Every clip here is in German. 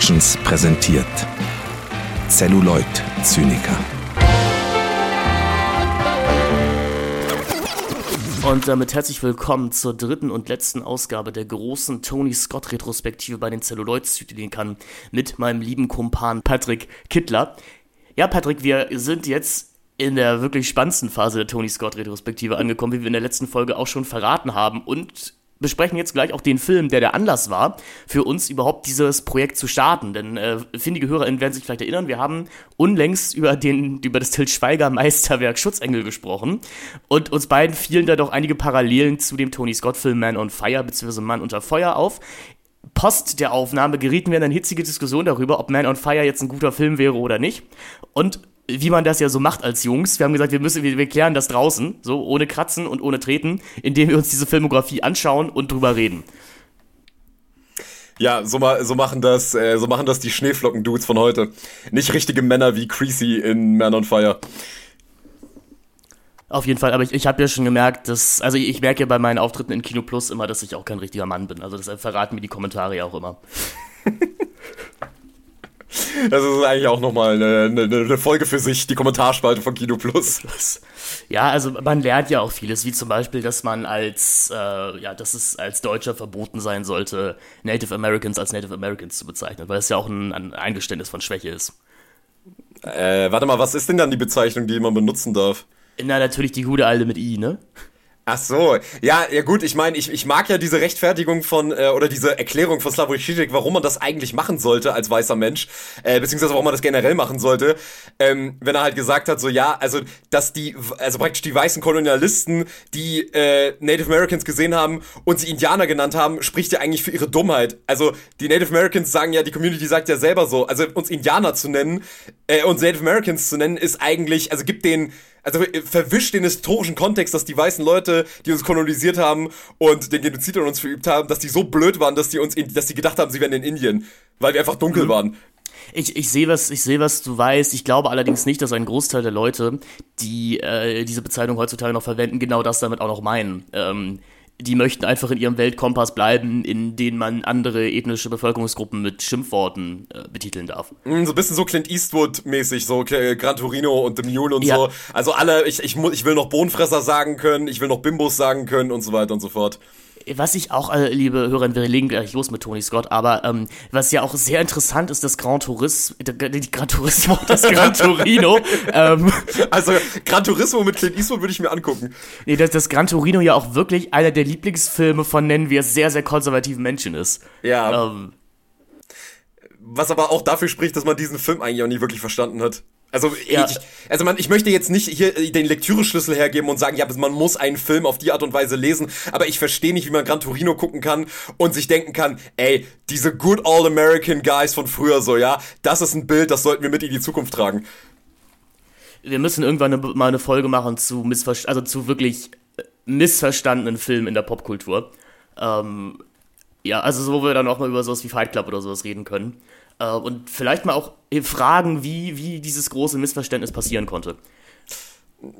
Productions präsentiert Celluloid Zyniker. Und damit herzlich willkommen zur dritten und letzten Ausgabe der großen Tony Scott Retrospektive bei den Celluloid-Zynikern mit meinem lieben Kumpan Patrick Kittler. Ja, Patrick, wir sind jetzt in der wirklich spannendsten Phase der Tony Scott Retrospektive angekommen, wie wir in der letzten Folge auch schon verraten haben. Und besprechen jetzt gleich auch den Film, der der Anlass war, für uns überhaupt dieses Projekt zu starten. Denn äh, findige HörerInnen werden sich vielleicht erinnern, wir haben unlängst über, den, über das Til Schweiger Meisterwerk Schutzengel gesprochen. Und uns beiden fielen da doch einige Parallelen zu dem Tony Scott-Film Man on Fire bzw. Mann unter Feuer auf. Post der Aufnahme gerieten wir in eine hitzige Diskussion darüber, ob Man on Fire jetzt ein guter Film wäre oder nicht. Und wie man das ja so macht als Jungs. Wir haben gesagt, wir müssen, wir, wir klären das draußen, so ohne Kratzen und ohne Treten, indem wir uns diese Filmografie anschauen und drüber reden. Ja, so, ma so machen das, äh, so machen das die Schneeflocken-Dudes von heute. Nicht richtige Männer wie Creasy in Man on Fire. Auf jeden Fall, aber ich, ich habe ja schon gemerkt, dass, also ich merke ja bei meinen Auftritten in Kino Plus immer, dass ich auch kein richtiger Mann bin. Also das verraten mir die Kommentare ja auch immer. Das ist eigentlich auch nochmal eine, eine, eine Folge für sich, die Kommentarspalte von Kino Plus. Ja, also man lernt ja auch vieles, wie zum Beispiel, dass man als, äh, ja, dass es als Deutscher verboten sein sollte, Native Americans als Native Americans zu bezeichnen, weil es ja auch ein, ein Eingeständnis von Schwäche ist. Äh, warte mal, was ist denn dann die Bezeichnung, die man benutzen darf? Na, natürlich die gute alte mit I, ne? Ach so, ja, ja gut, ich meine, ich, ich mag ja diese Rechtfertigung von, äh, oder diese Erklärung von Slavoj Žižek, warum man das eigentlich machen sollte als weißer Mensch, äh, beziehungsweise warum man das generell machen sollte, ähm, wenn er halt gesagt hat, so ja, also, dass die, also praktisch die weißen Kolonialisten, die äh, Native Americans gesehen haben und sie Indianer genannt haben, spricht ja eigentlich für ihre Dummheit. Also, die Native Americans sagen ja, die Community sagt ja selber so, also uns Indianer zu nennen, äh, uns Native Americans zu nennen, ist eigentlich, also gibt den also äh, verwischt den historischen Kontext, dass die weißen Leute, die uns kolonisiert haben und den Genozid an uns verübt haben, dass die so blöd waren, dass die uns, in, dass die gedacht haben, sie wären in Indien, weil wir einfach dunkel mhm. waren. Ich, ich sehe was, ich sehe was du weißt. Ich glaube allerdings nicht, dass ein Großteil der Leute, die äh, diese Bezeichnung heutzutage noch verwenden, genau das damit auch noch meinen. Ähm, die möchten einfach in ihrem Weltkompass bleiben, in den man andere ethnische Bevölkerungsgruppen mit Schimpfworten äh, betiteln darf. Mm, so ein bisschen so Clint Eastwood-mäßig, so äh, Gran Torino und The Mule und ja. so. Also alle, ich, ich, ich will noch Bohnenfresser sagen können, ich will noch Bimbos sagen können und so weiter und so fort was ich auch, äh, liebe Hörerinnen, wir legen gleich los mit Tony Scott, aber ähm, was ja auch sehr interessant ist, das Gran Turismo, die Gran Turismo, das Gran Torino. ähm, also Gran Turismo mit Clint Eastwood würde ich mir angucken. Nee, dass das Gran Torino ja auch wirklich einer der Lieblingsfilme von, nennen wir es, sehr, sehr konservativen Menschen ist. Ja. Ähm, was aber auch dafür spricht, dass man diesen Film eigentlich auch nie wirklich verstanden hat. Also, ja. ich, also man, ich möchte jetzt nicht hier den Lektüreschlüssel hergeben und sagen, ja, man muss einen Film auf die Art und Weise lesen, aber ich verstehe nicht, wie man Gran Torino gucken kann und sich denken kann, ey, diese good all American Guys von früher so, ja, das ist ein Bild, das sollten wir mit in die Zukunft tragen. Wir müssen irgendwann eine, mal eine Folge machen zu Missver also zu wirklich äh, missverstandenen Filmen in der Popkultur. Ähm, ja, also so, wo wir dann auch mal über sowas wie Fight Club oder sowas reden können. Äh, und vielleicht mal auch fragen, wie, wie dieses große Missverständnis passieren konnte.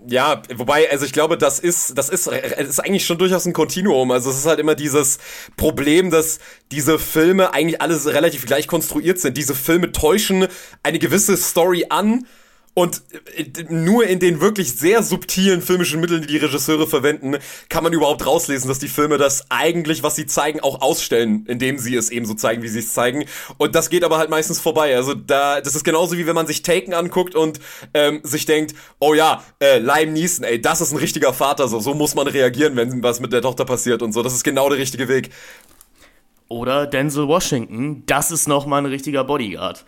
Ja, wobei, also ich glaube, das ist, das ist, das ist eigentlich schon durchaus ein Kontinuum. Also es ist halt immer dieses Problem, dass diese Filme eigentlich alles relativ gleich konstruiert sind. Diese Filme täuschen eine gewisse Story an, und äh, nur in den wirklich sehr subtilen filmischen Mitteln, die die Regisseure verwenden, kann man überhaupt rauslesen, dass die Filme das eigentlich, was sie zeigen, auch ausstellen, indem sie es eben so zeigen, wie sie es zeigen. Und das geht aber halt meistens vorbei. Also da, das ist genauso wie wenn man sich Taken anguckt und ähm, sich denkt, oh ja, äh, Lime Neeson, ey, das ist ein richtiger Vater, so, so muss man reagieren, wenn was mit der Tochter passiert und so. Das ist genau der richtige Weg. Oder Denzel Washington, das ist nochmal ein richtiger Bodyguard.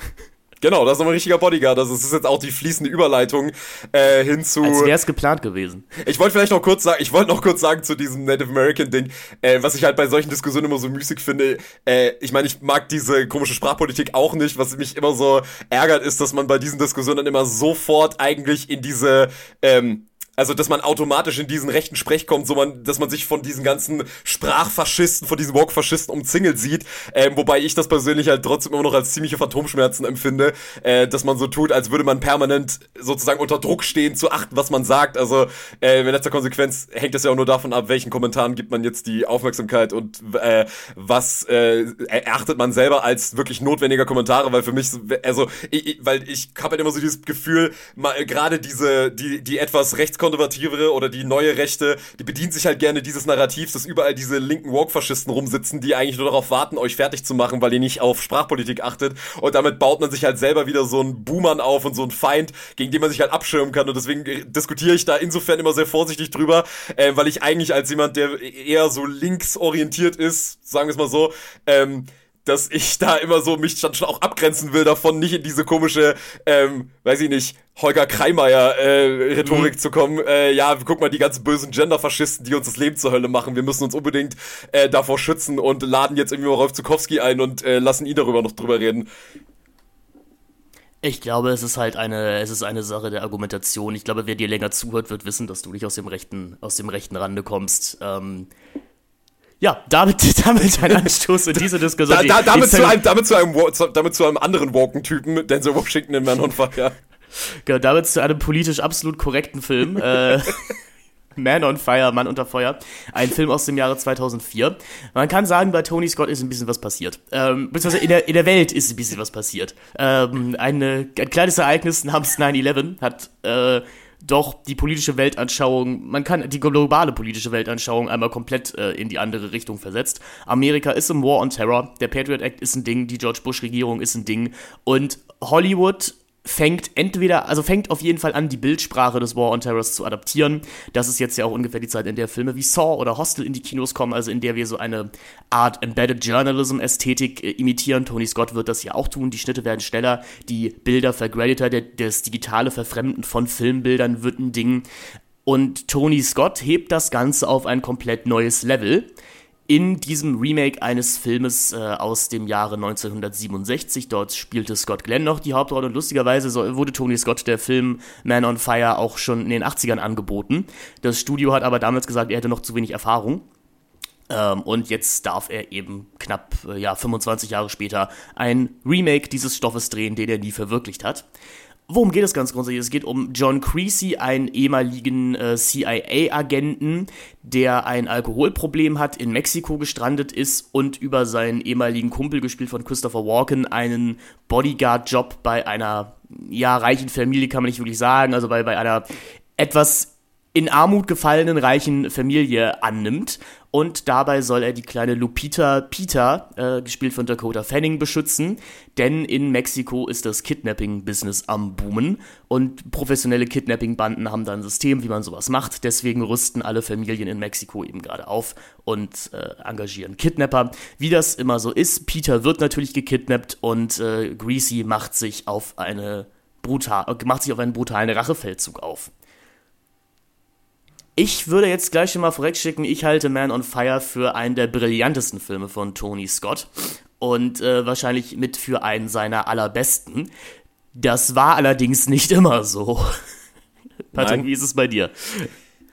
Genau, das ist nochmal ein richtiger Bodyguard. Also es ist jetzt auch die fließende Überleitung äh, hin zu. Als wäre es geplant gewesen. Ich wollte vielleicht noch kurz sagen, ich wollte noch kurz sagen zu diesem Native American Ding, äh, was ich halt bei solchen Diskussionen immer so müßig finde. Äh, ich meine, ich mag diese komische Sprachpolitik auch nicht. Was mich immer so ärgert, ist, dass man bei diesen Diskussionen dann immer sofort eigentlich in diese ähm, Also, dass man automatisch in diesen rechten Sprech kommt, so man, dass man sich von diesen ganzen Sprachfaschisten, von diesen Walk-Faschisten umzingelt sieht. Ähm, wobei ich das persönlich halt trotzdem immer noch als ziemliche Phantomschmerzen empfinde, äh, dass man so tut, als würde man permanent sozusagen unter Druck stehen, zu achten, was man sagt. Also, äh, in letzter Konsequenz hängt das ja auch nur davon ab, welchen Kommentaren gibt man jetzt die Aufmerksamkeit und äh, was äh, erachtet man selber als wirklich notwendiger Kommentare, weil für mich, also, ich, weil ich habe halt immer so dieses Gefühl, gerade diese, die, die etwas rechtskonservativere oder die neue Rechte, die bedient sich halt gerne dieses Narrativs, dass überall diese linken Walk-Faschisten rumsitzen, die eigentlich nur darauf warten, euch fertig zu machen, weil ihr nicht auf Sprachpolitik achtet. Und damit baut man sich halt selber wieder so einen Boomern auf und so einen Feind, gegen den man sich halt abschirmen kann. Und deswegen diskutiere ich da insofern immer sehr vorsichtig drüber, äh, weil ich eigentlich als jemand, der eher so linksorientiert ist, sagen wir es mal so, ähm, dass ich da immer so mich dann schon auch abgrenzen will davon, nicht in diese komische, ähm, weiß ich nicht, Holger Kreimeier äh, Rhetorik mhm. zu kommen. Äh, ja, guck mal, die ganzen bösen Genderfaschisten, die uns das Leben zur Hölle machen. Wir müssen uns unbedingt äh, davor schützen und laden jetzt irgendwie mal Rolf Zukowski ein und äh, lassen ihn darüber noch drüber reden. Ich glaube, es ist halt eine, es ist eine Sache der Argumentation. Ich glaube, wer dir länger zuhört, wird wissen, dass du nicht aus dem rechten, aus dem rechten Rande kommst. Ähm, ja, damit, damit ein Anstoß in diese Diskussion. Da, da, damit, zu einem, damit, zu einem, damit zu einem anderen Woken-Typen, Denzel Washington in Man on Fire. Genau, damit zu einem politisch absolut korrekten Film. äh, Man on Fire, Mann unter Feuer. Ein Film aus dem Jahre 2004. Man kann sagen, bei Tony Scott ist ein bisschen was passiert. Ähm, beziehungsweise in der, in der Welt ist ein bisschen was passiert. Ähm, eine, ein kleines Ereignis namens 9-11 hat äh, doch die politische Weltanschauung, man kann die globale politische Weltanschauung einmal komplett äh, in die andere Richtung versetzt. Amerika ist im War on Terror, der Patriot Act ist ein Ding, die George Bush Regierung ist ein Ding und Hollywood fängt entweder, also fängt auf jeden Fall an, die Bildsprache des War on Terrors zu adaptieren. Das ist jetzt ja auch ungefähr die Zeit, in der Filme wie Saw oder Hostel in die Kinos kommen, also in der wir so eine Art Embedded Journalism Ästhetik äh, imitieren. Tony Scott wird das ja auch tun. Die Schnitte werden schneller, die Bilder vergradeter, der, das digitale Verfremden von Filmbildern wird ein Ding. Und Tony Scott hebt das Ganze auf ein komplett neues Level in diesem Remake eines Filmes äh, aus dem Jahre 1967. Dort spielte Scott Glenn noch die Hauptrolle und lustigerweise so, wurde Tony Scott der Film Man on Fire auch schon in den 80ern angeboten. Das Studio hat aber damals gesagt, er hätte noch zu wenig Erfahrung. Ähm, und jetzt darf er eben knapp äh, ja, 25 Jahre später ein Remake dieses Stoffes drehen, den er nie verwirklicht hat. Worum geht es ganz grundsätzlich? Es geht um John Creasy, einen ehemaligen äh, CIA-Agenten, der ein Alkoholproblem hat, in Mexiko gestrandet ist und über seinen ehemaligen Kumpel, gespielt von Christopher Walken, einen Bodyguard-Job bei einer, ja, reichen Familie kann man nicht wirklich sagen, also bei, bei einer etwas in Armut gefallenen reichen Familie annimmt und dabei soll er die kleine Lupita Peter, äh, gespielt von Dakota Fanning, beschützen, denn in Mexiko ist das Kidnapping-Business am Boomen und professionelle Kidnapping-Banden haben da ein System, wie man sowas macht, deswegen rüsten alle Familien in Mexiko eben gerade auf und äh, engagieren Kidnapper. Wie das immer so ist, Peter wird natürlich gekidnappt und äh, Greasy macht sich auf eine brutal, macht sich auf einen brutalen Rachefeldzug auf. Ich würde jetzt gleich schon mal vorwegschicken, ich halte Man on Fire für einen der brillantesten Filme von Tony Scott und äh, wahrscheinlich mit für einen seiner allerbesten. Das war allerdings nicht immer so. Patrick, wie ist es bei dir?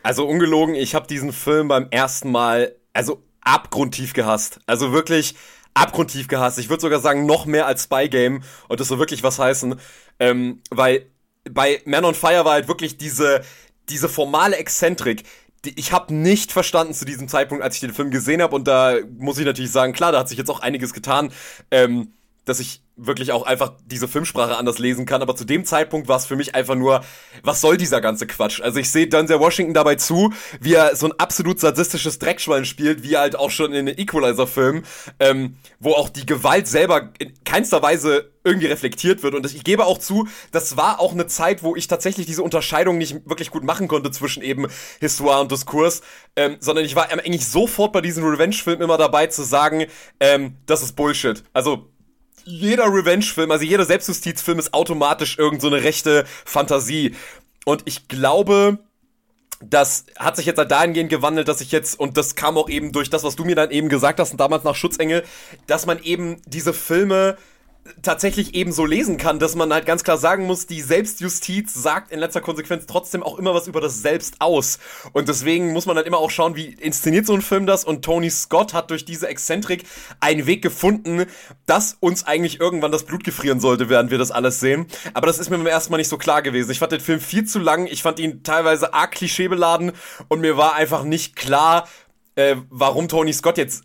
Also ungelogen, ich habe diesen Film beim ersten Mal, also abgrundtief gehasst. Also wirklich abgrundtief gehasst. Ich würde sogar sagen, noch mehr als Spy Game. Und das soll wirklich was heißen. Ähm, weil bei Man on Fire war halt wirklich diese, diese formale Exzentrik, die, ich habe nicht verstanden zu diesem Zeitpunkt, als ich den Film gesehen habe. Und da muss ich natürlich sagen, klar, da hat sich jetzt auch einiges getan, ähm, dass ich wirklich auch einfach diese Filmsprache anders lesen kann. Aber zu dem Zeitpunkt war es für mich einfach nur, was soll dieser ganze Quatsch? Also ich sehe Denzel Washington dabei zu, wie er so ein absolut sadistisches Dreckschwein spielt, wie halt auch schon in den Equalizer-Filmen, ähm, wo auch die Gewalt selber in keinster Weise irgendwie reflektiert wird. Und ich gebe auch zu, das war auch eine Zeit, wo ich tatsächlich diese Unterscheidung nicht wirklich gut machen konnte zwischen eben Histoire und Diskurs, ähm, sondern ich war eigentlich sofort bei diesen Revenge-Filmen immer dabei zu sagen, ähm, das ist Bullshit. Also jeder Revenge-Film, also jeder Selbstjustizfilm ist automatisch irgendeine so rechte Fantasie. Und ich glaube, das hat sich jetzt halt dahingehend gewandelt, dass ich jetzt, und das kam auch eben durch das, was du mir dann eben gesagt hast, und damals nach Schutzengel, dass man eben diese Filme tatsächlich eben so lesen kann, dass man halt ganz klar sagen muss, die Selbstjustiz sagt in letzter Konsequenz trotzdem auch immer was über das Selbst aus. Und deswegen muss man halt immer auch schauen, wie inszeniert so ein Film das. Und Tony Scott hat durch diese Exzentrik einen Weg gefunden, dass uns eigentlich irgendwann das Blut gefrieren sollte, während wir das alles sehen. Aber das ist mir beim ersten Mal nicht so klar gewesen. Ich fand den Film viel zu lang, ich fand ihn teilweise arg klischeebeladen und mir war einfach nicht klar, äh, warum Tony Scott jetzt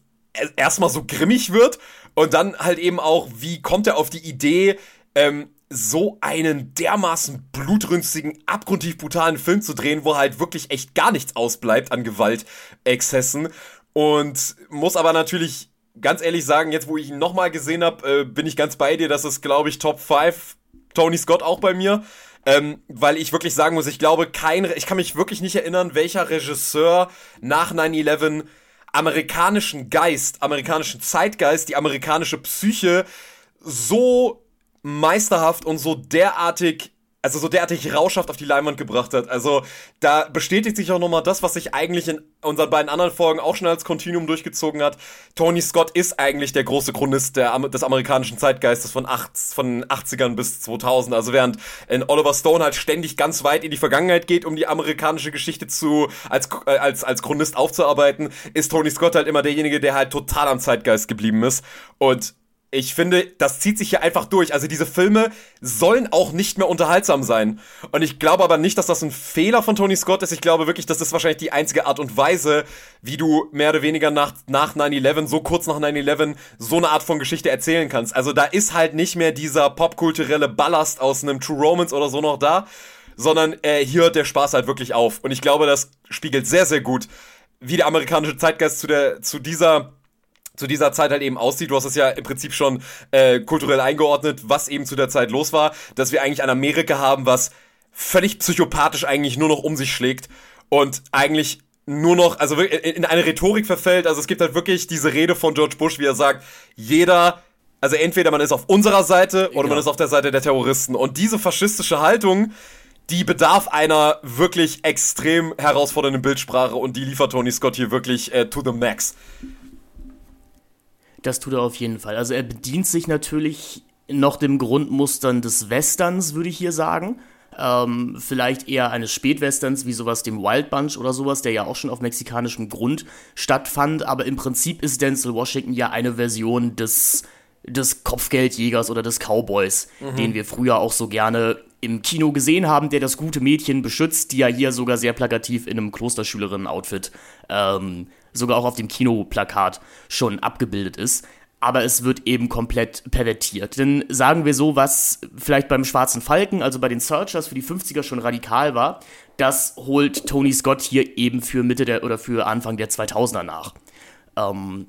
erstmal so grimmig wird und dann halt eben auch, wie kommt er auf die Idee, ähm, so einen dermaßen blutrünstigen, abgrundtief brutalen Film zu drehen, wo halt wirklich echt gar nichts ausbleibt an Gewaltexzessen. Und muss aber natürlich ganz ehrlich sagen, jetzt wo ich ihn nochmal gesehen habe, äh, bin ich ganz bei dir. Das ist, glaube ich, Top 5. Tony Scott auch bei mir. Ähm, weil ich wirklich sagen muss, ich glaube, kein, ich kann mich wirklich nicht erinnern, welcher Regisseur nach 9-11 amerikanischen Geist, amerikanischen Zeitgeist, die amerikanische Psyche so meisterhaft und so derartig also so derartig rauschhaft auf die Leinwand gebracht hat. Also da bestätigt sich auch nochmal das, was sich eigentlich in unseren beiden anderen Folgen auch schon als Kontinuum durchgezogen hat. Tony Scott ist eigentlich der große Chronist der, des amerikanischen Zeitgeistes von, acht, von 80ern bis 2000. Also während in Oliver Stone halt ständig ganz weit in die Vergangenheit geht, um die amerikanische Geschichte zu als, äh, als, als Chronist aufzuarbeiten, ist Tony Scott halt immer derjenige, der halt total am Zeitgeist geblieben ist. Und ich finde, das zieht sich hier einfach durch. Also diese Filme sollen auch nicht mehr unterhaltsam sein. Und ich glaube aber nicht, dass das ein Fehler von Tony Scott ist. Ich glaube wirklich, das ist wahrscheinlich die einzige Art und Weise, wie du mehr oder weniger nach, nach 9-11, so kurz nach 9-11, so eine Art von Geschichte erzählen kannst. Also da ist halt nicht mehr dieser popkulturelle Ballast aus einem True Romance oder so noch da, sondern äh, hier hört der Spaß halt wirklich auf. Und ich glaube, das spiegelt sehr, sehr gut, wie der amerikanische Zeitgeist zu der, zu dieser zu dieser Zeit halt eben aussieht. Du hast es ja im Prinzip schon äh, kulturell eingeordnet, was eben zu der Zeit los war, dass wir eigentlich ein Amerika haben, was völlig psychopathisch eigentlich nur noch um sich schlägt und eigentlich nur noch, also in eine Rhetorik verfällt. Also es gibt halt wirklich diese Rede von George Bush, wie er sagt, jeder, also entweder man ist auf unserer Seite oder man ist auf der Seite der Terroristen. Und diese faschistische Haltung, die bedarf einer wirklich extrem herausfordernden Bildsprache und die liefert Tony Scott hier wirklich äh, to the max. Das tut er auf jeden Fall. Also er bedient sich natürlich noch dem Grundmustern des Westerns, würde ich hier sagen. Ähm, vielleicht eher eines Spätwesterns wie sowas dem Wild Bunch oder sowas, der ja auch schon auf mexikanischem Grund stattfand. Aber im Prinzip ist Denzel Washington ja eine Version des, des Kopfgeldjägers oder des Cowboys, mhm. den wir früher auch so gerne im Kino gesehen haben, der das gute Mädchen beschützt, die ja hier sogar sehr plakativ in einem Klosterschülerinnen-Outfit ähm, sogar auch auf dem Kinoplakat schon abgebildet ist. Aber es wird eben komplett pervertiert. Denn sagen wir so, was vielleicht beim Schwarzen Falken, also bei den Searchers für die 50er schon radikal war, das holt Tony Scott hier eben für Mitte der oder für Anfang der 2000er nach. Ähm,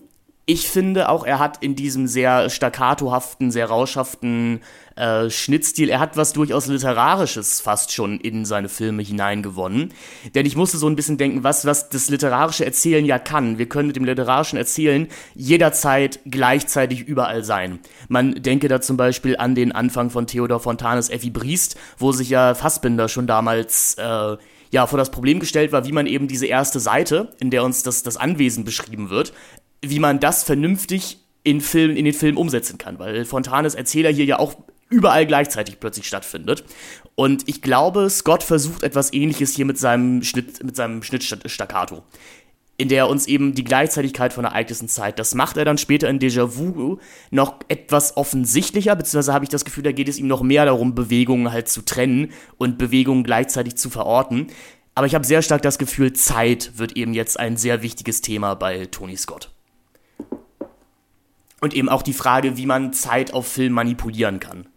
ich finde auch, er hat in diesem sehr staccatohaften, sehr rauschhaften äh, Schnittstil, er hat was durchaus Literarisches fast schon in seine Filme hineingewonnen. Denn ich musste so ein bisschen denken, was, was das literarische Erzählen ja kann. Wir können mit dem literarischen Erzählen jederzeit gleichzeitig überall sein. Man denke da zum Beispiel an den Anfang von Theodor Fontanes Effi Briest, wo sich ja Fassbinder schon damals äh, ja, vor das Problem gestellt war, wie man eben diese erste Seite, in der uns das, das Anwesen beschrieben wird, wie man das vernünftig in, Film, in den Film umsetzen kann, weil Fontanes Erzähler hier ja auch überall gleichzeitig plötzlich stattfindet. Und ich glaube, Scott versucht etwas ähnliches hier mit seinem Schnitt, mit seinem Schnittstaccato. In der er uns eben die Gleichzeitigkeit von Ereignissen zeigt. Das macht er dann später in Déjà-vu noch etwas offensichtlicher, beziehungsweise habe ich das Gefühl, da geht es ihm noch mehr darum, Bewegungen halt zu trennen und Bewegungen gleichzeitig zu verorten. Aber ich habe sehr stark das Gefühl, Zeit wird eben jetzt ein sehr wichtiges Thema bei Tony Scott. Und eben auch die Frage, wie man Zeit auf Film manipulieren kann.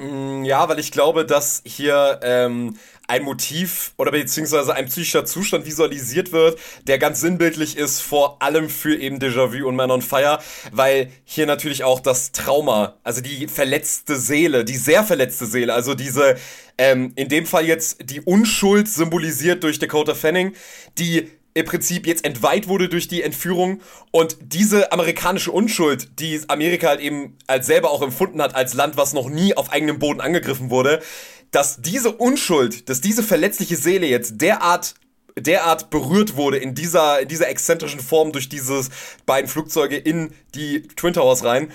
Mm, ja, weil ich glaube, dass hier ähm, ein Motiv oder beziehungsweise ein psychischer Zustand visualisiert wird, der ganz sinnbildlich ist, vor allem für eben Déjà-vu und Man on Fire, weil hier natürlich auch das Trauma, also die verletzte Seele, die sehr verletzte Seele, also diese, ähm, in dem Fall jetzt die Unschuld symbolisiert durch Dakota Fanning, die im Prinzip jetzt entweiht wurde durch die Entführung und diese amerikanische Unschuld, die Amerika halt eben als selber auch empfunden hat als Land, was noch nie auf eigenem Boden angegriffen wurde, dass diese Unschuld, dass diese verletzliche Seele jetzt derart derart berührt wurde in dieser in dieser exzentrischen Form durch dieses beiden Flugzeuge in die Twin Towers rein,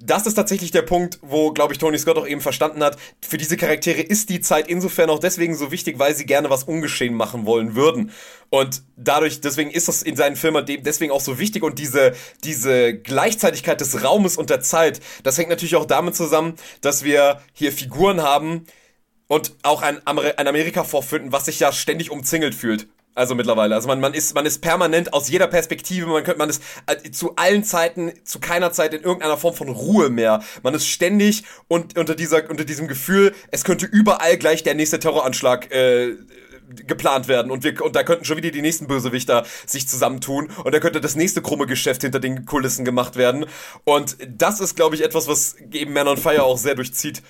das ist tatsächlich der Punkt, wo, glaube ich, Tony Scott auch eben verstanden hat, für diese Charaktere ist die Zeit insofern auch deswegen so wichtig, weil sie gerne was ungeschehen machen wollen würden. Und dadurch, deswegen ist das in seinen Filmen deswegen auch so wichtig und diese, diese Gleichzeitigkeit des Raumes und der Zeit, das hängt natürlich auch damit zusammen, dass wir hier Figuren haben und auch ein, Amer ein Amerika vorfinden, was sich ja ständig umzingelt fühlt. Also mittlerweile. Also man, man ist, man ist permanent aus jeder Perspektive, man könnte, man ist äh, zu allen Zeiten, zu keiner Zeit in irgendeiner Form von Ruhe mehr. Man ist ständig und unter dieser, unter diesem Gefühl, es könnte überall gleich der nächste Terroranschlag äh, geplant werden und wir und da könnten schon wieder die nächsten Bösewichter sich zusammentun und da könnte das nächste krumme Geschäft hinter den Kulissen gemacht werden und das ist glaube ich etwas was eben Man on Fire auch sehr durchzieht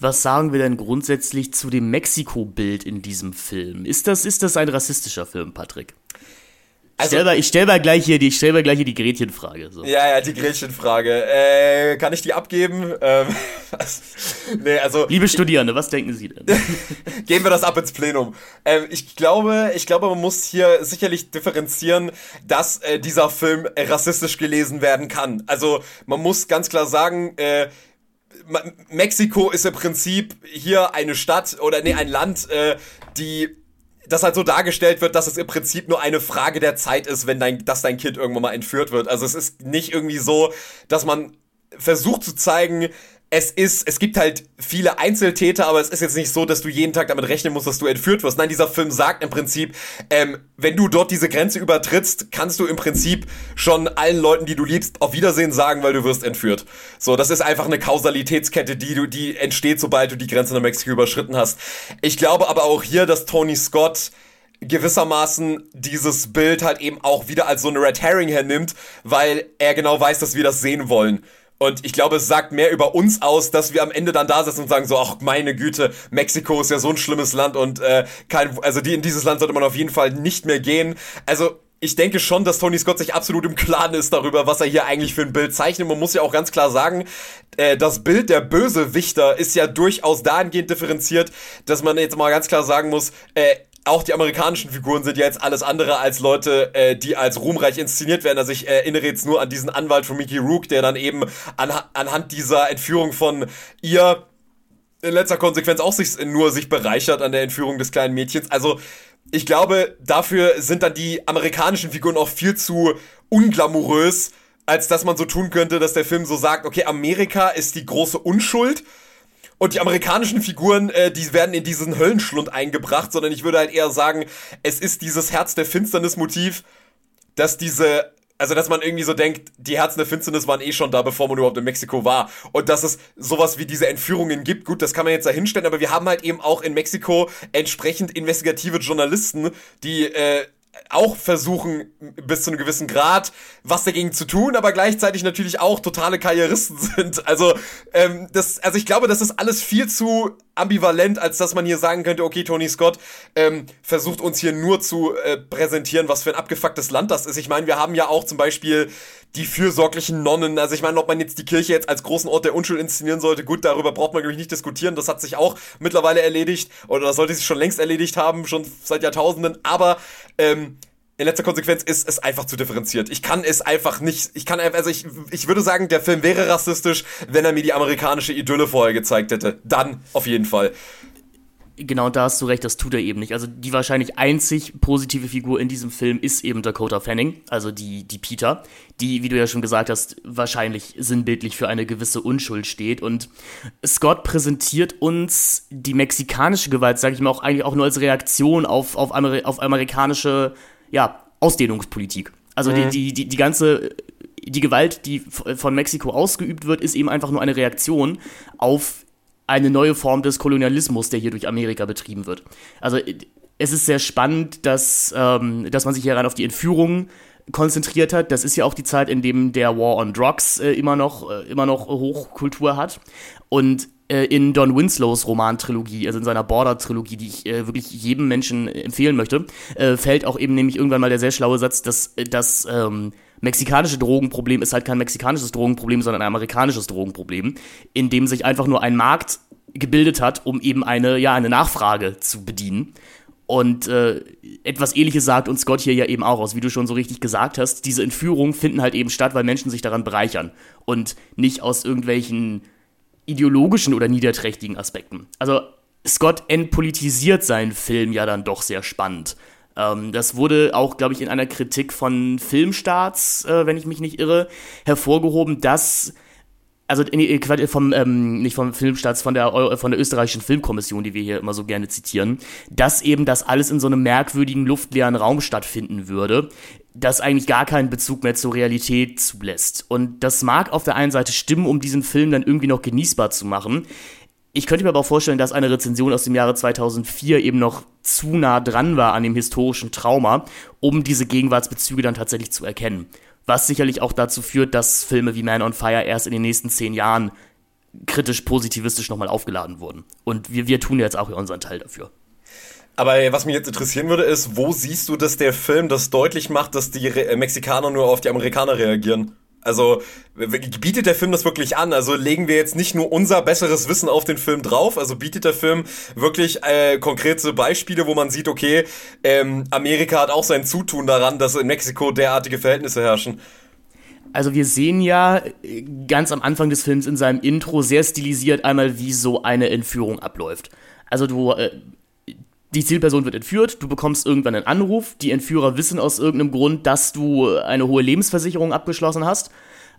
was sagen wir denn grundsätzlich zu dem Mexiko-Bild in diesem Film? Ist das, ist das ein rassistischer Film, Patrick? Also, stell mal, ich stell mal gleich hier die, ich stell mal gleich hier die Gretchenfrage. So. Ja, ja, die Gretchenfrage. Äh, kann ich die abgeben? Ähm, nee, also. Liebe Studierende, was denken Sie denn? Geben wir das ab ins Plenum. Ähm, ich glaube, ich glaube, man muss hier sicherlich differenzieren, dass äh, dieser Film rassistisch gelesen werden kann. Also, man muss ganz klar sagen, äh, Mexiko ist im Prinzip hier eine Stadt oder nee, ein Land, äh, die das halt so dargestellt wird, dass es im Prinzip nur eine Frage der Zeit ist, wenn dein, dass dein Kind irgendwann mal entführt wird. Also es ist nicht irgendwie so, dass man versucht zu zeigen, es ist, es gibt halt viele Einzeltäter, aber es ist jetzt nicht so, dass du jeden Tag damit rechnen musst, dass du entführt wirst. Nein, dieser Film sagt im Prinzip, ähm, wenn du dort diese Grenze übertrittst, kannst du im Prinzip schon allen Leuten, die du liebst, auf Wiedersehen sagen, weil du wirst entführt. So, das ist einfach eine Kausalitätskette, die du, die entsteht, sobald du die Grenze nach Mexiko überschritten hast. Ich glaube aber auch hier, dass Tony Scott gewissermaßen dieses Bild halt eben auch wieder als so eine Red Herring hernimmt, weil er genau weiß, dass wir das sehen wollen. Und ich glaube, es sagt mehr über uns aus, dass wir am Ende dann da sitzen und sagen so, ach meine Güte, Mexiko ist ja so ein schlimmes Land und äh, kein, also die in dieses Land sollte man auf jeden Fall nicht mehr gehen. Also ich denke schon, dass Tony Scott sich absolut im Klaren ist darüber, was er hier eigentlich für ein Bild zeichnet. Man muss ja auch ganz klar sagen, äh, das Bild der Bösewichter ist ja durchaus dahingehend differenziert, dass man jetzt mal ganz klar sagen muss, äh, auch die amerikanischen Figuren sind ja jetzt alles andere als Leute, äh, die als ruhmreich inszeniert werden. Also ich erinnere jetzt nur an diesen Anwalt von Mickey Rook, der dann eben an, anhand dieser Entführung von ihr in letzter Konsequenz auch sich nur sich bereichert an der Entführung des kleinen Mädchens. Also ich glaube, dafür sind dann die amerikanischen Figuren auch viel zu unglamourös, als dass man so tun könnte, dass der Film so sagt, okay, Amerika ist die große Unschuld und die amerikanischen Figuren, äh, die werden in diesen Höllenschlund eingebracht, sondern ich würde halt eher sagen, es ist dieses Herz der Finsternis-Motiv, dass diese also, dass man irgendwie so denkt, die Herzen der Finsternis waren eh schon da, bevor man überhaupt in Mexiko war. Und dass es sowas wie diese Entführungen gibt, gut, das kann man jetzt da hinstellen, aber wir haben halt eben auch in Mexiko entsprechend investigative Journalisten, die äh, auch versuchen, bis zu einem gewissen Grad was dagegen zu tun, aber gleichzeitig natürlich auch totale Karrieristen sind. Also, ähm, das, also ich glaube, das ist alles viel zu ambivalent, als dass man hier sagen könnte, okay, Tony Scott ähm, versucht uns hier nur zu äh, präsentieren, was für ein abgefucktes Land das ist. Ich meine, wir haben ja auch zum Beispiel die fürsorglichen Nonnen. Also ich meine, ob man jetzt die Kirche jetzt als großen Ort der Unschuld inszenieren sollte, gut, darüber braucht man, glaube ich, nicht diskutieren. Das hat sich auch mittlerweile erledigt oder das sollte sich schon längst erledigt haben, schon seit Jahrtausenden. Aber ähm, in letzter Konsequenz ist es einfach zu differenziert. Ich kann es einfach nicht, ich kann einfach, also ich, ich würde sagen, der Film wäre rassistisch, wenn er mir die amerikanische Idylle vorher gezeigt hätte. Dann auf jeden Fall. Genau, da hast du recht, das tut er eben nicht. Also die wahrscheinlich einzig positive Figur in diesem Film ist eben Dakota Fanning, also die, die Peter, die, wie du ja schon gesagt hast, wahrscheinlich sinnbildlich für eine gewisse Unschuld steht. Und Scott präsentiert uns die mexikanische Gewalt, sage ich mal, auch eigentlich auch nur als Reaktion auf, auf, Ameri auf amerikanische ja, Ausdehnungspolitik. Also mhm. die, die, die, die ganze die Gewalt, die von Mexiko ausgeübt wird, ist eben einfach nur eine Reaktion auf eine neue Form des Kolonialismus, der hier durch Amerika betrieben wird. Also es ist sehr spannend, dass, ähm, dass man sich hier rein auf die Entführung konzentriert hat. Das ist ja auch die Zeit, in dem der War on Drugs äh, immer noch äh, immer noch Hochkultur hat. Und äh, in Don Winslows Romantrilogie, also in seiner Border-Trilogie, die ich äh, wirklich jedem Menschen empfehlen möchte, äh, fällt auch eben nämlich irgendwann mal der sehr schlaue Satz, dass das ähm, mexikanische Drogenproblem ist halt kein mexikanisches Drogenproblem, sondern ein amerikanisches Drogenproblem, in dem sich einfach nur ein Markt gebildet hat, um eben eine, ja, eine Nachfrage zu bedienen. Und äh, etwas ähnliches sagt uns Scott hier ja eben auch aus, wie du schon so richtig gesagt hast. Diese Entführungen finden halt eben statt, weil Menschen sich daran bereichern und nicht aus irgendwelchen ideologischen oder niederträchtigen Aspekten. Also Scott entpolitisiert seinen Film ja dann doch sehr spannend. Ähm, das wurde auch, glaube ich, in einer Kritik von Filmstarts, äh, wenn ich mich nicht irre, hervorgehoben, dass also vom ähm, nicht vom Filmstarts, von der von der österreichischen Filmkommission, die wir hier immer so gerne zitieren, dass eben das alles in so einem merkwürdigen luftleeren Raum stattfinden würde, das eigentlich gar keinen Bezug mehr zur Realität zulässt. Und das mag auf der einen Seite stimmen, um diesen Film dann irgendwie noch genießbar zu machen. Ich könnte mir aber auch vorstellen, dass eine Rezension aus dem Jahre 2004 eben noch zu nah dran war an dem historischen Trauma, um diese Gegenwartsbezüge dann tatsächlich zu erkennen was sicherlich auch dazu führt, dass Filme wie Man on Fire erst in den nächsten zehn Jahren kritisch, positivistisch nochmal aufgeladen wurden. Und wir, wir tun jetzt auch unseren Teil dafür. Aber was mich jetzt interessieren würde, ist, wo siehst du, dass der Film das deutlich macht, dass die Re Mexikaner nur auf die Amerikaner reagieren? Also bietet der Film das wirklich an? Also legen wir jetzt nicht nur unser besseres Wissen auf den Film drauf, also bietet der Film wirklich äh, konkrete Beispiele, wo man sieht, okay, ähm, Amerika hat auch sein Zutun daran, dass in Mexiko derartige Verhältnisse herrschen. Also wir sehen ja äh, ganz am Anfang des Films in seinem Intro sehr stilisiert einmal, wie so eine Entführung abläuft. Also du äh, die Zielperson wird entführt, du bekommst irgendwann einen Anruf, die Entführer wissen aus irgendeinem Grund, dass du eine hohe Lebensversicherung abgeschlossen hast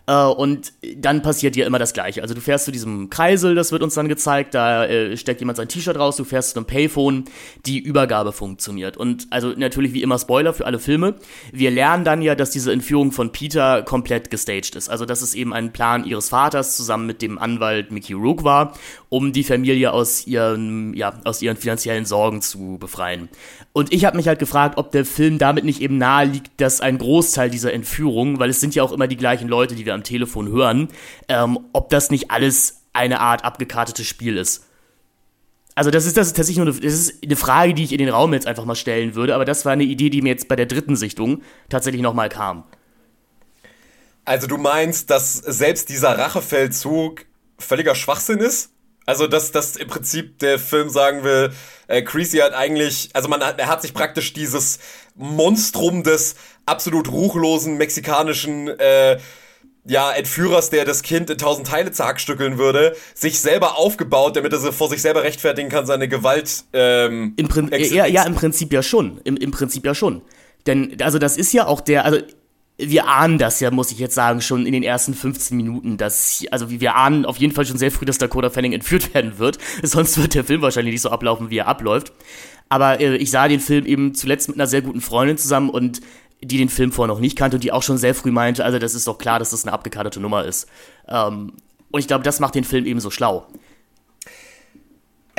äh, und dann passiert dir immer das Gleiche. Also du fährst zu diesem Kreisel, das wird uns dann gezeigt, da äh, steckt jemand sein T-Shirt raus, du fährst zu einem Payphone, die Übergabe funktioniert. Und also natürlich wie immer Spoiler für alle Filme. Wir lernen dann ja, dass diese Entführung von Peter komplett gestaged ist. Also dass es eben ein Plan ihres Vaters zusammen mit dem Anwalt Mickey Rook war, um die Familie aus ihren, ja, aus ihren finanziellen Sorgen zu befreien. Und ich habe mich halt gefragt, ob der Film damit nicht eben nahe liegt, dass ein Großteil dieser Entführung, weil es sind ja auch immer die gleichen Leute, die wir am Telefon hören, ähm, ob das nicht alles eine Art abgekartetes Spiel ist. Also das ist, das ist tatsächlich nur eine, das ist eine Frage, die ich in den Raum jetzt einfach mal stellen würde, aber das war eine Idee, die mir jetzt bei der dritten Sichtung tatsächlich nochmal kam. Also du meinst, dass selbst dieser Rachefeldzug völliger Schwachsinn ist? Also, dass, dass im Prinzip der Film sagen will, äh, Creasy hat eigentlich, also man hat, er hat sich praktisch dieses Monstrum des absolut ruchlosen mexikanischen äh, ja, Entführers, der das Kind in tausend Teile zerhackstückeln würde, sich selber aufgebaut, damit er vor sich selber rechtfertigen kann, seine Gewalt. Ähm, Im Prin ja, ja, im Prinzip ja schon. Im, Im Prinzip ja schon. Denn, also das ist ja auch der, also wir ahnen das ja, muss ich jetzt sagen, schon in den ersten 15 Minuten, dass, also wir ahnen auf jeden Fall schon sehr früh, dass Dakota Fanning entführt werden wird. Sonst wird der Film wahrscheinlich nicht so ablaufen, wie er abläuft. Aber äh, ich sah den Film eben zuletzt mit einer sehr guten Freundin zusammen und die den Film vorher noch nicht kannte und die auch schon sehr früh meinte, also das ist doch klar, dass das eine abgekartete Nummer ist. Ähm, und ich glaube, das macht den Film eben so schlau.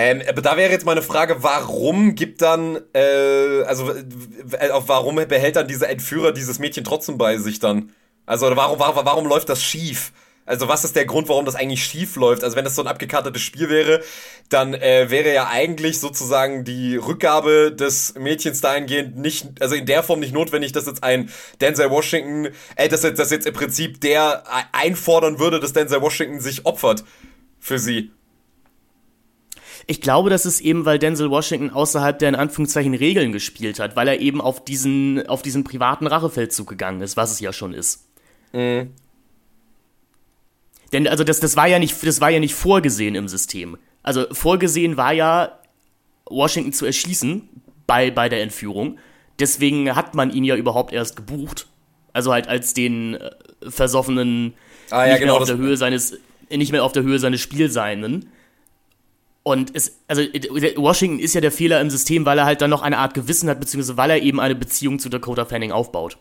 Ähm, aber da wäre jetzt meine Frage, warum gibt dann, äh, also äh, warum behält dann dieser Entführer dieses Mädchen trotzdem bei sich dann? Also warum, warum, warum läuft das schief? Also was ist der Grund, warum das eigentlich schief läuft? Also wenn das so ein abgekartetes Spiel wäre, dann äh, wäre ja eigentlich sozusagen die Rückgabe des Mädchens dahingehend nicht, also in der Form nicht notwendig, dass jetzt ein Denzel Washington, äh, dass jetzt, dass jetzt im Prinzip der einfordern würde, dass Denzel Washington sich opfert für sie. Ich glaube, das ist eben, weil Denzel Washington außerhalb der in Anführungszeichen Regeln gespielt hat, weil er eben auf diesen, auf diesen privaten Rachefeldzug gegangen ist, was es ja schon ist. Mhm. Denn also das, das war ja nicht, das war ja nicht vorgesehen im System. Also vorgesehen war ja, Washington zu erschießen bei, bei der Entführung. Deswegen hat man ihn ja überhaupt erst gebucht. Also halt als den äh, versoffenen, ah, ja, nicht genau, mehr auf der Höhe seines, nicht mehr auf der Höhe seines Spielseinen. Und es, also Washington ist ja der Fehler im System, weil er halt dann noch eine Art Gewissen hat, beziehungsweise weil er eben eine Beziehung zu Dakota Fanning aufbaut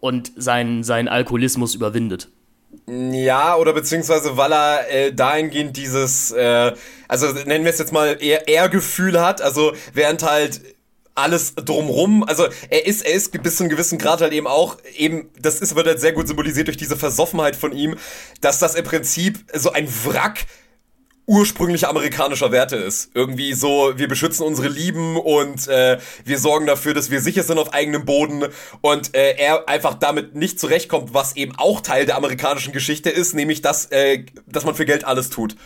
und seinen, seinen Alkoholismus überwindet. Ja, oder beziehungsweise weil er äh, dahingehend dieses, äh, also nennen wir es jetzt mal eher Ehrgefühl hat, also während halt alles drumrum, also er ist, er ist bis zu einem gewissen Grad halt eben auch, eben, das ist, wird halt sehr gut symbolisiert durch diese Versoffenheit von ihm, dass das im Prinzip so ein Wrack ursprünglich amerikanischer Werte ist. Irgendwie so, wir beschützen unsere Lieben und äh, wir sorgen dafür, dass wir sicher sind auf eigenem Boden und äh, er einfach damit nicht zurechtkommt, was eben auch Teil der amerikanischen Geschichte ist, nämlich dass, äh, dass man für Geld alles tut.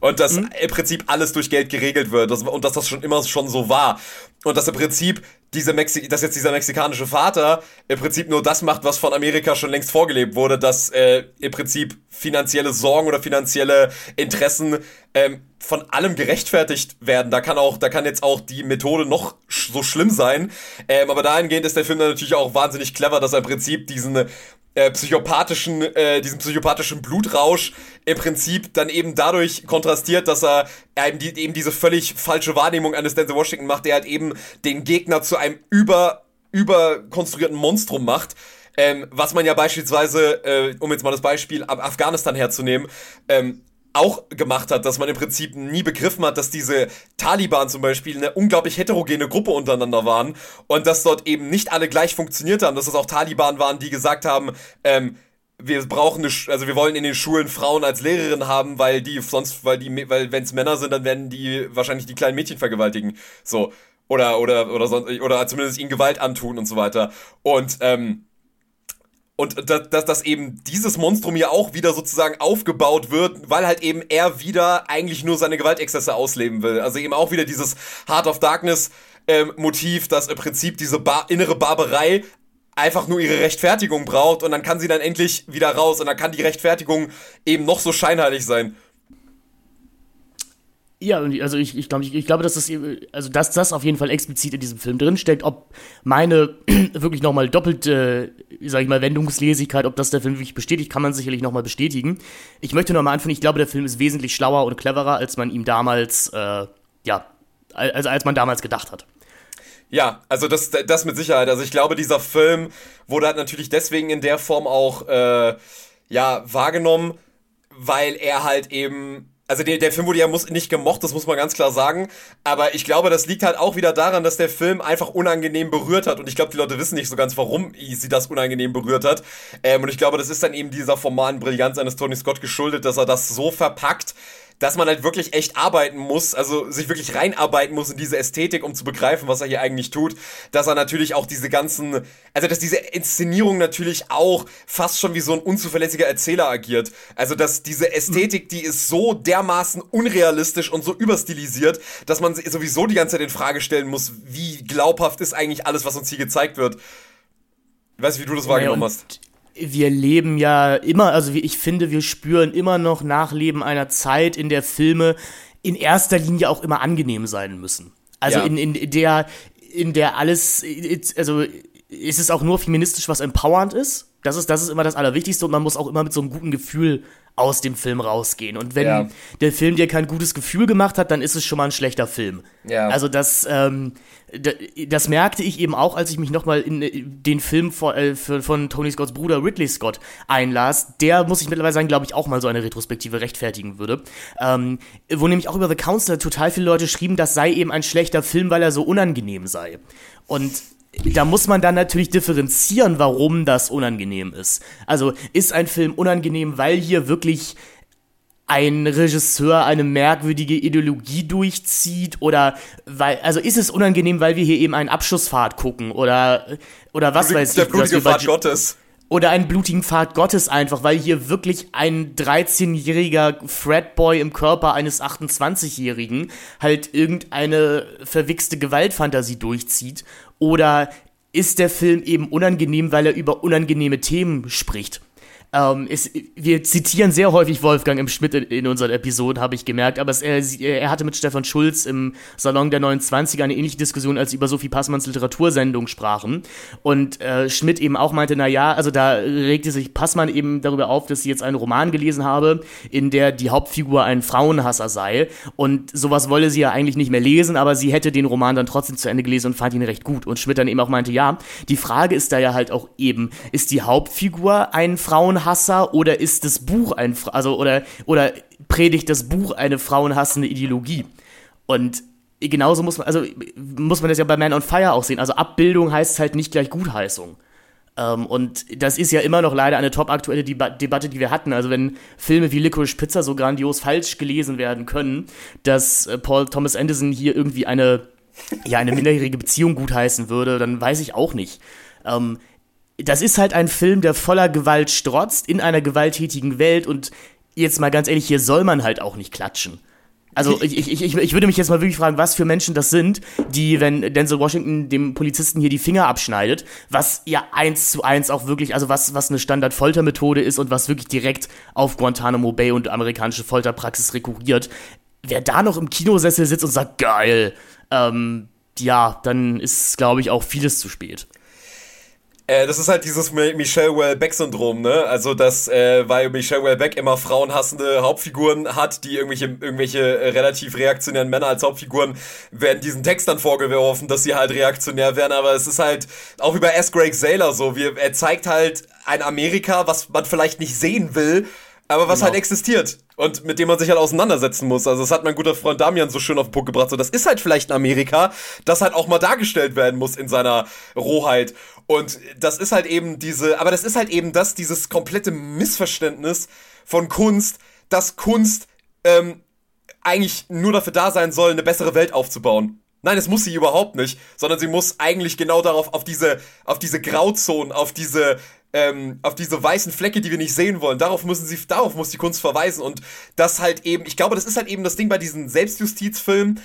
Und dass mhm. im Prinzip alles durch Geld geregelt wird und dass das schon immer schon so war. Und dass im Prinzip diese Mexi dass jetzt dieser mexikanische Vater im Prinzip nur das macht, was von Amerika schon längst vorgelebt wurde, dass äh, im Prinzip finanzielle Sorgen oder finanzielle Interessen ähm, von allem gerechtfertigt werden. Da kann auch, da kann jetzt auch die Methode noch sch so schlimm sein. Ähm, aber dahingehend ist der Film dann natürlich auch wahnsinnig clever, dass er im Prinzip diesen äh, psychopathischen, äh, diesen psychopathischen Blutrausch im Prinzip dann eben dadurch kontrastiert, dass er eben, die, eben diese völlig falsche Wahrnehmung eines Denzel Washington macht, der halt eben den Gegner zu einem über, überkonstruierten Monstrum macht. Ähm, was man ja beispielsweise, äh, um jetzt mal das Beispiel Afghanistan herzunehmen, ähm, auch gemacht hat, dass man im Prinzip nie begriffen hat, dass diese Taliban zum Beispiel eine unglaublich heterogene Gruppe untereinander waren und dass dort eben nicht alle gleich funktioniert haben, dass es auch Taliban waren, die gesagt haben, ähm, wir brauchen eine, also wir wollen in den Schulen Frauen als Lehrerin haben, weil die sonst, weil die, weil wenn es Männer sind, dann werden die wahrscheinlich die kleinen Mädchen vergewaltigen, so. Oder oder oder sonst oder zumindest ihnen Gewalt antun und so weiter. Und ähm, und dass, dass, dass eben dieses Monstrum hier auch wieder sozusagen aufgebaut wird, weil halt eben er wieder eigentlich nur seine Gewaltexzesse ausleben will. Also eben auch wieder dieses Heart of Darkness ähm, Motiv, dass im Prinzip diese Bar innere Barbarei einfach nur ihre Rechtfertigung braucht und dann kann sie dann endlich wieder raus und dann kann die Rechtfertigung eben noch so scheinheilig sein. Ja, also ich, ich glaube, ich, ich glaube, dass das, also dass das auf jeden Fall explizit in diesem Film drinsteckt, ob meine wirklich nochmal doppelte, sag ich mal, Wendungslesigkeit, ob das der Film wirklich bestätigt, kann man sicherlich nochmal bestätigen. Ich möchte nochmal anfangen, ich glaube, der Film ist wesentlich schlauer und cleverer, als man ihm damals, äh, ja, als, als man damals gedacht hat. Ja, also das, das mit Sicherheit. Also ich glaube, dieser Film wurde halt natürlich deswegen in der Form auch, äh, ja, wahrgenommen, weil er halt eben also der, der Film wurde ja muss, nicht gemocht, das muss man ganz klar sagen. Aber ich glaube, das liegt halt auch wieder daran, dass der Film einfach unangenehm berührt hat. Und ich glaube, die Leute wissen nicht so ganz, warum sie das unangenehm berührt hat. Ähm, und ich glaube, das ist dann eben dieser formalen Brillanz eines Tony Scott geschuldet, dass er das so verpackt, dass man halt wirklich echt arbeiten muss, also sich wirklich reinarbeiten muss in diese Ästhetik, um zu begreifen, was er hier eigentlich tut, dass er natürlich auch diese ganzen, also dass diese Inszenierung natürlich auch fast schon wie so ein unzuverlässiger Erzähler agiert. Also dass diese Ästhetik, die ist so dermaßen unrealistisch und so überstilisiert, dass man sowieso die ganze Zeit in Frage stellen muss, wie glaubhaft ist eigentlich alles, was uns hier gezeigt wird. Ich weiß nicht, wie du das wahrgenommen hast wir leben ja immer, also ich finde, wir spüren immer noch Nachleben einer Zeit, in der Filme in erster Linie auch immer angenehm sein müssen. Also ja. in, in der, in der alles, also ist es auch nur feministisch, was empowernd ist. Das ist, das ist immer das Allerwichtigste und man muss auch immer mit so einem guten Gefühl aus dem Film rausgehen. Und wenn ja. der Film dir kein gutes Gefühl gemacht hat, dann ist es schon mal ein schlechter Film. Ja. Also das, ähm, das merkte ich eben auch, als ich mich nochmal in äh, den Film von, äh, von Tony Scotts Bruder Ridley Scott einlas. Der, muss ich mittlerweile sagen, glaube ich, auch mal so eine Retrospektive rechtfertigen würde. Ähm, wo nämlich auch über The Counselor total viele Leute schrieben, das sei eben ein schlechter Film, weil er so unangenehm sei. Und da muss man dann natürlich differenzieren, warum das unangenehm ist. Also ist ein Film unangenehm, weil hier wirklich ein Regisseur eine merkwürdige Ideologie durchzieht oder weil also ist es unangenehm, weil wir hier eben einen Abschussfahrt gucken oder oder was Blutig, weiß ich, der blutige Pfad Gottes oder einen blutigen Pfad Gottes einfach, weil hier wirklich ein 13-jähriger Fredboy im Körper eines 28-Jährigen halt irgendeine verwichste Gewaltfantasie durchzieht oder ist der Film eben unangenehm, weil er über unangenehme Themen spricht? Ähm, es, wir zitieren sehr häufig Wolfgang im Schmidt in, in unseren Episoden, habe ich gemerkt, aber es, er, er, hatte mit Stefan Schulz im Salon der 29 eine ähnliche Diskussion, als sie über Sophie Passmanns Literatursendung sprachen. Und äh, Schmidt eben auch meinte, na ja, also da regte sich Passmann eben darüber auf, dass sie jetzt einen Roman gelesen habe, in der die Hauptfigur ein Frauenhasser sei. Und sowas wolle sie ja eigentlich nicht mehr lesen, aber sie hätte den Roman dann trotzdem zu Ende gelesen und fand ihn recht gut. Und Schmidt dann eben auch meinte, ja, die Frage ist da ja halt auch eben, ist die Hauptfigur ein Frauenhasser? Frauenhasser oder ist das Buch ein, also oder, oder predigt das Buch eine frauenhassende Ideologie? Und genauso muss man, also muss man das ja bei Man on Fire auch sehen. Also Abbildung heißt halt nicht gleich Gutheißung. Ähm, und das ist ja immer noch leider eine top aktuelle Deba Debatte, die wir hatten. Also wenn Filme wie Licorice Pizza so grandios falsch gelesen werden können, dass äh, Paul Thomas Anderson hier irgendwie eine, ja, eine minderjährige Beziehung gutheißen würde, dann weiß ich auch nicht. Ähm, das ist halt ein Film, der voller Gewalt strotzt, in einer gewalttätigen Welt und jetzt mal ganz ehrlich, hier soll man halt auch nicht klatschen. Also ich, ich, ich, ich würde mich jetzt mal wirklich fragen, was für Menschen das sind, die, wenn Denzel Washington dem Polizisten hier die Finger abschneidet, was ja eins zu eins auch wirklich, also was, was eine Standard-Foltermethode ist und was wirklich direkt auf Guantanamo Bay und amerikanische Folterpraxis rekurriert, wer da noch im Kinosessel sitzt und sagt, geil, ähm, ja, dann ist, glaube ich, auch vieles zu spät. Äh, das ist halt dieses Michelle Welbeck-Syndrom, ne? Also, dass, äh, weil Michelle Welbeck immer frauenhassende Hauptfiguren hat, die irgendwelche, irgendwelche äh, relativ reaktionären Männer als Hauptfiguren, werden diesen Text dann vorgeworfen, dass sie halt reaktionär werden, aber es ist halt, auch bei S. Greg Saylor so, wie, er zeigt halt ein Amerika, was man vielleicht nicht sehen will, aber was genau. halt existiert und mit dem man sich halt auseinandersetzen muss. Also das hat mein guter Freund Damian so schön auf den Punkt gebracht. So, das ist halt vielleicht ein Amerika, das halt auch mal dargestellt werden muss in seiner Rohheit. Und das ist halt eben diese, aber das ist halt eben das, dieses komplette Missverständnis von Kunst, dass Kunst ähm, eigentlich nur dafür da sein soll, eine bessere Welt aufzubauen. Nein, es muss sie überhaupt nicht, sondern sie muss eigentlich genau darauf, auf diese, auf diese Grauzonen, auf diese ähm, auf diese weißen Flecke, die wir nicht sehen wollen. Darauf müssen sie, darauf muss die Kunst verweisen und das halt eben, ich glaube, das ist halt eben das Ding bei diesen Selbstjustizfilmen.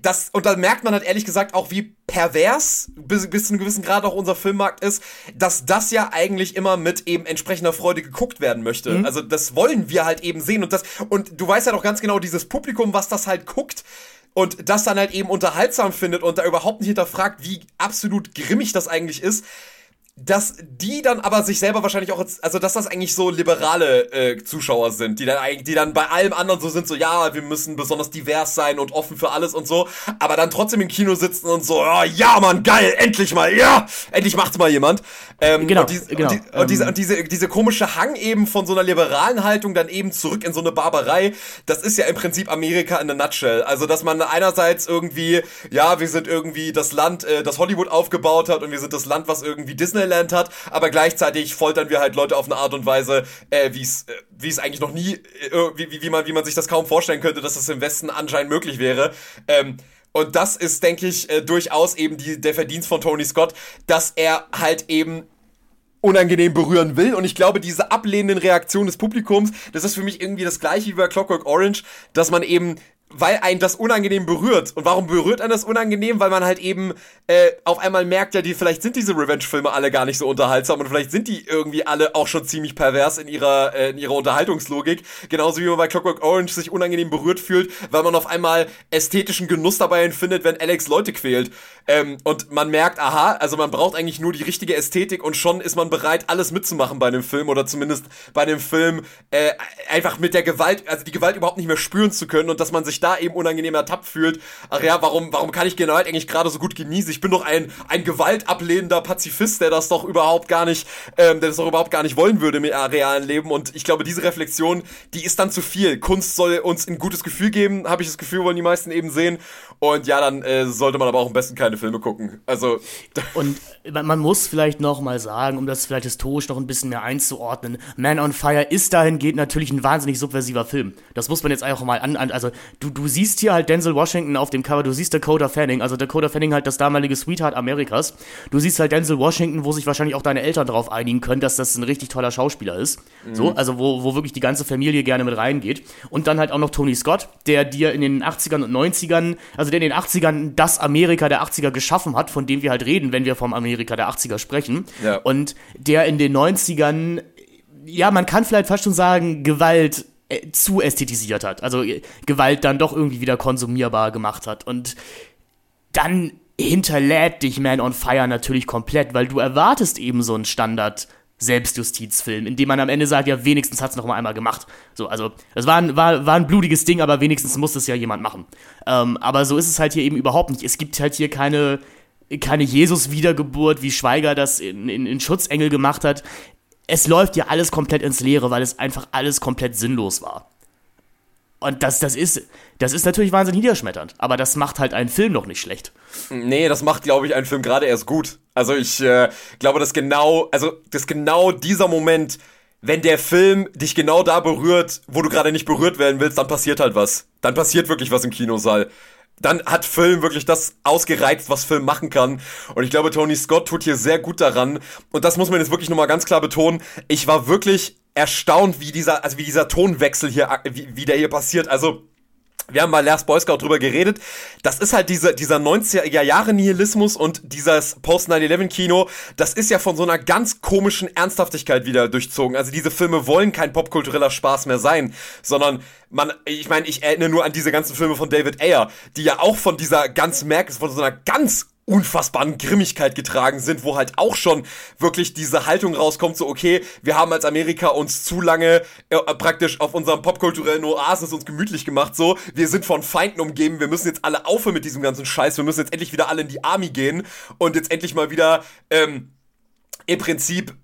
Das, und da merkt man halt ehrlich gesagt auch, wie pervers bis, bis zu einem gewissen Grad auch unser Filmmarkt ist, dass das ja eigentlich immer mit eben entsprechender Freude geguckt werden möchte. Mhm. Also das wollen wir halt eben sehen und das, und du weißt ja doch ganz genau, dieses Publikum, was das halt guckt, und das dann halt eben unterhaltsam findet und da überhaupt nicht hinterfragt, wie absolut grimmig das eigentlich ist, dass die dann aber sich selber wahrscheinlich auch, also dass das eigentlich so liberale äh, Zuschauer sind, die dann eigentlich, die dann bei allem anderen so sind, so ja, wir müssen besonders divers sein und offen für alles und so, aber dann trotzdem im Kino sitzen und so, oh, ja, Mann, geil, endlich mal, ja, endlich macht's mal jemand. Ähm, genau, und, die, genau. Und, die, und, diese, ähm. und diese, diese komische Hang eben von so einer liberalen Haltung dann eben zurück in so eine Barbarei, das ist ja im Prinzip Amerika in a nutshell. Also, dass man einerseits irgendwie, ja, wir sind irgendwie das Land, äh, das Hollywood aufgebaut hat und wir sind das Land, was irgendwie Disney Disneyland hat, aber gleichzeitig foltern wir halt Leute auf eine Art und Weise, äh, wie es äh, wie es eigentlich noch nie, äh, wie, wie, man, wie man sich das kaum vorstellen könnte, dass das im Westen anscheinend möglich wäre. Ähm, und das ist, denke ich, äh, durchaus eben die, der Verdienst von Tony Scott, dass er halt eben unangenehm berühren will. Und ich glaube, diese ablehnenden Reaktionen des Publikums, das ist für mich irgendwie das gleiche wie bei Clockwork Orange, dass man eben weil einen das unangenehm berührt. Und warum berührt einen das unangenehm? Weil man halt eben äh, auf einmal merkt, ja, die vielleicht sind diese Revenge-Filme alle gar nicht so unterhaltsam und vielleicht sind die irgendwie alle auch schon ziemlich pervers in ihrer äh, in ihrer Unterhaltungslogik. Genauso wie man bei Clockwork Orange sich unangenehm berührt fühlt, weil man auf einmal ästhetischen Genuss dabei empfindet, wenn Alex Leute quält. Ähm, und man merkt, aha, also man braucht eigentlich nur die richtige Ästhetik und schon ist man bereit, alles mitzumachen bei einem Film oder zumindest bei dem Film äh, einfach mit der Gewalt, also die Gewalt überhaupt nicht mehr spüren zu können und dass man sich da eben unangenehm ertappt fühlt. Ach ja, warum, warum kann ich Gewalt eigentlich gerade so gut genießen? Ich bin doch ein, ein gewaltablehnender Pazifist, der das doch überhaupt gar nicht, ähm, der das doch überhaupt gar nicht wollen würde im realen Leben. Und ich glaube, diese Reflexion, die ist dann zu viel. Kunst soll uns ein gutes Gefühl geben, habe ich das Gefühl, wollen die meisten eben sehen. Und ja, dann äh, sollte man aber auch am besten keine Filme gucken. Also. Und man muss vielleicht noch mal sagen, um das vielleicht historisch noch ein bisschen mehr einzuordnen, Man on Fire ist dahingehend natürlich ein wahnsinnig subversiver Film. Das muss man jetzt einfach mal an also du, du siehst hier halt Denzel Washington auf dem Cover, du siehst Dakota Fanning, also Dakota Fanning halt das damalige Sweetheart Amerikas. Du siehst halt Denzel Washington, wo sich wahrscheinlich auch deine Eltern darauf einigen können, dass das ein richtig toller Schauspieler ist. Mhm. So, also wo, wo wirklich die ganze Familie gerne mit reingeht. Und dann halt auch noch Tony Scott, der dir in den 80ern und 90ern, also der in den 80ern das Amerika der 80er geschaffen hat, von dem wir halt reden, wenn wir vom Amerika der 80er sprechen. Ja. Und der in den 90ern, ja, man kann vielleicht fast schon sagen, Gewalt zu ästhetisiert hat. Also äh, Gewalt dann doch irgendwie wieder konsumierbar gemacht hat. Und dann hinterlädt dich Man on Fire natürlich komplett, weil du erwartest eben so einen Standard Selbstjustizfilm, in dem man am Ende sagt, ja, wenigstens hat es noch mal einmal gemacht. So, also, es war ein, war, war ein blutiges Ding, aber wenigstens muss es ja jemand machen. Ähm, aber so ist es halt hier eben überhaupt nicht. Es gibt halt hier keine, keine Jesus-Wiedergeburt, wie Schweiger das in, in, in Schutzengel gemacht hat es läuft ja alles komplett ins Leere, weil es einfach alles komplett sinnlos war. Und das, das, ist, das ist natürlich wahnsinnig niederschmetternd, aber das macht halt einen Film noch nicht schlecht. Nee, das macht, glaube ich, einen Film gerade erst gut. Also ich äh, glaube, dass genau, also dass genau dieser Moment, wenn der Film dich genau da berührt, wo du gerade nicht berührt werden willst, dann passiert halt was. Dann passiert wirklich was im Kinosaal dann hat Film wirklich das ausgereizt, was Film machen kann. Und ich glaube, Tony Scott tut hier sehr gut daran. Und das muss man jetzt wirklich nochmal ganz klar betonen. Ich war wirklich erstaunt, wie dieser, also wie dieser Tonwechsel hier, wie, wie der hier passiert. Also, wir haben bei Last Boy Scout drüber geredet. Das ist halt diese, dieser 90er Jahre Nihilismus und dieses Post-9-11-Kino, das ist ja von so einer ganz komischen Ernsthaftigkeit wieder durchzogen. Also diese Filme wollen kein popkultureller Spaß mehr sein, sondern man, ich meine, ich erinnere nur an diese ganzen Filme von David Ayer, die ja auch von dieser ganz merk, von so einer ganz unfassbaren Grimmigkeit getragen sind, wo halt auch schon wirklich diese Haltung rauskommt, so okay, wir haben als Amerika uns zu lange äh, praktisch auf unserem popkulturellen Oasis uns gemütlich gemacht, so, wir sind von Feinden umgeben, wir müssen jetzt alle aufhören mit diesem ganzen Scheiß, wir müssen jetzt endlich wieder alle in die Army gehen und jetzt endlich mal wieder ähm, im Prinzip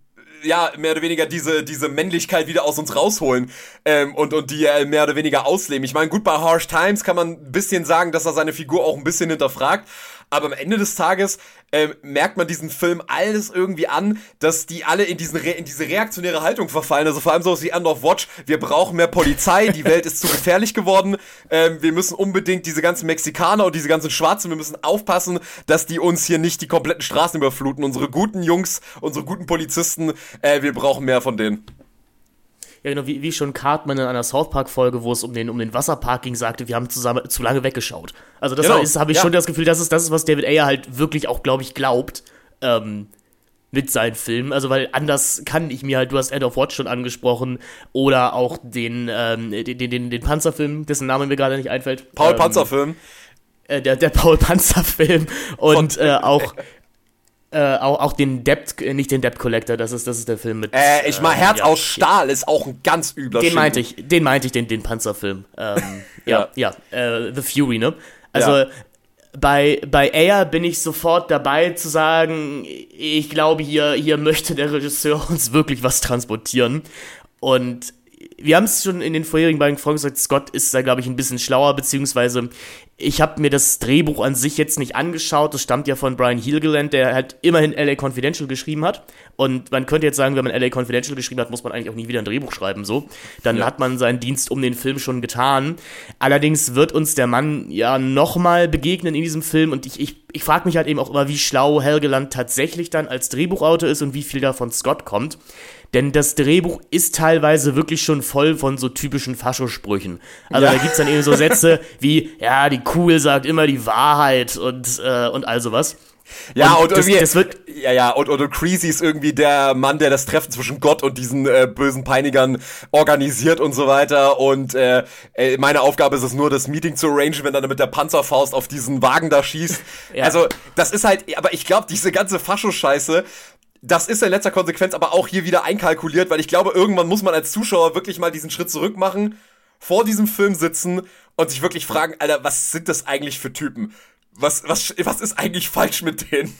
ja, mehr oder weniger diese, diese Männlichkeit wieder aus uns rausholen ähm, und, und die äh, mehr oder weniger ausleben. Ich meine, gut, bei Harsh Times kann man ein bisschen sagen, dass er seine Figur auch ein bisschen hinterfragt, aber am Ende des Tages äh, merkt man diesen Film alles irgendwie an, dass die alle in, diesen Re in diese reaktionäre Haltung verfallen. Also vor allem so wie End of Watch, wir brauchen mehr Polizei, die Welt ist zu gefährlich geworden, ähm, wir müssen unbedingt diese ganzen Mexikaner und diese ganzen Schwarzen, wir müssen aufpassen, dass die uns hier nicht die kompletten Straßen überfluten. Unsere guten Jungs, unsere guten Polizisten, äh, wir brauchen mehr von denen ja genau, wie, wie schon Cartman in einer South Park-Folge, wo es um den, um den Wasserpark ging, sagte, wir haben zusammen zu lange weggeschaut. Also das genau. habe ich ja. schon das Gefühl, das ist das, ist, was David Ayer halt wirklich auch, glaube ich, glaubt. Ähm, mit seinen Filmen. Also, weil anders kann ich mir halt, du hast End of Watch schon angesprochen, oder auch den, ähm, den, den, den Panzerfilm, dessen Name mir gerade nicht einfällt. Paul ähm, Panzerfilm. Äh, der, der Paul Panzerfilm und äh, auch äh, auch, auch den Debt, äh, nicht den Debt Collector, das ist, das ist der Film mit. Äh, ich mal Herz äh, aus Stahl ja. ist auch ein ganz übler Den meinte ich, den meinte ich, den, den Panzerfilm. Ähm, ja, ja, ja äh, The Fury, ne? Also, ja. bei, bei Air bin ich sofort dabei zu sagen, ich glaube, hier, hier möchte der Regisseur uns wirklich was transportieren. Und wir haben es schon in den vorherigen beiden Folgen gesagt, Scott ist da, glaube ich, ein bisschen schlauer, beziehungsweise ich habe mir das Drehbuch an sich jetzt nicht angeschaut. Das stammt ja von Brian Helgeland, der halt immerhin LA Confidential geschrieben hat. Und man könnte jetzt sagen, wenn man LA Confidential geschrieben hat, muss man eigentlich auch nie wieder ein Drehbuch schreiben, so. Dann ja. hat man seinen Dienst um den Film schon getan. Allerdings wird uns der Mann ja nochmal begegnen in diesem Film und ich, ich, ich frage mich halt eben auch immer, wie schlau Helgeland tatsächlich dann als Drehbuchautor ist und wie viel da von Scott kommt. Denn das Drehbuch ist teilweise wirklich schon voll von so typischen Faschosprüchen. Also ja. da gibt's dann eben so Sätze wie, ja, die Kugel sagt immer die Wahrheit und, äh, und all sowas. Ja, und, und das, irgendwie, das wird ja, ja, und, und, und Creasy ist irgendwie der Mann, der das Treffen zwischen Gott und diesen äh, bösen Peinigern organisiert und so weiter. Und äh, äh, meine Aufgabe ist es nur, das Meeting zu arrangen, wenn er mit der Panzerfaust auf diesen Wagen da schießt. ja. Also, das ist halt, aber ich glaube, diese ganze Faschoscheiße das ist in letzter Konsequenz aber auch hier wieder einkalkuliert, weil ich glaube, irgendwann muss man als Zuschauer wirklich mal diesen Schritt zurück machen, vor diesem Film sitzen und sich wirklich fragen, Alter, was sind das eigentlich für Typen? Was, was, was ist eigentlich falsch mit denen?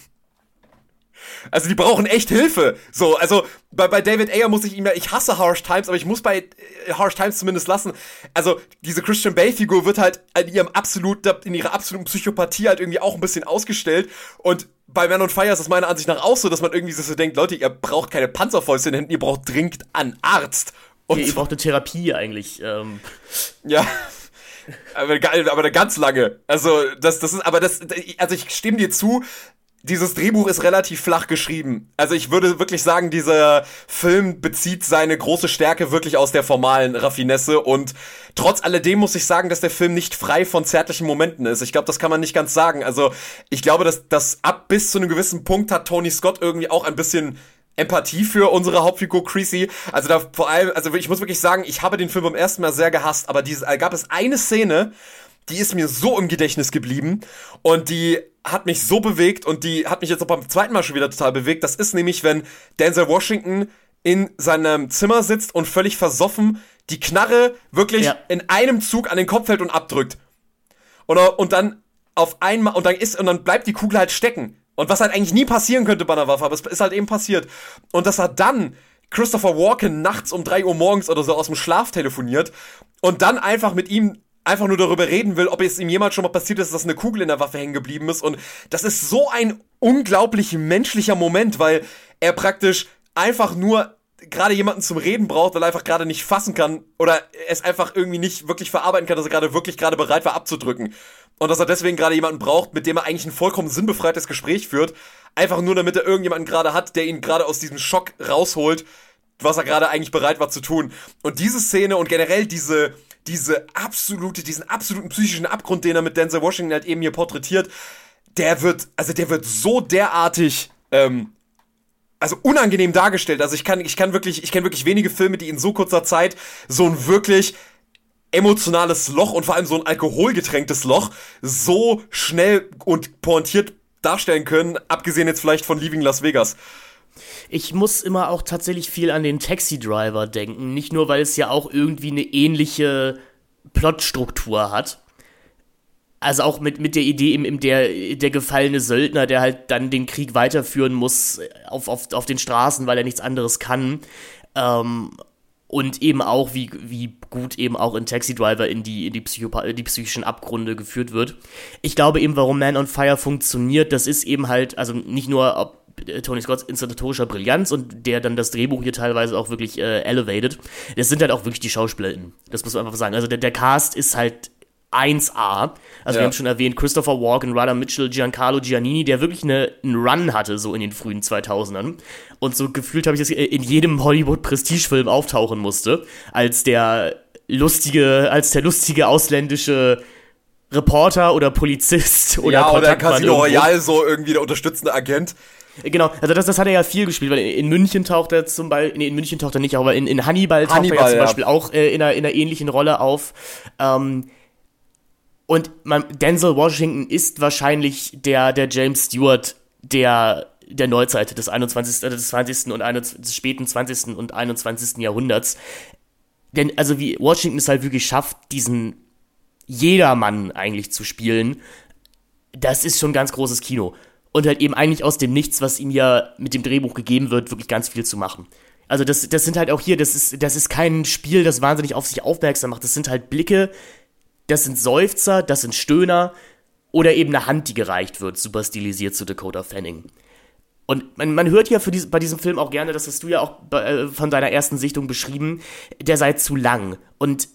Also die brauchen echt Hilfe. So, also bei, bei David Ayer muss ich ihm ja, ich hasse Harsh Times, aber ich muss bei äh, Harsh Times zumindest lassen. Also diese Christian Bale-Figur wird halt in ihrem absolut, in ihrer absoluten Psychopathie halt irgendwie auch ein bisschen ausgestellt. Und bei Man on Fire ist es meiner Ansicht nach auch so, dass man irgendwie so denkt, Leute, ihr braucht keine Panzerfäuste in den Händen, ihr braucht dringend einen Arzt. Und ihr, ihr braucht eine Therapie eigentlich. Ähm. Ja. aber, aber ganz lange. Also, das, das ist, aber das, also ich stimme dir zu, dieses Drehbuch ist relativ flach geschrieben. Also ich würde wirklich sagen, dieser Film bezieht seine große Stärke wirklich aus der formalen Raffinesse und trotz alledem muss ich sagen, dass der Film nicht frei von zärtlichen Momenten ist. Ich glaube, das kann man nicht ganz sagen. Also ich glaube, dass das ab bis zu einem gewissen Punkt hat Tony Scott irgendwie auch ein bisschen Empathie für unsere Hauptfigur Creasy. Also da vor allem, also ich muss wirklich sagen, ich habe den Film beim ersten Mal sehr gehasst, aber diese, gab es eine Szene, die ist mir so im Gedächtnis geblieben und die hat mich so bewegt und die hat mich jetzt auch beim zweiten Mal schon wieder total bewegt. Das ist nämlich, wenn Denzel Washington in seinem Zimmer sitzt und völlig versoffen die Knarre wirklich ja. in einem Zug an den Kopf hält und abdrückt. Und, und dann auf einmal, und dann ist, und dann bleibt die Kugel halt stecken. Und was halt eigentlich nie passieren könnte bei einer Waffe, aber es ist halt eben passiert. Und dass er dann Christopher Walken nachts um drei Uhr morgens oder so aus dem Schlaf telefoniert und dann einfach mit ihm einfach nur darüber reden will, ob es ihm jemals schon mal passiert ist, dass eine Kugel in der Waffe hängen geblieben ist. Und das ist so ein unglaublich menschlicher Moment, weil er praktisch einfach nur gerade jemanden zum Reden braucht, weil er einfach gerade nicht fassen kann oder es einfach irgendwie nicht wirklich verarbeiten kann, dass er gerade wirklich gerade bereit war abzudrücken. Und dass er deswegen gerade jemanden braucht, mit dem er eigentlich ein vollkommen sinnbefreites Gespräch führt, einfach nur damit er irgendjemanden gerade hat, der ihn gerade aus diesem Schock rausholt, was er gerade eigentlich bereit war zu tun. Und diese Szene und generell diese diese absolute, diesen absoluten psychischen Abgrund, den er mit Denzel Washington halt eben hier porträtiert, der wird, also der wird so derartig, ähm, also unangenehm dargestellt. Also ich kann, ich kann wirklich, ich kenne wirklich wenige Filme, die in so kurzer Zeit so ein wirklich emotionales Loch und vor allem so ein alkoholgetränktes Loch so schnell und pointiert darstellen können, abgesehen jetzt vielleicht von Leaving Las Vegas. Ich muss immer auch tatsächlich viel an den Taxi Driver denken, nicht nur weil es ja auch irgendwie eine ähnliche Plotstruktur hat. Also auch mit, mit der Idee, im, im der, der gefallene Söldner, der halt dann den Krieg weiterführen muss auf, auf, auf den Straßen, weil er nichts anderes kann. Ähm, und eben auch, wie, wie gut eben auch in Taxi Driver in die, in die, Psychopath die psychischen Abgründe geführt wird. Ich glaube eben, warum Man on Fire funktioniert, das ist eben halt, also nicht nur ob äh, Tony Scotts inszenatorischer Brillanz und der dann das Drehbuch hier teilweise auch wirklich äh, elevated. Das sind halt auch wirklich die SchauspielerInnen. Das muss man einfach sagen. Also der, der Cast ist halt 1A. Also ja. wir haben schon erwähnt, Christopher Walken, Radha Mitchell, Giancarlo Giannini, der wirklich eine, einen Run hatte, so in den frühen 2000ern. Und so gefühlt habe ich das in jedem Hollywood-Prestigefilm auftauchen musste, als der lustige, als der lustige ausländische Reporter oder Polizist oder Ja, oder Casino Royale, so irgendwie der unterstützende Agent. Genau, also das, das hat er ja viel gespielt, weil in München taucht er zum Beispiel, nee, in München taucht er nicht, aber in, in Hannibal taucht Hannibal, er ja zum Beispiel auch äh, in, einer, in einer ähnlichen Rolle auf. Ähm, und man, Denzel Washington ist wahrscheinlich der, der James Stewart der, der Neuzeit des 21., des 20. und 21, des späten 20. und 21. Jahrhunderts. Denn, also wie Washington es halt wirklich schafft, diesen Jedermann eigentlich zu spielen, das ist schon ganz großes Kino. Und halt eben eigentlich aus dem Nichts, was ihm ja mit dem Drehbuch gegeben wird, wirklich ganz viel zu machen. Also das, das sind halt auch hier, das ist, das ist kein Spiel, das wahnsinnig auf sich aufmerksam macht. Das sind halt Blicke, das sind Seufzer, das sind Stöhner oder eben eine Hand, die gereicht wird, super stilisiert zu Dakota Fanning. Und man, man hört ja für diese, bei diesem Film auch gerne, das hast du ja auch bei, äh, von deiner ersten Sichtung beschrieben, der sei zu lang. Und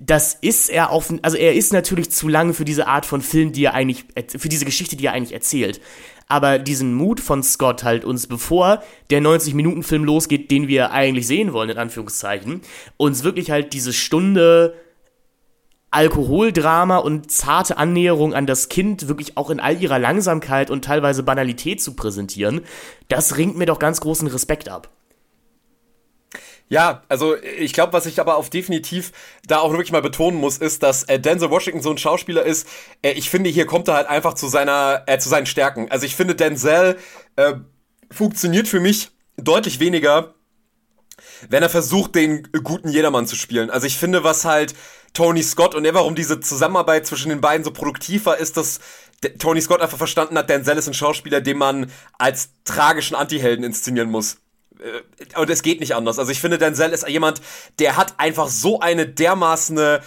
das ist er auf, also er ist natürlich zu lang für diese Art von Film, die er eigentlich, für diese Geschichte, die er eigentlich erzählt. Aber diesen Mut von Scott halt uns, bevor der 90-Minuten-Film losgeht, den wir eigentlich sehen wollen, in Anführungszeichen, uns wirklich halt diese Stunde Alkoholdrama und zarte Annäherung an das Kind wirklich auch in all ihrer Langsamkeit und teilweise Banalität zu präsentieren, das ringt mir doch ganz großen Respekt ab. Ja, also ich glaube, was ich aber auf definitiv da auch wirklich mal betonen muss, ist, dass äh, Denzel Washington so ein Schauspieler ist. Äh, ich finde, hier kommt er halt einfach zu seiner, äh, zu seinen Stärken. Also ich finde, Denzel äh, funktioniert für mich deutlich weniger, wenn er versucht, den guten Jedermann zu spielen. Also ich finde, was halt Tony Scott und er, warum diese Zusammenarbeit zwischen den beiden so produktiv war, ist, dass Tony Scott einfach verstanden hat, Denzel ist ein Schauspieler, den man als tragischen Antihelden inszenieren muss. Äh, und es geht nicht anders. Also ich finde, Denzel ist jemand, der hat einfach so eine dermaßen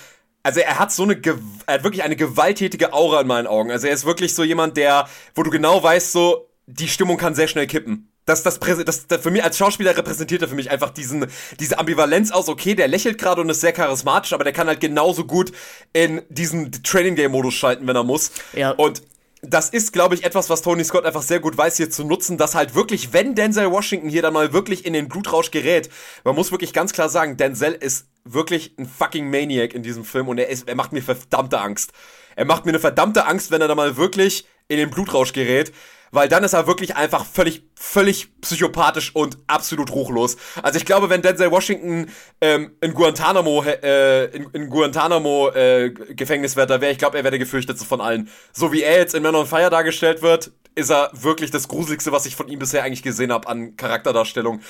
also er hat so eine, er hat wirklich eine gewalttätige Aura in meinen Augen. Also er ist wirklich so jemand, der, wo du genau weißt, so, die Stimmung kann sehr schnell kippen das, das, das, das für mich als Schauspieler repräsentiert er für mich einfach diesen, diese Ambivalenz aus, okay, der lächelt gerade und ist sehr charismatisch, aber der kann halt genauso gut in diesen Training Game Modus schalten, wenn er muss. Ja. Und das ist, glaube ich, etwas, was Tony Scott einfach sehr gut weiß, hier zu nutzen, dass halt wirklich, wenn Denzel Washington hier dann mal wirklich in den Blutrausch gerät, man muss wirklich ganz klar sagen, Denzel ist wirklich ein fucking Maniac in diesem Film und er ist, er macht mir verdammte Angst. Er macht mir eine verdammte Angst, wenn er da mal wirklich in den Blutrausch gerät weil dann ist er wirklich einfach völlig, völlig psychopathisch und absolut ruchlos. Also ich glaube, wenn Denzel Washington ähm, in Guantanamo, äh, in, in Guantanamo äh, Gefängnis wäre, ich glaube, er wäre der gefürchtetste von allen. So wie er jetzt in Men on Fire dargestellt wird, ist er wirklich das Gruseligste, was ich von ihm bisher eigentlich gesehen habe an Charakterdarstellung.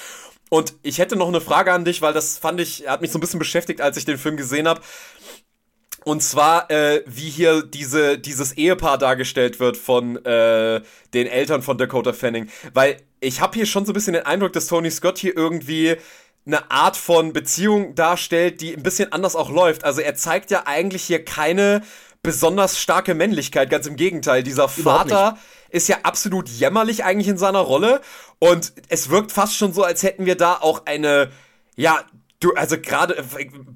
Und ich hätte noch eine Frage an dich, weil das fand ich, hat mich so ein bisschen beschäftigt, als ich den Film gesehen habe. Und zwar, äh, wie hier diese, dieses Ehepaar dargestellt wird von äh, den Eltern von Dakota Fanning. Weil ich habe hier schon so ein bisschen den Eindruck, dass Tony Scott hier irgendwie eine Art von Beziehung darstellt, die ein bisschen anders auch läuft. Also er zeigt ja eigentlich hier keine besonders starke Männlichkeit, ganz im Gegenteil. Dieser Vater ist ja absolut jämmerlich eigentlich in seiner Rolle und es wirkt fast schon so, als hätten wir da auch eine ja, du, also gerade äh,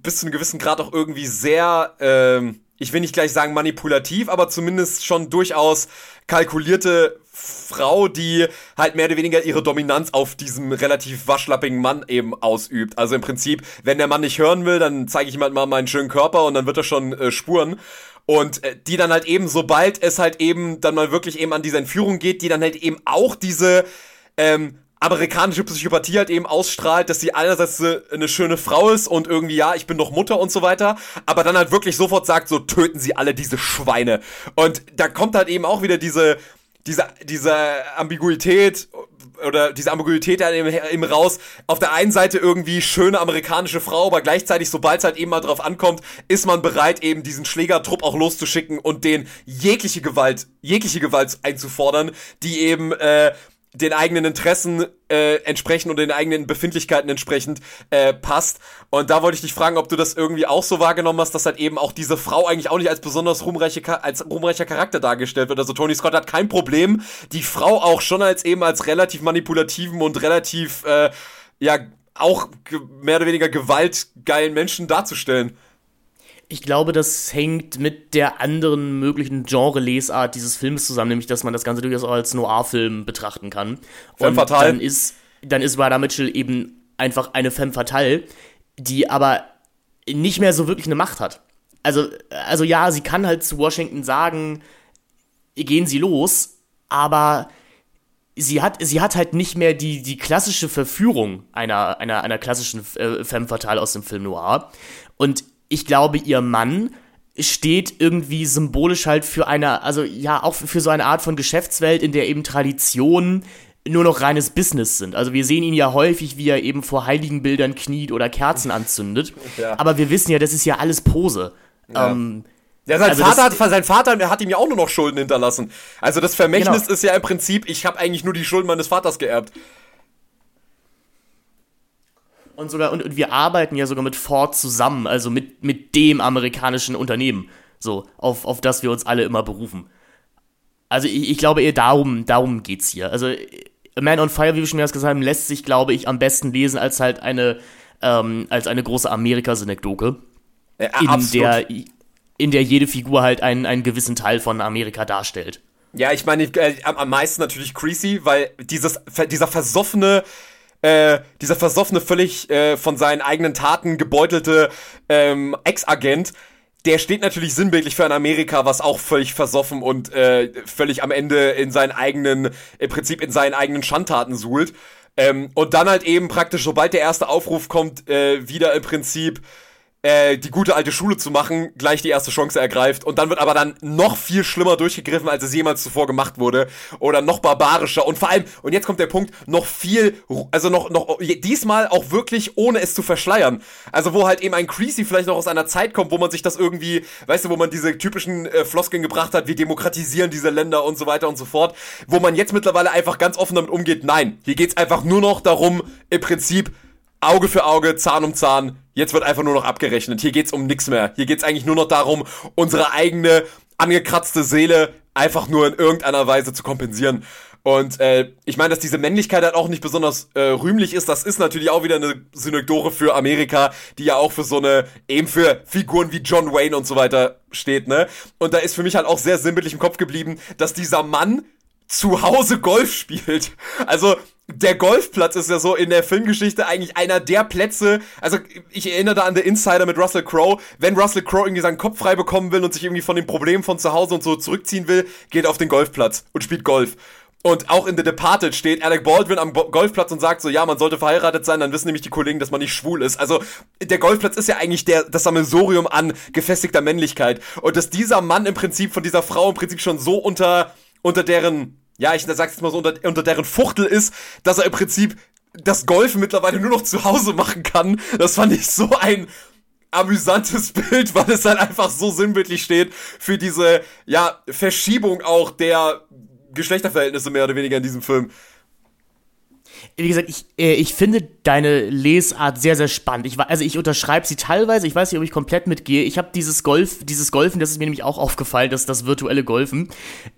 bis zu einem gewissen Grad auch irgendwie sehr, ähm, ich will nicht gleich sagen manipulativ, aber zumindest schon durchaus kalkulierte Frau, die halt mehr oder weniger ihre Dominanz auf diesem relativ waschlappigen Mann eben ausübt. Also im Prinzip, wenn der Mann nicht hören will, dann zeige ich ihm halt mal meinen schönen Körper und dann wird er schon äh, spuren. Und äh, die dann halt eben, sobald es halt eben dann mal wirklich eben an diese Entführung geht, die dann halt eben auch diese ähm, amerikanische Psychopathie halt eben ausstrahlt, dass sie einerseits eine schöne Frau ist und irgendwie, ja, ich bin doch Mutter und so weiter, aber dann halt wirklich sofort sagt, so töten sie alle diese Schweine. Und da kommt halt eben auch wieder diese, diese, diese Ambiguität oder diese Ambiguität dann eben, eben raus. Auf der einen Seite irgendwie schöne amerikanische Frau, aber gleichzeitig, sobald es halt eben mal drauf ankommt, ist man bereit, eben diesen Schlägertrupp auch loszuschicken und den jegliche Gewalt, jegliche Gewalt einzufordern, die eben, äh, den eigenen Interessen äh, entsprechend und den eigenen Befindlichkeiten entsprechend äh, passt. Und da wollte ich dich fragen, ob du das irgendwie auch so wahrgenommen hast, dass halt eben auch diese Frau eigentlich auch nicht als besonders ruhmreiche, als ruhmreicher Charakter dargestellt wird. Also Tony Scott hat kein Problem, die Frau auch schon als eben als relativ manipulativen und relativ, äh, ja, auch mehr oder weniger gewaltgeilen Menschen darzustellen. Ich glaube, das hängt mit der anderen möglichen Genre-Lesart dieses Films zusammen, nämlich dass man das Ganze durchaus auch als Noir-Film betrachten kann. Femme Und fatale. dann ist, dann ist Radha Mitchell eben einfach eine Femme fatale, die aber nicht mehr so wirklich eine Macht hat. Also, also ja, sie kann halt zu Washington sagen, gehen Sie los, aber sie hat, sie hat halt nicht mehr die, die klassische Verführung einer, einer, einer klassischen äh, Femme fatale aus dem Film Noir. Und ich glaube, ihr Mann steht irgendwie symbolisch halt für eine, also ja, auch für so eine Art von Geschäftswelt, in der eben Traditionen nur noch reines Business sind. Also wir sehen ihn ja häufig, wie er eben vor heiligen Bildern kniet oder Kerzen anzündet. Ja. Aber wir wissen ja, das ist ja alles Pose. Ja. Ähm, Ja, sein Also Vater, hat, sein Vater hat ihm ja auch nur noch Schulden hinterlassen. Also das Vermächtnis Genau. ist ja im Prinzip, ich habe eigentlich nur die Schulden meines Vaters geerbt. Und sogar, und, und wir arbeiten ja sogar mit Ford zusammen, also mit, mit dem amerikanischen Unternehmen, so, auf, auf das wir uns alle immer berufen. Also ich, ich glaube eher darum, darum geht's hier. Also A Man on Fire, wie wir schon mehrmals gesagt haben, lässt sich, glaube ich, am besten lesen als halt eine, ähm, als eine große Amerika-Synekdoke, Ja, in absolut. der, in der jede Figur halt einen, einen gewissen Teil von Amerika darstellt. Ja, ich meine, äh, am, am meisten natürlich Creasy, weil dieses, dieser versoffene, äh, dieser versoffene, völlig äh, von seinen eigenen Taten gebeutelte ähm, Ex-Agent, der steht natürlich sinnbildlich für ein Amerika, was auch völlig versoffen und äh, völlig am Ende in seinen eigenen, im Prinzip in seinen eigenen Schandtaten suhlt. Ähm, und dann halt eben praktisch, sobald der erste Aufruf kommt, äh, wieder im Prinzip äh, die gute alte Schule zu machen, gleich die erste Chance ergreift und dann wird aber dann noch viel schlimmer durchgegriffen, als es jemals zuvor gemacht wurde oder noch barbarischer und vor allem, und jetzt kommt der Punkt, noch viel, also noch, noch, diesmal auch wirklich ohne es zu verschleiern. Also wo halt eben ein Creasy vielleicht noch aus einer Zeit kommt, wo man sich das irgendwie, weißt du, wo man diese typischen äh, Floskeln gebracht hat, wir demokratisieren diese Länder und so weiter und so fort, wo man jetzt mittlerweile einfach ganz offen damit umgeht, nein, hier geht's einfach nur noch darum, im Prinzip Auge für Auge, Zahn um Zahn. Jetzt wird einfach nur noch abgerechnet. Hier geht's um nichts mehr. Hier geht's eigentlich nur noch darum, unsere eigene angekratzte Seele einfach nur in irgendeiner Weise zu kompensieren. Und äh, ich meine, dass diese Männlichkeit halt auch nicht besonders äh, rühmlich ist, das ist natürlich auch wieder eine Synekdore für Amerika, die ja auch für so eine, eben für Figuren wie John Wayne und so weiter steht, ne? Und da ist für mich halt auch sehr sinnbildlich im Kopf geblieben, dass dieser Mann zu Hause Golf spielt. Also der Golfplatz ist ja so in der Filmgeschichte eigentlich einer der Plätze. Also ich erinnere da an The Insider mit Russell Crowe. Wenn Russell Crowe irgendwie seinen Kopf frei bekommen will und sich irgendwie von den Problemen von zu Hause und so zurückziehen will, geht er auf den Golfplatz und spielt Golf. Und auch in The Departed steht Alec Baldwin am Golfplatz und sagt so, ja, man sollte verheiratet sein, dann wissen nämlich die Kollegen, dass man nicht schwul ist. Also der Golfplatz ist ja eigentlich der, das Sammelsurium an gefestigter Männlichkeit. Und dass dieser Mann im Prinzip von dieser Frau im Prinzip schon so unter, unter deren, ja, ich sag's jetzt mal so, unter, unter deren Fuchtel ist, dass er im Prinzip das Golfen mittlerweile nur noch zu Hause machen kann. Das fand ich so ein amüsantes Bild, weil es halt einfach so sinnbildlich steht für diese, ja, Verschiebung auch der Geschlechterverhältnisse mehr oder weniger in diesem Film. Wie gesagt, ich, äh, ich finde deine Lesart sehr, sehr spannend. Ich, also ich unterschreibe sie teilweise, ich weiß nicht, ob ich komplett mitgehe. Ich habe dieses Golf, dieses Golfen, das ist mir nämlich auch aufgefallen, dass das virtuelle Golfen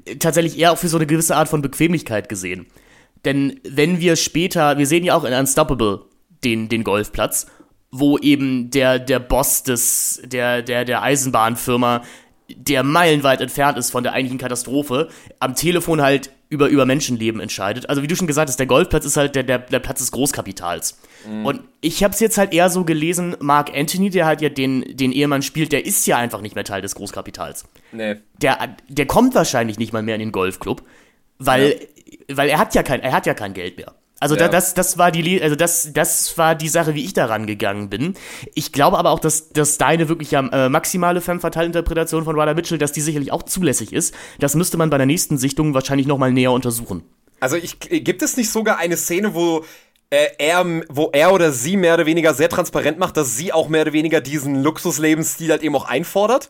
äh, tatsächlich eher auch für so eine gewisse Art von Bequemlichkeit gesehen. Denn wenn wir später, wir sehen ja auch in Unstoppable den, den Golfplatz, wo eben der, der Boss des, der, der, der Eisenbahnfirma, der meilenweit entfernt ist von der eigentlichen Katastrophe, am Telefon halt über, über Menschenleben entscheidet. Also wie du schon gesagt hast, der Golfplatz ist halt der, der, der Platz des Großkapitals. Mhm. Und ich habe es jetzt halt eher so gelesen, Mark Anthony, der halt ja den, den Ehemann spielt, der ist ja einfach nicht mehr Teil des Großkapitals. Nee. Der, der kommt wahrscheinlich nicht mal mehr in den Golfclub, weil, ja. weil er hat ja kein, er hat ja kein Geld mehr. Also ja. das, das war die, also das, das war die Sache, wie ich daran gegangen bin. Ich glaube aber auch, dass, dass deine wirklich ja, äh, maximale femme fatale Interpretation von Ryder Mitchell, dass die sicherlich auch zulässig ist. Das müsste man bei der nächsten Sichtung wahrscheinlich nochmal näher untersuchen. Also ich, gibt es nicht sogar eine Szene, wo äh, er, wo er oder sie mehr oder weniger sehr transparent macht, dass sie auch mehr oder weniger diesen Luxuslebensstil halt eben auch einfordert?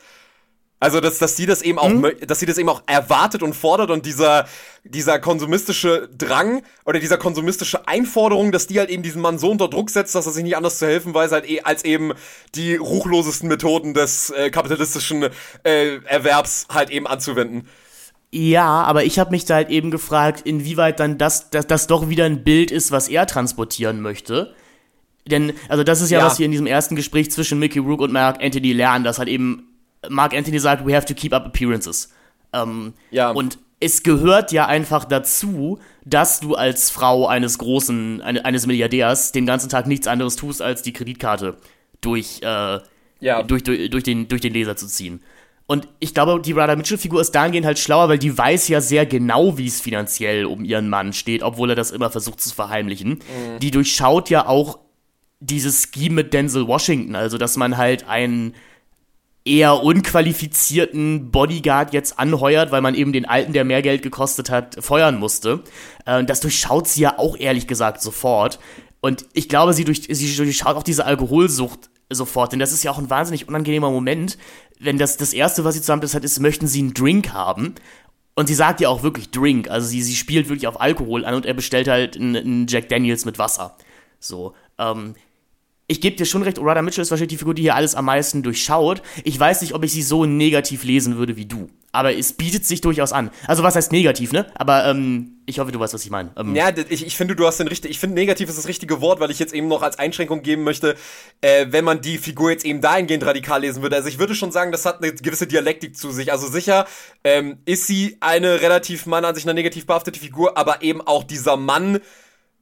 Also, dass, dass sie das eben auch, mhm. dass sie das eben auch erwartet und fordert und dieser, dieser konsumistische Drang oder dieser konsumistische Einforderung, dass die halt eben diesen Mann so unter Druck setzt, dass er sich nicht anders zu helfen weiß, halt eh, als eben die ruchlosesten Methoden des äh, kapitalistischen äh, Erwerbs halt eben anzuwenden. Ja, aber ich habe mich da halt eben gefragt, inwieweit dann das, das, das doch wieder ein Bild ist, was er transportieren möchte. Denn, also das ist ja, ja, was wir in diesem ersten Gespräch zwischen Mickey Rook und Mark Anthony lernen, dass halt eben Mark Anthony sagt, we have to keep up appearances. Ähm, ja. Und es gehört ja einfach dazu, dass du als Frau eines großen, eine, eines Milliardärs den ganzen Tag nichts anderes tust, als die Kreditkarte durch, äh, ja. durch, durch, durch, den, durch den Leser zu ziehen. Und ich glaube, die Radha Mitchell-Figur ist dahingehend halt schlauer, weil die weiß ja sehr genau, wie es finanziell um ihren Mann steht, obwohl er das immer versucht zu verheimlichen. Mhm. Die durchschaut ja auch dieses Scheme mit Denzel Washington, also dass man halt einen eher unqualifizierten Bodyguard jetzt anheuert, weil man eben den alten, der mehr Geld gekostet hat, feuern musste. Äh, das durchschaut sie ja auch ehrlich gesagt sofort. Und ich glaube, sie, durch, sie durchschaut auch diese Alkoholsucht sofort, denn das ist ja auch ein wahnsinnig unangenehmer Moment, wenn das das Erste, was sie zusammen hat, ist, möchten sie einen Drink haben. Und sie sagt ja auch wirklich Drink, also sie, sie spielt wirklich auf Alkohol an und er bestellt halt einen, einen Jack Daniels mit Wasser. So, ähm, ich gebe dir schon recht, Orada Mitchell ist wahrscheinlich die Figur, die hier alles am meisten durchschaut. Ich weiß nicht, ob ich sie so negativ lesen würde wie du. Aber es bietet sich durchaus an. Also was heißt negativ, ne? Aber ähm, ich hoffe, du weißt, was ich meine. Ähm, ja, ich, ich finde, du hast den richtigen. Ich finde, negativ ist das richtige Wort, weil ich jetzt eben noch als Einschränkung geben möchte, äh, wenn man die Figur jetzt eben dahingehend radikal lesen würde. Also ich würde schon sagen, das hat eine gewisse Dialektik zu sich. Also sicher ähm, ist sie eine relativ meiner Ansicht nach negativ behaftete Figur, aber eben auch dieser Mann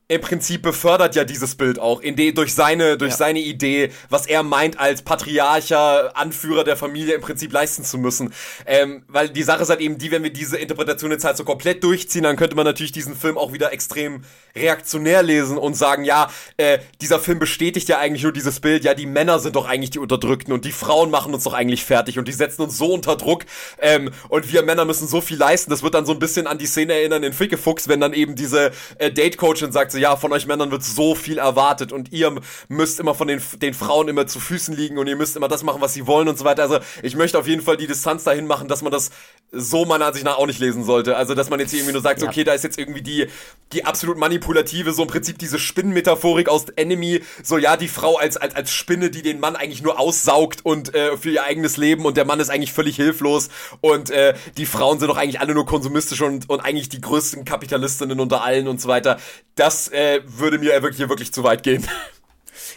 im Prinzip befördert ja dieses Bild auch in de, durch seine durch ja. seine Idee, was er meint als patriarcher Anführer der Familie im Prinzip leisten zu müssen. Ähm, weil die Sache ist halt eben die, wenn wir diese Interpretation jetzt halt so komplett durchziehen, dann könnte man natürlich diesen Film auch wieder extrem reaktionär lesen und sagen, ja, äh, dieser Film bestätigt ja eigentlich nur dieses Bild, ja, die Männer sind doch eigentlich die Unterdrückten und die Frauen machen uns doch eigentlich fertig und die setzen uns so unter Druck ähm, und wir Männer müssen so viel leisten. Das wird dann so ein bisschen an die Szene erinnern in Fickefuchs, wenn dann eben diese äh, Date-Coachin sagt, so, ja, von euch Männern wird so viel erwartet und ihr müsst immer von den, den Frauen immer zu Füßen liegen und ihr müsst immer das machen, was sie wollen und so weiter. Also ich möchte auf jeden Fall die Distanz dahin machen, dass man das so meiner Ansicht nach auch nicht lesen sollte. Also dass man jetzt irgendwie nur sagt, ja. okay, da ist jetzt irgendwie die, die absolut manipulative, so im Prinzip diese Spinnenmetaphorik aus Enemy, so ja, die Frau als, als, als Spinne, die den Mann eigentlich nur aussaugt und äh, für ihr eigenes Leben und der Mann ist eigentlich völlig hilflos und äh, die Frauen sind doch eigentlich alle nur konsumistisch und, und eigentlich die größten Kapitalistinnen unter allen und so weiter. Das äh, würde mir wirklich, wirklich zu weit gehen.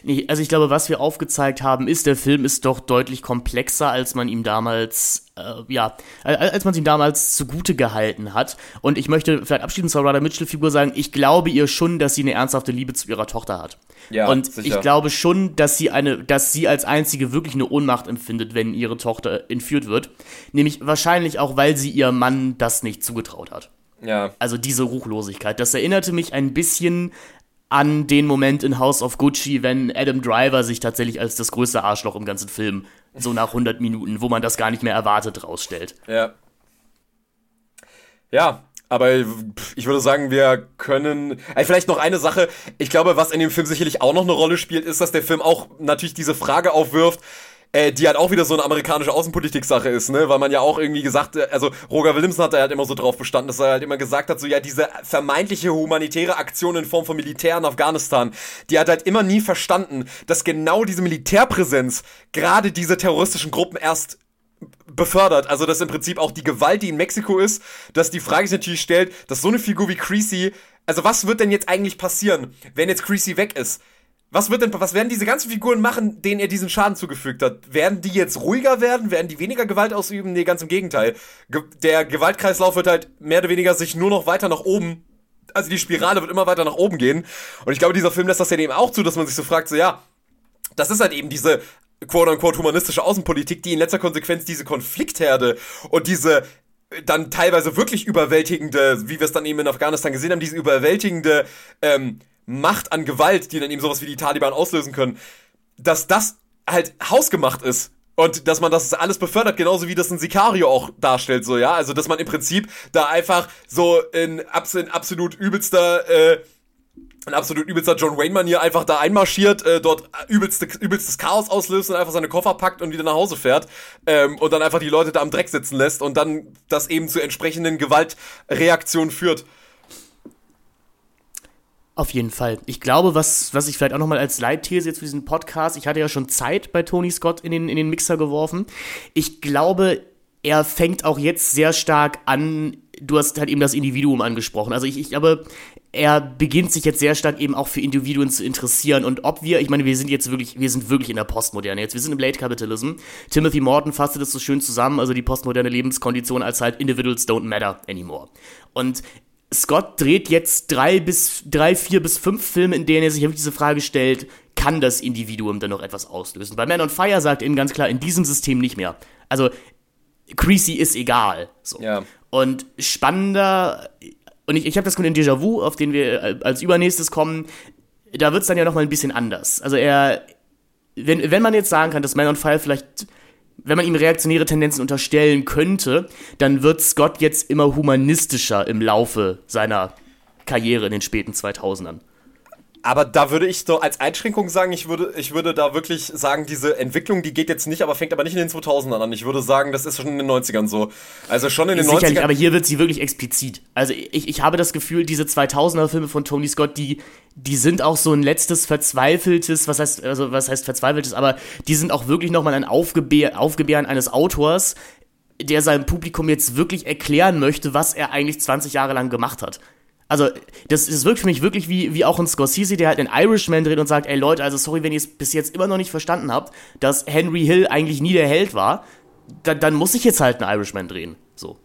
Nee, also ich glaube, was wir aufgezeigt haben, ist, der Film ist doch deutlich komplexer, als man ihm damals, äh, ja, als man ihm damals zugute gehalten hat. Und ich möchte vielleicht abschließend zur Rada Mitchell-Figur sagen, ich glaube ihr schon, dass sie eine ernsthafte Liebe zu ihrer Tochter hat. Ja, und sicher. ich glaube schon, dass sie eine, dass sie als einzige wirklich eine Ohnmacht empfindet, wenn ihre Tochter entführt wird. Nämlich wahrscheinlich auch, weil sie ihrem Mann das nicht zugetraut hat. Ja. Also diese Ruchlosigkeit. Das erinnerte mich ein bisschen an den Moment in House of Gucci, wenn Adam Driver sich tatsächlich als das größte Arschloch im ganzen Film so nach 100 Minuten, wo man das gar nicht mehr erwartet, rausstellt. Ja. Ja, aber ich würde sagen, wir können. Also vielleicht noch eine Sache. Ich glaube, was in dem Film sicherlich auch noch eine Rolle spielt, ist, dass der Film auch natürlich diese Frage aufwirft, äh, die halt auch wieder so eine amerikanische Außenpolitik-Sache ist, ne? Weil man ja auch irgendwie gesagt, äh, also Roger Williamson hat da halt immer so drauf bestanden, dass er halt immer gesagt hat, so ja, diese vermeintliche humanitäre Aktion in Form von Militär in Afghanistan, die hat halt immer nie verstanden, dass genau diese Militärpräsenz gerade diese terroristischen Gruppen erst befördert. Also, dass im Prinzip auch die Gewalt, die in Mexiko ist, dass die Frage sich natürlich stellt, dass so eine Figur wie Creasy, also was wird denn jetzt eigentlich passieren, wenn jetzt Creasy weg ist? Was wird denn, was werden diese ganzen Figuren machen, denen er diesen Schaden zugefügt hat? Werden die jetzt ruhiger werden? Werden die weniger Gewalt ausüben? Nee, ganz im Gegenteil. Ge der Gewaltkreislauf wird halt mehr oder weniger sich nur noch weiter nach oben, also die Spirale wird immer weiter nach oben gehen. Und ich glaube, dieser Film lässt das ja eben auch zu, dass man sich so fragt, so ja, das ist halt eben diese quote-unquote humanistische Außenpolitik, die in letzter Konsequenz diese Konfliktherde und diese dann teilweise wirklich überwältigende, wie wir es dann eben in Afghanistan gesehen haben, diese überwältigende ähm, Macht an Gewalt, die dann eben sowas wie die Taliban auslösen können, dass das halt hausgemacht ist. Und dass man das alles befördert, genauso wie das ein Sicario auch darstellt, so, ja. Also, dass man im Prinzip da einfach so in, abs in absolut übelster, äh, ein absolut übelster John Wayne-Manier einfach da einmarschiert, äh, dort übelste, übelstes Chaos auslöst und einfach seine Koffer packt und wieder nach Hause fährt ähm, und dann einfach die Leute da am Dreck sitzen lässt und dann das eben zu entsprechenden Gewaltreaktionen führt. Auf jeden Fall. Ich glaube, was, was ich vielleicht auch nochmal als Leitthese jetzt für diesen Podcast, ich hatte ja schon Zeit bei Tony Scott in den, in den Mixer geworfen. Ich glaube, er fängt auch jetzt sehr stark an, du hast halt eben das Individuum angesprochen. Also ich, ich glaube, er beginnt sich jetzt sehr stark eben auch für Individuen zu interessieren und ob wir, ich meine, wir sind jetzt wirklich, wir sind wirklich in der Postmoderne jetzt, wir sind im Late Capitalism. Timothy Morton fasste das so schön zusammen, also die postmoderne Lebenskondition als halt Individuals don't matter anymore. Und Scott dreht jetzt drei bis drei, vier bis fünf Filme, in denen er sich wirklich diese Frage stellt, kann das Individuum denn noch etwas auslösen? Bei Man on Fire sagt eben ganz klar, in diesem System nicht mehr. Also Creasy ist egal. So. Ja. Und spannender, und ich, ich habe das Gefühl in Déjà-vu, auf den wir als übernächstes kommen, da wird es dann ja nochmal ein bisschen anders. Also er, wenn, wenn man jetzt sagen kann, dass Man on Fire vielleicht wenn man ihm reaktionäre Tendenzen unterstellen könnte, dann wird Scott jetzt immer humanistischer im Laufe seiner Karriere in den späten 2000ern. Aber da würde ich so als Einschränkung sagen, ich würde, ich würde da wirklich sagen, diese Entwicklung, die geht jetzt nicht, aber fängt aber nicht in den 2000ern an. Ich würde sagen, das ist schon in den 90ern so. Also schon in den Sicherlich, 90ern. aber hier wird sie wirklich explizit. Also ich, ich habe das Gefühl, diese 2000er Filme von Tony Scott, die, die sind auch so ein letztes verzweifeltes, was heißt, also was heißt verzweifeltes, aber die sind auch wirklich nochmal ein Aufgebär, Aufgebären eines Autors, der seinem Publikum jetzt wirklich erklären möchte, was er eigentlich 20 Jahre lang gemacht hat. Also, das, das wirkt für mich wirklich wie, wie auch ein Scorsese, der halt einen Irishman dreht und sagt, ey Leute, also sorry, wenn ihr es bis jetzt immer noch nicht verstanden habt, dass Henry Hill eigentlich nie der Held war, dann, dann muss ich jetzt halt einen Irishman drehen. So.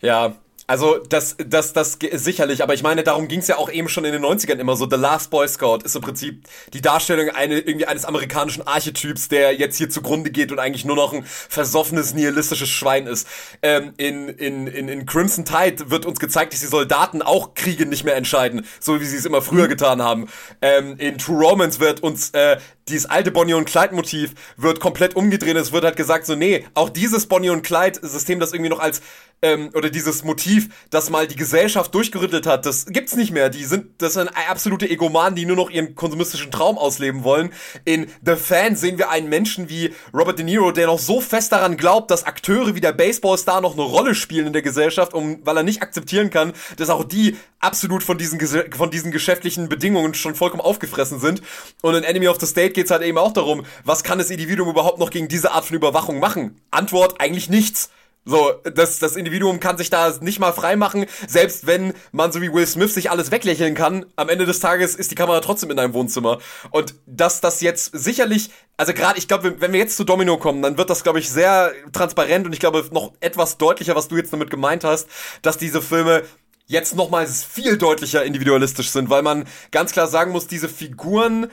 Ja, also das, das, das sicherlich, aber ich meine, darum ging es ja auch eben schon in den 90ern immer so. The Last Boy Scout ist im Prinzip die Darstellung eine, irgendwie eines amerikanischen Archetyps, der jetzt hier zugrunde geht und eigentlich nur noch ein versoffenes, nihilistisches Schwein ist. Ähm, in, in, in, in Crimson Tide wird uns gezeigt, dass die Soldaten auch Kriege nicht mehr entscheiden, so wie sie es immer früher mhm. getan haben. Ähm, in True Romance wird uns äh, dieses alte Bonnie und Clyde Motiv wird komplett umgedreht. Es wird halt gesagt so, nee, auch dieses Bonnie und Clyde System, das irgendwie noch als ähm, oder dieses Motiv, das mal die Gesellschaft durchgerüttelt hat, das gibt's nicht mehr. Die sind, das sind absolute Egomanen, die nur noch ihren konsumistischen Traum ausleben wollen. In The Fan sehen wir einen Menschen wie Robert De Niro, der noch so fest daran glaubt, dass Akteure wie der Baseballstar noch eine Rolle spielen in der Gesellschaft, um, weil er nicht akzeptieren kann, dass auch die absolut von diesen, von diesen geschäftlichen Bedingungen schon vollkommen aufgefressen sind. Und in Enemy of the State geht's halt eben auch darum, was kann das Individuum überhaupt noch gegen diese Art von Überwachung machen? Antwort, eigentlich nichts. So, das, das Individuum kann sich da nicht mal freimachen, selbst wenn man so wie Will Smith sich alles weglächeln kann. Am Ende des Tages ist die Kamera trotzdem in deinem Wohnzimmer. Und dass das jetzt sicherlich, also gerade, ich glaube, wenn wir jetzt zu Domino kommen, dann wird das, glaube ich, sehr transparent und ich glaube noch etwas deutlicher, was du jetzt damit gemeint hast, dass diese Filme jetzt nochmal viel deutlicher individualistisch sind, weil man ganz klar sagen muss, diese Figuren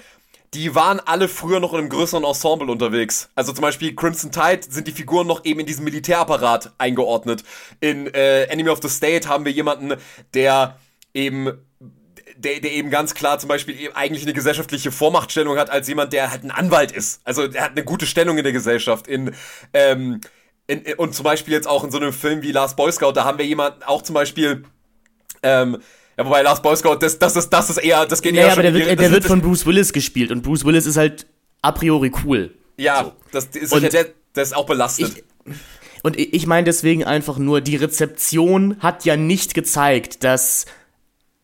die waren alle früher noch in einem größeren Ensemble unterwegs. Also zum Beispiel Crimson Tide sind die Figuren noch eben in diesem Militärapparat eingeordnet. In äh, Enemy of the State haben wir jemanden, der eben der, der eben ganz klar zum Beispiel eben eigentlich eine gesellschaftliche Vormachtstellung hat als jemand, der halt ein Anwalt ist. Also er hat eine gute Stellung in der Gesellschaft. In, ähm, in, und zum Beispiel jetzt auch in so einem Film wie Last Boy Scout, da haben wir jemanden auch zum Beispiel ähm, ja, wobei Last Boy Scout, das, das, ist, das ist eher, das geht ja, eher aber der, wird, der wird von Bruce Willis gespielt und Bruce Willis ist halt a priori cool. Ja, so. das ist und der, der ist auch belastet. Ich, und ich meine deswegen einfach nur, die Rezeption hat ja nicht gezeigt, dass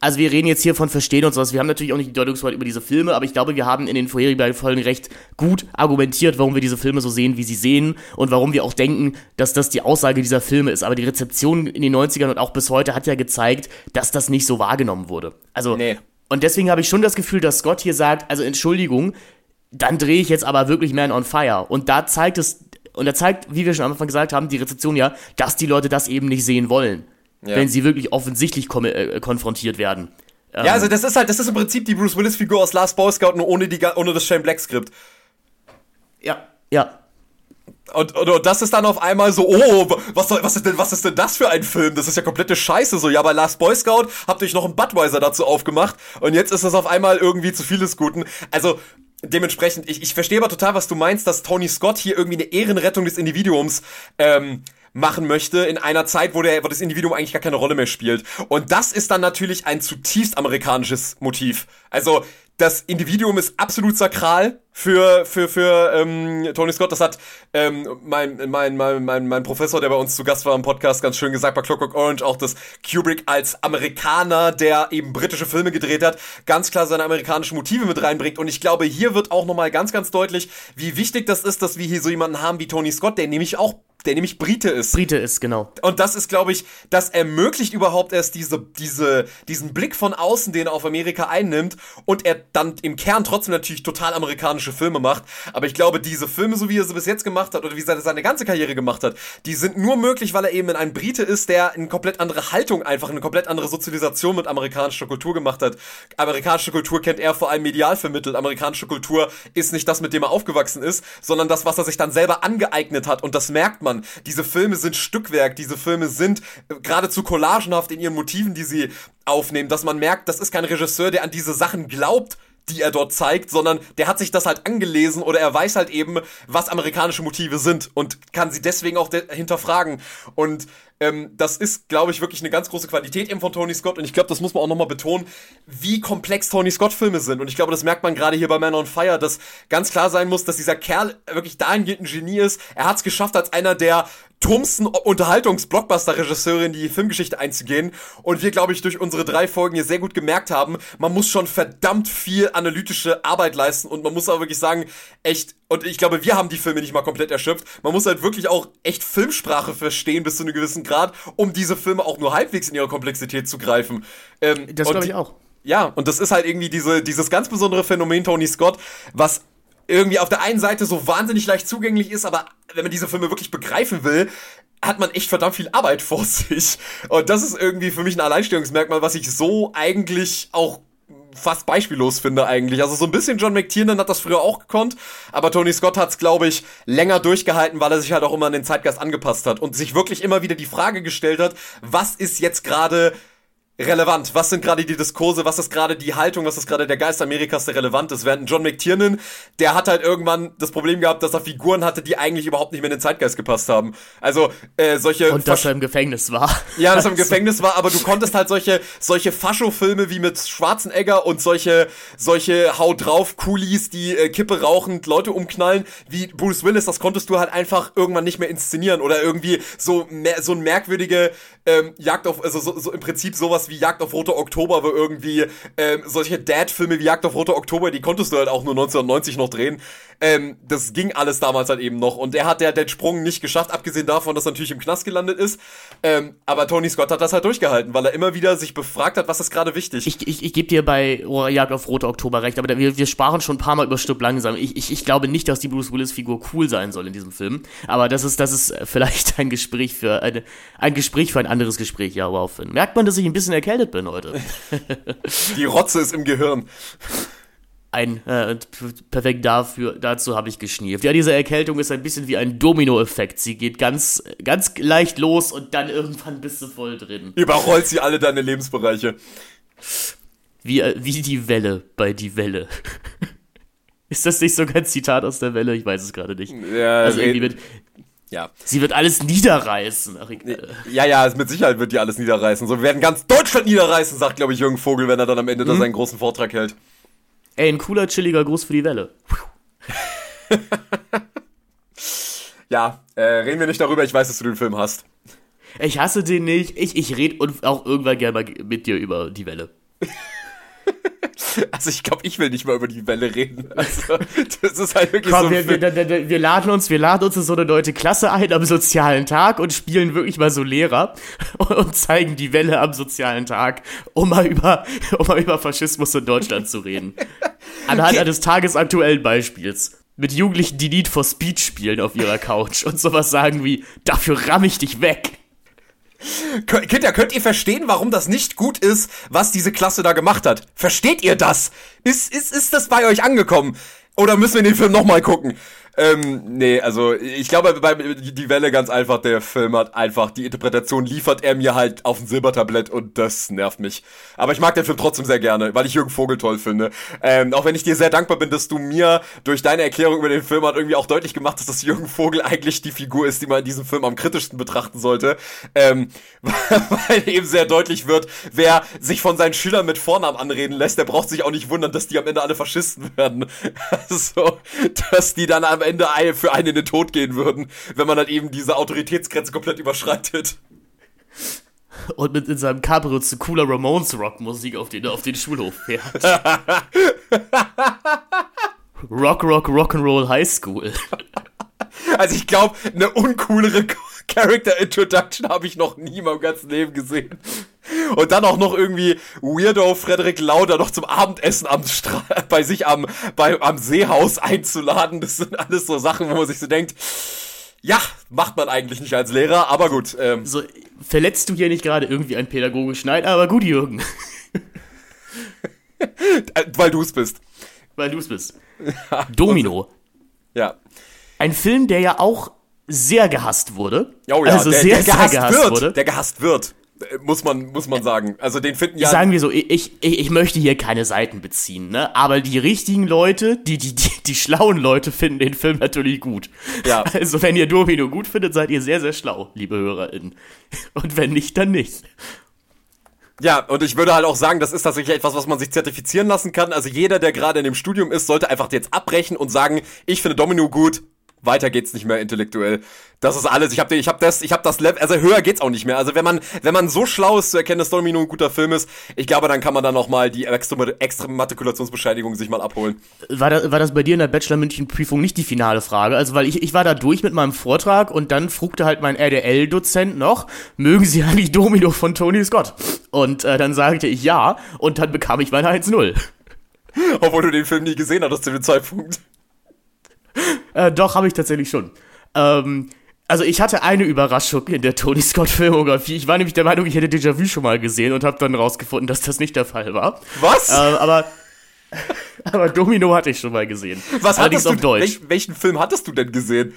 also wir reden jetzt hier von Verstehen und sowas. Wir haben natürlich auch nicht die Deutungshoheit über diese Filme, aber ich glaube, wir haben in den vorherigen Folgen recht gut argumentiert, warum wir diese Filme so sehen, wie sie sehen und warum wir auch denken, dass das die Aussage dieser Filme ist. Aber die Rezeption in den 90ern und auch bis heute hat ja gezeigt, dass das nicht so wahrgenommen wurde. Also, nee. Und deswegen habe ich schon das Gefühl, dass Scott hier sagt, also Entschuldigung, dann drehe ich jetzt aber wirklich Man on Fire. Und da zeigt es, und da zeigt, wie wir schon am Anfang gesagt haben, die Rezeption ja, dass die Leute das eben nicht sehen wollen. Ja. Wenn sie wirklich offensichtlich äh, konfrontiert werden. Ja, also das ist halt, das ist im Prinzip die Bruce Willis-Figur aus Last Boy Scout, nur ohne, die, ohne das Shane Black-Skript. Ja, ja. Und, und, und, das ist dann auf einmal so, oh, was, soll, was, ist denn, was ist denn das für ein Film? Das ist ja komplette Scheiße. So, ja, bei Last Boy Scout habt ihr euch noch einen Budweiser dazu aufgemacht und jetzt ist das auf einmal irgendwie zu vieles Guten. Also, dementsprechend, ich, ich verstehe aber total, was du meinst, dass Tony Scott hier irgendwie eine Ehrenrettung des Individuums ähm, machen möchte in einer Zeit, wo, der, wo das Individuum eigentlich gar keine Rolle mehr spielt. Und das ist dann natürlich ein zutiefst amerikanisches Motiv. Also das Individuum ist absolut sakral für für für ähm, Tony Scott. Das hat ähm, mein, mein mein mein mein Professor, der bei uns zu Gast war im Podcast, ganz schön gesagt bei Clockwork Orange auch, dass Kubrick als Amerikaner, der eben britische Filme gedreht hat, ganz klar seine amerikanischen Motive mit reinbringt. Und ich glaube, hier wird auch nochmal ganz ganz deutlich, wie wichtig das ist, dass wir hier so jemanden haben wie Tony Scott, der nämlich auch der nämlich Brite ist. Brite ist, genau. Und das ist, glaube ich, das ermöglicht überhaupt erst diese, diese, diesen Blick von außen, den er auf Amerika einnimmt und er dann im Kern trotzdem natürlich total amerikanische Filme macht. Aber ich glaube, diese Filme, so wie er sie bis jetzt gemacht hat oder wie er seine ganze Karriere gemacht hat, die sind nur möglich, weil er eben ein Brite ist, der eine komplett andere Haltung einfach, eine komplett andere Sozialisation mit amerikanischer Kultur gemacht hat. Amerikanische Kultur kennt er vor allem medial vermittelt. Amerikanische Kultur ist nicht das, mit dem er aufgewachsen ist, sondern das, was er sich dann selber angeeignet hat. Und das merkt man man. Diese Filme sind Stückwerk, diese Filme sind äh, geradezu collagenhaft in ihren Motiven, die sie aufnehmen, dass man merkt, das ist kein Regisseur, der an diese Sachen glaubt, die er dort zeigt, sondern der hat sich das halt angelesen oder er weiß halt eben, was amerikanische Motive sind und kann sie deswegen auch hinterfragen. Und ähm, das ist, glaube ich, wirklich eine ganz große Qualität eben von Tony Scott. Und ich glaube, das muss man auch nochmal betonen, wie komplex Tony Scott-Filme sind. Und ich glaube, das merkt man gerade hier bei Man on Fire, dass ganz klar sein muss, dass dieser Kerl wirklich dahingehend ein Genie ist. Er hat es geschafft, als einer der tumsten Unterhaltungs-Blockbuster-Regisseure in die Filmgeschichte einzugehen. Und wir, glaube ich, durch unsere drei Folgen hier sehr gut gemerkt haben, man muss schon verdammt viel analytische Arbeit leisten. Und man muss aber wirklich sagen, echt, und ich glaube, wir haben die Filme nicht mal komplett erschöpft. Man muss halt wirklich auch echt Filmsprache verstehen bis zu einem gewissen Grad, um diese Filme auch nur halbwegs in ihrer Komplexität zu greifen. Ähm, das glaube ich auch. Ja, und das ist halt irgendwie diese, dieses ganz besondere Phänomen Tony Scott, was irgendwie auf der einen Seite so wahnsinnig leicht zugänglich ist, aber wenn man diese Filme wirklich begreifen will, hat man echt verdammt viel Arbeit vor sich. Und das ist irgendwie für mich ein Alleinstellungsmerkmal, was ich so eigentlich auch fast beispiellos finde eigentlich. Also so ein bisschen John McTiernan hat das früher auch gekonnt, aber Tony Scott hat es, glaube ich, länger durchgehalten, weil er sich halt auch immer an den Zeitgeist angepasst hat und sich wirklich immer wieder die Frage gestellt hat, was ist jetzt gerade relevant? Was sind gerade die Diskurse? Was ist gerade die Haltung? Was ist gerade der Geist Amerikas, der relevant ist? Während John McTiernan, der hat halt irgendwann das Problem gehabt, dass er Figuren hatte, die eigentlich überhaupt nicht mehr in den Zeitgeist gepasst haben. Also äh, solche und dass er im Gefängnis war. Ja, dass er im Gefängnis war, aber du konntest halt solche solche Fascho-Filme wie mit Schwarzenegger und solche solche Haut drauf Coolies, die äh, Kippe rauchend Leute umknallen, wie Bruce Willis, das konntest du halt einfach irgendwann nicht mehr inszenieren oder irgendwie so mehr, so ein merkwürdige ähm, Jagd auf also so, so im Prinzip sowas wie Jagd auf Rote Oktober, wo irgendwie ähm, solche Dad-Filme wie Jagd auf Rote Oktober, die konntest du halt auch nur 1990 noch drehen. Ähm, das ging alles damals halt eben noch. Und er hat ja den Sprung nicht geschafft, abgesehen davon, dass er natürlich im Knast gelandet ist. Ähm, aber Tony Scott hat das halt durchgehalten, weil er immer wieder sich befragt hat, was ist gerade wichtig. Ich, ich, ich gebe dir bei Jagd auf Rote Oktober recht, aber wir, wir sprachen schon ein paar Mal über Stück langsam. Ich, ich, ich glaube nicht, dass die Bruce Willis-Figur cool sein soll in diesem Film. Aber das ist, das ist vielleicht ein Gespräch für eine, ein Gespräch für ein anderes Gespräch, ja, wow. Merkt man, dass ich ein bisschen erkältet bin heute. Die Rotze ist im Gehirn ein äh, perfekt dafür dazu habe ich geschnieft. Ja, diese Erkältung ist ein bisschen wie ein Dominoeffekt. Sie geht ganz ganz leicht los und dann irgendwann bist du voll drin. Überrollt sie alle deine Lebensbereiche. Wie äh, wie die Welle bei die Welle. ist das nicht sogar ein Zitat aus der Welle? Ich weiß es gerade nicht. Ja, also irgendwie mit ja. Sie wird alles niederreißen. Ja, ja, mit Sicherheit wird die alles niederreißen. So, wir werden ganz Deutschland niederreißen, sagt, glaube ich, Jürgen Vogel, wenn er dann am Ende mhm. da seinen großen Vortrag hält. Ey, ein cooler, chilliger Gruß für die Welle. ja, äh, reden wir nicht darüber, ich weiß, dass du den Film hast. Ich hasse den nicht. Ich, ich rede auch irgendwann gerne mal mit dir über die Welle. Also ich glaube, ich will nicht mal über die Welle reden. Also, das ist halt wirklich Komm, so. wir, wir, wir, laden uns, wir laden uns in so eine neue Klasse ein am sozialen Tag und spielen wirklich mal so Lehrer und zeigen die Welle am sozialen Tag, um mal über, um mal über Faschismus in Deutschland zu reden. Anhand okay. eines tagesaktuellen Beispiels. Mit Jugendlichen, die Need for Speed spielen auf ihrer Couch und sowas sagen wie, dafür ramm ich dich weg. Kinder, könnt ihr verstehen, warum das nicht gut ist, was diese Klasse da gemacht hat? Versteht ihr das? Ist, ist, ist das bei euch angekommen? Oder müssen wir den Film nochmal gucken? Ähm, nee, also ich glaube, bei die Welle ganz einfach, der Film hat einfach, die Interpretation liefert er mir halt auf ein Silbertablett und das nervt mich. Aber ich mag den Film trotzdem sehr gerne, weil ich Jürgen Vogel toll finde. Ähm, auch wenn ich dir sehr dankbar bin, dass du mir durch deine Erklärung über den Film hat irgendwie auch deutlich gemacht hast, dass Jürgen Vogel eigentlich die Figur ist, die man in diesem Film am kritischsten betrachten sollte. Ähm, weil eben sehr deutlich wird, wer sich von seinen Schülern mit Vornamen anreden lässt, der braucht sich auch nicht wundern, dass die am Ende alle Faschisten werden. Also, dass die dann am Ende Ende für einen in den Tod gehen würden, wenn man halt eben diese Autoritätsgrenze komplett überschreitet. Und mit in seinem Cabrio zu cooler Ramones Rockmusik auf den, auf den Schulhof fährt. rock, Rock, Rock'n'Roll High School. Also ich glaube, eine uncoolere Character Introduction habe ich noch nie in meinem ganzen Leben gesehen. Und dann auch noch irgendwie Weirdo Frederik Lauder noch zum Abendessen am Stra bei sich am, bei, am Seehaus einzuladen. Das sind alles so Sachen, wo man sich so denkt, ja, macht man eigentlich nicht als Lehrer, aber gut. Ähm. So, verletzt du hier nicht gerade irgendwie einen pädagogischen Neid, aber gut, Jürgen. Weil du es bist. Weil du es bist. Domino. Ja. Ein Film, der ja auch sehr gehasst wurde. Oh ja, also der, sehr, der gehasst sehr gehasst wird. wurde. Der gehasst wird. Muss man, muss man sagen. Also den finden ja. Sagen wir so, ich, ich, ich möchte hier keine Seiten beziehen, ne? Aber die richtigen Leute, die, die, die, die schlauen Leute finden den Film natürlich gut. Ja. Also wenn ihr Domino gut findet, seid ihr sehr, sehr schlau, liebe HörerInnen. Und wenn nicht, dann nicht. Ja, und ich würde halt auch sagen, das ist tatsächlich etwas, was man sich zertifizieren lassen kann. Also jeder, der gerade in dem Studium ist, sollte einfach jetzt abbrechen und sagen, ich finde Domino gut, weiter geht's nicht mehr intellektuell. Das ist alles. Ich habe ich hab das, ich habe das Level, also höher geht's auch nicht mehr. Also wenn man, wenn man so schlau ist zu erkennen, dass Domino ein guter Film ist, ich glaube, dann kann man dann noch mal die extra, Matrikulationsbescheinigung sich mal abholen. War das, war das bei dir in der Bachelor München Prüfung nicht die finale Frage? Also weil ich, ich war da durch mit meinem Vortrag und dann frugte halt mein RDL-Dozent noch, mögen Sie eigentlich Domino von Tony Scott? Und äh, dann sagte ich ja und dann bekam ich meine 1-0. Obwohl du den Film nie gesehen hattest zu dem Zeitpunkt. Äh, doch, habe ich tatsächlich schon. Ähm, also ich hatte eine Überraschung in der Tony Scott Filmografie. Ich war nämlich der Meinung, ich hätte Déjà-vu schon mal gesehen und habe dann rausgefunden, dass das nicht der Fall war. Was? Äh, aber aber Domino hatte ich schon mal gesehen. Was hattest du? Deutsch. Welch, welchen Film hattest du denn gesehen?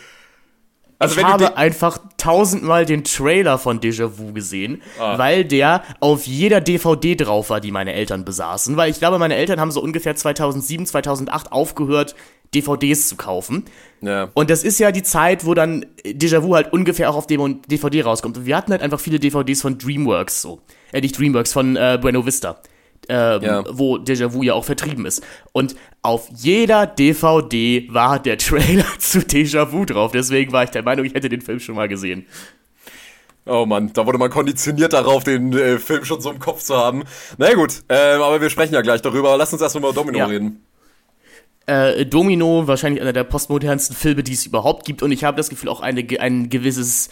Also ich habe einfach tausendmal den Trailer von Déjà-vu gesehen, ah. weil der auf jeder DVD drauf war, die meine Eltern besaßen. Weil ich glaube, meine Eltern haben so ungefähr 2007, 2008 aufgehört, DVDs zu kaufen. Ja. Und das ist ja die Zeit, wo dann Déjà-vu halt ungefähr auch auf DVD rauskommt. Und wir hatten halt einfach viele DVDs von DreamWorks so. Äh, nicht DreamWorks, von äh, Bueno Vista. Ähm, ja. wo Déjà-vu ja auch vertrieben ist. Und auf jeder DVD war der Trailer zu Déjà-vu drauf. Deswegen war ich der Meinung, ich hätte den Film schon mal gesehen. Oh Mann, da wurde man konditioniert darauf, den äh, Film schon so im Kopf zu haben. Na naja, gut, äh, aber wir sprechen ja gleich darüber. Lass uns erstmal über Domino ja. reden. Äh, Domino, wahrscheinlich einer der postmodernsten Filme, die es überhaupt gibt. Und ich habe das Gefühl, auch eine, ein gewisses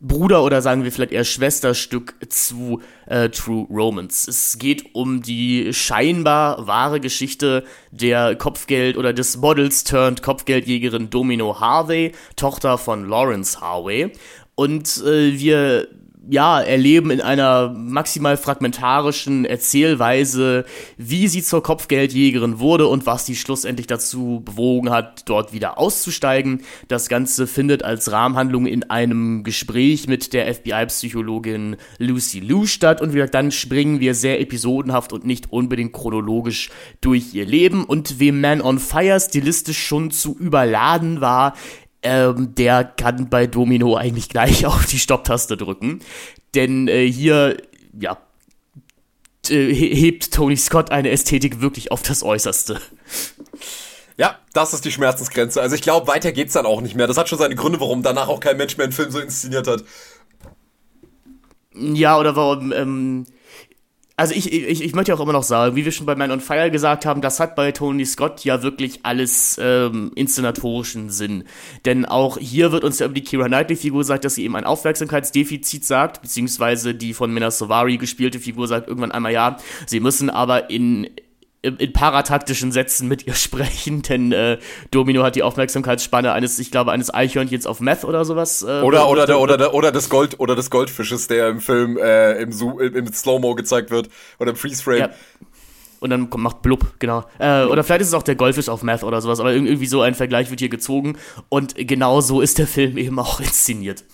Bruder oder sagen wir vielleicht eher Schwesterstück zu äh, True Romance. Es geht um die scheinbar wahre Geschichte der Kopfgeld- oder des Models turned Kopfgeldjägerin Domino Harvey, Tochter von Lawrence Harvey. Und äh, wir ja, erleben in einer maximal fragmentarischen Erzählweise, wie sie zur Kopfgeldjägerin wurde und was sie schlussendlich dazu bewogen hat, dort wieder auszusteigen. Das Ganze findet als Rahmenhandlung in einem Gespräch mit der FBI-Psychologin Lucy Liu statt und wie gesagt, dann springen wir sehr episodenhaft und nicht unbedingt chronologisch durch ihr Leben und wem Man on Fire stilistisch schon zu überladen war, ähm, der kann bei Domino eigentlich gleich auf die Stopptaste drücken. Denn äh, hier, ja, hebt Tony Scott eine Ästhetik wirklich auf das Äußerste. Ja, das ist die Schmerzensgrenze. Also ich glaube, weiter geht's dann auch nicht mehr. Das hat schon seine Gründe, warum danach auch kein Mensch mehr einen Film so inszeniert hat. Ja, oder warum, ähm, also ich, ich, ich möchte auch immer noch sagen, wie wir schon bei Man on Fire gesagt haben, das hat bei Tony Scott ja wirklich alles ähm, inszenatorischen Sinn. Denn auch hier wird uns ja über die Kira Knightley-Figur gesagt, dass sie eben ein Aufmerksamkeitsdefizit sagt, beziehungsweise die von Mena Sovari gespielte Figur sagt irgendwann einmal ja, sie müssen aber in in parataktischen Sätzen mit ihr sprechen, denn äh, Domino hat die Aufmerksamkeitsspanne eines, ich glaube, eines Eichhörnchens auf Meth oder sowas. Äh, oder oder der, oder der, oder des Gold oder des Goldfisches, der im Film äh, im, im, im Slow-Mo gezeigt wird oder im Freeze Frame. Ja. Und dann macht blub, genau. Äh, oder vielleicht ist es auch der Goldfisch auf Meth oder sowas, aber irgendwie so ein Vergleich wird hier gezogen und genau so ist der Film eben auch inszeniert.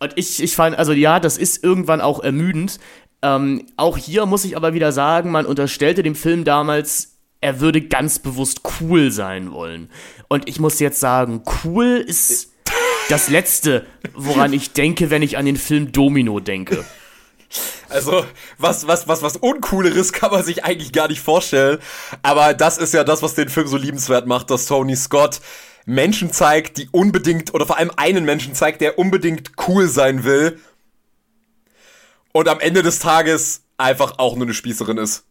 Und ich, ich fand, also ja, das ist irgendwann auch ermüdend, ähm, auch hier muss ich aber wieder sagen, man unterstellte dem Film damals, er würde ganz bewusst cool sein wollen. Und ich muss jetzt sagen, cool ist das Letzte, woran ich denke, wenn ich an den Film Domino denke. Also, was, was, was, was Uncooleres kann man sich eigentlich gar nicht vorstellen. Aber das ist ja das, was den Film so liebenswert macht, dass Tony Scott Menschen zeigt, die unbedingt, oder vor allem einen Menschen zeigt, der unbedingt cool sein will und am Ende des Tages einfach auch nur eine Spießerin ist.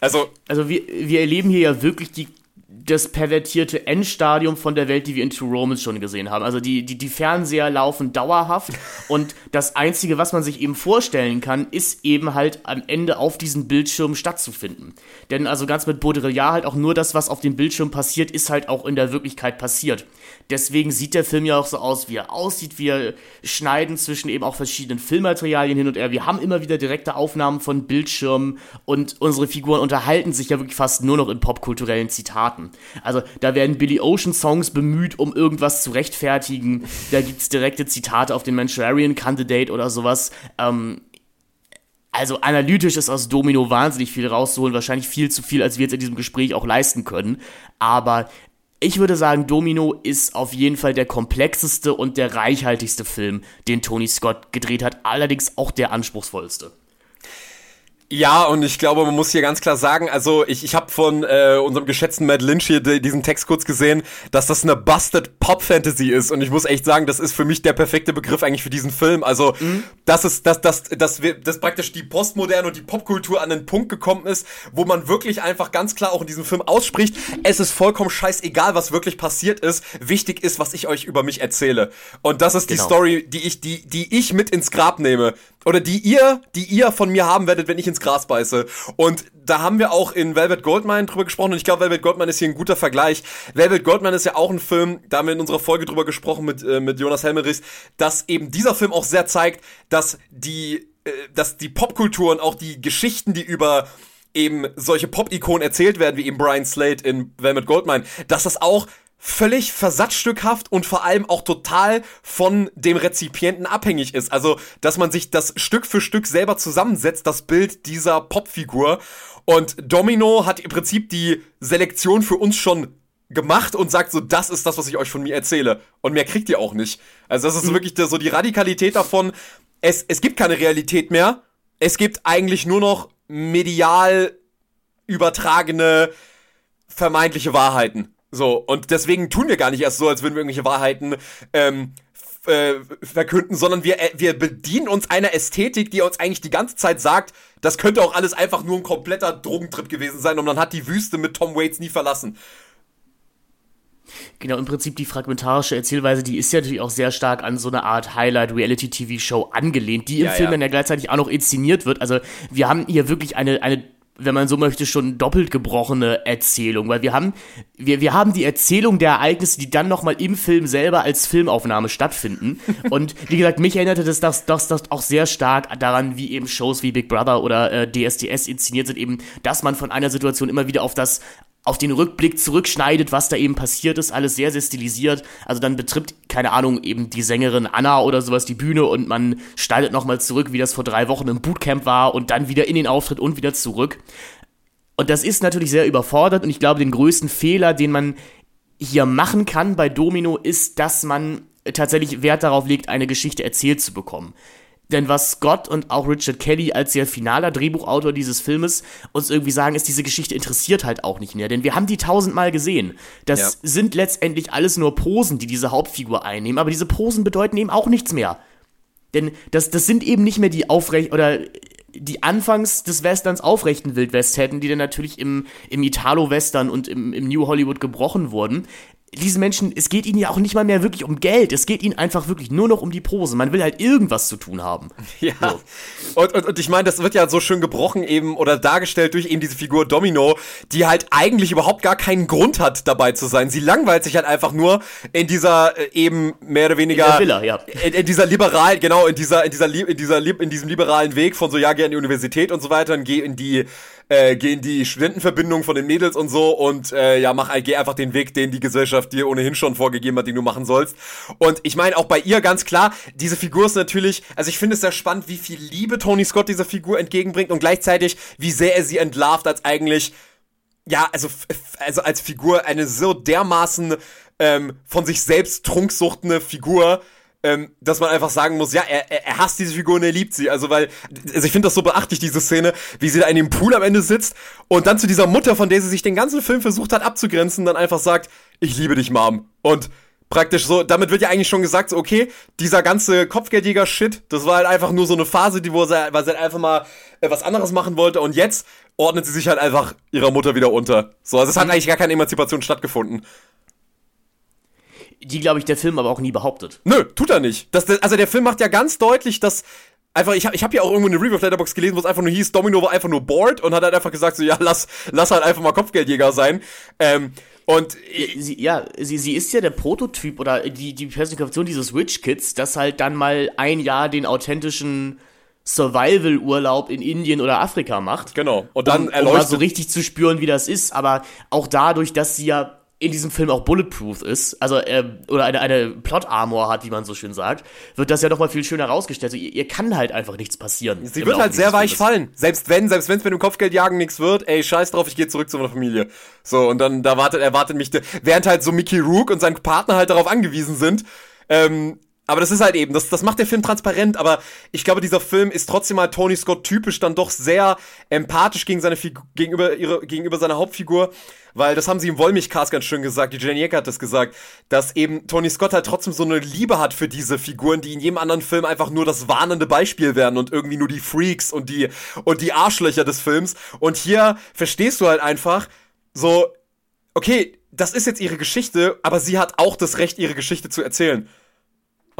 Also, also wir, wir erleben hier ja wirklich die das pervertierte Endstadium von der Welt, die wir in Two Romans schon gesehen haben. Also die, die, die Fernseher laufen dauerhaft und das Einzige, was man sich eben vorstellen kann, ist eben halt am Ende auf diesen Bildschirm stattzufinden. Denn also ganz mit Baudrillard halt auch nur das, was auf dem Bildschirm passiert, ist halt auch in der Wirklichkeit passiert. Deswegen sieht der Film ja auch so aus, wie er aussieht. Wir schneiden zwischen eben auch verschiedenen Filmmaterialien hin und her. Wir haben immer wieder direkte Aufnahmen von Bildschirmen und unsere Figuren unterhalten sich ja wirklich fast nur noch in popkulturellen Zitaten. Also da werden Billy Ocean Songs bemüht, um irgendwas zu rechtfertigen. Da gibt es direkte Zitate auf den Manchurian Candidate oder sowas. Ähm, also analytisch ist aus Domino wahnsinnig viel rauszuholen, wahrscheinlich viel zu viel, als wir jetzt in diesem Gespräch auch leisten können. Aber ich würde sagen, Domino ist auf jeden Fall der komplexeste und der reichhaltigste Film, den Tony Scott gedreht hat, allerdings auch der anspruchsvollste. Ja, und ich glaube, man muss hier ganz klar sagen, also ich, ich habe von äh, unserem geschätzten Matt Lynch hier diesen Text kurz gesehen, dass das eine Busted Pop Fantasy ist und ich muss echt sagen, das ist für mich der perfekte Begriff eigentlich für diesen Film. Also, mhm. das ist das das das wir das praktisch die Postmoderne und die Popkultur an den Punkt gekommen ist, wo man wirklich einfach ganz klar auch in diesem Film ausspricht, es ist vollkommen scheißegal, was wirklich passiert ist, wichtig ist, was ich euch über mich erzähle. Und das ist genau. die Story, die ich die die ich mit ins Grab nehme oder die ihr, die ihr von mir haben werdet, wenn ich ins Gras beiße. Und da haben wir auch in Velvet Goldmine drüber gesprochen und ich glaube, Velvet Goldmine ist hier ein guter Vergleich. Velvet Goldmine ist ja auch ein Film, da haben wir in unserer Folge drüber gesprochen mit, äh, mit Jonas Helmerichs, dass eben dieser Film auch sehr zeigt, dass die, äh, dass die Popkultur und auch die Geschichten, die über eben solche Pop-Ikonen erzählt werden, wie eben Brian Slade in Velvet Goldmine, dass das auch völlig versatzstückhaft und vor allem auch total von dem Rezipienten abhängig ist. Also, dass man sich das Stück für Stück selber zusammensetzt, das Bild dieser Popfigur. Und Domino hat im Prinzip die Selektion für uns schon gemacht und sagt so, das ist das, was ich euch von mir erzähle. Und mehr kriegt ihr auch nicht. Also, das ist mhm. wirklich so die Radikalität davon. Es, es gibt keine Realität mehr. Es gibt eigentlich nur noch medial übertragene vermeintliche Wahrheiten. So, und deswegen tun wir gar nicht erst so, als würden wir irgendwelche Wahrheiten ähm, äh, verkünden, sondern wir, äh, wir bedienen uns einer Ästhetik, die uns eigentlich die ganze Zeit sagt, das könnte auch alles einfach nur ein kompletter Drogentrip gewesen sein und man hat die Wüste mit Tom Waits nie verlassen. Genau, im Prinzip die fragmentarische Erzählweise, die ist ja natürlich auch sehr stark an so eine Art Highlight-Reality-TV-Show angelehnt, die im ja, Film ja. dann ja gleichzeitig auch noch inszeniert wird. Also wir haben hier wirklich eine, eine wenn man so möchte, schon doppelt gebrochene Erzählung, weil wir haben, wir, wir haben die Erzählung der Ereignisse, die dann nochmal im Film selber als Filmaufnahme stattfinden. Und wie gesagt, mich erinnerte das, das, das, das auch sehr stark daran, wie eben Shows wie Big Brother oder äh, DSDS inszeniert sind, eben, dass man von einer Situation immer wieder auf das auf den Rückblick zurückschneidet, was da eben passiert ist, alles sehr, sehr stilisiert. Also dann betritt, keine Ahnung, eben die Sängerin Anna oder sowas die Bühne und man schneidet nochmal zurück, wie das vor drei Wochen im Bootcamp war und dann wieder in den Auftritt und wieder zurück. Und das ist natürlich sehr überfordert und ich glaube, den größten Fehler, den man hier machen kann bei Domino, ist, dass man tatsächlich Wert darauf legt, eine Geschichte erzählt zu bekommen. Denn was Scott und auch Richard Kelly als sehr finaler Drehbuchautor dieses Filmes uns irgendwie sagen, ist, diese Geschichte interessiert halt auch nicht mehr. Denn wir haben die tausendmal gesehen. Das ja. sind letztendlich alles nur Posen, die diese Hauptfigur einnehmen. Aber diese Posen bedeuten eben auch nichts mehr. Denn das, das sind eben nicht mehr die aufrecht oder die anfangs des Westerns aufrechten Wildwest hätten, die dann natürlich im, im Italo-Western und im, im New Hollywood gebrochen wurden, diesen Menschen, es geht ihnen ja auch nicht mal mehr wirklich um Geld. Es geht ihnen einfach wirklich nur noch um die Pose. Man will halt irgendwas zu tun haben. Ja. So. Und, und, und ich meine, das wird ja so schön gebrochen eben oder dargestellt durch eben diese Figur Domino, die halt eigentlich überhaupt gar keinen Grund hat, dabei zu sein. Sie langweilt sich halt einfach nur in dieser äh, eben mehr oder weniger. In, der Villa, ja. in, in dieser liberal, genau, in dieser, in dieser, in dieser, in diesem liberalen Weg von so, ja, geh an die Universität und so weiter und geh in die äh, geh in die Studentenverbindung von den Mädels und so und äh, ja, mach geh einfach den Weg, den die Gesellschaft dir ohnehin schon vorgegeben hat, den du machen sollst. Und ich meine auch bei ihr ganz klar, diese Figur ist natürlich, also ich finde es sehr spannend, wie viel Liebe Tony Scott dieser Figur entgegenbringt und gleichzeitig, wie sehr er sie entlarvt als eigentlich ja, also, also als Figur eine so dermaßen ähm, von sich selbst trunksuchtende Figur, ähm, dass man einfach sagen muss, ja, er, er hasst diese Figur und er liebt sie. Also, weil, also ich finde das so beachtlich, diese Szene, wie sie da in dem Pool am Ende sitzt und dann zu dieser Mutter, von der sie sich den ganzen Film versucht hat abzugrenzen, dann einfach sagt, ich liebe dich, Mom. Und praktisch so, damit wird ja eigentlich schon gesagt, so, okay, dieser ganze Kopfgeldjäger-Shit, das war halt einfach nur so eine Phase, die, wo sie, weil sie halt einfach mal äh, was anderes machen wollte und jetzt ordnet sie sich halt einfach ihrer Mutter wieder unter. So, also es hat mhm. eigentlich gar keine Emanzipation stattgefunden die, glaube ich, der Film aber auch nie behauptet. Nö, tut er nicht. Das, also der Film macht ja ganz deutlich, dass einfach, ich habe ich hab ja auch irgendwo eine Review of Letterbox gelesen, wo es einfach nur hieß, Domino war einfach nur bored und hat halt einfach gesagt, so, ja, lass, lass halt einfach mal Kopfgeldjäger sein. Ähm, und sie, ja, sie, sie ist ja der Prototyp oder die, die Personifikation dieses Witch Kids, das halt dann mal ein Jahr den authentischen Survival-Urlaub in Indien oder Afrika macht. Genau. Und dann um, um mal so richtig zu spüren, wie das ist. Aber auch dadurch, dass sie ja in diesem Film auch bulletproof ist, also äh, oder eine, eine Plot-Armor hat, wie man so schön sagt, wird das ja nochmal viel schöner herausgestellt. Also, ihr, ihr, kann halt einfach nichts passieren. Sie wird halt sehr weich fallen. Selbst wenn, selbst wenn es mit dem Kopfgeldjagen nichts wird, ey, scheiß drauf, ich gehe zurück zu meiner Familie. So, und dann da wartet, erwartet mich, während halt so Mickey Rook und sein Partner halt darauf angewiesen sind, ähm, aber das ist halt eben, das, das macht der Film transparent, aber ich glaube, dieser Film ist trotzdem mal Tony Scott typisch dann doch sehr empathisch gegen seine Figur, gegenüber, ihre, gegenüber seiner Hauptfigur, weil das haben sie im Wollmilchcast ganz schön gesagt, die Jenny Yecker hat das gesagt, dass eben Tony Scott halt trotzdem so eine Liebe hat für diese Figuren, die in jedem anderen Film einfach nur das warnende Beispiel werden und irgendwie nur die Freaks und die, und die Arschlöcher des Films. Und hier verstehst du halt einfach so, okay, das ist jetzt ihre Geschichte, aber sie hat auch das Recht, ihre Geschichte zu erzählen.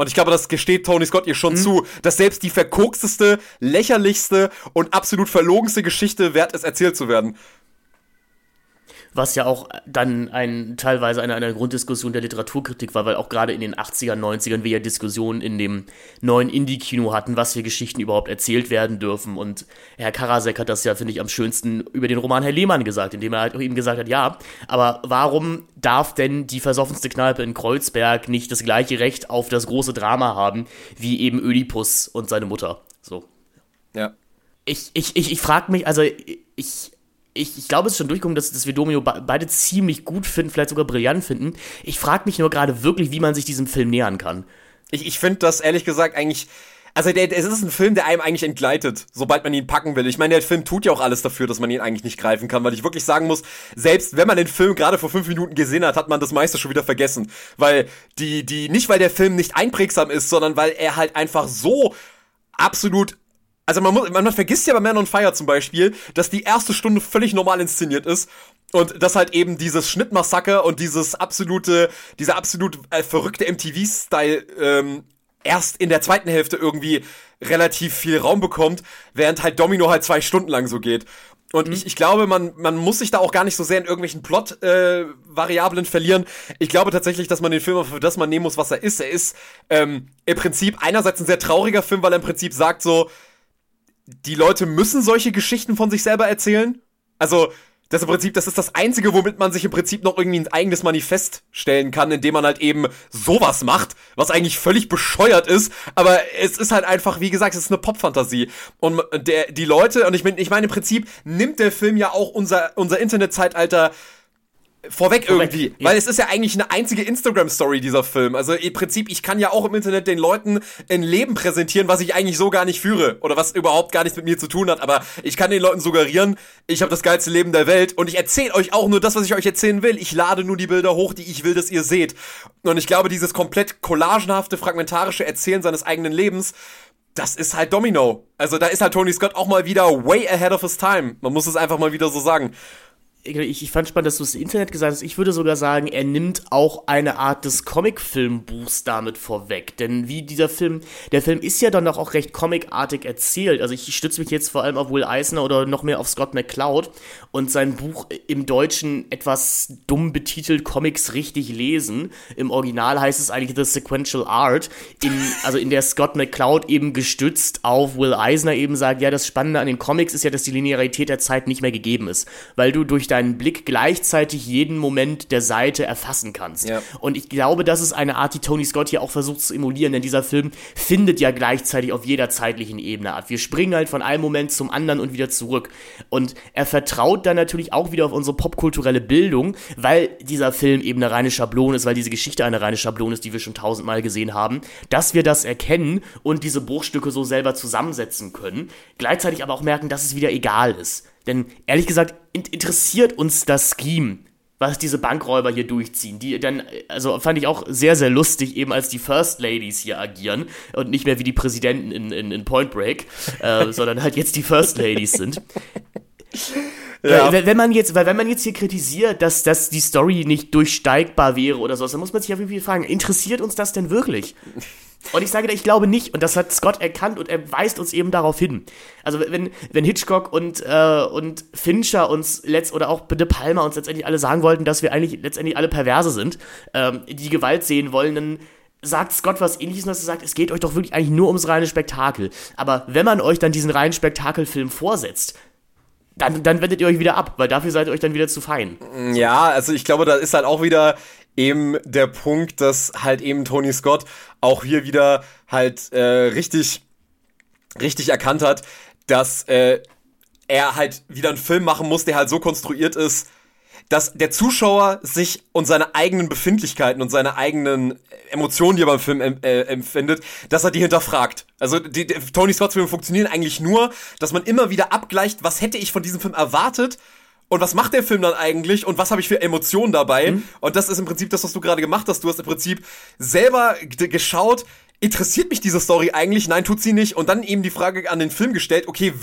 Und ich glaube, das gesteht Tony Scott ihr schon mhm. zu, dass selbst die verkoksteste, lächerlichste und absolut verlogenste Geschichte wert ist, erzählt zu werden was ja auch dann ein, teilweise eine, eine Grunddiskussion der Literaturkritik war, weil auch gerade in den 80ern, 90ern wir ja Diskussionen in dem neuen Indie-Kino hatten, was für Geschichten überhaupt erzählt werden dürfen. Und Herr Karasek hat das ja, finde ich, am schönsten über den Roman Herr Lehmann gesagt, indem er halt auch eben gesagt hat, ja, aber warum darf denn die versoffenste Kneipe in Kreuzberg nicht das gleiche Recht auf das große Drama haben, wie eben Ödipus und seine Mutter? So. Ja. Ich, ich, ich, ich frage mich, also ich ich, ich glaube, es ist schon durchgekommen, dass, dass wir Domino beide ziemlich gut finden, vielleicht sogar brillant finden. Ich frage mich nur gerade wirklich, wie man sich diesem Film nähern kann. Ich, ich finde das ehrlich gesagt eigentlich. Also der, es ist ein Film, der einem eigentlich entgleitet, sobald man ihn packen will. Ich meine, der Film tut ja auch alles dafür, dass man ihn eigentlich nicht greifen kann, weil ich wirklich sagen muss, selbst wenn man den Film gerade vor fünf Minuten gesehen hat, hat man das meiste schon wieder vergessen. Weil die, die, nicht weil der Film nicht einprägsam ist, sondern weil er halt einfach so absolut also man, muss, man, vergisst ja bei Man on Fire zum Beispiel, dass die erste Stunde völlig normal inszeniert ist und dass halt eben dieses Schnittmassaker und dieses absolute, dieser absolut äh, verrückte MTV-Style ähm, erst in der zweiten Hälfte irgendwie relativ viel Raum bekommt, während halt Domino halt zwei Stunden lang so geht. Und mhm. ich, ich glaube, man, man muss sich da auch gar nicht so sehr in irgendwelchen Plot-Variablen äh, verlieren. Ich glaube tatsächlich, dass man den Film für das man nehmen muss, was er ist. Er ist ähm, im Prinzip einerseits ein sehr trauriger Film, weil er im Prinzip sagt so, die Leute müssen solche Geschichten von sich selber erzählen. Also, das im Prinzip, das ist das Einzige, womit man sich im Prinzip noch irgendwie ein eigenes Manifest stellen kann, indem man halt eben sowas macht, was eigentlich völlig bescheuert ist, aber es ist halt einfach, wie gesagt, es ist eine Pop-Fantasie. Und der, die Leute, und ich meine, ich meine, im Prinzip nimmt der Film ja auch unser, unser Internetzeitalter vorweg irgendwie, ja. weil es ist ja eigentlich eine einzige Instagram-Story dieser Film. Also im Prinzip, ich kann ja auch im Internet den Leuten ein Leben präsentieren, was ich eigentlich so gar nicht führe oder was überhaupt gar nichts mit mir zu tun hat. Aber ich kann den Leuten suggerieren, ich habe das geilste Leben der Welt und ich erzähle euch auch nur das, was ich euch erzählen will. Ich lade nur die Bilder hoch, die ich will, dass ihr seht. Und ich glaube, dieses komplett collagenhafte, fragmentarische Erzählen seines eigenen Lebens das ist halt Domino. Also da ist halt Tony Scott auch mal wieder way ahead of his time. Man muss es einfach mal wieder so sagen ich, ich fand spannend, dass du es Internet gesagt hast. Ich würde sogar sagen, er nimmt auch eine Art des Comic-Filmbuchs damit vorweg. Denn wie dieser Film, der Film ist ja dann doch auch recht comicartig erzählt. Also ich stütze mich jetzt vor allem auf Will Eisner oder noch mehr auf Scott McCloud und sein Buch im Deutschen etwas dumm betitelt Comics richtig lesen. Im Original heißt es eigentlich The Sequential Art. In, also in der Scott McCloud eben gestützt auf Will Eisner eben sagt, ja, das Spannende an den Comics ist ja, dass die Linearität der Zeit nicht mehr gegeben ist. Weil du durch deinen Blick gleichzeitig jeden Moment der Seite erfassen kannst. Ja. Und ich glaube, das ist eine Art, die Tony Scott hier auch versucht zu emulieren, denn dieser Film findet ja gleichzeitig auf jeder zeitlichen Ebene ab. Wir springen halt von einem Moment zum anderen und wieder zurück. Und er vertraut dann natürlich auch wieder auf unsere popkulturelle Bildung, weil dieser Film eben eine reine Schablone ist, weil diese Geschichte eine reine Schablone ist, die wir schon tausendmal gesehen haben, dass wir das erkennen und diese Bruchstücke so selber zusammensetzen können, gleichzeitig aber auch merken, dass es wieder egal ist. Denn ehrlich gesagt interessiert uns das Scheme, was diese Bankräuber hier durchziehen. Die dann, also fand ich auch sehr, sehr lustig, eben als die First Ladies hier agieren und nicht mehr wie die Präsidenten in, in, in Point Break, äh, sondern halt jetzt die First Ladies sind. Ja. Wenn man jetzt, weil wenn man jetzt hier kritisiert, dass, dass die Story nicht durchsteigbar wäre oder so, dann muss man sich jeden Fall fragen, interessiert uns das denn wirklich? Und ich sage dir, ich glaube nicht, und das hat Scott erkannt und er weist uns eben darauf hin. Also wenn, wenn Hitchcock und, äh, und Fincher uns letzt oder auch De Palma uns letztendlich alle sagen wollten, dass wir eigentlich letztendlich alle Perverse sind, ähm, die Gewalt sehen wollen, dann sagt Scott was ähnliches, dass er sagt, es geht euch doch wirklich eigentlich nur ums reine Spektakel. Aber wenn man euch dann diesen reinen Spektakelfilm vorsetzt, dann, dann wendet ihr euch wieder ab, weil dafür seid ihr euch dann wieder zu fein. Ja, also ich glaube, da ist halt auch wieder eben der Punkt, dass halt eben Tony Scott auch hier wieder halt äh, richtig, richtig erkannt hat, dass äh, er halt wieder einen Film machen muss, der halt so konstruiert ist, dass der Zuschauer sich und seine eigenen Befindlichkeiten und seine eigenen Emotionen, die er beim Film äh, empfindet, dass er die hinterfragt. Also die, die Tony Scotts Filme funktionieren eigentlich nur, dass man immer wieder abgleicht, was hätte ich von diesem Film erwartet und was macht der Film dann eigentlich und was habe ich für Emotionen dabei? Mhm. Und das ist im Prinzip das, was du gerade gemacht hast. Du hast im Prinzip selber geschaut, interessiert mich diese Story eigentlich? Nein, tut sie nicht. Und dann eben die Frage an den Film gestellt, okay,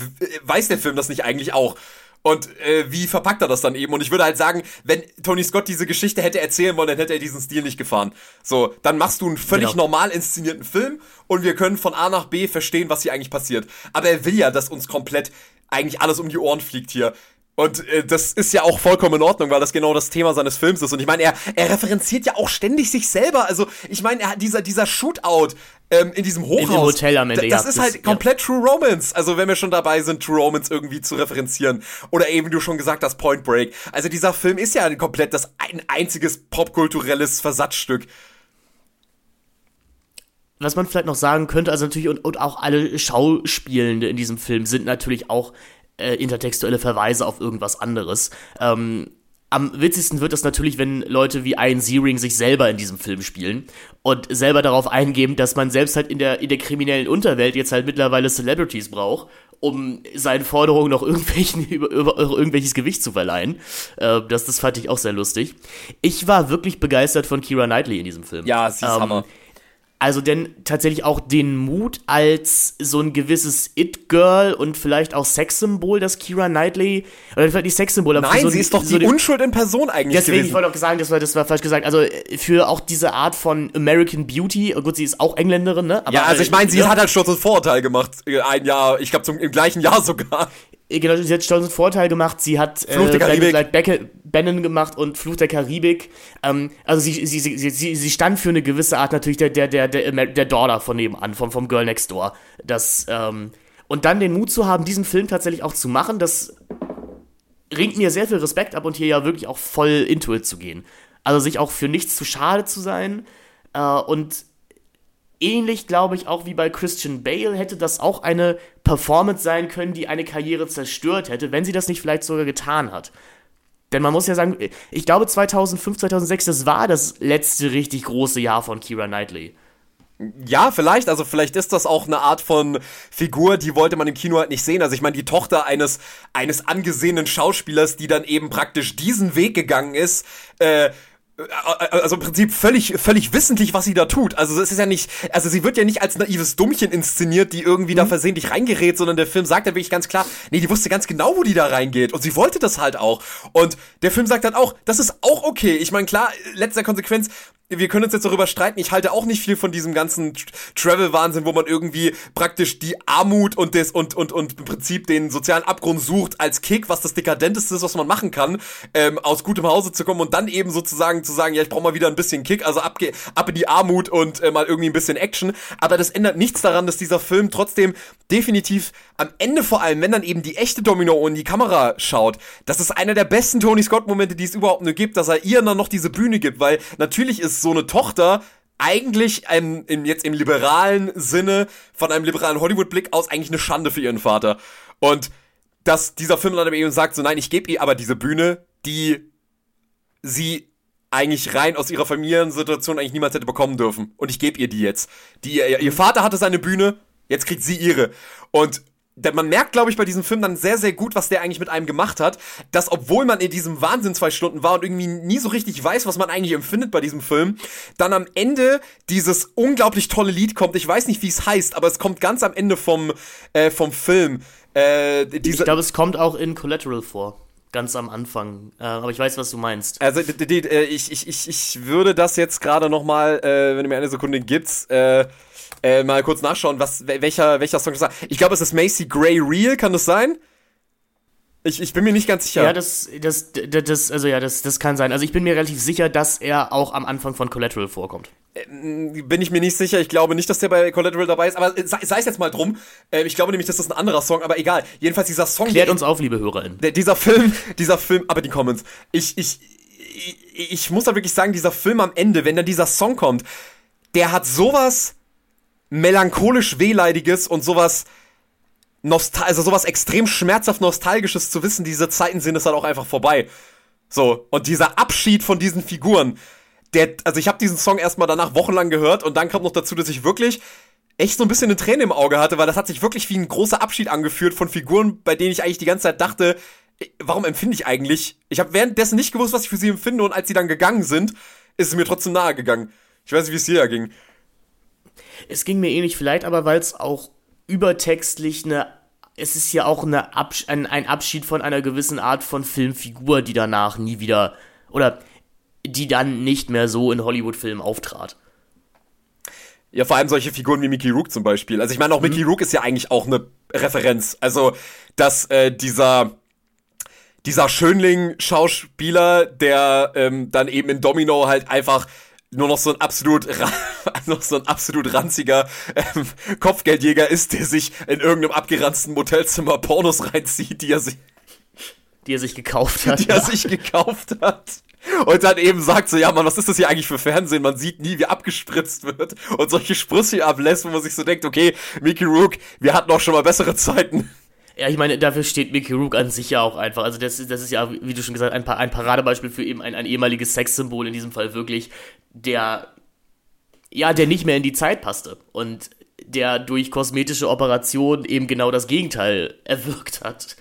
weiß der Film das nicht eigentlich auch? Und äh, wie verpackt er das dann eben? Und ich würde halt sagen, wenn Tony Scott diese Geschichte hätte erzählen wollen, dann hätte er diesen Stil nicht gefahren. So, dann machst du einen völlig genau. normal inszenierten Film und wir können von A nach B verstehen, was hier eigentlich passiert. Aber er will ja, dass uns komplett eigentlich alles um die Ohren fliegt hier. Und äh, das ist ja auch vollkommen in Ordnung, weil das genau das Thema seines Films ist. Und ich meine, er, er referenziert ja auch ständig sich selber. Also, ich meine, er dieser, dieser Shootout ähm, in diesem Hochhaus. In dem Hotel am Ende, Das ja, ist halt das, komplett ja. True Romance. Also, wenn wir schon dabei sind, True Romance irgendwie zu referenzieren. Oder eben, du schon gesagt hast, Point Break. Also, dieser Film ist ja komplett das ein einziges popkulturelles Versatzstück was man vielleicht noch sagen könnte, also natürlich und, und auch alle Schauspielende in diesem Film sind natürlich auch äh, intertextuelle Verweise auf irgendwas anderes. Ähm, am witzigsten wird es natürlich, wenn Leute wie Ian Searing sich selber in diesem Film spielen und selber darauf eingeben, dass man selbst halt in der, in der kriminellen Unterwelt jetzt halt mittlerweile Celebrities braucht, um seinen Forderungen noch irgendwelchen, über, über, irgendwelches Gewicht zu verleihen. Äh, das, das fand ich auch sehr lustig. Ich war wirklich begeistert von Kira Knightley in diesem Film. Ja, sie ist ähm, Hammer. Also denn tatsächlich auch den Mut als so ein gewisses It-Girl und vielleicht auch Sexsymbol, das Kira Knightley, oder vielleicht nicht Sexsymbol, aber Nein, so sie ist doch so die Unschuld in Person eigentlich Deswegen, gewesen. ich wollte auch sagen, das war, das war falsch gesagt, also für auch diese Art von American Beauty, gut, sie ist auch Engländerin, ne? Aber, ja, also ich meine, sie ja. hat halt Sturz und Vorurteil gemacht, ein Jahr, ich glaube im gleichen Jahr sogar. Genau, sie hat Stolz und Vorteil gemacht, sie hat Fluch der Karibik. Like Becke, Bannon gemacht und Fluch der Karibik. Ähm, also sie, sie, sie, sie, sie stand für eine gewisse Art natürlich der, der, der, der, der Daughter von nebenan, vom, vom Girl Next Door. Das, ähm, und dann den Mut zu haben, diesen Film tatsächlich auch zu machen, das ringt mir sehr viel Respekt ab und hier ja wirklich auch voll into it zu gehen. Also sich auch für nichts zu schade zu sein äh, und ähnlich, glaube ich, auch wie bei Christian Bale hätte das auch eine Performance sein können, die eine Karriere zerstört hätte, wenn sie das nicht vielleicht sogar getan hat. Denn man muss ja sagen, ich glaube 2005, 2006, das war das letzte richtig große Jahr von Kira Knightley. Ja, vielleicht. Also vielleicht ist das auch eine Art von Figur, die wollte man im Kino halt nicht sehen. Also ich meine, die Tochter eines eines angesehenen Schauspielers, die dann eben praktisch diesen Weg gegangen ist, äh, also im Prinzip völlig, völlig wissentlich, was sie da tut. Also es ist ja nicht, also sie wird ja nicht als naives Dummchen inszeniert, die irgendwie mhm. da versehentlich reingerät, sondern der Film sagt ja wirklich ganz klar, nee, die wusste ganz genau, wo die da reingeht und sie wollte das halt auch. Und der Film sagt dann auch, das ist auch okay. Ich meine, klar, letzter Konsequenz, wir können uns jetzt darüber streiten. Ich halte auch nicht viel von diesem ganzen Travel-Wahnsinn, wo man irgendwie praktisch die Armut und des und und und im Prinzip den sozialen Abgrund sucht als Kick, was das dekadenteste ist, was man machen kann, ähm, aus gutem Hause zu kommen und dann eben sozusagen zu sagen, ja, ich brauche mal wieder ein bisschen Kick, also ab, ab in die Armut und äh, mal irgendwie ein bisschen Action. Aber das ändert nichts daran, dass dieser Film trotzdem definitiv am Ende vor allem, wenn dann eben die echte Domino in die Kamera schaut, das ist einer der besten Tony Scott-Momente, die es überhaupt nur gibt, dass er ihr dann noch diese Bühne gibt, weil natürlich ist so eine Tochter eigentlich ein, im, jetzt im liberalen Sinne, von einem liberalen Hollywood-Blick aus, eigentlich eine Schande für ihren Vater. Und dass dieser Film dann eben sagt, so nein, ich gebe ihr aber diese Bühne, die sie eigentlich rein aus ihrer Familiensituation eigentlich niemals hätte bekommen dürfen. Und ich gebe ihr die jetzt. Die, ihr, ihr Vater hatte seine Bühne, jetzt kriegt sie ihre. Und man merkt, glaube ich, bei diesem Film dann sehr, sehr gut, was der eigentlich mit einem gemacht hat, dass obwohl man in diesem Wahnsinn zwei Stunden war und irgendwie nie so richtig weiß, was man eigentlich empfindet bei diesem Film, dann am Ende dieses unglaublich tolle Lied kommt. Ich weiß nicht, wie es heißt, aber es kommt ganz am Ende vom, äh, vom Film. Äh, ich glaube, es kommt auch in Collateral vor ganz am Anfang. Äh, aber ich weiß, was du meinst. Also die, die, äh, ich, ich, ich, ich würde das jetzt gerade noch mal, äh, wenn du mir eine Sekunde gibst, äh, äh, mal kurz nachschauen, was, welcher, welcher Song das war. Ich glaube, es ist Macy Gray Real, kann das sein? Ich, ich bin mir nicht ganz sicher. Ja, das, das, das, das, also ja, das, das kann sein. Also ich bin mir relativ sicher, dass er auch am Anfang von Collateral vorkommt. Ähm, bin ich mir nicht sicher. Ich glaube nicht, dass der bei Collateral dabei ist. Aber sei, sei es jetzt mal drum. Äh, ich glaube nämlich, dass das ein anderer Song. Aber egal. Jedenfalls dieser Song. Klärt uns auf, liebe HörerInnen. Der, dieser Film, dieser Film, aber die Comments. Ich, ich, ich, ich muss da wirklich sagen, dieser Film am Ende, wenn dann dieser Song kommt, der hat sowas melancholisch wehleidiges und sowas Nostal also sowas extrem schmerzhaft nostalgisches zu wissen, diese Zeiten sind es halt auch einfach vorbei. So, und dieser Abschied von diesen Figuren, der, also ich habe diesen Song erstmal danach wochenlang gehört und dann kam noch dazu, dass ich wirklich echt so ein bisschen eine Träne im Auge hatte, weil das hat sich wirklich wie ein großer Abschied angeführt von Figuren, bei denen ich eigentlich die ganze Zeit dachte, warum empfinde ich eigentlich? Ich habe währenddessen nicht gewusst, was ich für sie empfinde und als sie dann gegangen sind, ist es mir trotzdem nahe gegangen. Ich weiß nicht, wie es dir ging. Es ging mir ähnlich, vielleicht aber, weil es auch übertextlich eine es ist ja auch eine Abs ein, ein Abschied von einer gewissen Art von Filmfigur, die danach nie wieder oder die dann nicht mehr so in Hollywood-Filmen auftrat. Ja, vor allem solche Figuren wie Mickey Rook zum Beispiel. Also ich meine, auch mhm. Mickey Rook ist ja eigentlich auch eine Referenz. Also, dass äh, dieser dieser Schönling-Schauspieler, der ähm, dann eben in Domino halt einfach nur noch so ein absolut, noch so ein absolut ranziger ähm, Kopfgeldjäger ist, der sich in irgendeinem abgeranzten Motelzimmer Pornos reinzieht, die er sich, die er sich gekauft hat. Die er sich gekauft hat. Und dann eben sagt so, ja Mann, was ist das hier eigentlich für Fernsehen? Man sieht nie, wie abgespritzt wird und solche Sprüche ablässt, wo man sich so denkt, okay, Mickey Rook, wir hatten auch schon mal bessere Zeiten. Ja, ich meine, dafür steht Mickey Rook an sich ja auch einfach. Also das, das ist ja, wie du schon gesagt hast, ein, ein Paradebeispiel für eben ein, ein ehemaliges Sexsymbol, in diesem Fall wirklich, der, ja, der nicht mehr in die Zeit passte. Und der durch kosmetische Operationen eben genau das Gegenteil erwirkt hat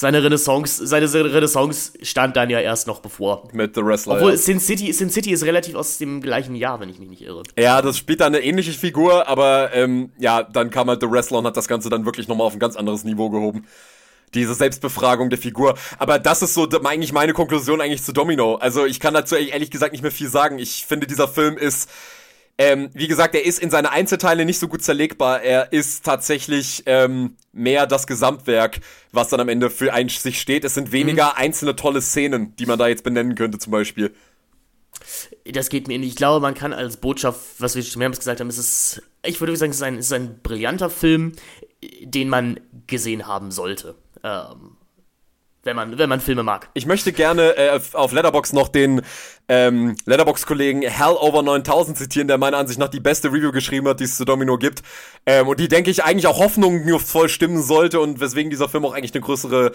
seine Renaissance, seine Renaissance stand dann ja erst noch bevor. Mit The Wrestler. Obwohl ja. Sin City, Sin City ist relativ aus dem gleichen Jahr, wenn ich mich nicht irre. Ja, das spielt da eine ähnliche Figur, aber ähm, ja, dann kam halt The Wrestler und hat das Ganze dann wirklich nochmal auf ein ganz anderes Niveau gehoben. Diese Selbstbefragung der Figur. Aber das ist so eigentlich meine Konklusion eigentlich zu Domino. Also ich kann dazu ehrlich gesagt nicht mehr viel sagen. Ich finde, dieser Film ist ähm, wie gesagt, er ist in seine Einzelteile nicht so gut zerlegbar. Er ist tatsächlich ähm, mehr das Gesamtwerk, was dann am Ende für ein sich steht. Es sind weniger mhm. einzelne tolle Szenen, die man da jetzt benennen könnte, zum Beispiel. Das geht mir nicht. Ich glaube, man kann als Botschaft, was wir schon mehrmals gesagt haben, ist es, ich würde sagen, es ist ein, es ist ein brillanter Film, den man gesehen haben sollte. Ähm, wenn man, wenn man Filme mag. Ich möchte gerne äh, auf Letterbox noch den ähm, Letterbox-Kollegen Hell Over 9000 zitieren, der meiner Ansicht nach die beste Review geschrieben hat, die es zu Domino gibt. Ähm, und die, denke ich, eigentlich auch Hoffnung voll stimmen sollte und weswegen dieser Film auch eigentlich eine größere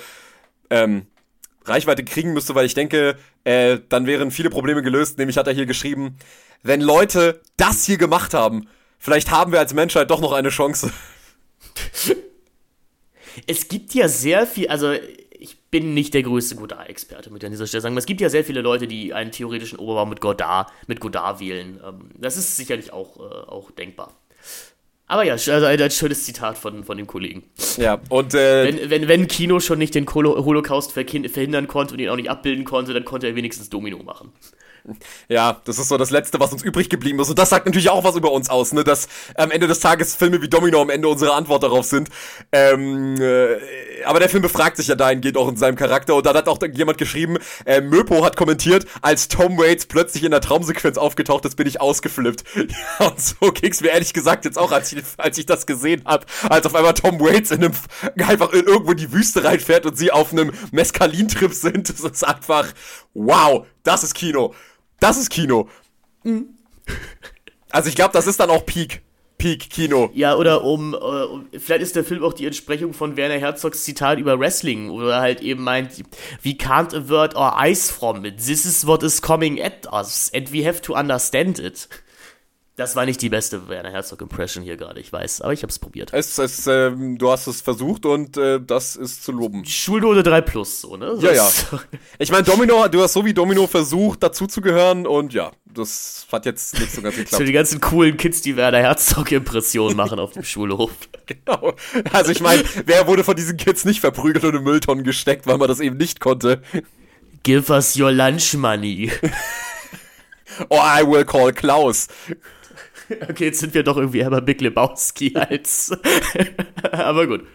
ähm, Reichweite kriegen müsste, weil ich denke, äh, dann wären viele Probleme gelöst. Nämlich hat er hier geschrieben, wenn Leute das hier gemacht haben, vielleicht haben wir als Menschheit doch noch eine Chance. Es gibt ja sehr viel, also bin nicht der größte Godard-Experte, mit an dieser Stelle sagen. Es gibt ja sehr viele Leute, die einen theoretischen Oberbau mit Godard, mit Godard wählen. Ähm, das ist sicherlich auch, äh, auch denkbar. Aber ja, also ein, ein, schönes Zitat von, von dem Kollegen. Ja, und äh, wenn, wenn, wenn Kino schon nicht den Holocaust verhindern konnte und ihn auch nicht abbilden konnte, dann konnte er wenigstens Domino machen. Ja, das ist so das Letzte, was uns übrig geblieben ist. Und das sagt natürlich auch was über uns aus, ne? Dass am Ende des Tages Filme wie Domino am Ende unsere Antwort darauf sind. Ähm, äh, aber der Film befragt sich ja dahingehend auch in seinem Charakter. Und dann hat auch jemand geschrieben, äh, Möpo hat kommentiert, als Tom Waits plötzlich in der Traumsequenz aufgetaucht ist, bin ich ausgeflippt. Ja, und so ging's mir ehrlich gesagt jetzt auch, als ich, als ich das gesehen habe. Als auf einmal Tom Waits in einem, einfach in irgendwo in die Wüste reinfährt und sie auf einem Mescalin-Trip sind. Das ist einfach, wow, das ist Kino. Das ist Kino. Mhm. Also ich glaube, das ist dann auch Peak. Peak Kino. Ja, oder um, äh, um, vielleicht ist der Film auch die Entsprechung von Werner Herzogs Zitat über Wrestling, oder halt eben meint, we can't avert our eyes from it. This is what is coming at us, and we have to understand it. Das war nicht die beste Werner Herzog-Impression hier gerade, ich weiß, aber ich habe es probiert. Es, es, äh, du hast es versucht und äh, das ist zu loben. Schulnote 3 plus, so, ne? Ja, ja. Ich meine, Domino, du hast so wie Domino versucht, dazuzugehören und ja, das hat jetzt nicht so ganz geklappt. Für die ganzen coolen Kids, die Werner Herzog-Impressionen machen auf dem Schulhof. Genau. Also ich meine, wer wurde von diesen Kids nicht verprügelt und in Mülltonnen gesteckt, weil man das eben nicht konnte? Give us your lunch money. Or I will call Klaus. Okay, jetzt sind wir doch irgendwie Herbert Big Lebowski als. Aber gut.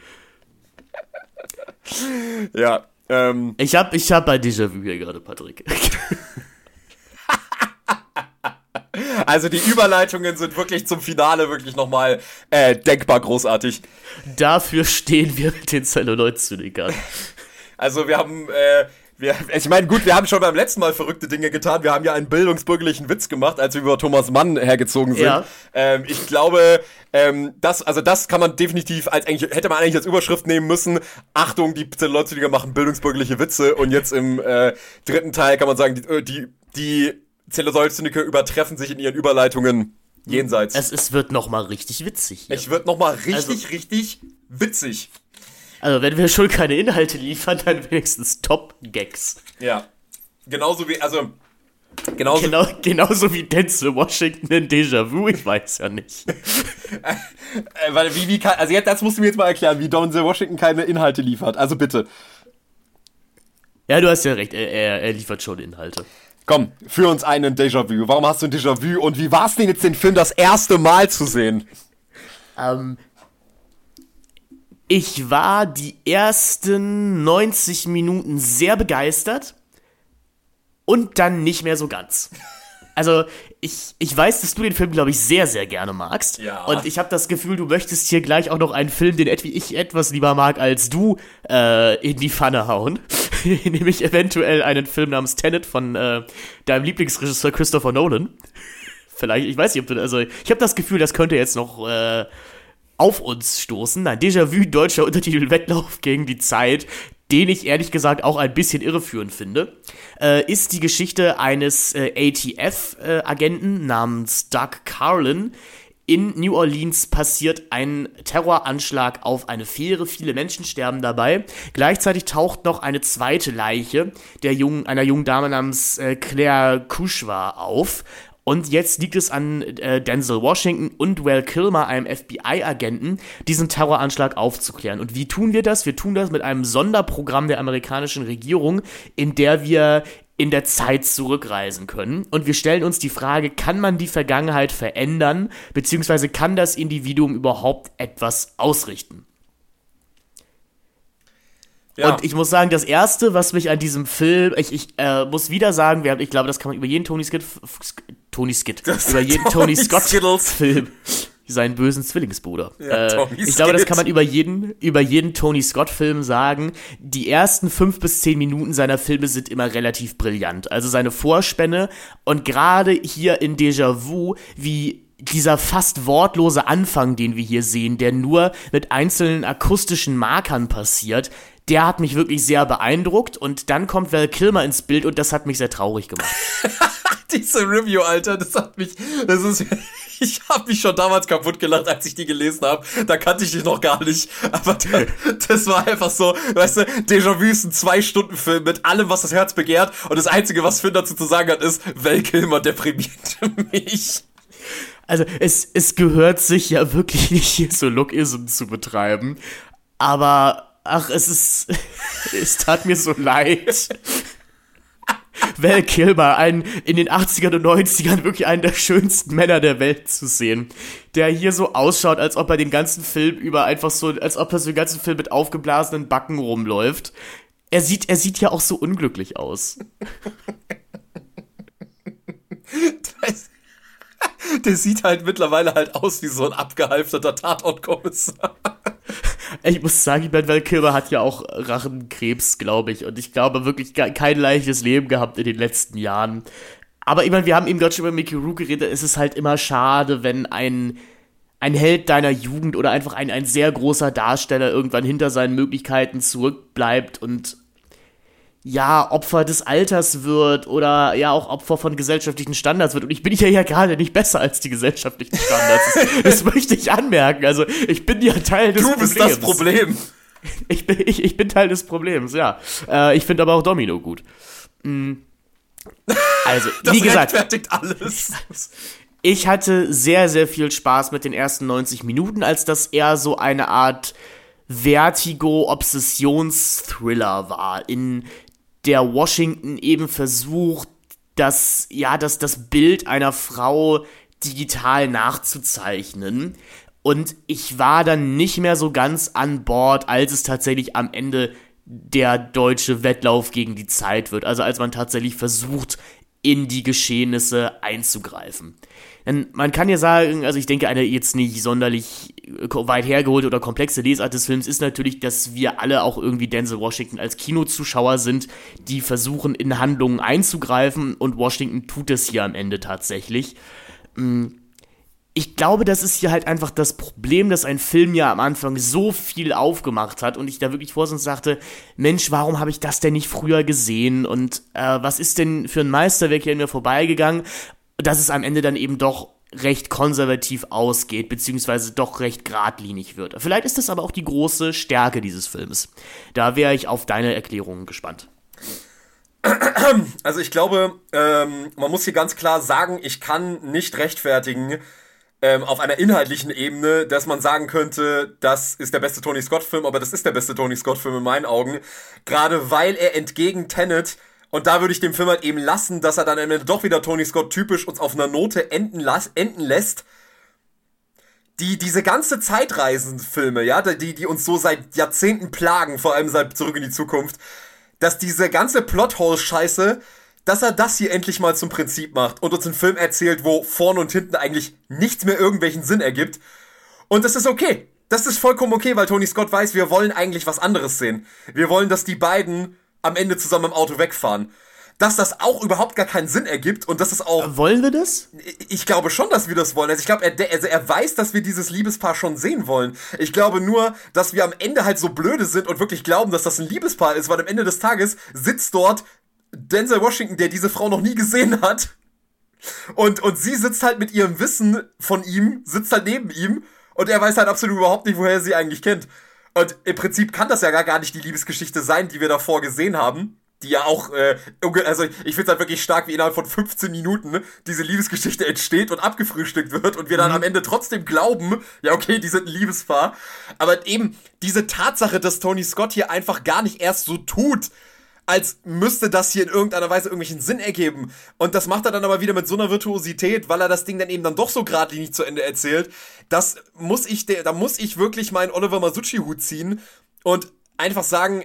Ja. Ähm. Ich hab, ich hab ein Déjà-vu hier gerade, Patrick. Also die Überleitungen sind wirklich zum Finale wirklich nochmal äh, denkbar großartig. Dafür stehen wir mit den Celluloid-Zynikern. Also wir haben äh, wir, ich meine, gut, wir haben schon beim letzten Mal verrückte Dinge getan. Wir haben ja einen bildungsbürgerlichen Witz gemacht, als wir über Thomas Mann hergezogen sind. Ja. Ähm, ich glaube, ähm, das, also das kann man definitiv als eigentlich, hätte man eigentlich als Überschrift nehmen müssen. Achtung, die Leute, machen bildungsbürgerliche Witze. Und jetzt im äh, dritten Teil kann man sagen, die, äh, die, die Zelluloid-Zyniker übertreffen sich in ihren Überleitungen jenseits. Es, es wird nochmal richtig witzig. Hier. Es wird nochmal richtig, also, richtig witzig. Also, wenn wir schon keine Inhalte liefern, dann wenigstens Top-Gags. Ja. Genauso wie, also. Genauso, genau, genauso wie Denzel Washington in Déjà-vu, ich weiß ja nicht. äh, weil, wie, wie kann, also jetzt, das musst du mir jetzt mal erklären, wie Denzel Washington keine Inhalte liefert. Also bitte. Ja, du hast ja recht, er, er, er liefert schon Inhalte. Komm, für uns einen Déjà-vu. Warum hast du ein Déjà-vu und wie war es denn jetzt, den Film das erste Mal zu sehen? Ähm, ich war die ersten 90 Minuten sehr begeistert und dann nicht mehr so ganz. Also, ich, ich weiß, dass du den Film, glaube ich, sehr, sehr gerne magst. Ja. Und ich habe das Gefühl, du möchtest hier gleich auch noch einen Film, den ich etwas lieber mag als du, äh, in die Pfanne hauen. Nämlich eventuell einen Film namens Tenet von äh, deinem Lieblingsregisseur Christopher Nolan. Vielleicht, ich weiß nicht, ob du, also ich habe das Gefühl, das könnte jetzt noch äh, auf uns stoßen. Ein Déjà-vu deutscher Untertitel Wettlauf gegen die Zeit, den ich ehrlich gesagt auch ein bisschen irreführend finde, äh, ist die Geschichte eines äh, ATF-Agenten äh, namens Doug Carlin. In New Orleans passiert ein Terroranschlag auf eine Fähre, viele Menschen sterben dabei. Gleichzeitig taucht noch eine zweite Leiche der jungen, einer jungen Dame namens äh, Claire Kushwa auf. Und jetzt liegt es an äh, Denzel Washington und Val Kilmer, einem FBI-Agenten, diesen Terroranschlag aufzuklären. Und wie tun wir das? Wir tun das mit einem Sonderprogramm der amerikanischen Regierung, in der wir in der Zeit zurückreisen können. Und wir stellen uns die Frage, kann man die Vergangenheit verändern, beziehungsweise kann das Individuum überhaupt etwas ausrichten? Ja. Und ich muss sagen, das erste, was mich an diesem Film, ich, ich äh, muss wieder sagen, wir haben, ich glaube, das kann man über jeden Tony Skid, Tony Skid, über jeden Tony, Tony Scott Skittles. Film, seinen bösen Zwillingsbruder. Ja, äh, ich glaube, das kann man über jeden, über jeden Tony Scott Film sagen. Die ersten fünf bis zehn Minuten seiner Filme sind immer relativ brillant. Also seine Vorspänne und gerade hier in Déjà Vu, wie dieser fast wortlose Anfang, den wir hier sehen, der nur mit einzelnen akustischen Markern passiert, der hat mich wirklich sehr beeindruckt und dann kommt Val Kilmer ins Bild und das hat mich sehr traurig gemacht. Diese Review, Alter, das hat mich, das ist, ich habe mich schon damals kaputt gelacht, als ich die gelesen habe. Da kannte ich dich noch gar nicht, aber da, das war einfach so, weißt du, Déjà-vu ist ein Zwei-Stunden-Film mit allem, was das Herz begehrt und das Einzige, was Finn dazu zu sagen hat, ist, Val Kilmer deprimiert mich. Also es, es gehört sich ja wirklich nicht hier so Lookism zu betreiben, aber ach, es ist, es tat mir so leid. Val Kilmer, einen in den 80ern und 90ern wirklich einen der schönsten Männer der Welt zu sehen, der hier so ausschaut, als ob er den ganzen Film über einfach so, als ob er so den ganzen Film mit aufgeblasenen Backen rumläuft. Er sieht, er sieht ja auch so unglücklich aus. Das, der sieht halt mittlerweile halt aus wie so ein abgehalfterter Tatortkommissar. Ich muss sagen, Ben Val Kilmer hat ja auch Rachenkrebs, glaube ich. Und ich glaube wirklich kein leichtes Leben gehabt in den letzten Jahren. Aber ich meine, wir haben eben gerade schon über Mickey Rourke geredet. Es ist halt immer schade, wenn ein, ein Held deiner Jugend oder einfach ein, ein sehr großer Darsteller irgendwann hinter seinen Möglichkeiten zurückbleibt und ja, Opfer des Alters wird oder ja auch Opfer von gesellschaftlichen Standards wird. Und ich bin ja ja gerade nicht besser als die gesellschaftlichen Standards. das, das möchte ich anmerken. Also ich bin ja Teil des Problems. Du bist Problems. das Problem. Ich bin, ich, ich bin Teil des Problems, ja. Äh, ich finde aber auch Domino gut. Mhm. Also, das wie gesagt. alles. Ich hatte sehr, sehr viel Spaß mit den ersten 90 Minuten, als das eher so eine Art Vertigo-Obsessions-Thriller war, in der Washington eben versucht, das, ja, das, das Bild einer Frau digital nachzuzeichnen. Und ich war dann nicht mehr so ganz an Bord, als es tatsächlich am Ende der deutsche Wettlauf gegen die Zeit wird. Also als man tatsächlich versucht, in die Geschehnisse einzugreifen. Man kann ja sagen, also ich denke, eine jetzt nicht sonderlich weit hergeholte oder komplexe Lesart des Films ist natürlich, dass wir alle auch irgendwie Denzel Washington als Kinozuschauer sind, die versuchen, in Handlungen einzugreifen und Washington tut es hier am Ende tatsächlich. Hm, ich glaube, das ist hier halt einfach das Problem, dass ein Film ja am Anfang so viel aufgemacht hat und ich da wirklich vor uns sagte, Mensch, warum habe ich das denn nicht früher gesehen und äh, was ist denn für ein Meisterwerk hier an mir vorbeigegangen, dass es am Ende dann eben doch recht konservativ ausgeht, beziehungsweise doch recht geradlinig wird. Vielleicht ist das aber auch die große Stärke dieses Films. Da wäre ich auf deine Erklärungen gespannt. Also ich glaube, ähm, man muss hier ganz klar sagen, ich kann nicht rechtfertigen, ähm, auf einer inhaltlichen Ebene, dass man sagen könnte, das ist der beste Tony Scott-Film, aber das ist der beste Tony Scott-Film in meinen Augen. Gerade weil er entgegen Tenet, und da würde ich dem Film halt eben lassen, dass er dann am Ende doch wieder Tony Scott typisch uns auf einer Note enden, las enden lässt, die, diese ganze Zeitreisenfilme, ja, die, die uns so seit Jahrzehnten plagen, vor allem seit Zurück in die Zukunft, dass diese ganze Plothole-Scheiße dass er das hier endlich mal zum Prinzip macht und uns einen Film erzählt, wo vorne und hinten eigentlich nichts mehr irgendwelchen Sinn ergibt. Und das ist okay. Das ist vollkommen okay, weil Tony Scott weiß, wir wollen eigentlich was anderes sehen. Wir wollen, dass die beiden am Ende zusammen im Auto wegfahren. Dass das auch überhaupt gar keinen Sinn ergibt und dass es auch. Wollen wir das? Ich glaube schon, dass wir das wollen. Also ich glaube, er, also er weiß, dass wir dieses Liebespaar schon sehen wollen. Ich glaube nur, dass wir am Ende halt so blöde sind und wirklich glauben, dass das ein Liebespaar ist, weil am Ende des Tages sitzt dort Denzel Washington, der diese Frau noch nie gesehen hat. Und, und sie sitzt halt mit ihrem Wissen von ihm, sitzt halt neben ihm und er weiß halt absolut überhaupt nicht, woher er sie eigentlich kennt. Und im Prinzip kann das ja gar, nicht die Liebesgeschichte sein, die wir davor gesehen haben. Die ja auch, äh, also ich finde es halt wirklich stark, wie innerhalb von 15 Minuten diese Liebesgeschichte entsteht und abgefrühstückt wird und wir dann mhm. am Ende trotzdem glauben, ja okay, die sind ein Liebespaar. Aber eben diese Tatsache, dass Tony Scott hier einfach gar nicht erst so tut, als müsste das hier in irgendeiner Weise irgendwelchen Sinn ergeben. Und das macht er dann aber wieder mit so einer Virtuosität, weil er das Ding dann eben dann doch so geradlinig zu Ende erzählt. Das muss ich, da muss ich wirklich meinen Oliver Masucci-Hut ziehen und einfach sagen,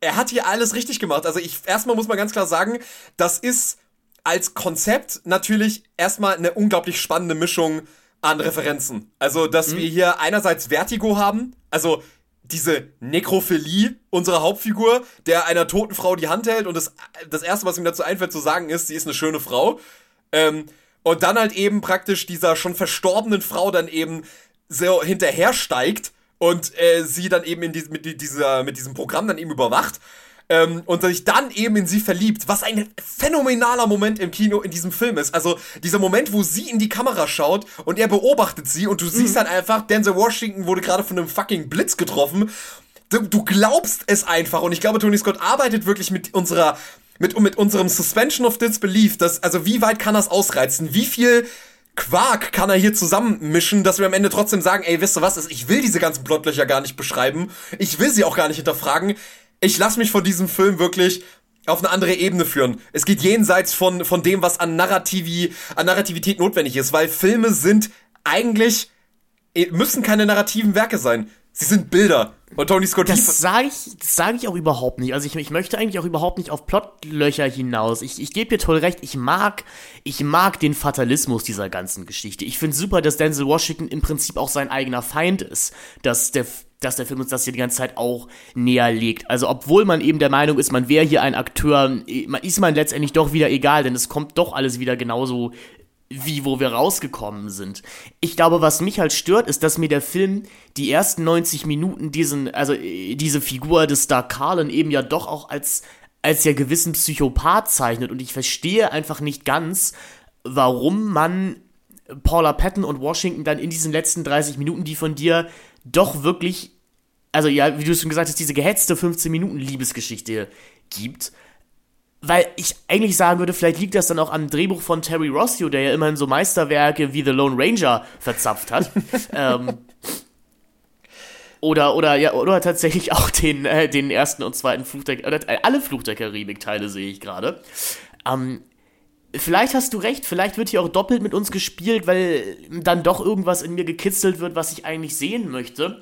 er hat hier alles richtig gemacht. Also ich, erstmal muss man ganz klar sagen, das ist als Konzept natürlich erstmal eine unglaublich spannende Mischung an Referenzen. Also, dass mhm. wir hier einerseits Vertigo haben, also diese Nekrophilie unserer Hauptfigur, der einer toten Frau die Hand hält und das, das erste, was ihm dazu einfällt zu sagen ist, sie ist eine schöne Frau. Ähm, und dann halt eben praktisch dieser schon verstorbenen Frau dann eben so hinterher steigt und äh, sie dann eben in die, mit, dieser, mit diesem Programm dann eben überwacht ähm, und sich dann eben in sie verliebt, was ein phänomenaler Moment im Kino in diesem Film ist. Also dieser Moment, wo sie in die Kamera schaut und er beobachtet sie und du mhm. siehst dann einfach, Denzel Washington wurde gerade von einem fucking Blitz getroffen. Du, du glaubst es einfach und ich glaube, Tony Scott arbeitet wirklich mit unserer mit, mit unserem Suspension of Disbelief, dass, also wie weit kann das ausreizen? Wie viel Quark kann er hier zusammenmischen, dass wir am Ende trotzdem sagen, ey, wisst ihr was, ich will diese ganzen Plotlöcher gar nicht beschreiben, ich will sie auch gar nicht hinterfragen, ich lasse mich von diesem Film wirklich auf eine andere Ebene führen. Es geht jenseits von, von dem, was an, Narrativi, an Narrativität notwendig ist, weil Filme sind eigentlich, eh, müssen keine narrativen Werke sein. Sie sind Bilder. Und Tony Scott Das sage ich, das sag ich auch überhaupt nicht. Also ich, ich möchte eigentlich auch überhaupt nicht auf Plotlöcher hinaus. Ich, ich gebe dir toll recht. Ich mag, ich mag den Fatalismus dieser ganzen Geschichte. Ich finde super, dass Denzel Washington im Prinzip auch sein eigener Feind ist. Dass der, dass der Film uns das hier die ganze Zeit auch näher legt. Also obwohl man eben der Meinung ist, man wäre hier ein Akteur, ist man letztendlich doch wieder egal, denn es kommt doch alles wieder genauso wie wo wir rausgekommen sind. Ich glaube, was mich halt stört, ist, dass mir der Film die ersten 90 Minuten diesen, also äh, diese Figur des Dark Carlin eben ja doch auch als, als ja gewissen Psychopath zeichnet und ich verstehe einfach nicht ganz, warum man Paula Patton und Washington dann in diesen letzten 30 Minuten, die von dir doch wirklich, also ja, wie du schon gesagt hast, diese gehetzte 15 Minuten Liebesgeschichte gibt weil ich eigentlich sagen würde, vielleicht liegt das dann auch am Drehbuch von Terry Rossio, der ja immerhin so Meisterwerke wie The Lone Ranger verzapft hat. ähm, oder, oder, ja, oder tatsächlich auch den, äh, den ersten und zweiten Fluch der, oder äh, alle Fluch der Karibik-Teile sehe ich gerade. Ähm, vielleicht hast du recht, vielleicht wird hier auch doppelt mit uns gespielt, weil dann doch irgendwas in mir gekitzelt wird, was ich eigentlich sehen möchte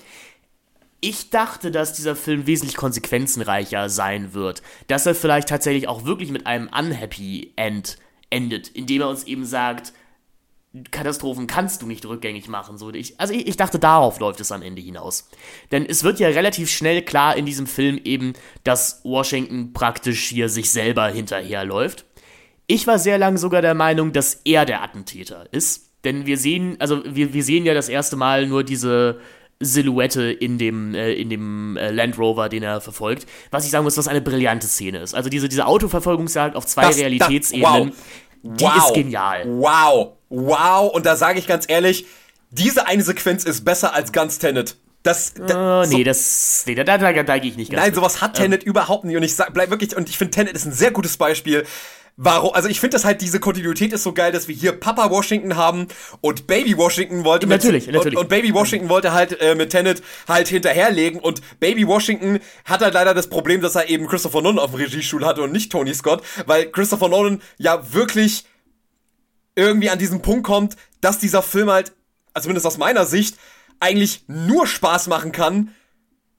ich dachte, dass dieser Film wesentlich konsequenzenreicher sein wird. Dass er vielleicht tatsächlich auch wirklich mit einem unhappy End endet, indem er uns eben sagt, Katastrophen kannst du nicht rückgängig machen. So, ich, also ich, ich, dachte, darauf läuft es am Ende hinaus. Denn es wird ja relativ schnell klar in diesem Film eben, dass Washington praktisch hier sich selber hinterherläuft. Ich war sehr lange sogar der Meinung, dass er der Attentäter ist. Denn wir sehen, also wir, wir sehen ja das erste Mal nur diese, Silhouette in dem, äh, in dem äh, Land Rover, den er verfolgt. Was ich sagen muss, was eine brillante Szene ist. Also diese, diese Autoverfolgungsjagd auf zwei das, Realitätsebenen, das, wow. die wow. ist genial. Wow, wow. Und da sage ich ganz ehrlich, diese eine Sequenz ist besser als ganz Tenet. Das, da, oh, nee, so, das, nee, da, da, da, da gehe ich nicht ganz Nein, sowas hat Tenet ähm, überhaupt nicht. Und ich sag, bleib wirklich, und ich finde Tenet ist ein sehr gutes Beispiel, warum, also ich finde das halt, diese Kontinuität ist so geil, dass wir hier Papa Washington haben und Baby Washington wollte mit, natürlich, natürlich. Und, und Baby Washington wollte halt äh, mit Tenet halt hinterherlegen und Baby Washington hat halt leider das Problem, dass er eben Christopher Nolan auf dem Regiestuhl hatte und nicht Tony Scott, weil Christopher Nolan ja wirklich irgendwie an diesen Punkt kommt, dass dieser Film halt, also zumindest aus meiner Sicht, eigentlich nur Spaß machen kann,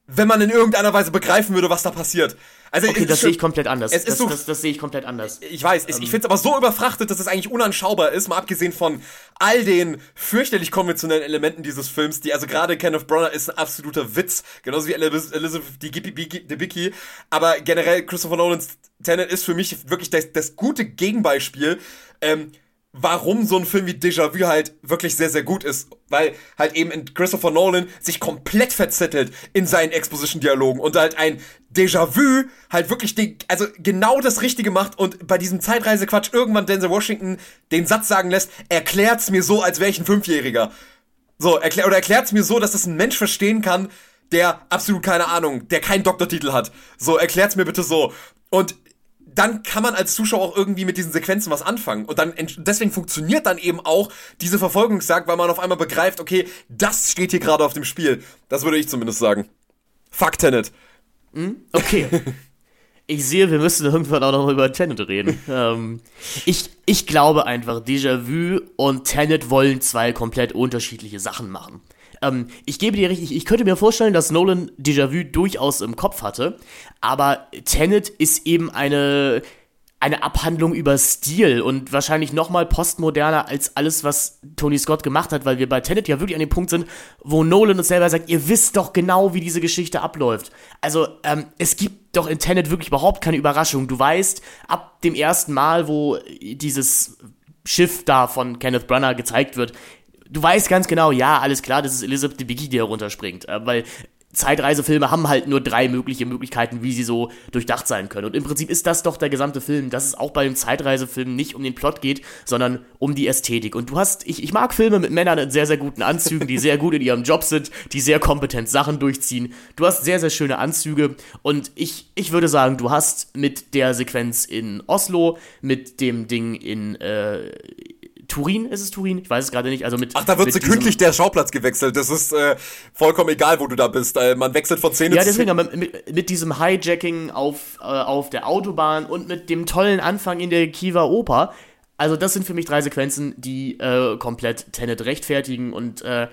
wenn man in irgendeiner Weise begreifen würde, was da passiert. Also okay, das sehe ich komplett anders. Es das, ist so, das, das sehe ich komplett anders. Ich weiß, ähm, ich finde es aber so überfrachtet, dass es eigentlich unanschaubar ist, mal abgesehen von all den fürchterlich konventionellen Elementen dieses Films, die, also gerade Kenneth Branagh ist ein absoluter Witz, genauso wie Elizabeth Debicki, aber generell Christopher Nolans Tenet ist für mich wirklich das, das gute Gegenbeispiel, ähm, warum so ein Film wie Déjà-vu halt wirklich sehr, sehr gut ist. Weil halt eben Christopher Nolan sich komplett verzettelt in seinen Exposition-Dialogen und halt ein Déjà-vu halt wirklich den, also genau das Richtige macht und bei diesem Zeitreisequatsch irgendwann Denzel Washington den Satz sagen lässt, erklärt's mir so, als wäre ich ein Fünfjähriger. So, erklär, oder erklärt's mir so, dass das ein Mensch verstehen kann, der absolut keine Ahnung, der keinen Doktortitel hat. So, erklärt's mir bitte so. Und dann kann man als Zuschauer auch irgendwie mit diesen Sequenzen was anfangen. Und dann deswegen funktioniert dann eben auch diese Verfolgungsjagd, weil man auf einmal begreift, okay, das steht hier gerade auf dem Spiel. Das würde ich zumindest sagen. Fuck Tenet. Hm? Okay. ich sehe, wir müssen irgendwann auch noch über Tenet reden. ähm, ich, ich glaube einfach, Déjà-vu und Tenet wollen zwei komplett unterschiedliche Sachen machen. Ähm, ich gebe dir richtig, ich könnte mir vorstellen, dass Nolan Déjà-vu durchaus im Kopf hatte, aber Tenet ist eben eine eine Abhandlung über Stil und wahrscheinlich noch mal postmoderner als alles, was Tony Scott gemacht hat, weil wir bei Tenet ja wirklich an dem Punkt sind, wo Nolan uns selber sagt, ihr wisst doch genau, wie diese Geschichte abläuft. Also ähm, es gibt doch in Tenet wirklich überhaupt keine Überraschung. Du weißt ab dem ersten Mal, wo dieses Schiff da von Kenneth Branagh gezeigt wird, du weißt ganz genau, ja, alles klar, das ist Elizabeth Debicki, die herunterspringt. Äh, weil Zeitreisefilme haben halt nur drei mögliche Möglichkeiten, wie sie so durchdacht sein können. Und im Prinzip ist das doch der gesamte Film, dass es auch bei dem Zeitreisefilm nicht um den Plot geht, sondern um die Ästhetik. Und du hast, ich, ich mag Filme mit Männern in sehr, sehr guten Anzügen, die sehr gut in ihrem Job sind, die sehr kompetent Sachen durchziehen. Du hast sehr, sehr schöne Anzüge. Und ich, ich würde sagen, du hast mit der Sequenz in Oslo, mit dem Ding in, äh, Turin ist es Turin? Ich weiß es gerade nicht. Also mit, Ach, da wird so kündlich der Schauplatz gewechselt. Das ist äh, vollkommen egal, wo du da bist. Äh, man wechselt von Szene ja, zu Szene. Ja, deswegen, mit, mit diesem Hijacking auf, äh, auf der Autobahn und mit dem tollen Anfang in der Kiewer Oper. Also, das sind für mich drei Sequenzen, die äh, komplett Tenet rechtfertigen und äh,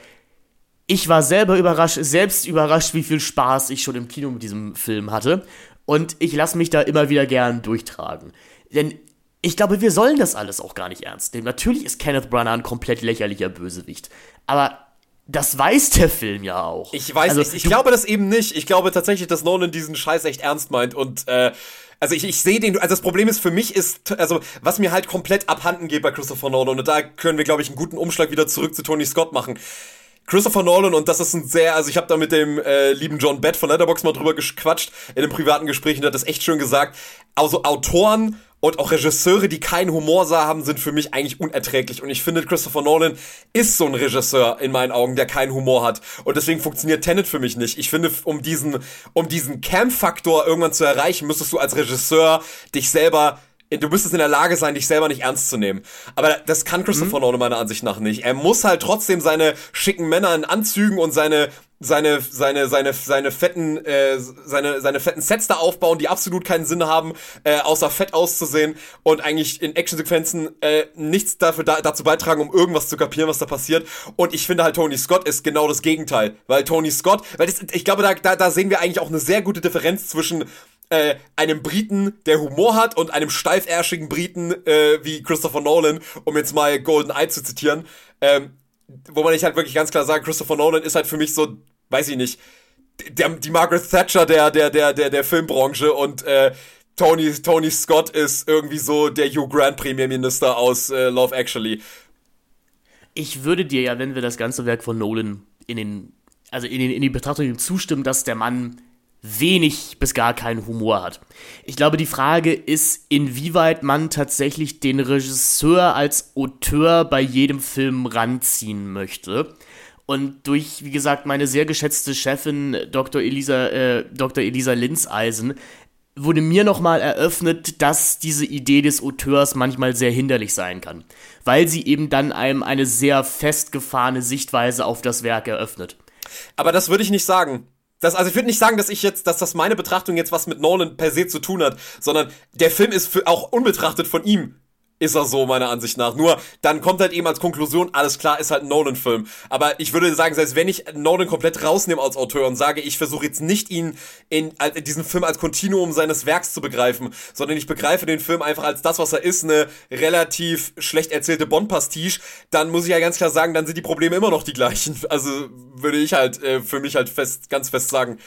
ich war selber überrascht, selbst überrascht, wie viel Spaß ich schon im Kino mit diesem Film hatte. Und ich lasse mich da immer wieder gern durchtragen. Denn ich glaube, wir sollen das alles auch gar nicht ernst nehmen. Natürlich ist Kenneth Branagh ein komplett lächerlicher Bösewicht. Aber das weiß der Film ja auch. Ich weiß also, nicht. Ich glaube das eben nicht. Ich glaube tatsächlich, dass Nolan diesen Scheiß echt ernst meint und äh, also ich, ich sehe den, also das Problem ist für mich ist, also was mir halt komplett abhanden geht bei Christopher Nolan und da können wir, glaube ich, einen guten Umschlag wieder zurück zu Tony Scott machen. Christopher Nolan und das ist ein sehr, also ich habe da mit dem äh, lieben John Bett von Letterbox mal drüber gequatscht in einem privaten Gespräch und hat das echt schön gesagt. Also Autoren und auch Regisseure, die keinen Humor haben, sind für mich eigentlich unerträglich. Und ich finde, Christopher Nolan ist so ein Regisseur in meinen Augen, der keinen Humor hat. Und deswegen funktioniert Tenet für mich nicht. Ich finde, um diesen, um diesen Camp-Faktor irgendwann zu erreichen, müsstest du als Regisseur dich selber du müsstest in der Lage sein, dich selber nicht ernst zu nehmen. Aber das kann Christopher mhm. Nolan meiner Ansicht nach nicht. Er muss halt trotzdem seine schicken Männer in Anzügen und seine seine seine seine seine fetten äh, seine seine fetten Sets da aufbauen, die absolut keinen Sinn haben, äh, außer fett auszusehen und eigentlich in Actionsequenzen äh, nichts dafür da, dazu beitragen, um irgendwas zu kapieren, was da passiert. Und ich finde halt Tony Scott ist genau das Gegenteil, weil Tony Scott, weil das, ich glaube da, da da sehen wir eigentlich auch eine sehr gute Differenz zwischen äh, einem Briten, der Humor hat und einem steiferschigen Briten äh, wie Christopher Nolan, um jetzt mal Golden Eye zu zitieren. Ähm, wo man nicht halt wirklich ganz klar sagen, Christopher Nolan ist halt für mich so weiß ich nicht, der, die Margaret Thatcher der, der, der, der, der Filmbranche und äh, Tony, Tony Scott ist irgendwie so der Hugh Grant Premierminister aus äh, Love Actually. Ich würde dir ja, wenn wir das ganze Werk von Nolan in den, also in, den, in die Betrachtung zustimmen, dass der Mann wenig bis gar keinen Humor hat. Ich glaube, die Frage ist, inwieweit man tatsächlich den Regisseur als Auteur bei jedem Film ranziehen möchte. Und durch, wie gesagt, meine sehr geschätzte Chefin Dr. Elisa, äh, Dr. Elisa Linzeisen wurde mir nochmal eröffnet, dass diese Idee des Auteurs manchmal sehr hinderlich sein kann, weil sie eben dann einem eine sehr festgefahrene Sichtweise auf das Werk eröffnet. Aber das würde ich nicht sagen. Das, also ich würde nicht sagen, dass ich jetzt, dass das meine Betrachtung jetzt was mit Nolan per se zu tun hat, sondern der Film ist für, auch unbetrachtet von ihm ist er so, meiner Ansicht nach. Nur, dann kommt halt eben als Konklusion, alles klar, ist halt ein Nolan-Film. Aber ich würde sagen, selbst wenn ich Nolan komplett rausnehme als Autor und sage, ich versuche jetzt nicht ihn in, in diesen Film als Kontinuum seines Werks zu begreifen, sondern ich begreife den Film einfach als das, was er ist, eine relativ schlecht erzählte Bond-Pastiche, dann muss ich ja ganz klar sagen, dann sind die Probleme immer noch die gleichen. Also würde ich halt äh, für mich halt fest, ganz fest sagen.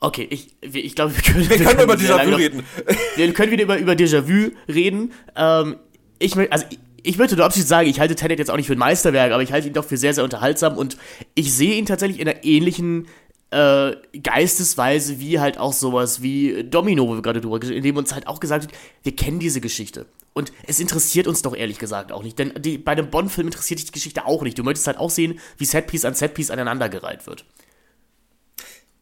Okay, ich, ich glaube, wir können, wir, wir können, über Déjà-vu reden. Wir können wieder über, über Déjà-vu reden. Ähm, ich möchte, also ich möchte nur abschließend sagen, ich halte Tenet jetzt auch nicht für ein Meisterwerk, aber ich halte ihn doch für sehr, sehr unterhaltsam und ich sehe ihn tatsächlich in einer ähnlichen äh, Geistesweise wie halt auch sowas wie Domino, wo wir gerade drüber gesprochen in dem uns halt auch gesagt wird, wir kennen diese Geschichte. Und es interessiert uns doch ehrlich gesagt auch nicht, denn die, bei einem Bond-Film interessiert dich die Geschichte auch nicht. Du möchtest halt auch sehen, wie Setpiece an Setpiece aneinandergereiht wird.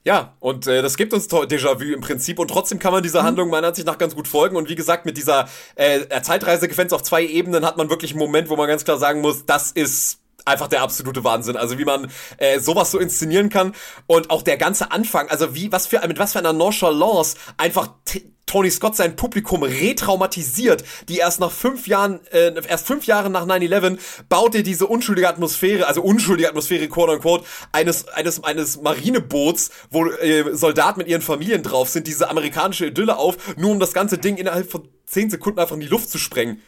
Ja, und äh, das gibt uns Déjà-vu im Prinzip und trotzdem kann man dieser mhm. Handlung meiner Ansicht nach ganz gut folgen und wie gesagt, mit dieser äh, Zeitreisesequenz auf zwei Ebenen hat man wirklich einen Moment, wo man ganz klar sagen muss, das ist einfach der absolute Wahnsinn. Also wie man äh, sowas so inszenieren kann und auch der ganze Anfang, also wie was für mit was für einer Nonchalance einfach Tony Scott sein Publikum retraumatisiert, die erst nach fünf Jahren, äh, erst fünf Jahre nach 9-11 baut er diese unschuldige Atmosphäre, also unschuldige Atmosphäre, quote unquote, eines, eines, eines Marineboots, wo äh, Soldaten mit ihren Familien drauf sind, diese amerikanische Idylle auf, nur um das ganze Ding innerhalb von zehn Sekunden einfach in die Luft zu sprengen.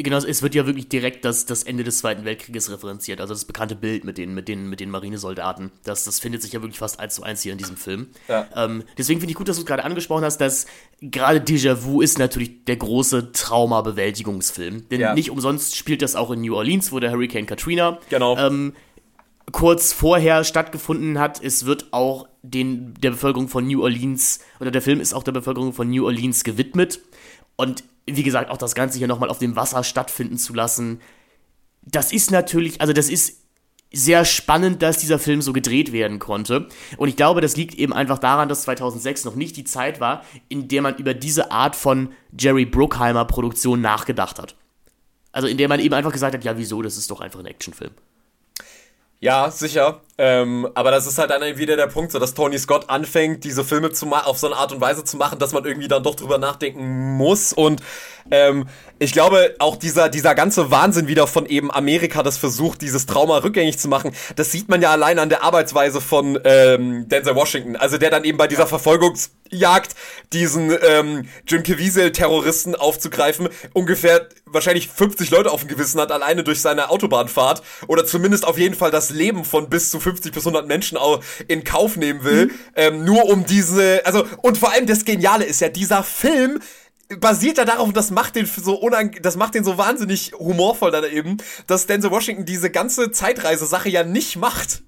Genau, es wird ja wirklich direkt das, das Ende des Zweiten Weltkrieges referenziert. Also das bekannte Bild mit den, mit den, mit den Marinesoldaten. Das, das findet sich ja wirklich fast eins zu eins hier in diesem Film. Ja. Ähm, deswegen finde ich gut, dass du es gerade angesprochen hast, dass gerade Déjà-vu ist natürlich der große Traumabewältigungsfilm. Denn ja. nicht umsonst spielt das auch in New Orleans, wo der Hurricane Katrina genau. ähm, kurz vorher stattgefunden hat. Es wird auch den, der Bevölkerung von New Orleans, oder der Film ist auch der Bevölkerung von New Orleans gewidmet. Und wie gesagt, auch das Ganze hier nochmal auf dem Wasser stattfinden zu lassen, das ist natürlich, also das ist sehr spannend, dass dieser Film so gedreht werden konnte. Und ich glaube, das liegt eben einfach daran, dass 2006 noch nicht die Zeit war, in der man über diese Art von Jerry Bruckheimer Produktion nachgedacht hat. Also in der man eben einfach gesagt hat, ja, wieso, das ist doch einfach ein Actionfilm. Ja, sicher. Ähm, aber das ist halt dann wieder der Punkt, so dass Tony Scott anfängt, diese Filme zu auf so eine Art und Weise zu machen, dass man irgendwie dann doch drüber nachdenken muss. Und ähm, ich glaube, auch dieser, dieser ganze Wahnsinn wieder von eben Amerika, das versucht, dieses Trauma rückgängig zu machen, das sieht man ja allein an der Arbeitsweise von ähm, Denzel Washington. Also der dann eben bei dieser Verfolgungsjagd diesen ähm, Jim Caviezel-Terroristen aufzugreifen, ungefähr wahrscheinlich 50 Leute auf dem Gewissen hat, alleine durch seine Autobahnfahrt. Oder zumindest auf jeden Fall das Leben von bis zu 50 bis 100 Menschen auch in Kauf nehmen will. Mhm. Ähm, nur um diese, also, und vor allem das Geniale ist ja, dieser Film basiert ja darauf, und das macht den so unang das macht den so wahnsinnig humorvoll dann eben, dass Denzel Washington diese ganze Zeitreise-Sache ja nicht macht.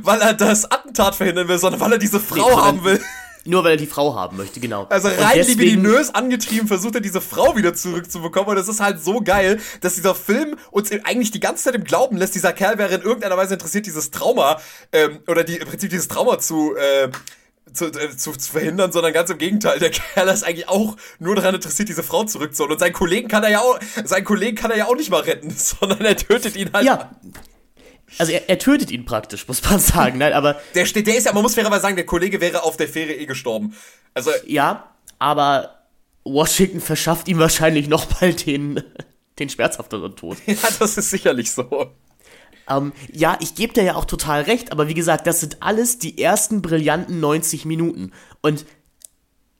Weil er das Attentat verhindern will, sondern weil er diese Frau haben will. Nur weil er die Frau haben möchte, genau. Also rein deswegen, libidinös angetrieben versucht er diese Frau wieder zurückzubekommen und es ist halt so geil, dass dieser Film uns eigentlich die ganze Zeit im Glauben lässt, dieser Kerl wäre in irgendeiner Weise interessiert, dieses Trauma, ähm, oder die, im Prinzip dieses Trauma zu, äh, zu, äh, zu, zu verhindern, sondern ganz im Gegenteil. Der Kerl ist eigentlich auch nur daran interessiert, diese Frau zurückzuholen. Und seinen Kollegen kann er ja auch, seinen Kollegen kann er ja auch nicht mal retten, sondern er tötet ihn halt. Ja, also er, er, tötet ihn praktisch, muss man sagen. Nein, aber der steht, der ist ja, man muss fairerweise sagen, der Kollege wäre auf der Fähre eh gestorben. Also ja, aber Washington verschafft ihm wahrscheinlich noch bald den den schmerzhafteren Tod. Ja, das ist sicherlich so. Ähm, ja, ich gebe dir ja auch total recht, aber wie gesagt, das sind alles die ersten brillanten 90 Minuten. Und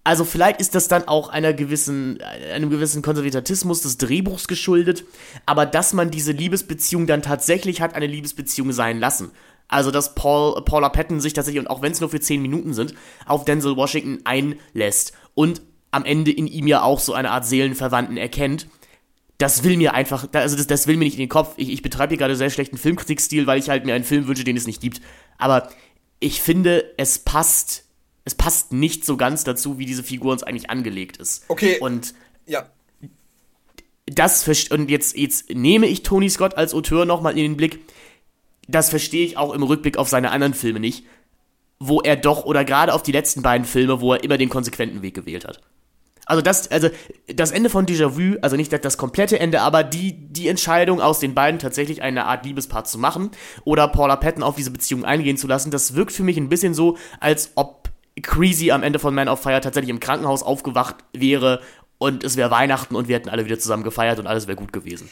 also vielleicht ist das dann auch einer gewissen, einem gewissen Konservatismus des Drehbuchs geschuldet, aber dass man diese Liebesbeziehung dann tatsächlich hat eine Liebesbeziehung sein lassen. Also dass Paul, Paula Patton sich tatsächlich, und auch wenn es nur für 10 Minuten sind, auf Denzel Washington einlässt und am Ende in ihm ja auch so eine Art Seelenverwandten erkennt. Das will mir einfach, also das, das will mir nicht in den Kopf. Ich, ich betreibe hier gerade sehr schlechten Filmkritikstil, weil ich halt mir einen Film wünsche, den es nicht gibt. Aber ich finde, es passt es passt nicht so ganz dazu, wie diese Figur uns eigentlich angelegt ist. Okay. Und ja. Das und jetzt, jetzt nehme ich Tony Scott als Auteur nochmal in den Blick. Das verstehe ich auch im Rückblick auf seine anderen Filme nicht, wo er doch, oder gerade auf die letzten beiden Filme, wo er immer den konsequenten Weg gewählt hat. Also das, also das Ende von Déjà-vu, also nicht das komplette Ende, aber die, die Entscheidung aus den beiden tatsächlich eine Art Liebespaar zu machen oder Paula Patton auf diese Beziehung eingehen zu lassen, das wirkt für mich ein bisschen so, als ob Creasy am Ende von Man of Fire tatsächlich im Krankenhaus aufgewacht wäre und es wäre Weihnachten und wir hätten alle wieder zusammen gefeiert und alles wäre gut gewesen.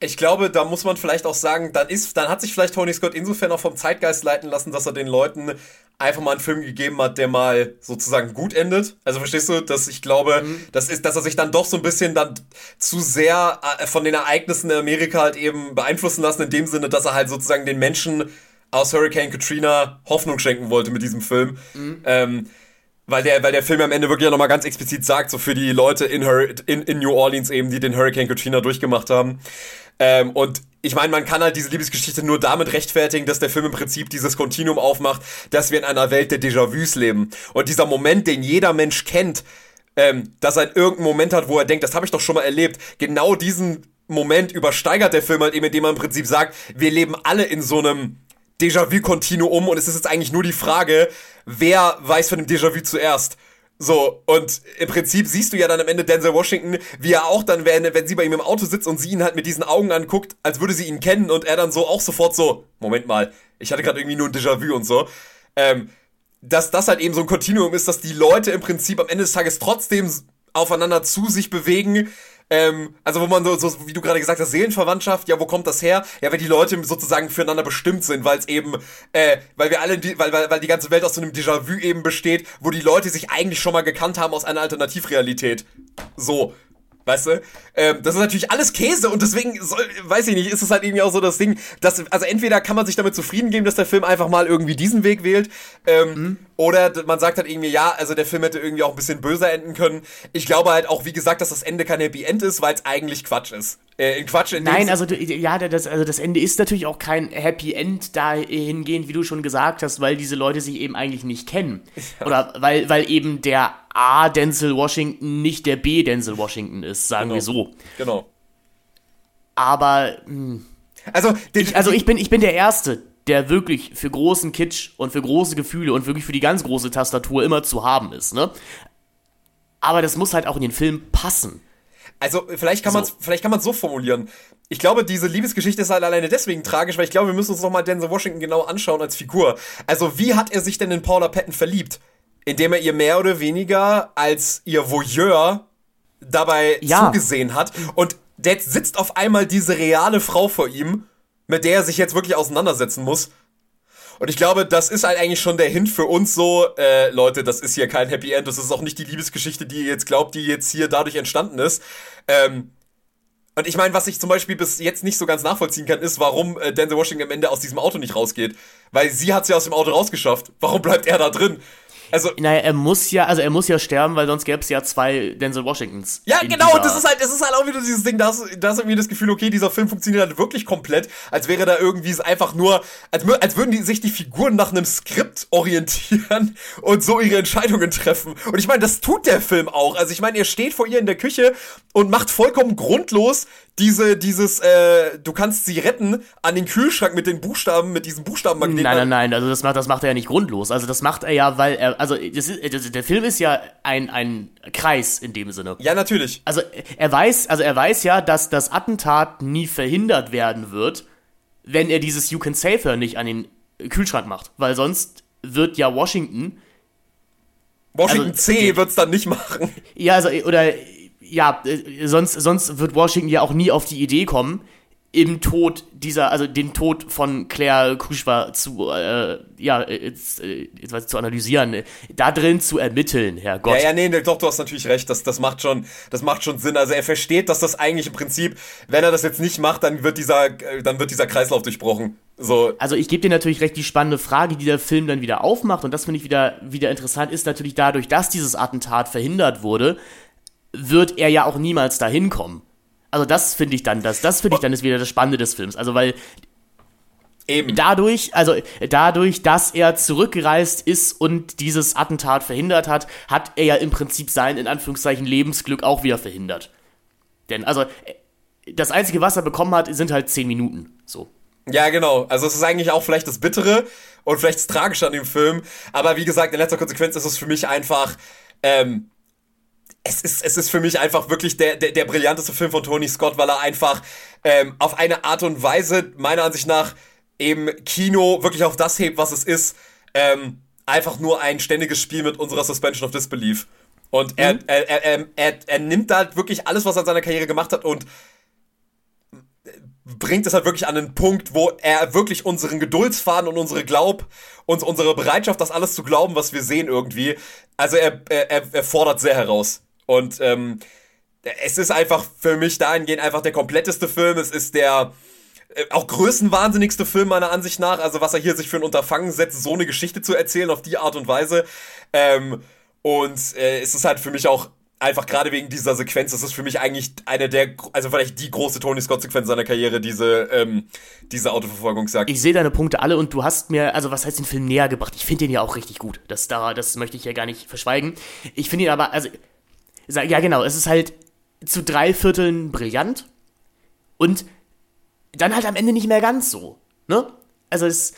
Ich glaube, da muss man vielleicht auch sagen, dann ist, dann hat sich vielleicht Tony Scott insofern auch vom Zeitgeist leiten lassen, dass er den Leuten einfach mal einen Film gegeben hat, der mal sozusagen gut endet. Also verstehst du, dass ich glaube, mhm. das ist, dass er sich dann doch so ein bisschen dann zu sehr äh, von den Ereignissen in Amerika halt eben beeinflussen lassen, in dem Sinne, dass er halt sozusagen den Menschen aus Hurricane Katrina Hoffnung schenken wollte mit diesem Film. Mhm. Ähm, weil der, weil der Film am Ende wirklich ja nochmal ganz explizit sagt, so für die Leute in, Hur in, in New Orleans eben, die den Hurricane Katrina durchgemacht haben. Ähm, und ich meine, man kann halt diese Liebesgeschichte nur damit rechtfertigen, dass der Film im Prinzip dieses Kontinuum aufmacht, dass wir in einer Welt der Déjà-vus leben. Und dieser Moment, den jeder Mensch kennt, ähm, dass er irgendeinen Moment hat, wo er denkt, das habe ich doch schon mal erlebt, genau diesen Moment übersteigert der Film halt eben, indem er im Prinzip sagt, wir leben alle in so einem Déjà-vu-Kontinuum und es ist jetzt eigentlich nur die Frage, wer weiß von dem Déjà-vu zuerst. So, und im Prinzip siehst du ja dann am Ende Denzel Washington, wie er auch dann, wenn, wenn sie bei ihm im Auto sitzt und sie ihn halt mit diesen Augen anguckt, als würde sie ihn kennen und er dann so auch sofort so, Moment mal, ich hatte gerade irgendwie nur ein Déjà-vu und so. Ähm, dass das halt eben so ein Kontinuum ist, dass die Leute im Prinzip am Ende des Tages trotzdem aufeinander zu sich bewegen, ähm, also wo man so, so, wie du gerade gesagt hast, Seelenverwandtschaft, ja, wo kommt das her? Ja, wenn die Leute sozusagen füreinander bestimmt sind, weil es eben, äh, weil wir alle, weil, weil, weil die ganze Welt aus so einem Déjà-vu eben besteht, wo die Leute sich eigentlich schon mal gekannt haben aus einer Alternativrealität. So. Weißt du? Ähm, das ist natürlich alles Käse und deswegen, soll, weiß ich nicht, ist es halt irgendwie auch so das Ding, dass, also entweder kann man sich damit zufrieden geben, dass der Film einfach mal irgendwie diesen Weg wählt, ähm, mhm. oder man sagt halt irgendwie, ja, also der Film hätte irgendwie auch ein bisschen böser enden können. Ich glaube halt auch, wie gesagt, dass das Ende kein Happy End ist, weil es eigentlich Quatsch ist. Äh, in Quatsch in Nein, also ja, das, also das Ende ist natürlich auch kein Happy End dahingehend, wie du schon gesagt hast, weil diese Leute sich eben eigentlich nicht kennen. Ja. Oder weil, weil eben der A Denzel Washington nicht der B Denzel Washington ist, sagen genau. wir so. Genau. Aber mh, hm. also, ich, also ich bin ich bin der Erste, der wirklich für großen Kitsch und für große Gefühle und wirklich für die ganz große Tastatur immer zu haben ist, ne? Aber das muss halt auch in den Film passen. Also vielleicht kann so. man es vielleicht kann man so formulieren. Ich glaube, diese Liebesgeschichte ist halt alleine deswegen tragisch, weil ich glaube, wir müssen uns noch mal Denzel Washington genau anschauen als Figur. Also wie hat er sich denn in Paula Patton verliebt? Indem er ihr mehr oder weniger als ihr Voyeur dabei ja. zugesehen hat. Und jetzt sitzt auf einmal diese reale Frau vor ihm, mit der er sich jetzt wirklich auseinandersetzen muss. Und ich glaube, das ist halt eigentlich schon der Hint für uns so, äh, Leute, das ist hier kein Happy End, das ist auch nicht die Liebesgeschichte, die ihr jetzt glaubt, die jetzt hier dadurch entstanden ist. Ähm, und ich meine, was ich zum Beispiel bis jetzt nicht so ganz nachvollziehen kann, ist, warum äh, Denzel Washington am Ende aus diesem Auto nicht rausgeht. Weil sie hat sie aus dem Auto rausgeschafft. Warum bleibt er da drin? Also, naja, er muss ja, also er muss ja sterben, weil sonst gäbe es ja zwei Denzel Washingtons. Ja, genau, das ist halt, das ist halt auch wieder dieses Ding, da hast, da hast irgendwie das Gefühl, okay, dieser Film funktioniert halt wirklich komplett, als wäre da irgendwie es einfach nur, als, als würden die sich die Figuren nach einem Skript orientieren und so ihre Entscheidungen treffen. Und ich meine, das tut der Film auch. Also ich meine, er steht vor ihr in der Küche und macht vollkommen grundlos diese, dieses, äh, du kannst sie retten an den Kühlschrank mit den Buchstaben, mit diesen Buchstabenmagneten. Nein, nein, nein, also das macht, das macht er ja nicht grundlos. Also das macht er ja, weil er, also das ist, das, der Film ist ja ein, ein Kreis in dem Sinne. Ja, natürlich. Also er weiß, also er weiß ja, dass das Attentat nie verhindert werden wird, wenn er dieses You Can Save Her nicht an den Kühlschrank macht. Weil sonst wird ja Washington. Washington also, C okay. wird's dann nicht machen. Ja, also, oder ja, äh, sonst, sonst wird Washington ja auch nie auf die Idee kommen, im Tod dieser, also den Tod von Claire Kruschwa zu, äh, ja, jetzt, äh, jetzt zu analysieren, da drin zu ermitteln, Herr Gott. Ja, ja, nee, doch, du hast natürlich recht, das, das macht schon, das macht schon Sinn. Also er versteht, dass das eigentlich im Prinzip, wenn er das jetzt nicht macht, dann wird dieser, äh, dann wird dieser Kreislauf durchbrochen. So. Also ich gebe dir natürlich recht, die spannende Frage, die der Film dann wieder aufmacht, und das finde ich wieder, wieder interessant, ist natürlich dadurch, dass dieses Attentat verhindert wurde, wird er ja auch niemals dahin kommen. Also das finde ich dann, das, das finde ich dann ist wieder das Spannende des Films. Also weil Eben. Dadurch, also dadurch, dass er zurückgereist ist und dieses Attentat verhindert hat, hat er ja im Prinzip sein, in Anführungszeichen, Lebensglück auch wieder verhindert. Denn, also, das Einzige, was er bekommen hat, sind halt zehn Minuten. So. Ja, genau. Also es ist eigentlich auch vielleicht das Bittere und vielleicht das Tragische an dem Film. Aber wie gesagt, in letzter Konsequenz ist es für mich einfach, ähm, es ist, es ist für mich einfach wirklich der, der, der brillanteste Film von Tony Scott, weil er einfach ähm, auf eine Art und Weise, meiner Ansicht nach, im Kino wirklich auf das hebt, was es ist. Ähm, einfach nur ein ständiges Spiel mit unserer Suspension of Disbelief. Und er, mhm. er, er, er, er, nimmt da halt wirklich alles, was er in seiner Karriere gemacht hat und bringt es halt wirklich an einen Punkt, wo er wirklich unseren Geduldsfaden und unsere Glaub und unsere Bereitschaft, das alles zu glauben, was wir sehen irgendwie, also er, er, er fordert sehr heraus. Und ähm, es ist einfach für mich dahingehend einfach der kompletteste Film. Es ist der äh, auch größenwahnsinnigste Film meiner Ansicht nach. Also was er hier sich für ein Unterfangen setzt, so eine Geschichte zu erzählen auf die Art und Weise. Ähm, und äh, es ist halt für mich auch einfach gerade wegen dieser Sequenz, das ist für mich eigentlich eine der, also vielleicht die große Tony Scott-Sequenz seiner Karriere, diese, ähm, diese Autoverfolgungsjagd. Ich sehe deine Punkte alle und du hast mir, also was heißt den Film näher gebracht? Ich finde den ja auch richtig gut. Das, da, das möchte ich ja gar nicht verschweigen. Ich finde ihn aber, also ja, genau, es ist halt zu drei Vierteln brillant und dann halt am Ende nicht mehr ganz so, ne? Also es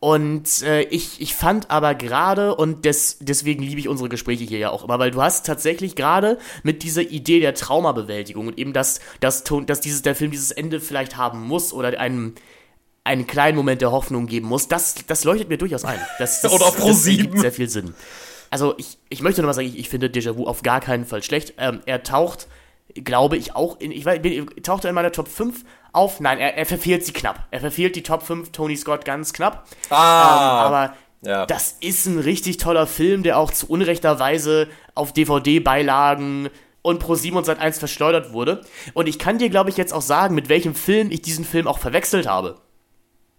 und äh, ich, ich fand aber gerade, und des, deswegen liebe ich unsere Gespräche hier ja auch immer, weil du hast tatsächlich gerade mit dieser Idee der Traumabewältigung und eben, dass, dass, dass dieses, der Film dieses Ende vielleicht haben muss oder einen, einen kleinen Moment der Hoffnung geben muss, das, das leuchtet mir durchaus ein. Das, das, oder Pro das gibt sehr viel Sinn. Also ich, ich möchte nur mal sagen, ich, ich finde Déjà-vu auf gar keinen Fall schlecht. Ähm, er taucht, glaube ich, auch in, ich weiß, taucht er in meiner Top 5 auf? Nein, er, er verfehlt sie knapp. Er verfehlt die Top 5 Tony Scott ganz knapp. Ah. Ähm, aber ja. das ist ein richtig toller Film, der auch zu unrechter Weise auf DVD-Beilagen und Pro7 und Sat1 verschleudert wurde. Und ich kann dir, glaube ich, jetzt auch sagen, mit welchem Film ich diesen Film auch verwechselt habe.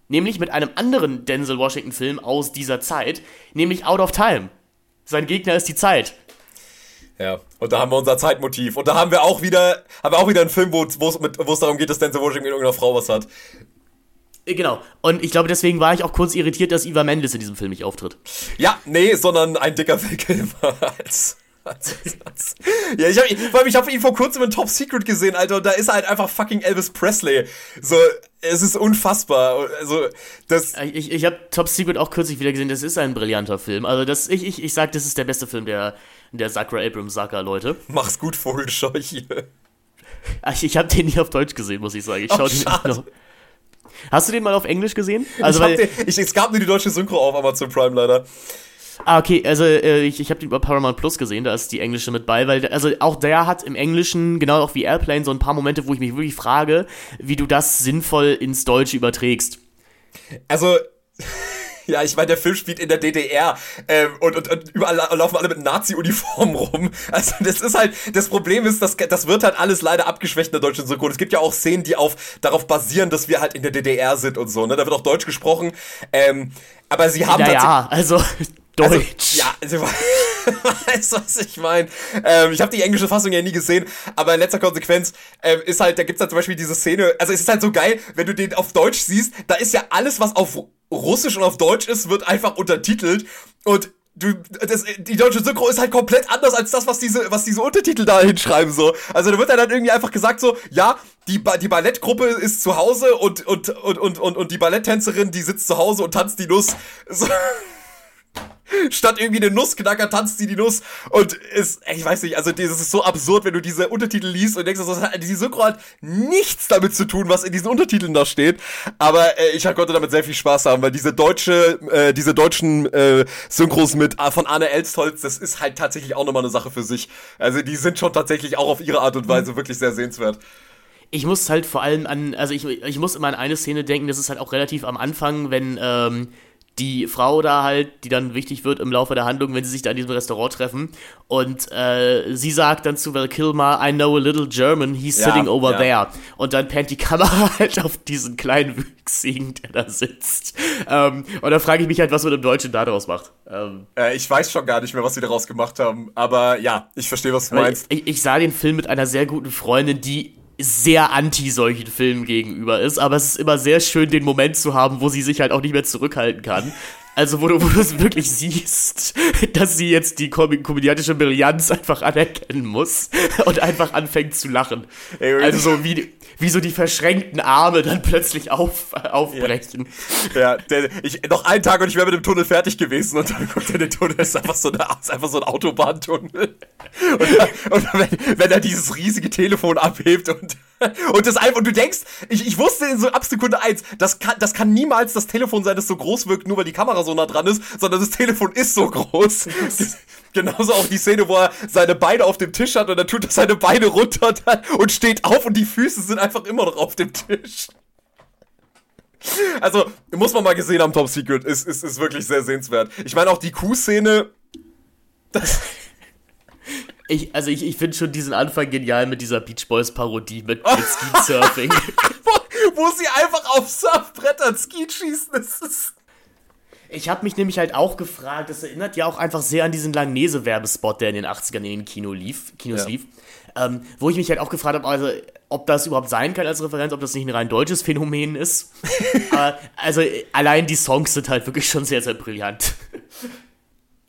Nämlich mit einem anderen Denzel Washington-Film aus dieser Zeit, nämlich Out of Time. Sein Gegner ist die Zeit. Ja, und da haben wir unser Zeitmotiv. Und da haben wir auch wieder, haben wir auch wieder einen Film, wo es darum geht, dass Denzel Washington mit irgendeiner Frau was hat. Äh, genau. Und ich glaube, deswegen war ich auch kurz irritiert, dass Eva Mendes in diesem Film nicht auftritt. Ja, nee, sondern ein dicker Filmkilmer als ja, ich habe ich hab ihn vor kurzem in Top Secret gesehen, Alter, und da ist er halt einfach fucking Elvis Presley. So, es ist unfassbar. Also, das. Ich, ich habe Top Secret auch kürzlich wieder gesehen, das ist ein brillanter Film. Also, das, ich, ich, ich sag, das ist der beste Film der, der Sakra Abrams Saga, Leute. Mach's gut, Vogelscheuche. Ich, ich habe den nicht auf Deutsch gesehen, muss ich sagen. Ich schau oh, den nicht noch. Hast du den mal auf Englisch gesehen? Also, ich den, ich, es gab nur die deutsche Synchro auf Amazon Prime leider. Ah, okay, also äh, ich, ich habe den über Paramount Plus gesehen, da ist die englische mit bei, weil also auch der hat im Englischen, genau auch wie Airplane, so ein paar Momente, wo ich mich wirklich frage, wie du das sinnvoll ins Deutsche überträgst. Also. Ja, ich meine, der Film spielt in der DDR ähm, und, und, und überall laufen alle mit Nazi-Uniformen rum. Also das ist halt, das Problem ist, dass das wird halt alles leider abgeschwächt in der deutschen Synchron. Es gibt ja auch Szenen, die auf darauf basieren, dass wir halt in der DDR sind und so. Ne, da wird auch Deutsch gesprochen. Ähm, aber sie haben naja, also Deutsch. Also, ja, also, weißt was ich meine? Ähm, ich habe die englische Fassung ja nie gesehen, aber in letzter Konsequenz ähm, ist halt, da gibt's halt zum Beispiel diese Szene, also es ist halt so geil, wenn du den auf Deutsch siehst, da ist ja alles, was auf Russisch und auf Deutsch ist, wird einfach untertitelt und du, das, die deutsche Synchro ist halt komplett anders als das, was diese, was diese Untertitel da hinschreiben, so. Also da wird dann irgendwie einfach gesagt so, ja, die, ba die Ballettgruppe ist zu Hause und, und, und, und, und, und die Balletttänzerin, die sitzt zu Hause und tanzt die Nuss. So. Statt irgendwie eine Nussknacker tanzt sie die Nuss und ist, ich weiß nicht, also das ist so absurd, wenn du diese Untertitel liest und denkst, das hat, die Synchro hat nichts damit zu tun, was in diesen Untertiteln da steht. Aber äh, ich konnte damit sehr viel Spaß haben, weil diese deutsche, äh, diese deutschen äh, Synchros mit äh, von Arne Elstholz, das ist halt tatsächlich auch nochmal eine Sache für sich. Also die sind schon tatsächlich auch auf ihre Art und Weise wirklich sehr sehenswert ich muss halt vor allem an, also ich, ich muss immer an eine Szene denken, das ist halt auch relativ am Anfang, wenn ähm, die Frau da halt, die dann wichtig wird im Laufe der Handlung, wenn sie sich da in diesem Restaurant treffen. Und äh, sie sagt dann zu Val Kilmer, I know a little German, he's ja, sitting over ja. there. Und dann pennt die Kamera halt auf diesen kleinen Wüchsigen, der da sitzt. Ähm, und da frage ich mich halt, was man im Deutschen daraus macht. Ähm, äh, ich weiß schon gar nicht mehr, was sie daraus gemacht haben. Aber ja, ich verstehe, was du meinst. Ich, ich sah den Film mit einer sehr guten Freundin, die sehr anti solchen Filmen gegenüber ist, aber es ist immer sehr schön, den Moment zu haben, wo sie sich halt auch nicht mehr zurückhalten kann. Also, wo du, wo du es wirklich siehst, dass sie jetzt die kom komödiantische Brillanz einfach anerkennen muss und einfach anfängt zu lachen. Also, so wie, wie so die verschränkten Arme dann plötzlich auf, aufbrechen. Ja, ja der, ich, noch einen Tag und ich wäre mit dem Tunnel fertig gewesen und dann guckt er den Tunnel, ist einfach so, eine, ist einfach so ein Autobahntunnel. Und, und wenn, wenn, er dieses riesige Telefon abhebt und, und das einfach, und du denkst, ich, ich wusste in so ab Sekunde eins, das kann, das kann niemals das Telefon sein, das so groß wirkt, nur weil die Kamera so nah dran ist, sondern das Telefon ist so groß. Genauso auch die Szene, wo er seine Beine auf dem Tisch hat und dann tut er seine Beine runter und steht auf und die Füße sind einfach immer noch auf dem Tisch. Also, muss man mal gesehen haben, Top Secret. Ist, ist, ist wirklich sehr sehenswert. Ich meine auch die Kuh-Szene. Ich, also ich, ich finde schon diesen Anfang genial mit dieser Beach Boys Parodie mit, mit Ski Surfing. wo, wo sie einfach auf Surfbrettern Ski schießen. Das ist ich habe mich nämlich halt auch gefragt, das erinnert ja auch einfach sehr an diesen Langnese-Werbespot, der in den 80ern in den Kino lief, Kinos ja. lief. Ähm, wo ich mich halt auch gefragt habe, also, ob das überhaupt sein kann als Referenz, ob das nicht ein rein deutsches Phänomen ist. Aber, also allein die Songs sind halt wirklich schon sehr, sehr brillant.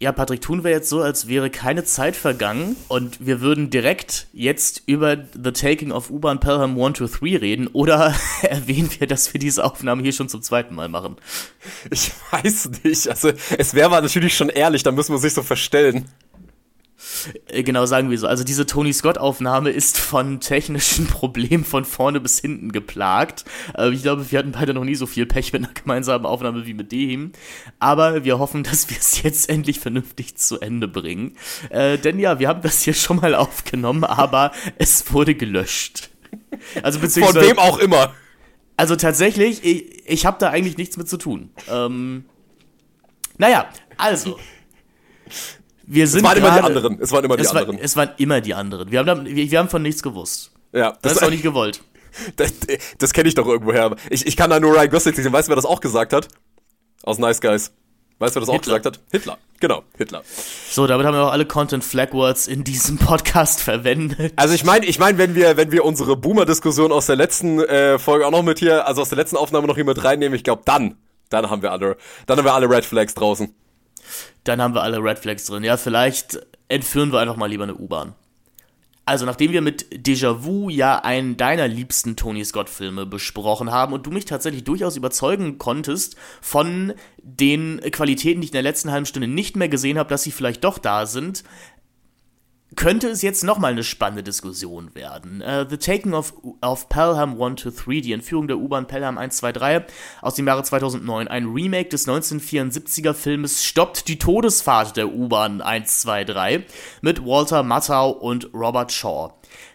Ja, Patrick, tun wir jetzt so, als wäre keine Zeit vergangen und wir würden direkt jetzt über The Taking of U-Bahn Pelham 1 to 3 reden oder erwähnen wir, dass wir diese Aufnahme hier schon zum zweiten Mal machen? Ich weiß nicht. Also, es wäre natürlich schon ehrlich, da müssen wir sich so verstellen. Äh, genau, sagen wir so. Also diese Tony Scott-Aufnahme ist von technischen Problemen von vorne bis hinten geplagt. Äh, ich glaube, wir hatten beide noch nie so viel Pech mit einer gemeinsamen Aufnahme wie mit dem. Aber wir hoffen, dass wir es jetzt endlich vernünftig zu Ende bringen. Äh, denn ja, wir haben das hier schon mal aufgenommen, aber es wurde gelöscht. Also beziehungsweise, Von wem auch immer. Also tatsächlich, ich, ich habe da eigentlich nichts mit zu tun. Ähm, naja, also wir sind es waren grade, immer die anderen. Es waren immer die es war, anderen. Es waren immer die anderen. Wir haben, wir, wir haben von nichts gewusst. Ja, das, das ist auch nicht gewollt. Das, das kenne ich doch irgendwoher. Ich, ich kann da nur Ryan Gosling sehen. Weißt du, wer das auch gesagt hat? Aus Nice Guys. Weißt du, wer das auch gesagt hat? Hitler. Genau, Hitler. So, damit haben wir auch alle Content Flag Words in diesem Podcast verwendet. Also ich meine, ich meine, wenn wir, wenn wir unsere Boomer-Diskussion aus der letzten äh, Folge auch noch mit hier, also aus der letzten Aufnahme noch hier mit reinnehmen, ich glaube, dann, dann haben wir alle, dann haben wir alle Red Flags draußen. Dann haben wir alle Red Flags drin. Ja, vielleicht entführen wir einfach mal lieber eine U-Bahn. Also, nachdem wir mit Déjà-vu ja einen deiner liebsten Tony Scott-Filme besprochen haben und du mich tatsächlich durchaus überzeugen konntest von den Qualitäten, die ich in der letzten halben Stunde nicht mehr gesehen habe, dass sie vielleicht doch da sind, könnte es jetzt nochmal eine spannende Diskussion werden. Uh, The Taking of, of Pelham 1 to 3, die Entführung der U-Bahn Pelham 1, 2, 3 aus dem Jahre 2009, ein Remake des 1974er Filmes Stoppt die Todesfahrt der U-Bahn 1, 2, 3 mit Walter Matthau und Robert Shaw.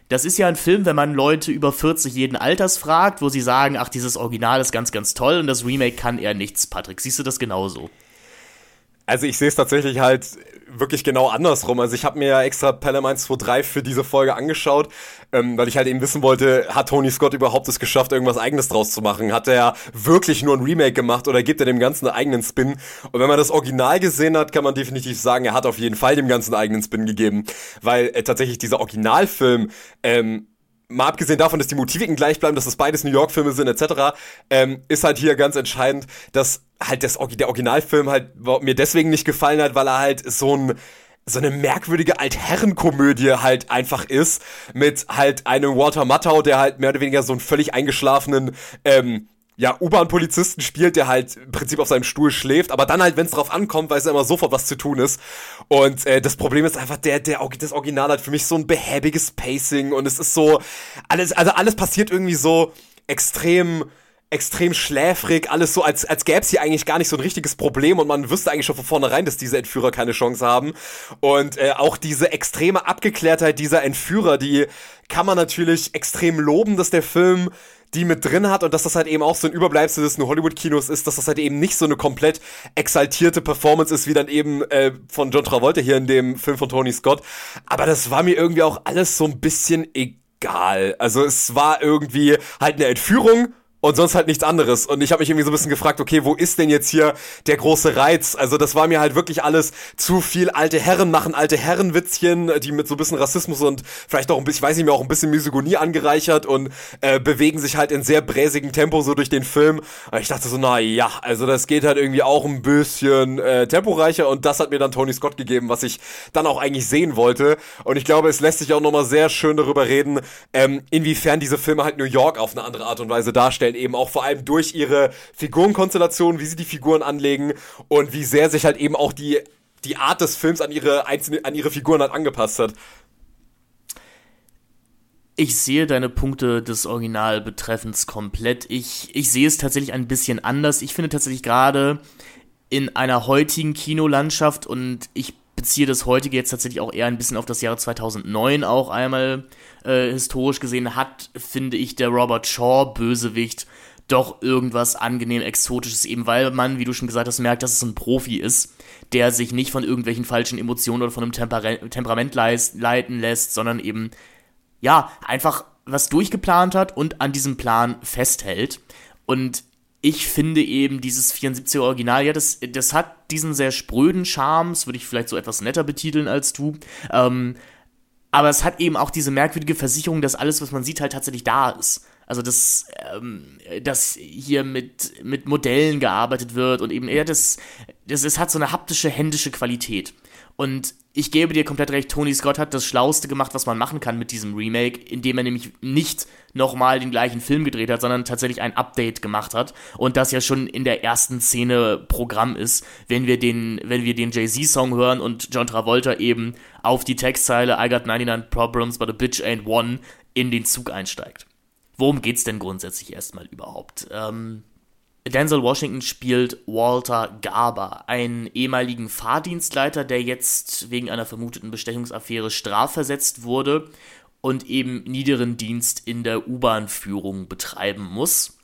Das ist ja ein Film, wenn man Leute über 40 jeden Alters fragt, wo sie sagen, ach, dieses Original ist ganz, ganz toll und das Remake kann eher nichts. Patrick, siehst du das genauso? Also ich sehe es tatsächlich halt wirklich genau andersrum. Also ich habe mir ja extra Pelham 123 für diese Folge angeschaut, ähm, weil ich halt eben wissen wollte, hat Tony Scott überhaupt es geschafft, irgendwas eigenes draus zu machen? Hat er wirklich nur ein Remake gemacht oder gibt er dem Ganzen einen eigenen Spin? Und wenn man das Original gesehen hat, kann man definitiv sagen, er hat auf jeden Fall dem Ganzen einen eigenen Spin gegeben, weil äh, tatsächlich dieser Originalfilm ähm, mal abgesehen davon, dass die Motiviken gleich bleiben, dass das beides New York-Filme sind, etc., ähm, ist halt hier ganz entscheidend, dass halt das, der Originalfilm halt mir deswegen nicht gefallen hat, weil er halt so ein so eine merkwürdige Altherrenkomödie halt einfach ist, mit halt einem Walter Matthau, der halt mehr oder weniger so einen völlig eingeschlafenen, ähm, ja, U-Bahn-Polizisten spielt, der halt im Prinzip auf seinem Stuhl schläft, aber dann halt, wenn es drauf ankommt, weiß er immer sofort, was zu tun ist. Und äh, das Problem ist einfach, der, der, das Original hat für mich so ein behäbiges Pacing und es ist so, alles, also alles passiert irgendwie so extrem extrem schläfrig, alles so, als, als gäbe es hier eigentlich gar nicht so ein richtiges Problem und man wüsste eigentlich schon von vornherein, dass diese Entführer keine Chance haben. Und äh, auch diese extreme Abgeklärtheit dieser Entführer, die kann man natürlich extrem loben, dass der Film die mit drin hat und dass das halt eben auch so ein Überbleibsel des New Hollywood-Kinos ist, dass das halt eben nicht so eine komplett exaltierte Performance ist, wie dann eben äh, von John Travolta hier in dem Film von Tony Scott. Aber das war mir irgendwie auch alles so ein bisschen egal. Also es war irgendwie halt eine Entführung und sonst halt nichts anderes. Und ich habe mich irgendwie so ein bisschen gefragt, okay, wo ist denn jetzt hier der große Reiz? Also das war mir halt wirklich alles zu viel alte Herren machen, alte Herrenwitzchen, die mit so ein bisschen Rassismus und vielleicht auch ein bisschen, ich weiß nicht mehr, auch ein bisschen Misogonie angereichert und äh, bewegen sich halt in sehr bräsigem Tempo so durch den Film. Und ich dachte so, na ja, also das geht halt irgendwie auch ein bisschen äh, temporeicher und das hat mir dann Tony Scott gegeben, was ich dann auch eigentlich sehen wollte. Und ich glaube, es lässt sich auch nochmal sehr schön darüber reden, ähm, inwiefern diese Filme halt New York auf eine andere Art und Weise darstellen halt eben auch vor allem durch ihre Figurenkonstellation, wie sie die Figuren anlegen und wie sehr sich halt eben auch die, die Art des Films an ihre einzelne, an ihre Figuren halt angepasst hat. Ich sehe deine Punkte des Original betreffend komplett. Ich, ich sehe es tatsächlich ein bisschen anders. Ich finde tatsächlich gerade in einer heutigen Kinolandschaft und ich beziehe das heutige jetzt tatsächlich auch eher ein bisschen auf das Jahr 2009 auch einmal äh, historisch gesehen, hat, finde ich, der Robert Shaw Bösewicht doch irgendwas angenehm Exotisches, eben weil man, wie du schon gesagt hast, merkt, dass es ein Profi ist, der sich nicht von irgendwelchen falschen Emotionen oder von einem Temper Temperament leiten lässt, sondern eben, ja, einfach was durchgeplant hat und an diesem Plan festhält. Und ich finde eben dieses 74er Original, ja, das, das hat diesen sehr spröden Charme, das würde ich vielleicht so etwas netter betiteln als du. Ähm, aber es hat eben auch diese merkwürdige Versicherung, dass alles, was man sieht, halt tatsächlich da ist. Also, dass, ähm, dass hier mit, mit Modellen gearbeitet wird und eben, ja, das, das, es hat so eine haptische, händische Qualität. Und ich gebe dir komplett recht, Tony Scott hat das Schlauste gemacht, was man machen kann mit diesem Remake, indem er nämlich nicht nochmal den gleichen Film gedreht hat, sondern tatsächlich ein Update gemacht hat und das ja schon in der ersten Szene Programm ist, wenn wir den, wenn wir den Jay-Z-Song hören und John Travolta eben auf die Textzeile I got 99 problems but a bitch ain't one in den Zug einsteigt. Worum geht's denn grundsätzlich erstmal überhaupt? Ähm, Denzel Washington spielt Walter Garber, einen ehemaligen Fahrdienstleiter, der jetzt wegen einer vermuteten Bestechungsaffäre strafversetzt wurde und eben niederen Dienst in der U-Bahn-Führung betreiben muss.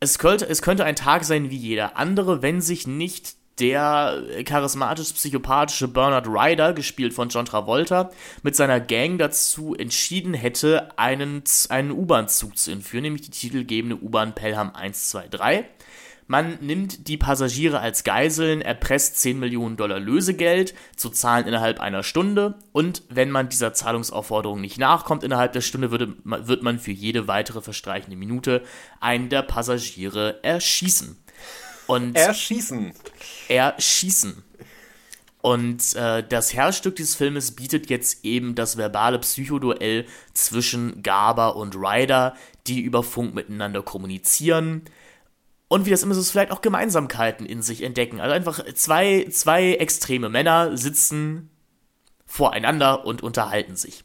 Es könnte, es könnte ein Tag sein wie jeder andere, wenn sich nicht der charismatisch-psychopathische Bernard Ryder, gespielt von John Travolta, mit seiner Gang dazu entschieden hätte, einen, einen U-Bahn-Zug zu entführen, nämlich die titelgebende U-Bahn Pelham 123. Man nimmt die Passagiere als Geiseln, erpresst 10 Millionen Dollar Lösegeld zu zahlen innerhalb einer Stunde und wenn man dieser Zahlungsaufforderung nicht nachkommt innerhalb der Stunde, würde, wird man für jede weitere verstreichende Minute einen der Passagiere erschießen. Und erschießen. Erschießen. Und äh, das Herzstück dieses Filmes bietet jetzt eben das verbale Psychoduell zwischen Garber und Ryder, die über Funk miteinander kommunizieren und wie das immer so ist, vielleicht auch Gemeinsamkeiten in sich entdecken. Also einfach zwei, zwei extreme Männer sitzen voreinander und unterhalten sich.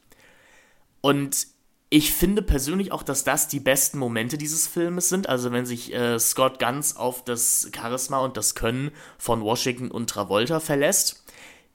Und ich finde persönlich auch, dass das die besten Momente dieses Filmes sind. Also wenn sich äh, Scott ganz auf das Charisma und das Können von Washington und Travolta verlässt.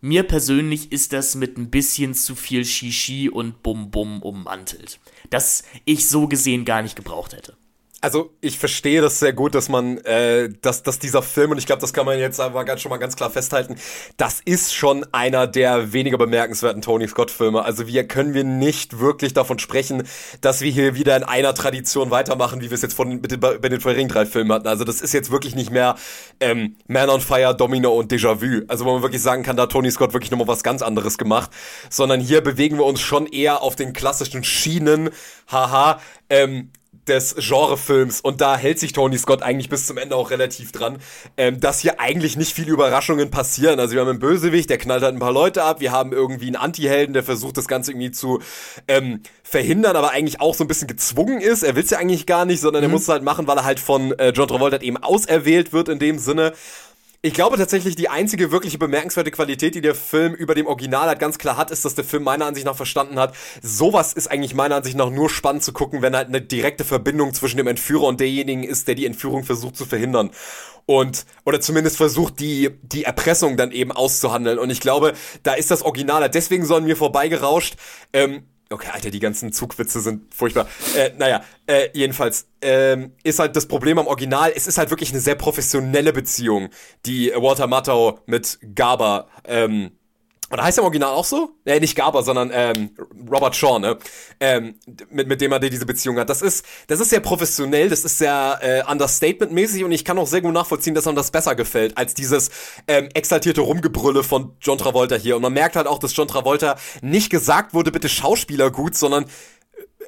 Mir persönlich ist das mit ein bisschen zu viel Shishi und Bum Bum ummantelt. Das ich so gesehen gar nicht gebraucht hätte. Also ich verstehe das sehr gut, dass man, äh, dass, dass dieser Film, und ich glaube, das kann man jetzt aber ganz, schon mal ganz klar festhalten, das ist schon einer der weniger bemerkenswerten Tony Scott-Filme. Also wir können wir nicht wirklich davon sprechen, dass wir hier wieder in einer Tradition weitermachen, wie wir es jetzt von, mit den, bei den vorherigen drei Filmen hatten. Also das ist jetzt wirklich nicht mehr ähm, Man on Fire, Domino und Déjà-vu. Also wo man wirklich sagen kann, da hat Tony Scott wirklich nochmal was ganz anderes gemacht. Sondern hier bewegen wir uns schon eher auf den klassischen Schienen, haha, ähm, des Genrefilms und da hält sich Tony Scott eigentlich bis zum Ende auch relativ dran, ähm, dass hier eigentlich nicht viele Überraschungen passieren. Also wir haben einen Bösewicht, der knallt halt ein paar Leute ab, wir haben irgendwie einen Anti-Helden, der versucht das Ganze irgendwie zu ähm, verhindern, aber eigentlich auch so ein bisschen gezwungen ist. Er will es ja eigentlich gar nicht, sondern mhm. er muss es halt machen, weil er halt von äh, John Travolta eben auserwählt wird in dem Sinne. Ich glaube tatsächlich, die einzige wirkliche bemerkenswerte Qualität, die der Film über dem Original halt ganz klar hat, ist, dass der Film meiner Ansicht nach verstanden hat, sowas ist eigentlich meiner Ansicht nach nur spannend zu gucken, wenn halt eine direkte Verbindung zwischen dem Entführer und derjenigen ist, der die Entführung versucht zu verhindern. Und, oder zumindest versucht, die, die Erpressung dann eben auszuhandeln. Und ich glaube, da ist das Original, deswegen sollen mir vorbeigerauscht, ähm, Okay, Alter, die ganzen Zugwitze sind furchtbar. Äh, naja, äh, jedenfalls ähm, ist halt das Problem am Original, es ist halt wirklich eine sehr professionelle Beziehung, die Walter Matthau mit Garber ähm, oder heißt im Original auch so? Nee, nicht Garber, sondern ähm, Robert Shaw, ne? Ähm, mit, mit dem er diese Beziehung hat. Das ist, das ist sehr professionell, das ist sehr äh, Understatement-mäßig und ich kann auch sehr gut nachvollziehen, dass einem das besser gefällt, als dieses ähm, exaltierte Rumgebrülle von John Travolta hier. Und man merkt halt auch, dass John Travolta nicht gesagt wurde, bitte Schauspieler gut, sondern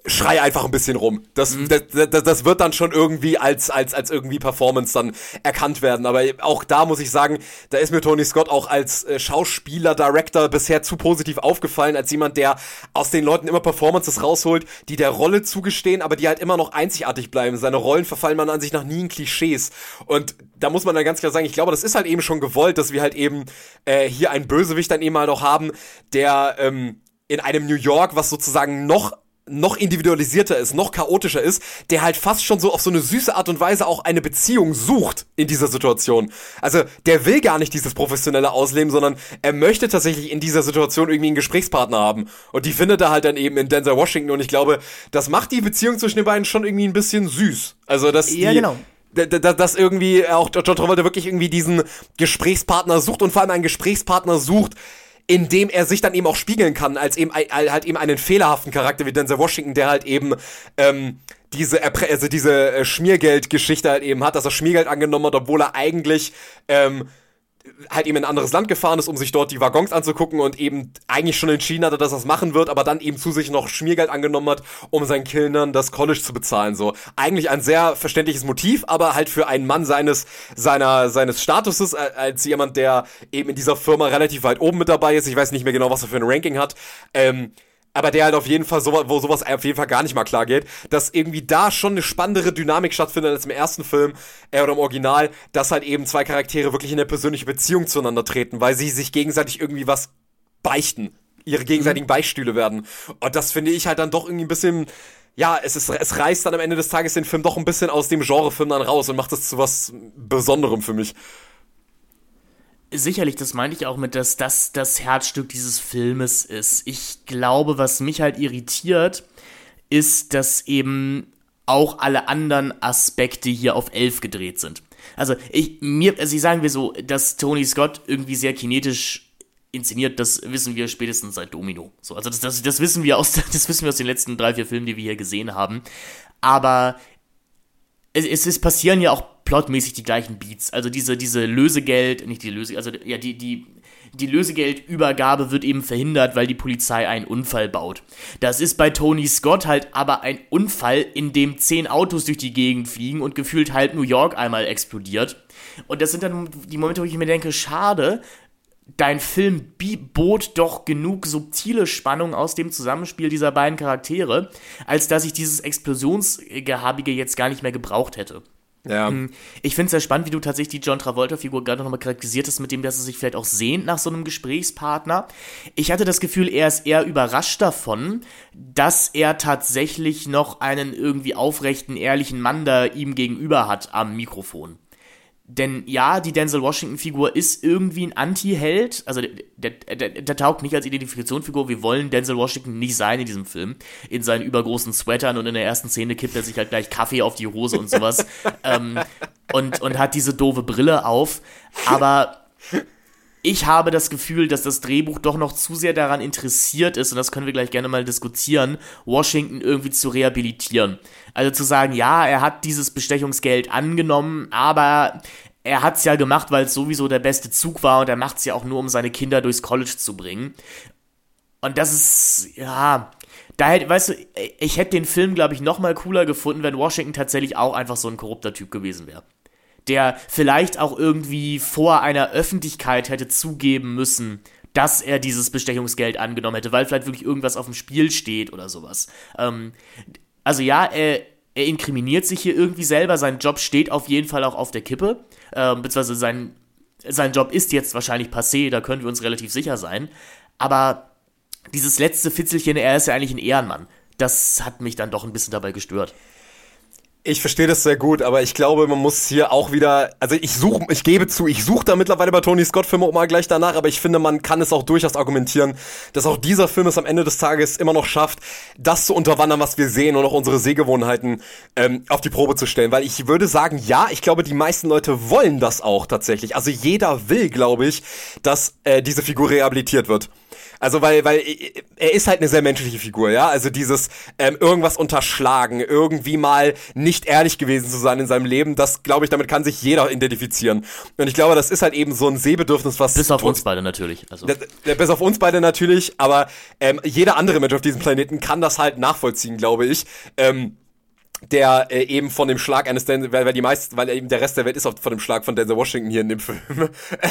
schrei einfach ein bisschen rum. Das, mhm. das, das, das, wird dann schon irgendwie als, als, als irgendwie Performance dann erkannt werden. Aber auch da muss ich sagen, da ist mir Tony Scott auch als äh, Schauspieler, Director bisher zu positiv aufgefallen, als jemand, der aus den Leuten immer Performances rausholt, die der Rolle zugestehen, aber die halt immer noch einzigartig bleiben. Seine Rollen verfallen man an sich nach nie in Klischees. Und da muss man dann ganz klar sagen, ich glaube, das ist halt eben schon gewollt, dass wir halt eben äh, hier einen Bösewicht dann eben halt auch haben, der ähm, in einem New York, was sozusagen noch noch individualisierter ist, noch chaotischer ist, der halt fast schon so auf so eine süße Art und Weise auch eine Beziehung sucht in dieser Situation. Also der will gar nicht dieses professionelle Ausleben, sondern er möchte tatsächlich in dieser Situation irgendwie einen Gesprächspartner haben. Und die findet er halt dann eben in Denzel Washington und ich glaube, das macht die Beziehung zwischen den beiden schon irgendwie ein bisschen süß. Also dass ja, die, genau dass irgendwie auch John Travolta wirklich irgendwie diesen Gesprächspartner sucht und vor allem einen Gesprächspartner sucht, in dem er sich dann eben auch spiegeln kann, als eben halt eben einen fehlerhaften Charakter wie Denzel Washington, der halt eben ähm, diese also diese äh, Schmiergeldgeschichte halt eben hat, dass er Schmiergeld angenommen hat, obwohl er eigentlich ähm, halt eben in ein anderes Land gefahren ist, um sich dort die Waggons anzugucken und eben eigentlich schon entschieden hatte, dass er das machen wird, aber dann eben zu sich noch Schmiergeld angenommen hat, um seinen Kindern das College zu bezahlen. So eigentlich ein sehr verständliches Motiv, aber halt für einen Mann seines seiner seines Statuses äh, als jemand, der eben in dieser Firma relativ weit oben mit dabei ist. Ich weiß nicht mehr genau, was er für ein Ranking hat. Ähm, aber der halt auf jeden Fall, so, wo sowas auf jeden Fall gar nicht mal klar geht, dass irgendwie da schon eine spannendere Dynamik stattfindet als im ersten Film äh, oder im Original, dass halt eben zwei Charaktere wirklich in eine persönliche Beziehung zueinander treten, weil sie sich gegenseitig irgendwie was beichten, ihre gegenseitigen mhm. Beistühle werden. Und das finde ich halt dann doch irgendwie ein bisschen, ja, es ist, es reißt dann am Ende des Tages den Film doch ein bisschen aus dem Genrefilm dann raus und macht es zu was Besonderem für mich. Sicherlich, das meinte ich auch mit, dass das das Herzstück dieses Filmes ist. Ich glaube, was mich halt irritiert, ist, dass eben auch alle anderen Aspekte hier auf elf gedreht sind. Also ich mir, also ich sagen wir so, dass Tony Scott irgendwie sehr kinetisch inszeniert, das wissen wir spätestens seit Domino. So, also das, das, das wissen wir aus, das wissen wir aus den letzten drei, vier Filmen, die wir hier gesehen haben. Aber es, es, passieren ja auch plotmäßig die gleichen Beats. Also diese, diese Lösegeld, nicht die Lösegeld, also ja, die, die, die Lösegeldübergabe wird eben verhindert, weil die Polizei einen Unfall baut. Das ist bei Tony Scott halt aber ein Unfall, in dem zehn Autos durch die Gegend fliegen und gefühlt halb New York einmal explodiert. Und das sind dann die Momente, wo ich mir denke, schade, dein Film bot doch genug subtile Spannung aus dem Zusammenspiel dieser beiden Charaktere, als dass ich dieses Explosionsgehabige jetzt gar nicht mehr gebraucht hätte. Ja. Hm, ich finde es sehr spannend, wie du tatsächlich die John Travolta-Figur gerade nochmal charakterisiert hast, mit dem, dass er sich vielleicht auch sehnt nach so einem Gesprächspartner. Ich hatte das Gefühl, er ist eher überrascht davon, dass er tatsächlich noch einen irgendwie aufrechten, ehrlichen Mann da ihm gegenüber hat am Mikrofon. Denn ja, die Denzel Washington-Figur ist irgendwie ein Anti-Held. Also der, der, der, der, taugt nicht als Identifikationsfigur. Wir wollen Denzel Washington nicht sein in diesem Film. In seinen übergroßen Sweatern und in der ersten Szene kippt er sich halt gleich Kaffee auf die Hose und sowas. ähm, und, und hat diese doofe Brille auf. Aber ich habe das Gefühl, dass das Drehbuch doch noch zu sehr daran interessiert ist, und das können wir gleich gerne mal diskutieren, Washington irgendwie zu rehabilitieren. Also zu sagen, ja, er hat dieses Bestechungsgeld angenommen, aber er hat es ja gemacht, weil es sowieso der beste Zug war und er macht es ja auch nur, um seine Kinder durchs College zu bringen. Und das ist, ja, da hätte, weißt du, ich hätte den Film, glaube ich, noch mal cooler gefunden, wenn Washington tatsächlich auch einfach so ein korrupter Typ gewesen wäre der vielleicht auch irgendwie vor einer Öffentlichkeit hätte zugeben müssen, dass er dieses Bestechungsgeld angenommen hätte, weil vielleicht wirklich irgendwas auf dem Spiel steht oder sowas. Ähm, also ja, er, er inkriminiert sich hier irgendwie selber, sein Job steht auf jeden Fall auch auf der Kippe, ähm, beziehungsweise sein, sein Job ist jetzt wahrscheinlich passé, da können wir uns relativ sicher sein, aber dieses letzte Fitzelchen, er ist ja eigentlich ein Ehrenmann. Das hat mich dann doch ein bisschen dabei gestört. Ich verstehe das sehr gut, aber ich glaube, man muss hier auch wieder, also ich suche, ich gebe zu, ich suche da mittlerweile bei Tony Scott Filme auch mal gleich danach, aber ich finde, man kann es auch durchaus argumentieren, dass auch dieser Film es am Ende des Tages immer noch schafft, das zu unterwandern, was wir sehen und auch unsere Sehgewohnheiten ähm, auf die Probe zu stellen. Weil ich würde sagen, ja, ich glaube, die meisten Leute wollen das auch tatsächlich. Also jeder will, glaube ich, dass äh, diese Figur rehabilitiert wird. Also weil, weil er ist halt eine sehr menschliche Figur, ja. Also dieses ähm, irgendwas unterschlagen, irgendwie mal nicht ehrlich gewesen zu sein in seinem Leben, das glaube ich, damit kann sich jeder identifizieren. Und ich glaube, das ist halt eben so ein Sehbedürfnis, was. Bis auf uns beide natürlich. Also. Bis auf uns beide natürlich, aber ähm, jeder andere Mensch auf diesem Planeten kann das halt nachvollziehen, glaube ich. Ähm, der äh, eben von dem Schlag eines Denzel, weil, weil die meisten, weil eben der Rest der Welt ist auch von dem Schlag von Denzel Washington hier in dem Film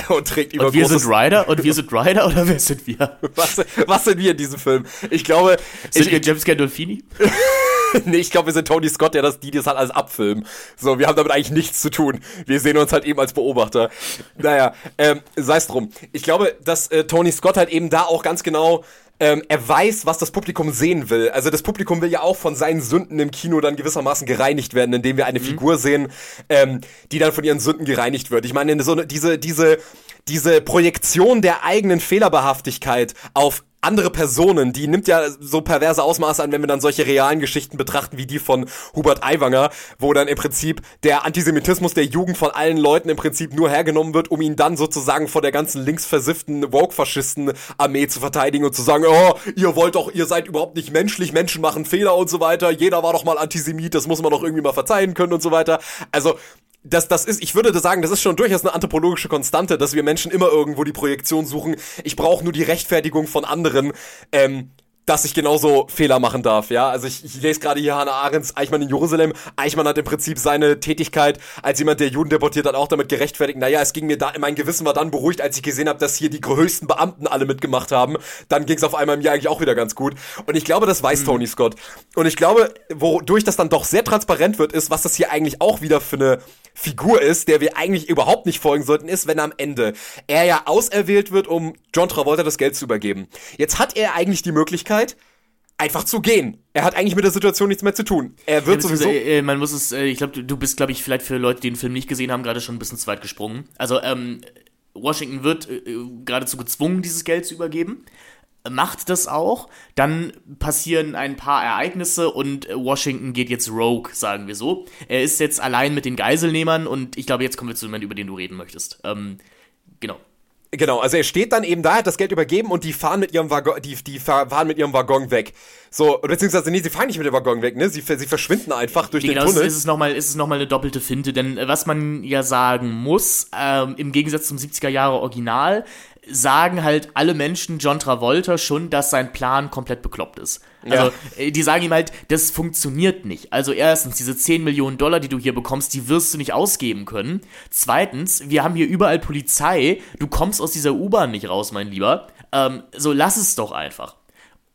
und trägt über Und wir sind Ryder und wir sind Ryder oder wer sind wir? Was, was sind wir in diesem Film? Ich glaube, sind ich, wir James Gandolfini? nee, ich glaube, wir sind Tony Scott, der das, die das halt alles abfilmen. So, wir haben damit eigentlich nichts zu tun. Wir sehen uns halt eben als Beobachter. Naja, ähm, sei es drum. Ich glaube, dass äh, Tony Scott halt eben da auch ganz genau ähm, er weiß, was das Publikum sehen will. Also das Publikum will ja auch von seinen Sünden im Kino dann gewissermaßen gereinigt werden, indem wir eine mhm. Figur sehen, ähm, die dann von ihren Sünden gereinigt wird. Ich meine, so eine, diese, diese, diese Projektion der eigenen Fehlerbehaftigkeit auf andere Personen, die nimmt ja so perverse Ausmaße an, wenn wir dann solche realen Geschichten betrachten, wie die von Hubert Aiwanger, wo dann im Prinzip der Antisemitismus der Jugend von allen Leuten im Prinzip nur hergenommen wird, um ihn dann sozusagen vor der ganzen linksversifften Woke-Faschisten-Armee zu verteidigen und zu sagen, oh, ihr wollt doch, ihr seid überhaupt nicht menschlich, Menschen machen Fehler und so weiter, jeder war doch mal Antisemit, das muss man doch irgendwie mal verzeihen können und so weiter. Also, das, das ist, ich würde sagen, das ist schon durchaus eine anthropologische Konstante, dass wir Menschen immer irgendwo die Projektion suchen. Ich brauche nur die Rechtfertigung von anderen, ähm, dass ich genauso Fehler machen darf, ja. Also ich, ich lese gerade hier Hannah Arendts Eichmann in Jerusalem. Eichmann hat im Prinzip seine Tätigkeit als jemand, der Juden deportiert hat, auch damit gerechtfertigt. Naja, es ging mir da, mein Gewissen war dann beruhigt, als ich gesehen habe, dass hier die größten Beamten alle mitgemacht haben. Dann ging es auf einmal mir eigentlich auch wieder ganz gut. Und ich glaube, das weiß mhm. Tony Scott. Und ich glaube, wodurch das dann doch sehr transparent wird, ist, was das hier eigentlich auch wieder für eine Figur ist, der wir eigentlich überhaupt nicht folgen sollten, ist, wenn am Ende er ja auserwählt wird, um John Travolta das Geld zu übergeben. Jetzt hat er eigentlich die Möglichkeit, einfach zu gehen. Er hat eigentlich mit der Situation nichts mehr zu tun. Er wird ja, sowieso. Äh, man muss es, äh, ich glaube, du, du, bist, glaube ich, vielleicht für Leute, die den Film nicht gesehen haben, gerade schon ein bisschen zu weit gesprungen. Also, ähm, Washington wird äh, geradezu gezwungen, dieses Geld zu übergeben. macht das auch. Dann passieren ein paar Ereignisse und Washington geht jetzt rogue, sagen wir so. Er ist jetzt allein mit den Geiselnehmern und ich glaube, jetzt kommen wir zu dem Moment, über den du reden möchtest. Ähm, genau. Genau, also er steht dann eben da, hat das Geld übergeben und die fahren mit ihrem Waggon, die, die fahren mit ihrem Waggon weg. So, beziehungsweise, nee, sie fahren nicht mit dem Waggon weg, ne? Sie, sie verschwinden einfach durch genau, den Tunnel. Genau, ist es nochmal, ist es nochmal eine doppelte Finte, denn äh, was man ja sagen muss, ähm, im Gegensatz zum 70er Jahre Original, sagen halt alle Menschen John Travolta schon, dass sein Plan komplett bekloppt ist. Also, ja. Äh, die sagen ihm halt, das funktioniert nicht. Also, erstens, diese 10 Millionen Dollar, die du hier bekommst, die wirst du nicht ausgeben können. Zweitens, wir haben hier überall Polizei. Du kommst aus dieser U-Bahn nicht raus, mein Lieber. Ähm, so, lass es doch einfach.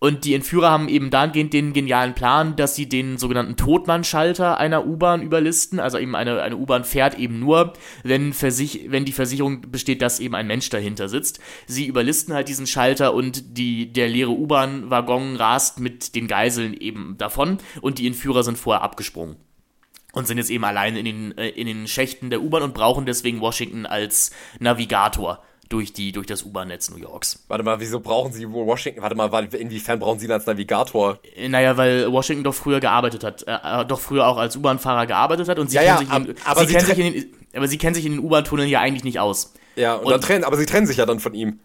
Und die Entführer haben eben dahingehend den genialen Plan, dass sie den sogenannten Totmannschalter einer U-Bahn überlisten. Also eben eine, eine U-Bahn fährt eben nur, wenn, Versich wenn die Versicherung besteht, dass eben ein Mensch dahinter sitzt. Sie überlisten halt diesen Schalter und die, der leere U-Bahn-Waggon rast mit den Geiseln eben davon und die Entführer sind vorher abgesprungen und sind jetzt eben allein in den, äh, in den Schächten der U-Bahn und brauchen deswegen Washington als Navigator durch, die, durch das U-Bahn-Netz New Yorks. Warte mal, wieso brauchen Sie Washington? Warte mal, inwiefern brauchen Sie ihn als Navigator? Äh, naja, weil Washington doch früher gearbeitet hat, äh, doch früher auch als U-Bahn-Fahrer gearbeitet hat und sie ja, kennen ja, sich, in, aber sie, kennen sich in den, aber sie kennen sich in den U-Bahn-Tunneln ja eigentlich nicht aus. Ja, und, und dann trennen, aber sie trennen sich ja dann von ihm.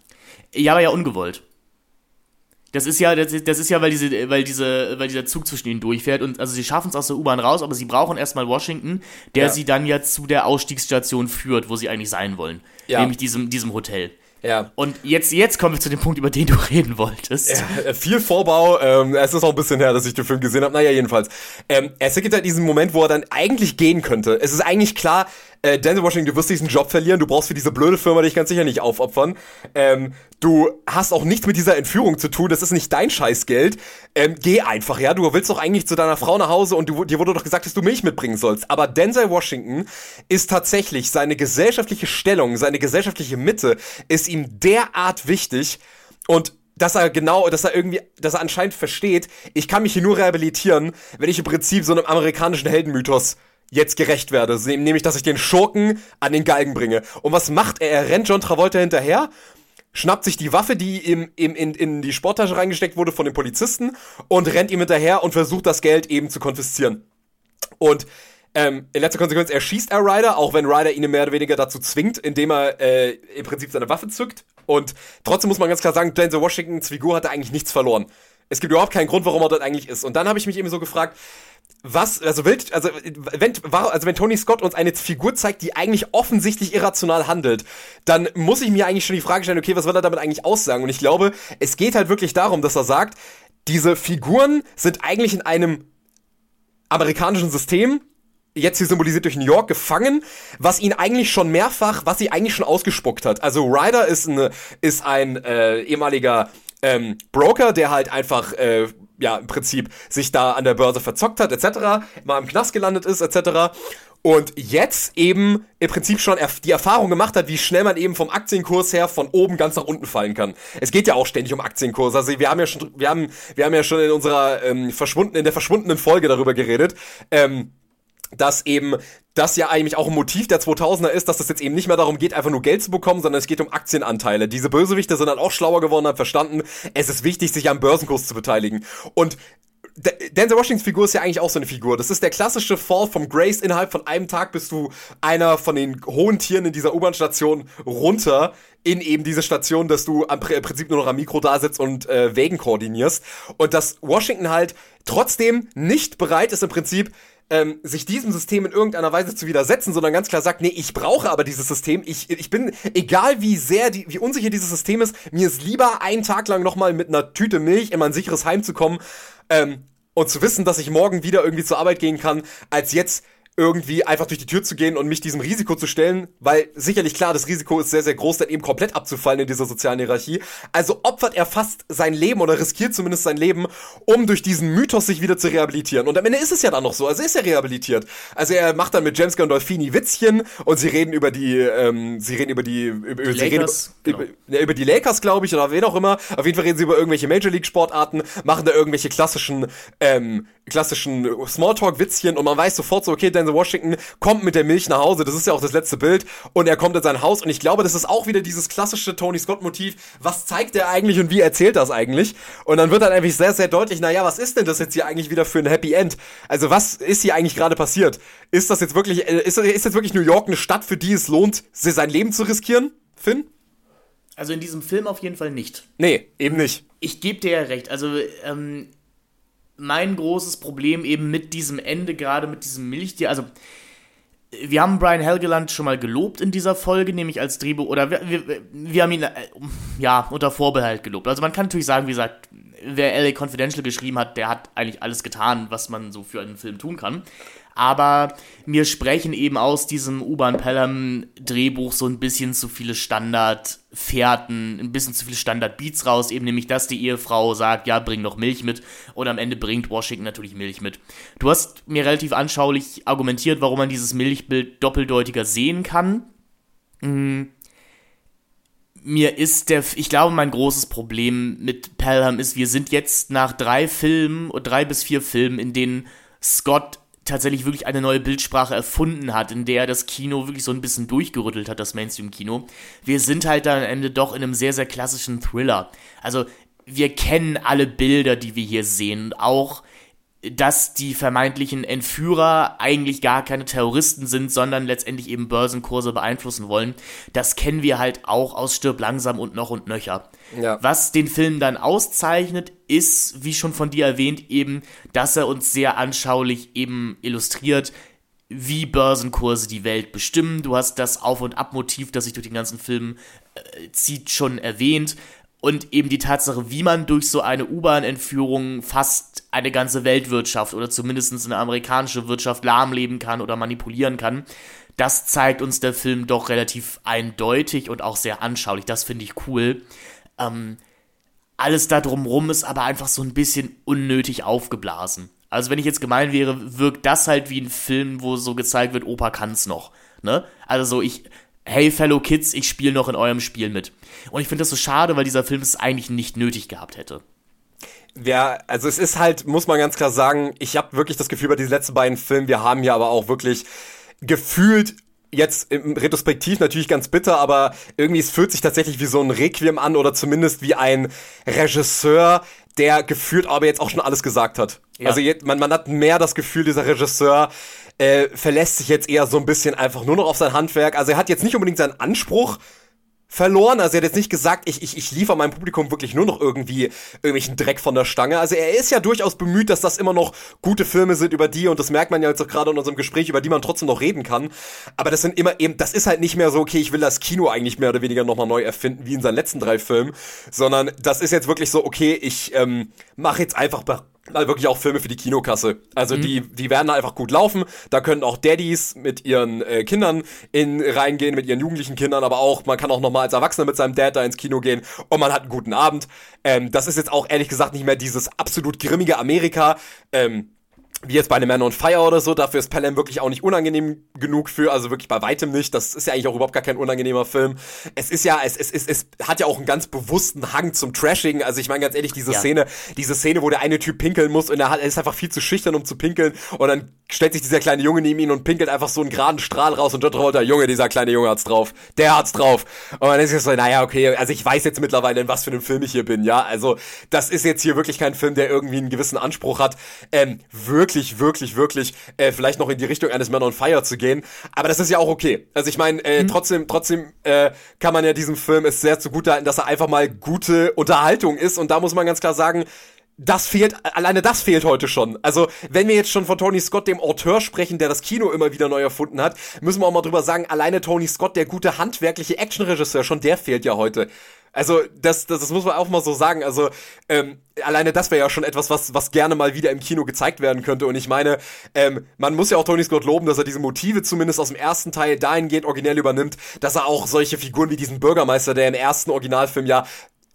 Ja, aber ja ungewollt. Das ist ja, das, das ist ja, weil diese, weil diese, weil dieser Zug zwischen ihnen durchfährt und also sie schaffen es aus der U-Bahn raus, aber sie brauchen erstmal Washington, der ja. sie dann ja zu der Ausstiegsstation führt, wo sie eigentlich sein wollen. Ja. Nämlich diesem, diesem Hotel. Ja. Und jetzt, jetzt kommen wir zu dem Punkt, über den du reden wolltest. Ja, äh, viel Vorbau. Ähm, es ist auch ein bisschen her, dass ich den Film gesehen habe. Naja, jedenfalls. Ähm, es gibt halt diesen Moment, wo er dann eigentlich gehen könnte. Es ist eigentlich klar, äh, Denzel Washington, du wirst diesen Job verlieren, du brauchst für diese blöde Firma dich ganz sicher nicht aufopfern. Ähm, du hast auch nichts mit dieser Entführung zu tun, das ist nicht dein Scheißgeld. Ähm, geh einfach, ja, du willst doch eigentlich zu deiner Frau nach Hause und du, dir wurde doch gesagt, dass du Milch mitbringen sollst. Aber Denzel Washington ist tatsächlich seine gesellschaftliche Stellung, seine gesellschaftliche Mitte ist ihm derart wichtig und dass er genau, dass er irgendwie, dass er anscheinend versteht, ich kann mich hier nur rehabilitieren, wenn ich im Prinzip so einem amerikanischen Heldenmythos jetzt gerecht werde. Nämlich, dass ich den Schurken an den Galgen bringe. Und was macht er? Er rennt John Travolta hinterher, schnappt sich die Waffe, die ihm, ihm in, in die Sporttasche reingesteckt wurde von den Polizisten und rennt ihm hinterher und versucht das Geld eben zu konfiszieren. Und ähm, in letzter Konsequenz erschießt er Ryder, auch wenn Ryder ihn mehr oder weniger dazu zwingt, indem er äh, im Prinzip seine Waffe zückt. Und trotzdem muss man ganz klar sagen, Denzel Washingtons Figur hatte eigentlich nichts verloren. Es gibt überhaupt keinen Grund, warum er dort eigentlich ist. Und dann habe ich mich eben so gefragt, was, also will, also wenn, also wenn Tony Scott uns eine Figur zeigt, die eigentlich offensichtlich irrational handelt, dann muss ich mir eigentlich schon die Frage stellen, okay, was will er damit eigentlich aussagen? Und ich glaube, es geht halt wirklich darum, dass er sagt, diese Figuren sind eigentlich in einem amerikanischen System, jetzt hier symbolisiert durch New York, gefangen, was ihn eigentlich schon mehrfach, was sie eigentlich schon ausgespuckt hat. Also Ryder ist, eine, ist ein äh, ehemaliger ähm, Broker, der halt einfach äh, ja, im Prinzip sich da an der Börse verzockt hat, etc., mal im Knast gelandet ist, etc. Und jetzt eben im Prinzip schon die Erfahrung gemacht hat, wie schnell man eben vom Aktienkurs her von oben ganz nach unten fallen kann. Es geht ja auch ständig um Aktienkurs. Also wir haben ja schon, wir haben, wir haben ja schon in unserer ähm, verschwunden, in der verschwundenen Folge darüber geredet. Ähm, dass eben das ja eigentlich auch ein Motiv der 2000er ist, dass es jetzt eben nicht mehr darum geht, einfach nur Geld zu bekommen, sondern es geht um Aktienanteile. Diese Bösewichte sind dann auch schlauer geworden, haben verstanden, es ist wichtig, sich am Börsenkurs zu beteiligen. Und Denzel Washingtons Figur ist ja eigentlich auch so eine Figur. Das ist der klassische Fall vom Grace. Innerhalb von einem Tag bist du einer von den hohen Tieren in dieser U-Bahn-Station runter in eben diese Station, dass du am Prinzip nur noch am Mikro da sitzt und äh, Wägen koordinierst. Und dass Washington halt trotzdem nicht bereit ist, im Prinzip ähm, sich diesem System in irgendeiner Weise zu widersetzen, sondern ganz klar sagt, nee, ich brauche aber dieses System. Ich, ich bin, egal wie sehr, die, wie unsicher dieses System ist, mir ist lieber einen Tag lang nochmal mit einer Tüte Milch in mein sicheres Heim zu kommen ähm, und zu wissen, dass ich morgen wieder irgendwie zur Arbeit gehen kann, als jetzt irgendwie einfach durch die Tür zu gehen und mich diesem Risiko zu stellen, weil sicherlich klar, das Risiko ist sehr, sehr groß, dann eben komplett abzufallen in dieser sozialen Hierarchie. Also opfert er fast sein Leben oder riskiert zumindest sein Leben, um durch diesen Mythos sich wieder zu rehabilitieren. Und am Ende ist es ja dann noch so, also ist er rehabilitiert. Also er macht dann mit James Gandolfini Witzchen und sie reden über die, ähm, sie reden über die, über, die sie Lakers, über, genau. über, über die Lakers, glaube ich, oder wen auch immer. Auf jeden Fall reden sie über irgendwelche Major League Sportarten, machen da irgendwelche klassischen, ähm, klassischen Smalltalk-Witzchen und man weiß sofort so, okay, Denzel Washington kommt mit der Milch nach Hause, das ist ja auch das letzte Bild, und er kommt in sein Haus und ich glaube, das ist auch wieder dieses klassische Tony Scott-Motiv, was zeigt er eigentlich und wie erzählt das eigentlich? Und dann wird dann einfach sehr, sehr deutlich, naja, was ist denn das jetzt hier eigentlich wieder für ein Happy End? Also was ist hier eigentlich gerade passiert? Ist das jetzt wirklich, äh, ist, ist jetzt wirklich New York eine Stadt, für die es lohnt, sein Leben zu riskieren, Finn? Also in diesem Film auf jeden Fall nicht. Nee, eben nicht. Ich gebe dir ja recht. Also ähm, mein großes Problem eben mit diesem Ende, gerade mit diesem Milchtier, also wir haben Brian Helgeland schon mal gelobt in dieser Folge, nämlich als Drehbuch, oder wir, wir, wir haben ihn, äh, ja, unter Vorbehalt gelobt. Also man kann natürlich sagen, wie gesagt, wer LA Confidential geschrieben hat, der hat eigentlich alles getan, was man so für einen Film tun kann aber mir sprechen eben aus diesem U-Bahn Pelham Drehbuch so ein bisschen zu viele Standardfährten, ein bisschen zu viele Standardbeats raus, eben nämlich, dass die Ehefrau sagt, ja, bring noch Milch mit und am Ende bringt Washington natürlich Milch mit. Du hast mir relativ anschaulich argumentiert, warum man dieses Milchbild doppeldeutiger sehen kann. Hm mir ist der, ich glaube, mein großes Problem mit Pelham ist, wir sind jetzt nach drei Filmen, drei bis vier Filmen, in denen Scott tatsächlich wirklich eine neue Bildsprache erfunden hat, in der er das Kino wirklich so ein bisschen durchgerüttelt hat, das Mainstream-Kino. Wir sind halt dann am Ende doch in einem sehr, sehr klassischen Thriller. Also, wir kennen alle Bilder, die wir hier sehen. Und auch dass die vermeintlichen Entführer eigentlich gar keine Terroristen sind, sondern letztendlich eben Börsenkurse beeinflussen wollen. Das kennen wir halt auch aus Stirb langsam und noch und nöcher. Ja. Was den Film dann auszeichnet, ist, wie schon von dir erwähnt, eben, dass er uns sehr anschaulich eben illustriert, wie Börsenkurse die Welt bestimmen. Du hast das Auf- und Ab-Motiv, das sich durch den ganzen Film äh, zieht, schon erwähnt und eben die Tatsache, wie man durch so eine U-Bahn-Entführung fast eine ganze Weltwirtschaft oder zumindest eine amerikanische Wirtschaft lahmleben kann oder manipulieren kann, das zeigt uns der Film doch relativ eindeutig und auch sehr anschaulich. Das finde ich cool. Ähm, alles da drumrum ist aber einfach so ein bisschen unnötig aufgeblasen. Also wenn ich jetzt gemein wäre, wirkt das halt wie ein Film, wo so gezeigt wird, Opa kann's noch. Ne? Also so, ich, hey Fellow Kids, ich spiele noch in eurem Spiel mit. Und ich finde das so schade, weil dieser Film es eigentlich nicht nötig gehabt hätte. Ja, also es ist halt, muss man ganz klar sagen, ich habe wirklich das Gefühl bei diesen letzten beiden Filmen, wir haben hier aber auch wirklich gefühlt jetzt im Retrospektiv natürlich ganz bitter, aber irgendwie es fühlt sich tatsächlich wie so ein Requiem an oder zumindest wie ein Regisseur, der gefühlt aber jetzt auch schon alles gesagt hat. Ja. Also man, man hat mehr das Gefühl, dieser Regisseur äh, verlässt sich jetzt eher so ein bisschen einfach nur noch auf sein Handwerk. Also er hat jetzt nicht unbedingt seinen Anspruch verloren. Also er hat jetzt nicht gesagt, ich, ich, ich liefere meinem Publikum wirklich nur noch irgendwie irgendwelchen Dreck von der Stange. Also er ist ja durchaus bemüht, dass das immer noch gute Filme sind, über die, und das merkt man ja jetzt auch gerade in unserem Gespräch, über die man trotzdem noch reden kann. Aber das sind immer eben, das ist halt nicht mehr so, okay, ich will das Kino eigentlich mehr oder weniger nochmal neu erfinden, wie in seinen letzten drei Filmen, sondern das ist jetzt wirklich so, okay, ich ähm, mache jetzt einfach mal wirklich auch Filme für die Kinokasse. Also mhm. die, die werden einfach gut laufen. Da können auch Daddys mit ihren äh, Kindern in reingehen, mit ihren jugendlichen Kindern, aber auch, man kann auch nochmal als Erwachsener mit seinem Dad da ins Kino gehen und man hat einen guten Abend. Ähm, das ist jetzt auch ehrlich gesagt nicht mehr dieses absolut grimmige Amerika. Ähm, wie jetzt bei einem Man on Fire oder so, dafür ist Pelham wirklich auch nicht unangenehm genug für, also wirklich bei weitem nicht. Das ist ja eigentlich auch überhaupt gar kein unangenehmer Film. Es ist ja, es, es, es, es hat ja auch einen ganz bewussten Hang zum Trashing. Also ich meine ganz ehrlich, diese ja. Szene, diese Szene, wo der eine Typ pinkeln muss und er, hat, er ist einfach viel zu schüchtern, um zu pinkeln und dann stellt sich dieser kleine Junge neben ihn und pinkelt einfach so einen geraden Strahl raus und dort rollt der Junge, dieser kleine Junge hat's drauf. Der hat's drauf. Und dann ist es so, naja, okay, also ich weiß jetzt mittlerweile, in was für einem Film ich hier bin, ja. Also das ist jetzt hier wirklich kein Film, der irgendwie einen gewissen Anspruch hat. Ähm, wirklich, wirklich, wirklich, äh, vielleicht noch in die Richtung eines Man on Fire zu gehen. Aber das ist ja auch okay. Also ich meine, äh, mhm. trotzdem, trotzdem äh, kann man ja diesem Film es sehr zugute halten, dass er einfach mal gute Unterhaltung ist. Und da muss man ganz klar sagen, das fehlt, alleine das fehlt heute schon. Also, wenn wir jetzt schon von Tony Scott, dem Auteur, sprechen, der das Kino immer wieder neu erfunden hat, müssen wir auch mal drüber sagen, alleine Tony Scott, der gute handwerkliche Actionregisseur, schon der fehlt ja heute. Also, das, das, das muss man auch mal so sagen. Also, ähm, alleine das wäre ja schon etwas, was, was gerne mal wieder im Kino gezeigt werden könnte. Und ich meine, ähm, man muss ja auch Tony Scott loben, dass er diese Motive zumindest aus dem ersten Teil dahingehend originell übernimmt, dass er auch solche Figuren wie diesen Bürgermeister, der im ersten Originalfilm ja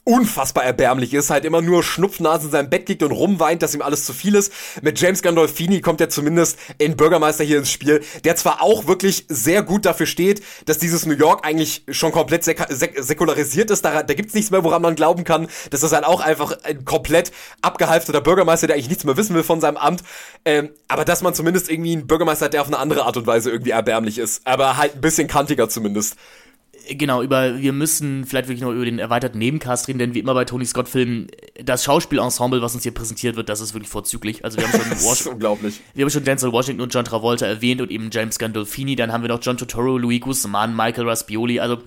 unfassbar erbärmlich ist, halt immer nur Schnupfnasen in seinem Bett liegt und rumweint, dass ihm alles zu viel ist. Mit James Gandolfini kommt er zumindest in Bürgermeister hier ins Spiel, der zwar auch wirklich sehr gut dafür steht, dass dieses New York eigentlich schon komplett sek sek säkularisiert ist, da, da gibt's nichts mehr, woran man glauben kann. Das ist halt auch einfach ein komplett abgehalfterter Bürgermeister, der eigentlich nichts mehr wissen will von seinem Amt. Ähm, aber dass man zumindest irgendwie einen Bürgermeister hat, der auf eine andere Art und Weise irgendwie erbärmlich ist. Aber halt ein bisschen kantiger zumindest genau, über, wir müssen vielleicht wirklich noch über den erweiterten Nebencast reden, denn wie immer bei Tony Scott-Filmen, das Schauspielensemble, was uns hier präsentiert wird, das ist wirklich vorzüglich. Also wir haben schon, das ist unglaublich. Wir haben schon Denzel Washington und John Travolta erwähnt und eben James Gandolfini, dann haben wir noch John Totoro, Louis Guzman, Michael Raspioli, also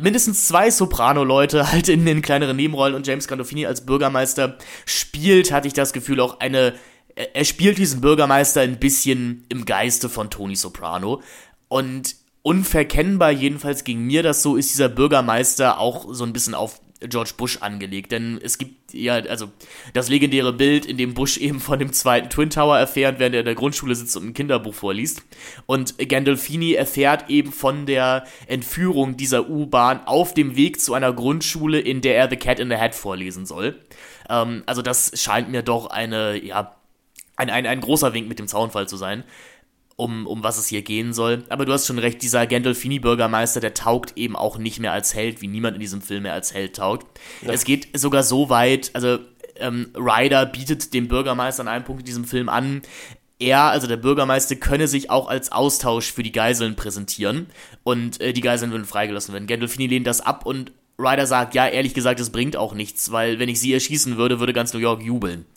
mindestens zwei Soprano-Leute halt in den kleineren Nebenrollen und James Gandolfini als Bürgermeister spielt, hatte ich das Gefühl, auch eine er spielt diesen Bürgermeister ein bisschen im Geiste von Tony Soprano und unverkennbar, jedenfalls ging mir das so, ist dieser Bürgermeister auch so ein bisschen auf George Bush angelegt. Denn es gibt ja, also das legendäre Bild, in dem Bush eben von dem zweiten Twin Tower erfährt, während er in der Grundschule sitzt und ein Kinderbuch vorliest. Und Gandolfini erfährt eben von der Entführung dieser U-Bahn auf dem Weg zu einer Grundschule, in der er The Cat in the Hat vorlesen soll. Ähm, also das scheint mir doch eine, ja, ein, ein, ein großer Wink mit dem Zaunfall zu sein um, um was es hier gehen soll. Aber du hast schon recht, dieser Gandolfini-Bürgermeister, der taugt eben auch nicht mehr als Held, wie niemand in diesem Film mehr als Held taugt. Ja. Es geht sogar so weit, also ähm, Ryder bietet dem Bürgermeister an einem Punkt in diesem Film an, er, also der Bürgermeister, könne sich auch als Austausch für die Geiseln präsentieren und äh, die Geiseln würden freigelassen werden. Gandolfini lehnt das ab und Ryder sagt, ja, ehrlich gesagt, es bringt auch nichts, weil wenn ich sie erschießen würde, würde ganz New York jubeln.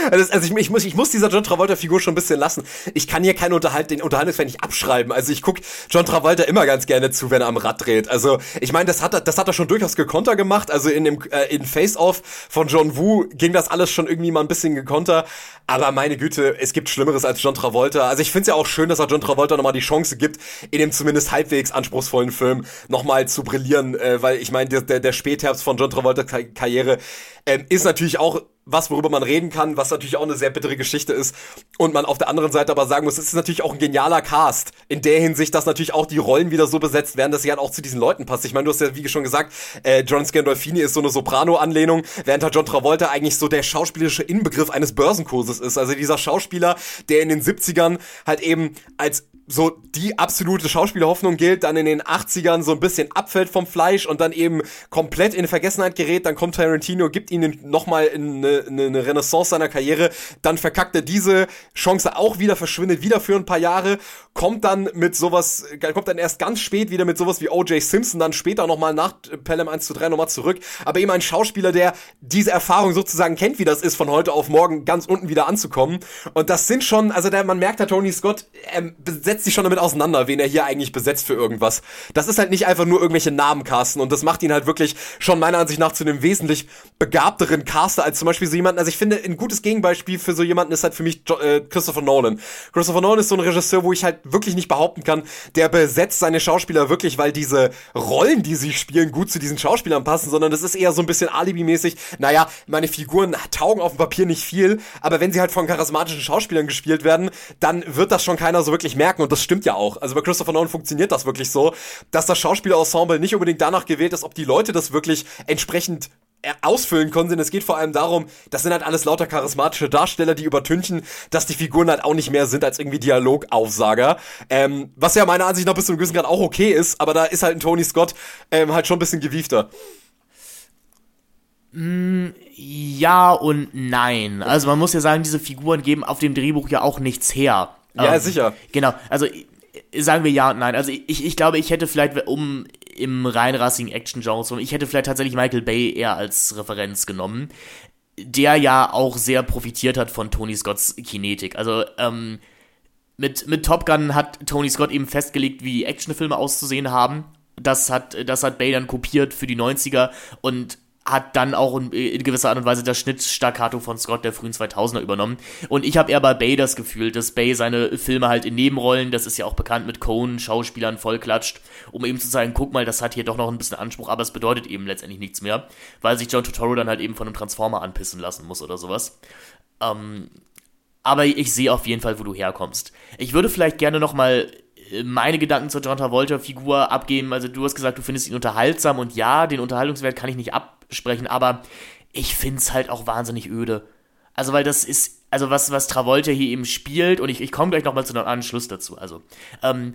Also, ist, also ich, ich, muss, ich muss dieser John Travolta-Figur schon ein bisschen lassen. Ich kann hier keinen Unterhalt, den Unterhaltungsfan nicht abschreiben. Also ich guck John Travolta immer ganz gerne zu, wenn er am Rad dreht. Also ich meine, das hat er, das hat er schon durchaus gekonter gemacht. Also in dem äh, in Face-Off von John Woo ging das alles schon irgendwie mal ein bisschen gekonter. Aber meine Güte, es gibt Schlimmeres als John Travolta. Also ich finde es ja auch schön, dass er John Travolta nochmal die Chance gibt, in dem zumindest halbwegs anspruchsvollen Film nochmal zu brillieren, äh, weil ich meine, der, der Spätherbst von John Travolta Karriere ähm, ist natürlich auch was, worüber man reden kann, was natürlich auch eine sehr bittere Geschichte ist. Und man auf der anderen Seite aber sagen muss, es ist natürlich auch ein genialer Cast. In der Hinsicht, dass natürlich auch die Rollen wieder so besetzt werden, dass sie halt auch zu diesen Leuten passt. Ich meine, du hast ja, wie schon gesagt, äh, John Scandolfini ist so eine Soprano-Anlehnung, während halt John Travolta eigentlich so der schauspielerische Inbegriff eines Börsenkurses ist. Also dieser Schauspieler, der in den 70ern halt eben als so die absolute Schauspielerhoffnung gilt, dann in den 80ern so ein bisschen abfällt vom Fleisch und dann eben komplett in Vergessenheit gerät, dann kommt Tarantino, gibt ihnen nochmal eine, eine Renaissance seiner Karriere, dann verkackt er diese Chance auch wieder, verschwindet wieder für ein paar Jahre, kommt dann mit sowas, kommt dann erst ganz spät wieder mit sowas wie O.J. Simpson, dann später nochmal nach Pelham 1 zu 3 nochmal zurück, aber eben ein Schauspieler, der diese Erfahrung sozusagen kennt, wie das ist, von heute auf morgen ganz unten wieder anzukommen und das sind schon, also der, man merkt, der Tony Scott ähm, besetzt setzt sich schon damit auseinander, wen er hier eigentlich besetzt für irgendwas. Das ist halt nicht einfach nur irgendwelche Namen casten und das macht ihn halt wirklich schon meiner Ansicht nach zu einem wesentlich begabteren Caster als zum Beispiel so jemanden. Also ich finde, ein gutes Gegenbeispiel für so jemanden ist halt für mich äh, Christopher Nolan. Christopher Nolan ist so ein Regisseur, wo ich halt wirklich nicht behaupten kann, der besetzt seine Schauspieler wirklich, weil diese Rollen, die sie spielen, gut zu diesen Schauspielern passen, sondern das ist eher so ein bisschen Alibi-mäßig. Naja, meine Figuren taugen auf dem Papier nicht viel, aber wenn sie halt von charismatischen Schauspielern gespielt werden, dann wird das schon keiner so wirklich merken und das stimmt ja auch. Also bei Christopher Nolan funktioniert das wirklich so, dass das Schauspielerensemble nicht unbedingt danach gewählt ist, ob die Leute das wirklich entsprechend äh, ausfüllen konnten. Es geht vor allem darum, das sind halt alles lauter charismatische Darsteller, die übertünchen, dass die Figuren halt auch nicht mehr sind als irgendwie Dialogaufsager. Ähm, was ja meiner Ansicht nach bis zu einem gewissen Grad auch okay ist, aber da ist halt ein Tony Scott ähm, halt schon ein bisschen gewiefter. Mm, ja und nein. Also man muss ja sagen, diese Figuren geben auf dem Drehbuch ja auch nichts her. Ja, ähm, sicher. Genau, also sagen wir ja und nein. Also ich, ich glaube, ich hätte vielleicht, um im reinrassigen Action-Genre, ich hätte vielleicht tatsächlich Michael Bay eher als Referenz genommen, der ja auch sehr profitiert hat von Tony Scotts Kinetik. Also, ähm, mit, mit Top Gun hat Tony Scott eben festgelegt, wie Actionfilme auszusehen haben. Das hat, das hat Bay dann kopiert für die 90er und hat dann auch in, in, gewisser Art und Weise das Schnittstaccato von Scott der frühen 2000er übernommen. Und ich habe eher bei Bay das Gefühl, dass Bay seine Filme halt in Nebenrollen, das ist ja auch bekannt mit Cohen, Schauspielern vollklatscht, um eben zu sagen, guck mal, das hat hier doch noch ein bisschen Anspruch, aber es bedeutet eben letztendlich nichts mehr, weil sich John Totoro dann halt eben von einem Transformer anpissen lassen muss oder sowas. Ähm, aber ich sehe auf jeden Fall, wo du herkommst. Ich würde vielleicht gerne noch mal meine Gedanken zur John Travolta-Figur abgeben. Also du hast gesagt, du findest ihn unterhaltsam und ja, den Unterhaltungswert kann ich nicht absprechen, aber ich finde es halt auch wahnsinnig öde. Also weil das ist, also was, was Travolta hier eben spielt, und ich, ich komme gleich nochmal zu einem Anschluss dazu, also ähm,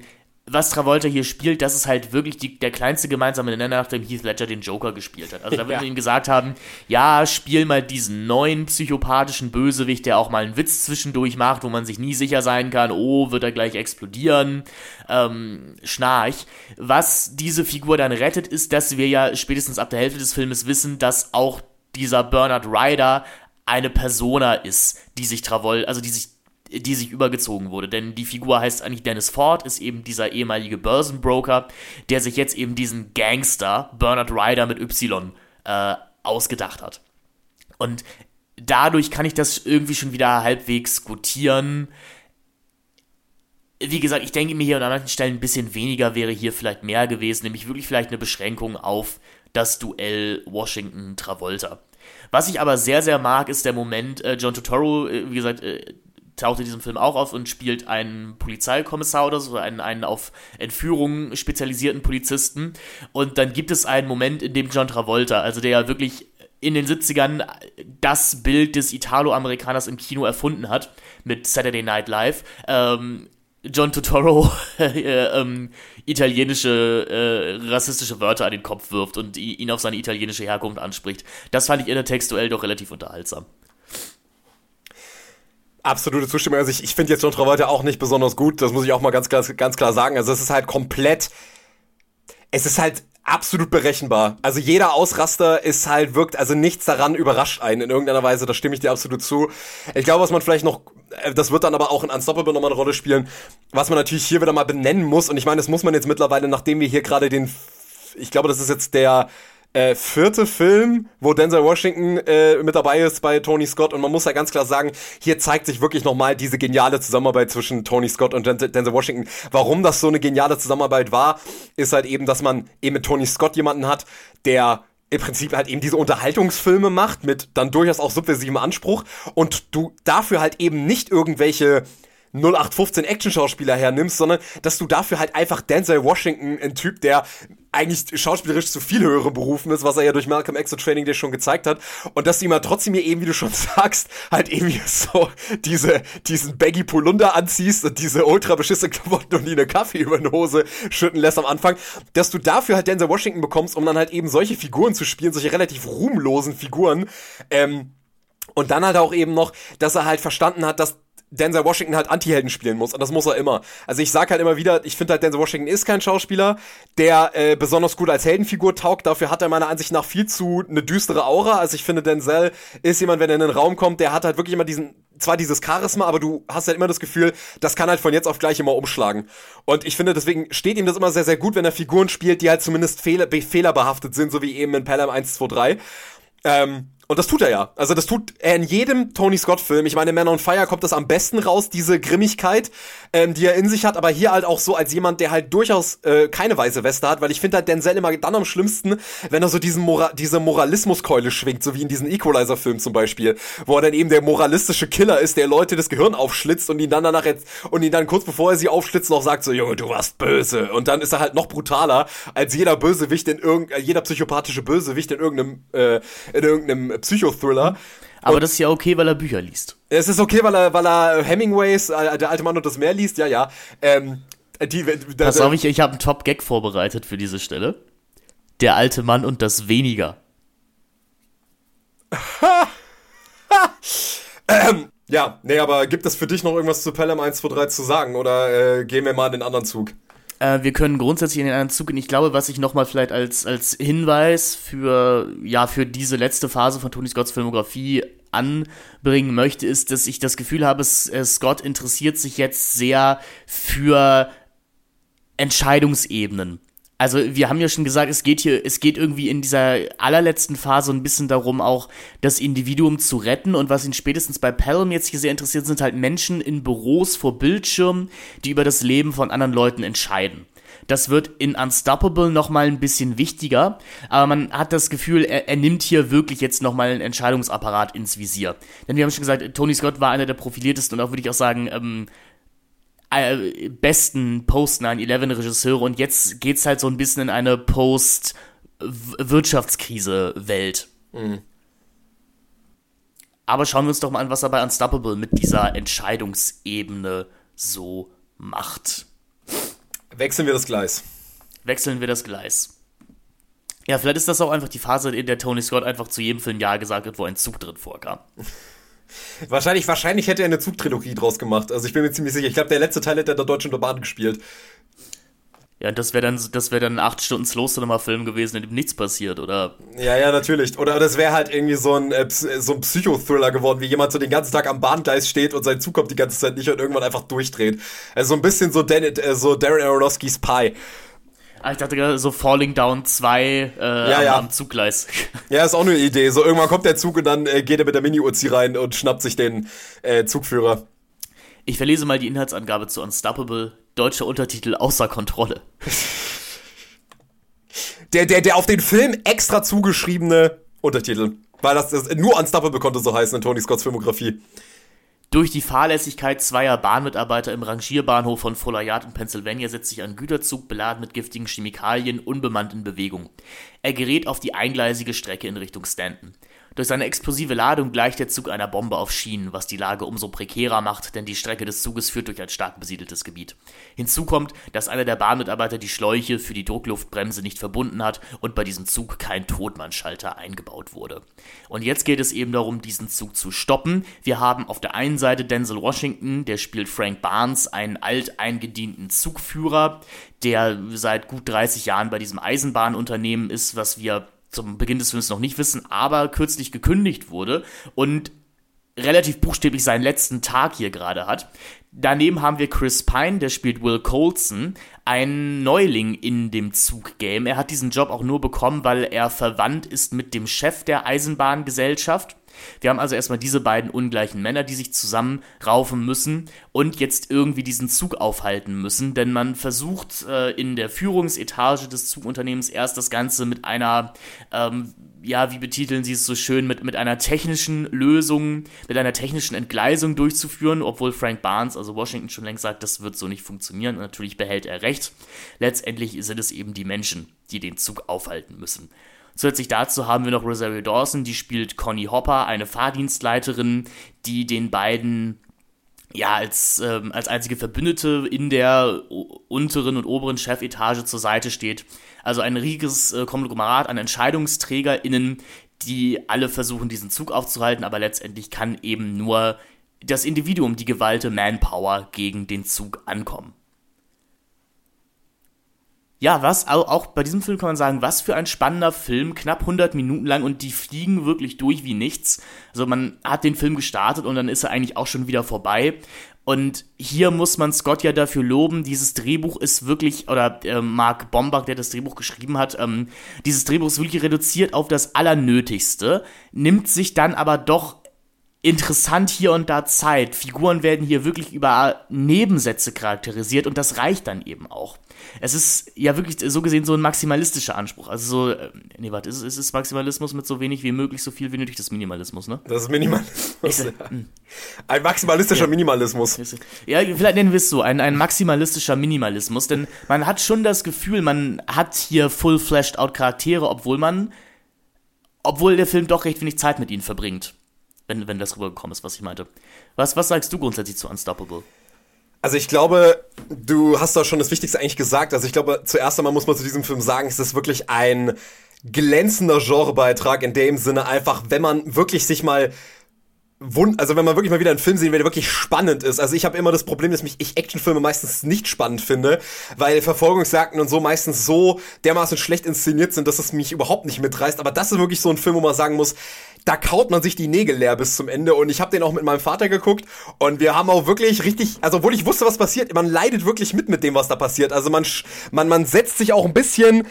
was Travolta hier spielt, das ist halt wirklich die, der kleinste gemeinsame Nenner, nachdem Heath Ledger den Joker gespielt hat. Also da würde ja. ihm gesagt haben, ja, spiel mal diesen neuen psychopathischen Bösewicht, der auch mal einen Witz zwischendurch macht, wo man sich nie sicher sein kann, oh, wird er gleich explodieren, ähm, Schnarch. Was diese Figur dann rettet, ist, dass wir ja spätestens ab der Hälfte des Filmes wissen, dass auch dieser Bernard Ryder eine Persona ist, die sich Travolta, also die sich die sich übergezogen wurde. Denn die Figur heißt eigentlich Dennis Ford, ist eben dieser ehemalige Börsenbroker, der sich jetzt eben diesen Gangster Bernard Ryder mit Y äh, ausgedacht hat. Und dadurch kann ich das irgendwie schon wieder halbwegs gutieren. Wie gesagt, ich denke mir hier an manchen Stellen ein bisschen weniger wäre hier vielleicht mehr gewesen, nämlich wirklich vielleicht eine Beschränkung auf das Duell Washington-Travolta. Was ich aber sehr, sehr mag, ist der Moment, äh, John Totoro, äh, wie gesagt, äh, taucht in diesem Film auch auf und spielt einen Polizeikommissar oder so, einen, einen auf Entführungen spezialisierten Polizisten. Und dann gibt es einen Moment, in dem John Travolta, also der ja wirklich in den 70ern das Bild des Italo-Amerikaners im Kino erfunden hat, mit Saturday Night Live, ähm, John Totoro äh, ähm, italienische äh, rassistische Wörter an den Kopf wirft und ihn auf seine italienische Herkunft anspricht. Das fand ich intertextuell doch relativ unterhaltsam. Absolute Zustimmung. Also ich, ich finde jetzt John Travolta auch nicht besonders gut. Das muss ich auch mal ganz, ganz, ganz klar sagen. Also es ist halt komplett. Es ist halt absolut berechenbar. Also jeder Ausraster ist halt, wirkt, also nichts daran überrascht einen in irgendeiner Weise, da stimme ich dir absolut zu. Ich glaube, was man vielleicht noch, äh, das wird dann aber auch in Unstoppable nochmal eine Rolle spielen, was man natürlich hier wieder mal benennen muss, und ich meine, das muss man jetzt mittlerweile, nachdem wir hier gerade den, ich glaube, das ist jetzt der, äh, vierte Film, wo Denzel Washington äh, mit dabei ist bei Tony Scott und man muss ja ganz klar sagen, hier zeigt sich wirklich nochmal diese geniale Zusammenarbeit zwischen Tony Scott und Denzel Washington. Warum das so eine geniale Zusammenarbeit war, ist halt eben, dass man eben mit Tony Scott jemanden hat, der im Prinzip halt eben diese Unterhaltungsfilme macht mit dann durchaus auch subversivem Anspruch und du dafür halt eben nicht irgendwelche 0815 Action-Schauspieler hernimmst, sondern dass du dafür halt einfach Denzel Washington, ein Typ, der eigentlich schauspielerisch zu viel höhere berufen ist, was er ja durch Malcolm X und Training Day schon gezeigt hat. Und dass du ihm halt trotzdem hier eben, wie du schon sagst, halt irgendwie so diese, diesen Baggy Polunder anziehst und diese ultra beschissene Klamotten und die eine Kaffee über eine Hose schütten lässt am Anfang, dass du dafür halt Denzel Washington bekommst, um dann halt eben solche Figuren zu spielen, solche relativ ruhmlosen Figuren, ähm, und dann halt auch eben noch, dass er halt verstanden hat, dass Denzel Washington halt Anti-Helden spielen muss und das muss er immer. Also ich sag halt immer wieder, ich finde halt Denzel Washington ist kein Schauspieler, der äh, besonders gut als Heldenfigur taugt. Dafür hat er meiner Ansicht nach viel zu eine düstere Aura. Also ich finde Denzel ist jemand, wenn er in den Raum kommt, der hat halt wirklich immer diesen zwar dieses Charisma, aber du hast halt immer das Gefühl, das kann halt von jetzt auf gleich immer umschlagen. Und ich finde, deswegen steht ihm das immer sehr, sehr gut, wenn er Figuren spielt, die halt zumindest fehler, fehlerbehaftet sind, so wie eben in Pelham 1, 2, 3. Ähm, und das tut er ja. Also das tut er in jedem Tony Scott-Film. Ich meine, Man on Fire kommt das am besten raus, diese Grimmigkeit, ähm, die er in sich hat, aber hier halt auch so als jemand, der halt durchaus äh, keine weiße Weste hat, weil ich finde halt Denzel immer dann am schlimmsten, wenn er so diesen Mora diese Moralismuskeule schwingt, so wie in diesen Equalizer-Film zum Beispiel, wo er dann eben der moralistische Killer ist, der Leute das Gehirn aufschlitzt und ihn dann danach jetzt, und ihn dann kurz bevor er sie aufschlitzt noch sagt so, Junge, du warst böse. Und dann ist er halt noch brutaler als jeder Bösewicht in irgendein, jeder psychopathische Bösewicht in irgendeinem, äh, in irgendeinem Psychothriller. Aber und das ist ja okay, weil er Bücher liest. Es ist okay, weil er, weil er Hemingways, äh, der alte Mann und das Meer liest, ja, ja. Ähm, die, da, Pass auf, ich, ich habe einen Top-Gag vorbereitet für diese Stelle. Der alte Mann und das Weniger. ähm, ja, nee, aber gibt es für dich noch irgendwas zu Pelham 1, 2, 3 zu sagen? Oder äh, gehen wir mal in den anderen Zug? Äh, wir können grundsätzlich in den anderen Zug gehen. Ich glaube, was ich nochmal vielleicht als, als Hinweis für, ja, für diese letzte Phase von Tony Scotts Filmografie anbringen möchte, ist, dass ich das Gefühl habe, äh, Scott interessiert sich jetzt sehr für Entscheidungsebenen. Also wir haben ja schon gesagt, es geht hier, es geht irgendwie in dieser allerletzten Phase ein bisschen darum, auch das Individuum zu retten. Und was ihn spätestens bei Pelham jetzt hier sehr interessiert, sind halt Menschen in Büros vor Bildschirmen, die über das Leben von anderen Leuten entscheiden. Das wird in Unstoppable nochmal ein bisschen wichtiger, aber man hat das Gefühl, er, er nimmt hier wirklich jetzt nochmal einen Entscheidungsapparat ins Visier. Denn wir haben schon gesagt, Tony Scott war einer der profiliertesten und auch würde ich auch sagen, ähm, äh, besten Post-9-11-Regisseure und jetzt geht's halt so ein bisschen in eine Post-Wirtschaftskrise-Welt. Mhm. Aber schauen wir uns doch mal an, was er bei Unstoppable mit dieser Entscheidungsebene so macht. Wechseln wir das Gleis. Wechseln wir das Gleis. Ja, vielleicht ist das auch einfach die Phase, in der Tony Scott einfach zu jedem Film Ja gesagt hat, wo ein Zug drin vorkam. Wahrscheinlich, wahrscheinlich hätte er eine Zugtrilogie draus gemacht. Also ich bin mir ziemlich sicher. Ich glaube, der letzte Teil hätte er der Deutschen der Bahn gespielt. Ja, das wäre dann, das wäre dann acht Stunden Slow Cinema Film gewesen, in dem nichts passiert, oder? Ja, ja, natürlich. Oder das wäre halt irgendwie so ein, äh, so ein Psychothriller geworden, wie jemand so den ganzen Tag am Bahngleis steht und sein Zug kommt die ganze Zeit nicht und irgendwann einfach durchdreht. Also so ein bisschen so, Dan, äh, so Darren Aronofsky's Pie. Ah, ich dachte gerade so Falling Down 2 äh, ja, am, ja. am Zuggleis. Ja, ist auch eine Idee. So irgendwann kommt der Zug und dann äh, geht er mit der Mini-Uzi rein und schnappt sich den äh, Zugführer. Ich verlese mal die Inhaltsangabe zu Unstoppable. Deutscher Untertitel außer Kontrolle. Der, der, der auf den Film extra zugeschriebene Untertitel. Weil das, das nur Unstoppable konnte so heißen in Tony Scotts Filmografie. Durch die Fahrlässigkeit zweier Bahnmitarbeiter im Rangierbahnhof von Folayard in Pennsylvania setzt sich ein Güterzug beladen mit giftigen Chemikalien unbemannt in Bewegung. Er gerät auf die eingleisige Strecke in Richtung Stanton. Durch seine explosive Ladung gleicht der Zug einer Bombe auf Schienen, was die Lage umso prekärer macht, denn die Strecke des Zuges führt durch ein stark besiedeltes Gebiet. Hinzu kommt, dass einer der Bahnmitarbeiter die Schläuche für die Druckluftbremse nicht verbunden hat und bei diesem Zug kein Totmannschalter eingebaut wurde. Und jetzt geht es eben darum, diesen Zug zu stoppen. Wir haben auf der einen Seite Denzel Washington, der spielt Frank Barnes, einen alteingedienten Zugführer, der seit gut 30 Jahren bei diesem Eisenbahnunternehmen ist, was wir zum Beginn des Films noch nicht wissen, aber kürzlich gekündigt wurde und relativ buchstäblich seinen letzten Tag hier gerade hat. Daneben haben wir Chris Pine, der spielt Will Colson, ein Neuling in dem Zuggame. Er hat diesen Job auch nur bekommen, weil er verwandt ist mit dem Chef der Eisenbahngesellschaft. Wir haben also erstmal diese beiden ungleichen Männer, die sich zusammen raufen müssen und jetzt irgendwie diesen Zug aufhalten müssen, denn man versucht äh, in der Führungsetage des Zugunternehmens erst das Ganze mit einer, ähm, ja, wie betiteln sie es so schön, mit, mit einer technischen Lösung, mit einer technischen Entgleisung durchzuführen, obwohl Frank Barnes, also Washington, schon längst sagt, das wird so nicht funktionieren und natürlich behält er recht. Letztendlich sind es eben die Menschen, die den Zug aufhalten müssen. Zusätzlich dazu haben wir noch Rosario Dawson, die spielt Connie Hopper, eine Fahrdienstleiterin, die den beiden ja, als, ähm, als einzige Verbündete in der unteren und oberen Chefetage zur Seite steht. Also ein riesiges äh, Konglomerat an EntscheidungsträgerInnen, die alle versuchen, diesen Zug aufzuhalten, aber letztendlich kann eben nur das Individuum, die Gewalte Manpower gegen den Zug ankommen. Ja, was, auch bei diesem Film kann man sagen, was für ein spannender Film, knapp 100 Minuten lang und die fliegen wirklich durch wie nichts. Also man hat den Film gestartet und dann ist er eigentlich auch schon wieder vorbei. Und hier muss man Scott ja dafür loben, dieses Drehbuch ist wirklich, oder äh, Mark Bombach, der das Drehbuch geschrieben hat, ähm, dieses Drehbuch ist wirklich reduziert auf das Allernötigste, nimmt sich dann aber doch interessant hier und da Zeit. Figuren werden hier wirklich über Nebensätze charakterisiert und das reicht dann eben auch. Es ist ja wirklich so gesehen so ein maximalistischer Anspruch. Also so, äh, nee, warte, ist, ist, ist Maximalismus mit so wenig wie möglich, so viel wie nötig, das Minimalismus, ne? Das ist Minimalismus. Ich, ja. Hm. Ein maximalistischer ja. Minimalismus. Ja, vielleicht nennen wir es so, ein, ein maximalistischer Minimalismus, denn man hat schon das Gefühl, man hat hier full-fleshed out Charaktere, obwohl man, obwohl der Film doch recht wenig Zeit mit ihnen verbringt wenn, wenn das rübergekommen ist, was ich meinte. Was, was sagst du grundsätzlich zu Unstoppable? Also ich glaube, du hast da schon das Wichtigste eigentlich gesagt. Also ich glaube, zuerst einmal muss man zu diesem Film sagen, es ist wirklich ein glänzender Genrebeitrag in dem Sinne einfach, wenn man wirklich sich mal Wund also wenn man wirklich mal wieder einen Film sehen will, der wirklich spannend ist. Also ich habe immer das Problem, dass mich ich Actionfilme meistens nicht spannend finde, weil Verfolgungsjagden und so meistens so dermaßen schlecht inszeniert sind, dass es mich überhaupt nicht mitreißt. Aber das ist wirklich so ein Film, wo man sagen muss, da kaut man sich die Nägel leer bis zum Ende. Und ich habe den auch mit meinem Vater geguckt und wir haben auch wirklich richtig, also obwohl ich wusste, was passiert, man leidet wirklich mit mit dem, was da passiert. Also man man man setzt sich auch ein bisschen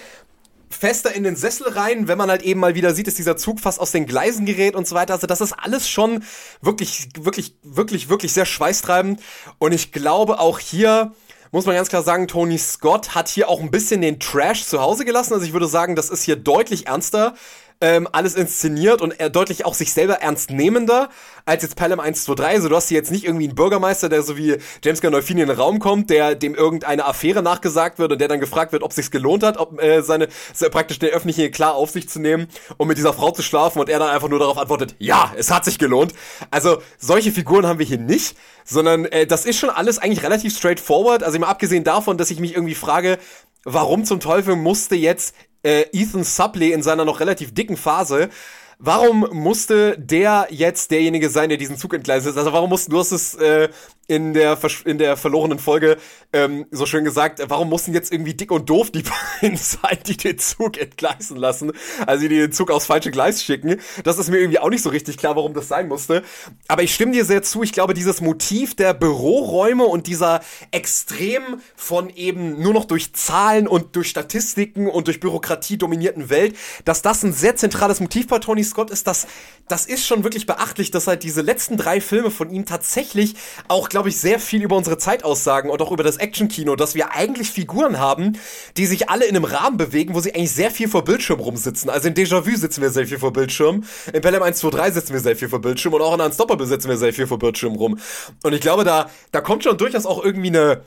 fester in den Sessel rein, wenn man halt eben mal wieder sieht, dass dieser Zug fast aus den Gleisen gerät und so weiter. Also das ist alles schon wirklich, wirklich, wirklich, wirklich sehr schweißtreibend. Und ich glaube auch hier muss man ganz klar sagen, Tony Scott hat hier auch ein bisschen den Trash zu Hause gelassen. Also ich würde sagen, das ist hier deutlich ernster ähm, alles inszeniert und er deutlich auch sich selber ernst nehmender als jetzt Pelham 123. Also du hast hier jetzt nicht irgendwie einen Bürgermeister, der so wie James Gandolfini in den Raum kommt, der dem irgendeine Affäre nachgesagt wird und der dann gefragt wird, ob sich's gelohnt hat, ob äh, seine praktisch der öffentliche klar auf sich zu nehmen, um mit dieser Frau zu schlafen und er dann einfach nur darauf antwortet, ja, es hat sich gelohnt. Also solche Figuren haben wir hier nicht, sondern äh, das ist schon alles eigentlich relativ straightforward. Also mal abgesehen davon, dass ich mich irgendwie frage, warum zum Teufel musste jetzt äh, Ethan Supley in seiner noch relativ dicken Phase warum musste der jetzt derjenige sein, der diesen Zug entgleist ist? Also warum mussten, du hast es äh, in der, in der verlorenen Folge ähm, so schön gesagt, warum mussten jetzt irgendwie dick und doof die beiden sein, die den Zug entgleisen lassen, also die den Zug aufs falsche Gleis schicken. Das ist mir irgendwie auch nicht so richtig klar, warum das sein musste. Aber ich stimme dir sehr zu, ich glaube, dieses Motiv der Büroräume und dieser extrem von eben nur noch durch Zahlen und durch Statistiken und durch Bürokratie dominierten Welt, dass das ein sehr zentrales Motiv bei Tony Scott ist, das, das ist schon wirklich beachtlich, dass halt diese letzten drei Filme von ihm tatsächlich auch, glaube ich, sehr viel über unsere Zeit aussagen und auch über das Actionkino, dass wir eigentlich Figuren haben, die sich alle in einem Rahmen bewegen, wo sie eigentlich sehr viel vor Bildschirm rumsitzen. Also in Déjà-vu sitzen wir sehr viel vor Bildschirm, in Pelham 1, 2, 3 sitzen wir sehr viel vor Bildschirm und auch in Unstoppable sitzen wir sehr viel vor Bildschirm rum. Und ich glaube, da, da kommt schon durchaus auch irgendwie eine,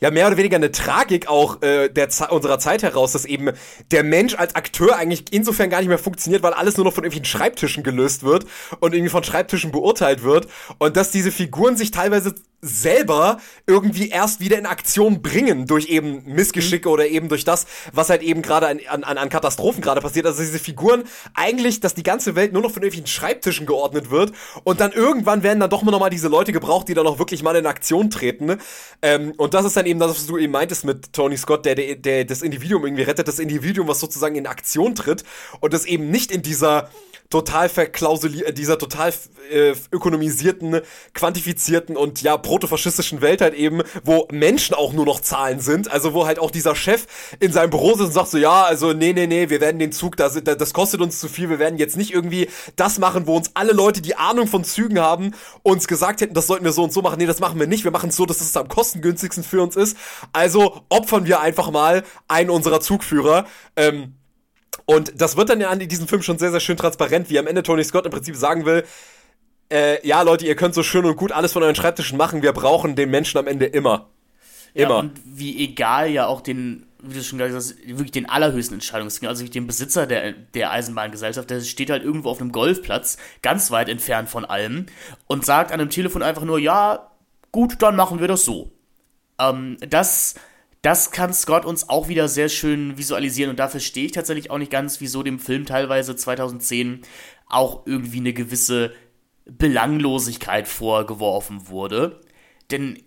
ja mehr oder weniger eine Tragik auch äh, der unserer Zeit heraus, dass eben der Mensch als Akteur eigentlich insofern gar nicht mehr funktioniert, weil alles nur noch von irgendwelchen Schreibtischen gelöst wird und irgendwie von Schreibtischen beurteilt wird und dass diese Figuren sich teilweise selber irgendwie erst wieder in Aktion bringen durch eben Missgeschicke mhm. oder eben durch das, was halt eben gerade an, an, an Katastrophen gerade passiert. Also diese Figuren eigentlich, dass die ganze Welt nur noch von irgendwelchen Schreibtischen geordnet wird und dann irgendwann werden dann doch mal nochmal diese Leute gebraucht, die dann auch wirklich mal in Aktion treten. Ähm, und das ist dann eben das, was du eben meintest mit Tony Scott, der, der, der das Individuum irgendwie rettet, das Individuum, was sozusagen in Aktion tritt und das eben nicht in dieser total verklausuliert, äh, dieser total äh, ökonomisierten, quantifizierten und ja protofaschistischen Welt halt eben, wo Menschen auch nur noch Zahlen sind, also wo halt auch dieser Chef in seinem Büro sitzt und sagt so, ja, also nee, nee, nee, wir werden den Zug, das, das kostet uns zu viel, wir werden jetzt nicht irgendwie das machen, wo uns alle Leute, die Ahnung von Zügen haben, uns gesagt hätten, das sollten wir so und so machen, nee, das machen wir nicht, wir machen es so, dass es am kostengünstigsten für uns ist, also opfern wir einfach mal einen unserer Zugführer, ähm, und das wird dann ja an diesem Film schon sehr, sehr schön transparent, wie am Ende Tony Scott im Prinzip sagen will, äh, ja, Leute, ihr könnt so schön und gut alles von euren Schreibtischen machen, wir brauchen den Menschen am Ende immer. Immer. Ja, und wie egal ja auch den, wie du schon gesagt hast, wirklich den allerhöchsten Entscheidungsträger, also den Besitzer der, der Eisenbahngesellschaft, der steht halt irgendwo auf einem Golfplatz, ganz weit entfernt von allem, und sagt an einem Telefon einfach nur, ja, gut, dann machen wir das so. Ähm, das das kann Scott uns auch wieder sehr schön visualisieren und da verstehe ich tatsächlich auch nicht ganz, wieso dem Film teilweise 2010 auch irgendwie eine gewisse Belanglosigkeit vorgeworfen wurde. Denn,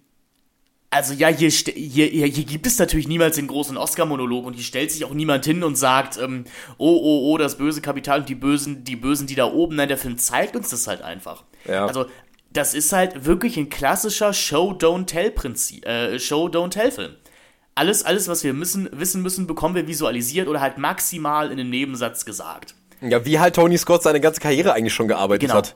also ja, hier, hier, hier, gibt es natürlich niemals den großen Oscar-Monolog und hier stellt sich auch niemand hin und sagt, ähm, oh, oh, oh, das böse Kapital und die Bösen, die Bösen, die da oben. Nein, der Film zeigt uns das halt einfach. Ja. Also, das ist halt wirklich ein klassischer Show-Don't-Tell-Prinzip, äh, Show-Don't-Tell-Film alles, alles, was wir müssen, wissen müssen, bekommen wir visualisiert oder halt maximal in einem Nebensatz gesagt. Ja, wie halt Tony Scott seine ganze Karriere eigentlich schon gearbeitet genau. hat.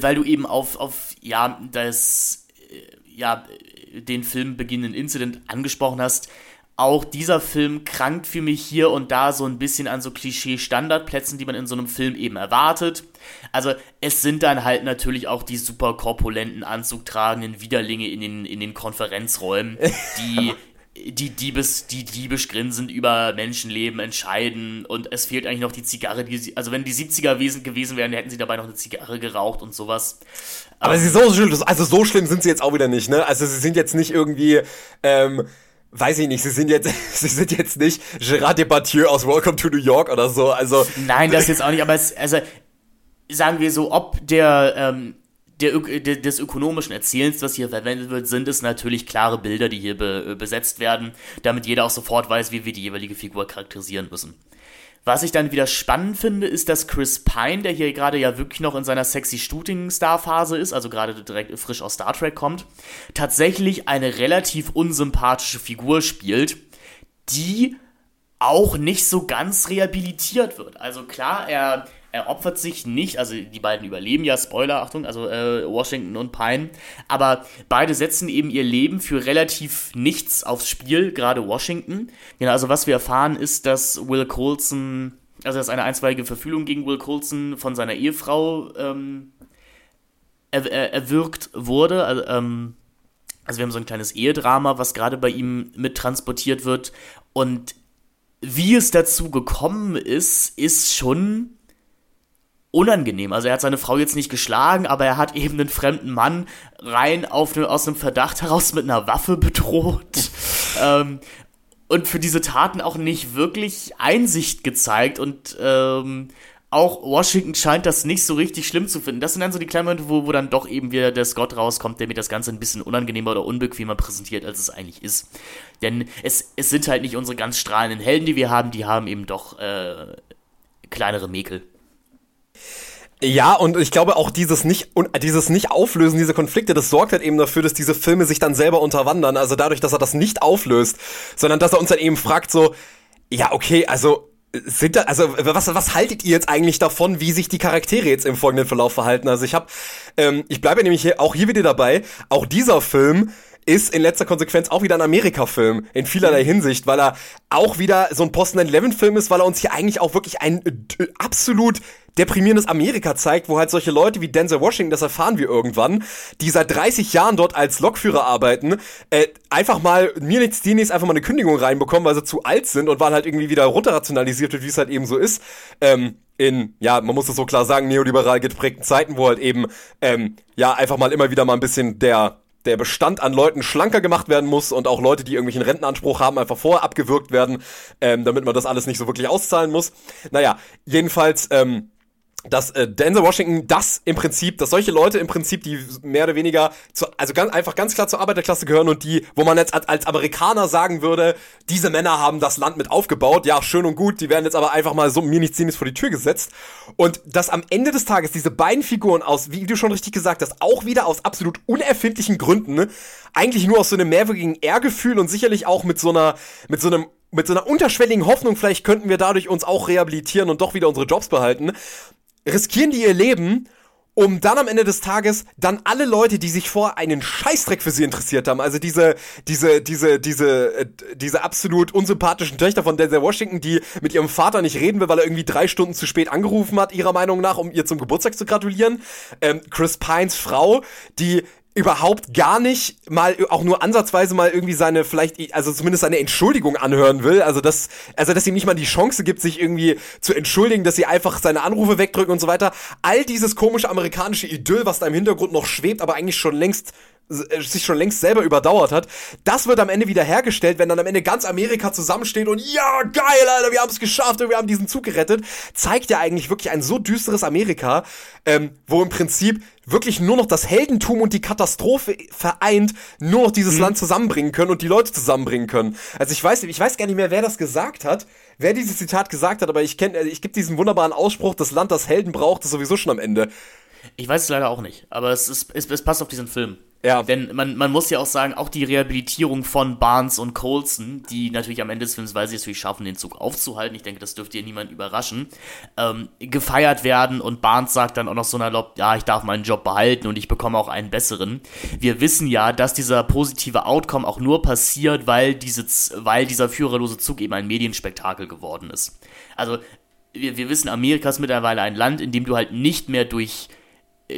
Weil du eben auf, auf ja, das, äh, ja, den Film beginnenden Incident angesprochen hast. Auch dieser Film krankt für mich hier und da so ein bisschen an so Klischee-Standardplätzen, die man in so einem Film eben erwartet. Also es sind dann halt natürlich auch die super korpulenten, anzugtragenden Widerlinge in den, in den Konferenzräumen, die die Diebes, die diebisch grinsend über Menschenleben entscheiden und es fehlt eigentlich noch die Zigarre, die sie, also wenn die 70er gewesen wären, hätten sie dabei noch eine Zigarre geraucht und sowas. Aber sie so schlimm, also so schlimm sind sie jetzt auch wieder nicht, ne? Also sie sind jetzt nicht irgendwie, ähm, weiß ich nicht, sie sind jetzt, sie sind jetzt nicht Gérard Depardieu aus Welcome to New York oder so, also. Nein, das jetzt auch nicht, aber es, also, sagen wir so, ob der, ähm, der, der, des ökonomischen Erzählens, was hier verwendet wird, sind es natürlich klare Bilder, die hier be, äh, besetzt werden, damit jeder auch sofort weiß, wie wir die jeweilige Figur charakterisieren müssen. Was ich dann wieder spannend finde, ist, dass Chris Pine, der hier gerade ja wirklich noch in seiner sexy Shooting-Star-Phase ist, also gerade direkt frisch aus Star Trek kommt, tatsächlich eine relativ unsympathische Figur spielt, die auch nicht so ganz rehabilitiert wird. Also klar, er er opfert sich nicht, also die beiden überleben ja, Spoiler, Achtung, also äh, Washington und Pine, aber beide setzen eben ihr Leben für relativ nichts aufs Spiel, gerade Washington. Genau, also was wir erfahren ist, dass Will Colson also dass eine einstweilige Verfühlung gegen Will Coulson von seiner Ehefrau ähm, er, er, erwirkt wurde. Also, ähm, also wir haben so ein kleines Ehedrama, was gerade bei ihm mit transportiert wird. Und wie es dazu gekommen ist, ist schon unangenehm. Also er hat seine Frau jetzt nicht geschlagen, aber er hat eben einen fremden Mann rein auf ne, aus einem Verdacht heraus mit einer Waffe bedroht. ähm, und für diese Taten auch nicht wirklich Einsicht gezeigt und ähm, auch Washington scheint das nicht so richtig schlimm zu finden. Das sind dann so die kleinen Momente, wo, wo dann doch eben wieder der Scott rauskommt, der mir das Ganze ein bisschen unangenehmer oder unbequemer präsentiert, als es eigentlich ist. Denn es, es sind halt nicht unsere ganz strahlenden Helden, die wir haben, die haben eben doch äh, kleinere Mäkel. Ja, und ich glaube auch dieses nicht, und dieses nicht auflösen, diese Konflikte, das sorgt halt eben dafür, dass diese Filme sich dann selber unterwandern. Also dadurch, dass er das nicht auflöst, sondern dass er uns dann eben fragt so, ja, okay, also sind da, also was, was haltet ihr jetzt eigentlich davon, wie sich die Charaktere jetzt im folgenden Verlauf verhalten? Also ich habe, ähm, ich bleibe nämlich hier, auch hier wieder dabei, auch dieser Film ist in letzter Konsequenz auch wieder ein Amerika-Film in vielerlei Hinsicht, weil er auch wieder so ein Post-9-11-Film ist, weil er uns hier eigentlich auch wirklich ein äh, absolut deprimierendes Amerika zeigt, wo halt solche Leute wie Denzel Washington, das erfahren wir irgendwann, die seit 30 Jahren dort als Lokführer arbeiten, äh, einfach mal mir nichts, die nichts, einfach mal eine Kündigung reinbekommen, weil sie zu alt sind und weil halt irgendwie wieder runterrationalisiert wird, wie es halt eben so ist. Ähm, in, ja, man muss es so klar sagen, neoliberal geprägten Zeiten, wo halt eben, ähm, ja, einfach mal immer wieder mal ein bisschen der der Bestand an Leuten schlanker gemacht werden muss und auch Leute, die irgendwelchen Rentenanspruch haben, einfach vorher abgewürgt werden, ähm, damit man das alles nicht so wirklich auszahlen muss. Naja, jedenfalls, ähm, dass äh, Denzel Washington das im Prinzip, dass solche Leute im Prinzip, die mehr oder weniger, zu, also ganz einfach ganz klar zur Arbeiterklasse gehören und die, wo man jetzt als, als Amerikaner sagen würde, diese Männer haben das Land mit aufgebaut, ja, schön und gut, die werden jetzt aber einfach mal so mir nichts Sinnes vor die Tür gesetzt. Und dass am Ende des Tages diese beiden Figuren aus, wie du schon richtig gesagt hast, auch wieder aus absolut unerfindlichen Gründen, ne, eigentlich nur aus so einem mehrwöchigen Ehrgefühl und sicherlich auch mit so einer, mit so einem mit so einer unterschwelligen Hoffnung, vielleicht könnten wir dadurch uns auch rehabilitieren und doch wieder unsere Jobs behalten, riskieren die ihr Leben, um dann am Ende des Tages dann alle Leute, die sich vor einen Scheißdreck für sie interessiert haben, also diese, diese, diese, diese, äh, diese absolut unsympathischen Töchter von Denzel Washington, die mit ihrem Vater nicht reden will, weil er irgendwie drei Stunden zu spät angerufen hat, ihrer Meinung nach, um ihr zum Geburtstag zu gratulieren. Ähm, Chris Pines Frau, die überhaupt gar nicht mal auch nur ansatzweise mal irgendwie seine vielleicht also zumindest seine Entschuldigung anhören will. Also dass also dass ihm nicht mal die Chance gibt sich irgendwie zu entschuldigen dass sie einfach seine Anrufe wegdrücken und so weiter. All dieses komische amerikanische Idyll was da im Hintergrund noch schwebt aber eigentlich schon längst sich schon längst selber überdauert hat. Das wird am Ende wieder hergestellt, wenn dann am Ende ganz Amerika zusammensteht und ja, geil, Alter, wir haben es geschafft und wir haben diesen Zug gerettet. Zeigt ja eigentlich wirklich ein so düsteres Amerika, ähm, wo im Prinzip wirklich nur noch das Heldentum und die Katastrophe vereint, nur noch dieses mhm. Land zusammenbringen können und die Leute zusammenbringen können. Also ich weiß, ich weiß gar nicht mehr, wer das gesagt hat, wer dieses Zitat gesagt hat, aber ich kenne, ich gebe diesen wunderbaren Ausspruch, das Land, das Helden braucht, ist sowieso schon am Ende. Ich weiß es leider auch nicht, aber es, ist, es, es passt auf diesen Film. Ja. Denn man, man muss ja auch sagen, auch die Rehabilitierung von Barnes und Colson, die natürlich am Ende des Films, weil sie es natürlich schaffen, den Zug aufzuhalten, ich denke, das dürfte ja niemand überraschen, ähm, gefeiert werden und Barnes sagt dann auch noch so nalopp, ja, ich darf meinen Job behalten und ich bekomme auch einen besseren. Wir wissen ja, dass dieser positive Outcome auch nur passiert, weil, diese, weil dieser führerlose Zug eben ein Medienspektakel geworden ist. Also, wir, wir wissen, Amerika ist mittlerweile ein Land, in dem du halt nicht mehr durch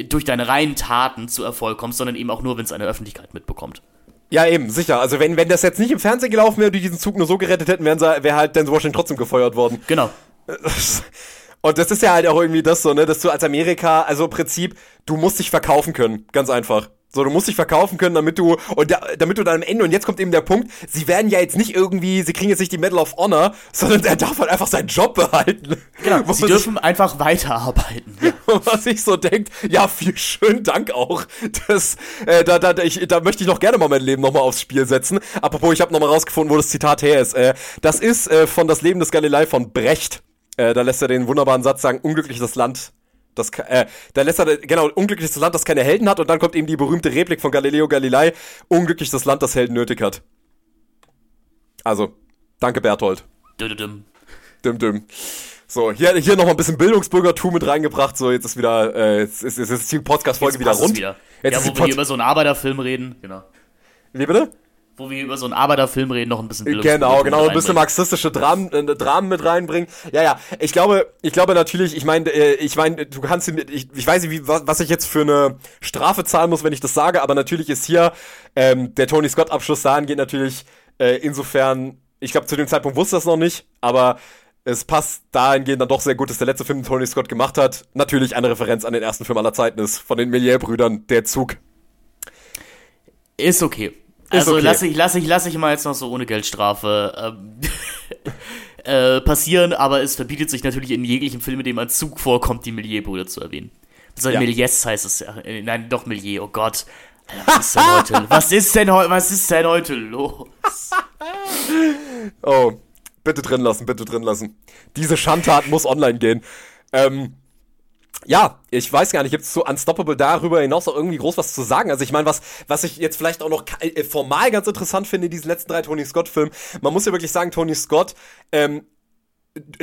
durch deine reinen Taten zu Erfolg kommst, sondern eben auch nur, wenn es eine Öffentlichkeit mitbekommt. Ja, eben, sicher. Also wenn, wenn das jetzt nicht im Fernsehen gelaufen wäre, die diesen Zug nur so gerettet hätten, wäre wär halt Denzel Washington trotzdem gefeuert worden. Genau. Und das ist ja halt auch irgendwie das so, ne, dass du als Amerika, also im Prinzip, du musst dich verkaufen können, ganz einfach. So, du musst dich verkaufen können, damit du, und da, damit du dann am Ende, und jetzt kommt eben der Punkt, sie werden ja jetzt nicht irgendwie, sie kriegen jetzt nicht die Medal of Honor, sondern er darf halt einfach seinen Job behalten. Genau, sie dürfen ich, einfach weiterarbeiten. Ja. Was ich so denkt, ja, viel schönen Dank auch. Das, äh, da, da, ich, da möchte ich noch gerne mal mein Leben nochmal aufs Spiel setzen. Apropos, ich habe nochmal rausgefunden, wo das Zitat her ist. Äh, das ist äh, von Das Leben des Galilei von Brecht. Äh, da lässt er den wunderbaren Satz sagen, unglücklich das Land, das, äh, da lässt er, genau, unglückliches Land, das keine Helden hat, und dann kommt eben die berühmte Replik von Galileo Galilei, unglücklich das Land, das Helden nötig hat. Also, danke Berthold. Düm, düm. Düm, So, hier, hier noch mal ein bisschen Bildungsbürgertum mit reingebracht. So, jetzt ist wieder, äh, jetzt ist, jetzt ist die Podcast-Folge wieder rund. Wieder. Jetzt ja, wo wir hier über so einen Arbeiterfilm reden, genau. Wie bitte? Wo wir über so einen Arbeiterfilm reden, noch ein bisschen Genau, genau, ein bisschen marxistische Dramen, äh, Dramen mit reinbringen. Ja, ja, ich glaube, ich glaube natürlich, ich meine, äh, ich meine, du kannst, ich, ich weiß nicht, wie, was ich jetzt für eine Strafe zahlen muss, wenn ich das sage, aber natürlich ist hier ähm, der Tony Scott Abschluss geht natürlich äh, insofern, ich glaube, zu dem Zeitpunkt wusste das noch nicht, aber es passt dahingehend dann doch sehr gut, dass der letzte Film, den Tony Scott gemacht hat, natürlich eine Referenz an den ersten Film aller Zeiten ist, von den Millier-Brüdern, Der Zug. Ist okay. Also okay. lasse ich, lass ich, lass ich mal jetzt noch so ohne Geldstrafe ähm, äh, passieren, aber es verbietet sich natürlich in jeglichem Film, in dem ein Zug vorkommt, die Millier-Brüder zu erwähnen. So ja. Milliers heißt es ja. Äh, nein, doch Millier, oh Gott. was ist denn heute? Was ist denn, was ist denn heute los? oh, bitte drin lassen, bitte drin lassen. Diese Schandtat muss online gehen. Ähm, ja, ich weiß gar nicht, gibt es zu Unstoppable darüber hinaus noch irgendwie groß was zu sagen? Also ich meine, was, was ich jetzt vielleicht auch noch äh, formal ganz interessant finde, diesen letzten drei Tony Scott-Filmen, man muss ja wirklich sagen, Tony Scott ähm,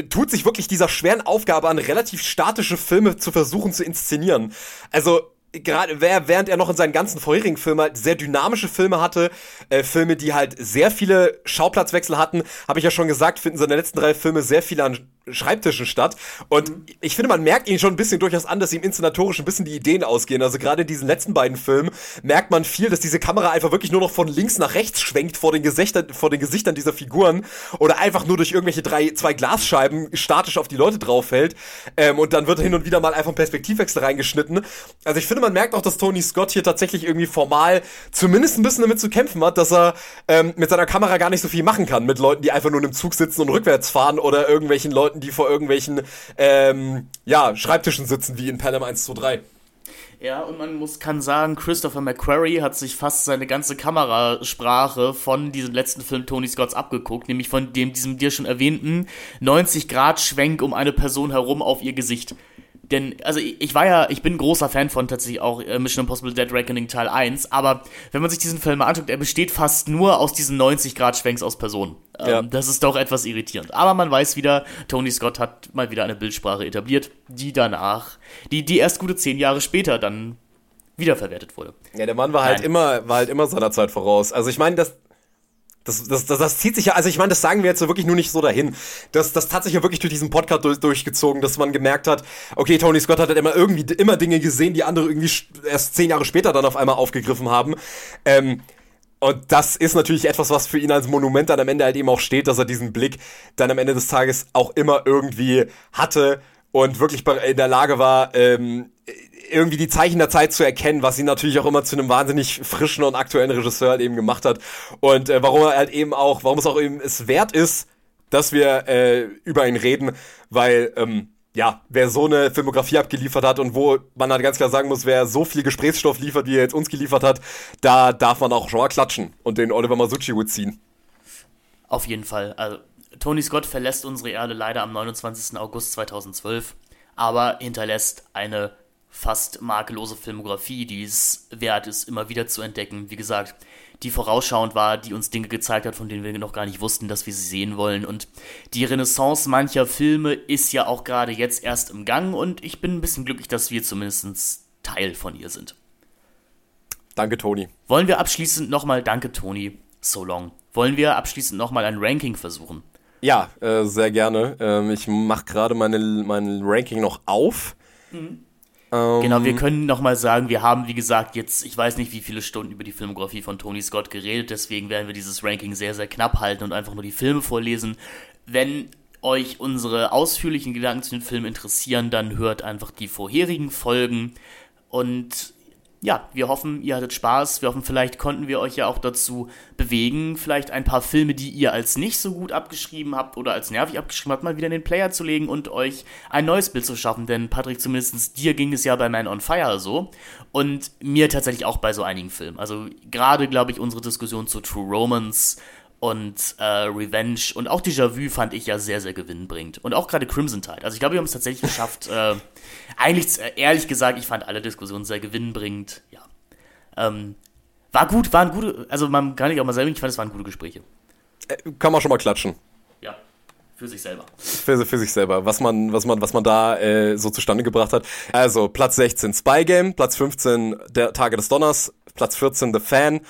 tut sich wirklich dieser schweren Aufgabe an, relativ statische Filme zu versuchen zu inszenieren. Also gerade während er noch in seinen ganzen vorherigen Filmen halt sehr dynamische Filme hatte, äh, Filme, die halt sehr viele Schauplatzwechsel hatten, habe ich ja schon gesagt, finden seine letzten drei Filme sehr viel an Schreibtischen statt. Und mhm. ich finde, man merkt ihn schon ein bisschen durchaus an, dass ihm inszenatorisch ein bisschen die Ideen ausgehen. Also gerade in diesen letzten beiden Filmen merkt man viel, dass diese Kamera einfach wirklich nur noch von links nach rechts schwenkt vor den Gesichtern, vor den Gesichtern dieser Figuren oder einfach nur durch irgendwelche drei, zwei Glasscheiben statisch auf die Leute draufhält. Ähm, und dann wird hin und wieder mal einfach ein Perspektivwechsel reingeschnitten. Also ich finde, man merkt auch, dass Tony Scott hier tatsächlich irgendwie formal zumindest ein bisschen damit zu kämpfen hat, dass er ähm, mit seiner Kamera gar nicht so viel machen kann. Mit Leuten, die einfach nur in einem Zug sitzen und rückwärts fahren oder irgendwelchen Leuten, die vor irgendwelchen ähm, ja, Schreibtischen sitzen, wie in Pelham 123. Ja, und man muss kann sagen, Christopher McQuarrie hat sich fast seine ganze Kamerasprache von diesem letzten Film Tony Scotts abgeguckt, nämlich von dem diesem dir schon erwähnten 90 Grad Schwenk um eine Person herum auf ihr Gesicht. Denn, also ich war ja, ich bin großer Fan von tatsächlich auch äh, Mission Impossible Dead Reckoning Teil 1, aber wenn man sich diesen Film mal anguckt, er besteht fast nur aus diesen 90 Grad Schwenks aus Personen. Ähm, ja. Das ist doch etwas irritierend. Aber man weiß wieder, Tony Scott hat mal wieder eine Bildsprache etabliert, die danach, die, die erst gute zehn Jahre später dann wiederverwertet wurde. Ja, der Mann war halt Nein. immer, war halt immer seiner Zeit voraus. Also ich meine, das, das, das, das, das zieht sich ja, also ich meine, das sagen wir jetzt wirklich nur nicht so dahin. Das, das hat sich ja wirklich durch diesen Podcast durch, durchgezogen, dass man gemerkt hat, okay, Tony Scott hat halt immer irgendwie immer Dinge gesehen, die andere irgendwie erst zehn Jahre später dann auf einmal aufgegriffen haben. Ähm, und das ist natürlich etwas, was für ihn als Monument dann am Ende halt eben auch steht, dass er diesen Blick dann am Ende des Tages auch immer irgendwie hatte und wirklich in der Lage war, ähm, irgendwie die Zeichen der Zeit zu erkennen, was ihn natürlich auch immer zu einem wahnsinnig frischen und aktuellen Regisseur halt eben gemacht hat. Und äh, warum er halt eben auch, warum es auch eben es wert ist, dass wir äh, über ihn reden, weil ähm, ja, wer so eine Filmografie abgeliefert hat und wo man halt ganz klar sagen muss, wer so viel Gesprächsstoff liefert, wie er jetzt uns geliefert hat, da darf man auch schon mal klatschen und den Oliver Masucci gut ziehen. Auf jeden Fall. Also, Tony Scott verlässt unsere Erde leider am 29. August 2012, aber hinterlässt eine fast makellose Filmografie, die es wert ist, immer wieder zu entdecken. Wie gesagt, die vorausschauend war, die uns Dinge gezeigt hat, von denen wir noch gar nicht wussten, dass wir sie sehen wollen. Und die Renaissance mancher Filme ist ja auch gerade jetzt erst im Gang und ich bin ein bisschen glücklich, dass wir zumindest Teil von ihr sind. Danke, Toni. Wollen wir abschließend nochmal, danke, Toni, so long. Wollen wir abschließend nochmal ein Ranking versuchen? Ja, äh, sehr gerne. Ähm, ich mache gerade meine, mein Ranking noch auf. Mhm. Ähm, genau, wir können nochmal sagen, wir haben, wie gesagt, jetzt, ich weiß nicht, wie viele Stunden über die Filmografie von Tony Scott geredet, deswegen werden wir dieses Ranking sehr, sehr knapp halten und einfach nur die Filme vorlesen. Wenn euch unsere ausführlichen Gedanken zu den Filmen interessieren, dann hört einfach die vorherigen Folgen und ja, wir hoffen, ihr hattet Spaß. Wir hoffen, vielleicht konnten wir euch ja auch dazu bewegen, vielleicht ein paar Filme, die ihr als nicht so gut abgeschrieben habt oder als nervig abgeschrieben habt, mal wieder in den Player zu legen und euch ein neues Bild zu schaffen. Denn Patrick, zumindest dir ging es ja bei Man on Fire so und mir tatsächlich auch bei so einigen Filmen. Also gerade, glaube ich, unsere Diskussion zu True Romance und äh, Revenge und auch Déjà-vu fand ich ja sehr, sehr gewinnbringend. Und auch gerade Crimson Tide. Also ich glaube, wir haben es tatsächlich geschafft. Äh, eigentlich, äh, ehrlich gesagt, ich fand alle Diskussionen sehr gewinnbringend. Ja. Ähm, war gut, waren gute, also man kann nicht auch mal sagen, ich fand, es waren gute Gespräche. Äh, kann man schon mal klatschen. Ja. Für sich selber. Für, für sich selber, was man, was man, was man da äh, so zustande gebracht hat. Also Platz 16 Spy Game, Platz 15 der Tage des Donners, Platz 14 The Fan,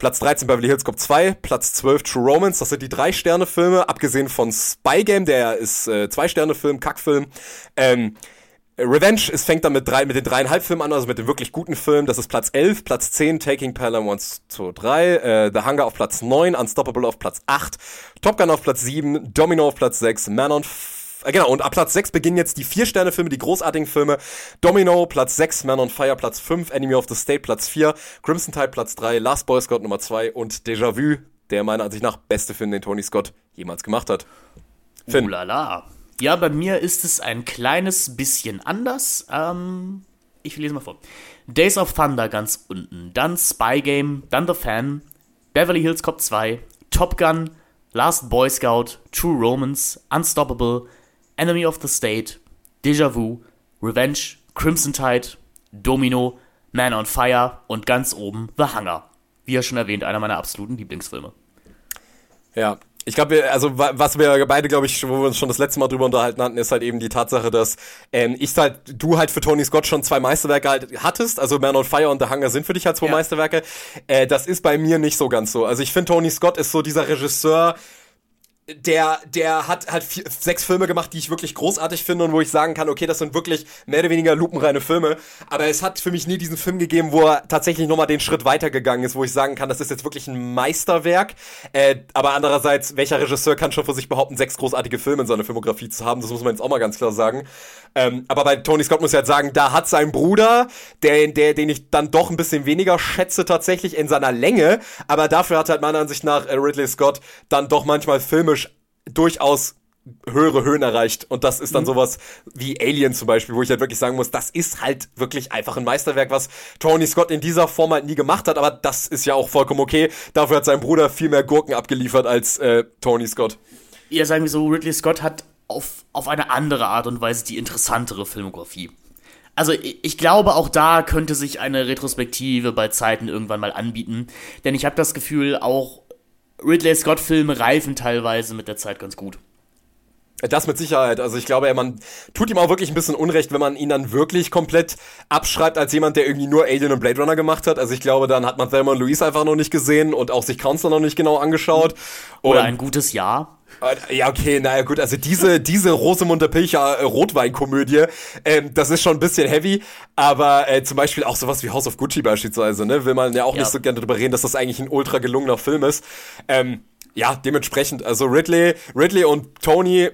Platz 13 Beverly Hills Cop 2, Platz 12 True Romance, das sind die drei Sterne Filme, abgesehen von Spy Game, der ist äh, zwei Sterne Film, Kackfilm. Ähm, Revenge, es fängt dann mit, drei, mit den dreieinhalb Filmen an, also mit dem wirklich guten Film. Das ist Platz 11, Platz 10, Taking Pelham 1, 2, 3, äh, The Hunger auf Platz 9, Unstoppable auf Platz 8, Top Gun auf Platz 7, Domino auf Platz 6, Man on Genau, und ab Platz 6 beginnen jetzt die Vier-Sterne-Filme, die großartigen Filme. Domino, Platz 6, Man on Fire, Platz 5, Enemy of the State, Platz 4, Crimson Tide, Platz 3, Last Boy Scott, Nummer 2 und Déjà Vu, der meiner Ansicht nach beste Film, den Tony Scott jemals gemacht hat. Finn. Ulala. Ja, bei mir ist es ein kleines bisschen anders. Ähm, ich lese mal vor. Days of Thunder ganz unten, dann Spy Game, dann The Fan, Beverly Hills Cop 2, Top Gun, Last Boy Scout, True Romance, Unstoppable, Enemy of the State, Déjà Vu, Revenge, Crimson Tide, Domino, Man on Fire und ganz oben The Hunger. Wie ja schon erwähnt, einer meiner absoluten Lieblingsfilme. Ja, ich glaube, also was wir beide, glaube ich, wo wir uns schon das letzte Mal drüber unterhalten hatten, ist halt eben die Tatsache, dass ähm, ich halt, du halt für Tony Scott schon zwei Meisterwerke halt hattest, also Man on Fire und The Hunger sind für dich halt zwei ja. Meisterwerke. Äh, das ist bei mir nicht so ganz so. Also ich finde, Tony Scott ist so dieser Regisseur, der, der hat halt vier, sechs Filme gemacht, die ich wirklich großartig finde und wo ich sagen kann, okay, das sind wirklich mehr oder weniger lupenreine Filme. Aber es hat für mich nie diesen Film gegeben, wo er tatsächlich nochmal den Schritt weitergegangen ist, wo ich sagen kann, das ist jetzt wirklich ein Meisterwerk. Äh, aber andererseits, welcher Regisseur kann schon für sich behaupten, sechs großartige Filme in seiner Filmografie zu haben? Das muss man jetzt auch mal ganz klar sagen. Ähm, aber bei Tony Scott muss ich halt sagen, da hat sein Bruder, der, der, den ich dann doch ein bisschen weniger schätze tatsächlich in seiner Länge, aber dafür hat halt meiner Ansicht nach äh, Ridley Scott dann doch manchmal filmisch durchaus höhere Höhen erreicht. Und das ist dann mhm. sowas wie Alien zum Beispiel, wo ich halt wirklich sagen muss, das ist halt wirklich einfach ein Meisterwerk, was Tony Scott in dieser Form halt nie gemacht hat. Aber das ist ja auch vollkommen okay. Dafür hat sein Bruder viel mehr Gurken abgeliefert als äh, Tony Scott. Ja, sagen wir so, Ridley Scott hat auf, auf eine andere Art und Weise die interessantere Filmografie. Also ich glaube, auch da könnte sich eine Retrospektive bei Zeiten irgendwann mal anbieten. Denn ich habe das Gefühl, auch Ridley Scott-Filme reifen teilweise mit der Zeit ganz gut. Das mit Sicherheit. Also ich glaube, man tut ihm auch wirklich ein bisschen Unrecht, wenn man ihn dann wirklich komplett abschreibt als jemand, der irgendwie nur Alien und Blade Runner gemacht hat. Also ich glaube, dann hat man Thelma und Louise einfach noch nicht gesehen und auch sich Counselor noch nicht genau angeschaut. Oder und ein gutes Jahr. Äh, ja, okay, naja, gut, also diese, diese Rosemunde Pilcher äh, Rotweinkomödie, ähm, das ist schon ein bisschen heavy, aber äh, zum Beispiel auch sowas wie House of Gucci beispielsweise, ne, will man ja auch ja. nicht so gerne darüber reden, dass das eigentlich ein ultra gelungener Film ist. Ähm, ja, dementsprechend, also Ridley, Ridley und Tony,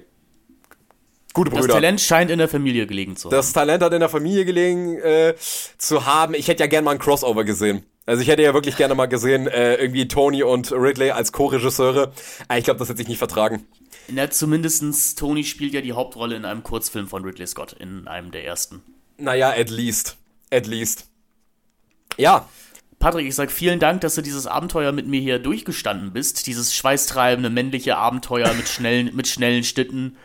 Gute Brüder. Das Talent scheint in der Familie gelegen zu haben. Das Talent hat in der Familie gelegen äh, zu haben. Ich hätte ja gerne mal ein Crossover gesehen. Also ich hätte ja wirklich gerne mal gesehen, äh, irgendwie Tony und Ridley als Co-Regisseure. Ich glaube, das hätte ich nicht vertragen. Na, zumindestens Tony spielt ja die Hauptrolle in einem Kurzfilm von Ridley Scott, in einem der ersten. Naja, at least. At least. Ja. Patrick, ich sag vielen Dank, dass du dieses Abenteuer mit mir hier durchgestanden bist. Dieses schweißtreibende männliche Abenteuer mit schnellen, mit schnellen Stitten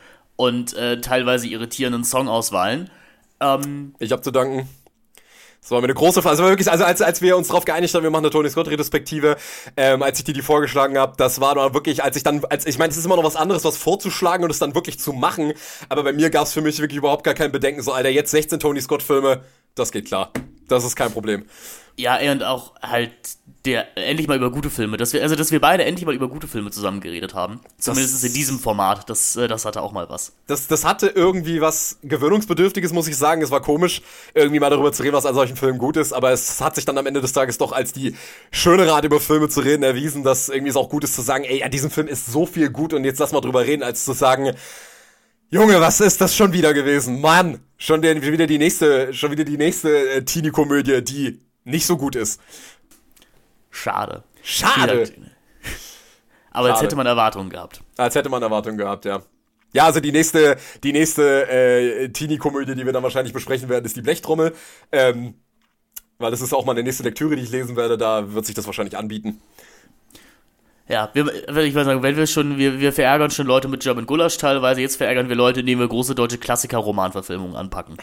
und äh, teilweise irritierenden Songauswahlen. Ähm, ich habe zu danken. Das war mir eine große Frage. Also wirklich, also als, als wir uns darauf geeinigt haben, wir machen eine Tony Scott Retrospektive, ähm, als ich dir die vorgeschlagen habe, das war dann wirklich, als ich dann, als ich meine, es ist immer noch was anderes, was vorzuschlagen und es dann wirklich zu machen. Aber bei mir gab es für mich wirklich überhaupt gar kein Bedenken. So, Alter, jetzt 16 Tony Scott Filme, das geht klar. Das ist kein Problem. Ja, und auch halt der endlich mal über gute Filme, dass wir also dass wir beide endlich mal über gute Filme zusammen geredet haben. Zumindest in diesem Format, das äh, das hatte auch mal was. Das das hatte irgendwie was gewöhnungsbedürftiges, muss ich sagen. Es war komisch irgendwie mal darüber zu reden, was an solchen Filmen gut ist, aber es hat sich dann am Ende des Tages doch als die schöne Art über Filme zu reden erwiesen, dass irgendwie es auch gut ist zu sagen, ey, an diesem Film ist so viel gut und jetzt lass mal drüber reden, als zu sagen, Junge, was ist das schon wieder gewesen? Mann, schon der, wieder die nächste, schon wieder die nächste äh, Teenie-Komödie, die nicht so gut ist. Schade. Schade. Aber Schade. als hätte man Erwartungen gehabt. Als hätte man Erwartungen gehabt, ja. Ja, also die nächste, die nächste äh, Teenie-Komödie, die wir dann wahrscheinlich besprechen werden, ist die Blechtrommel. Ähm, weil das ist auch mal eine nächste Lektüre, die ich lesen werde, da wird sich das wahrscheinlich anbieten. Ja, wir, ich würde sagen, wenn wir schon, wir, wir verärgern schon Leute mit German Gulasch teilweise, jetzt verärgern wir Leute, indem wir große deutsche Klassiker-Romanverfilmungen anpacken.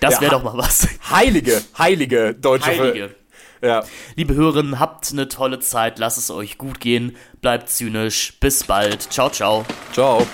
Das ja, wäre doch mal was. Heilige, heilige deutsche Heilige. Ja. Liebe Hörerinnen, habt eine tolle Zeit, lasst es euch gut gehen, bleibt zynisch, bis bald, ciao, ciao. Ciao.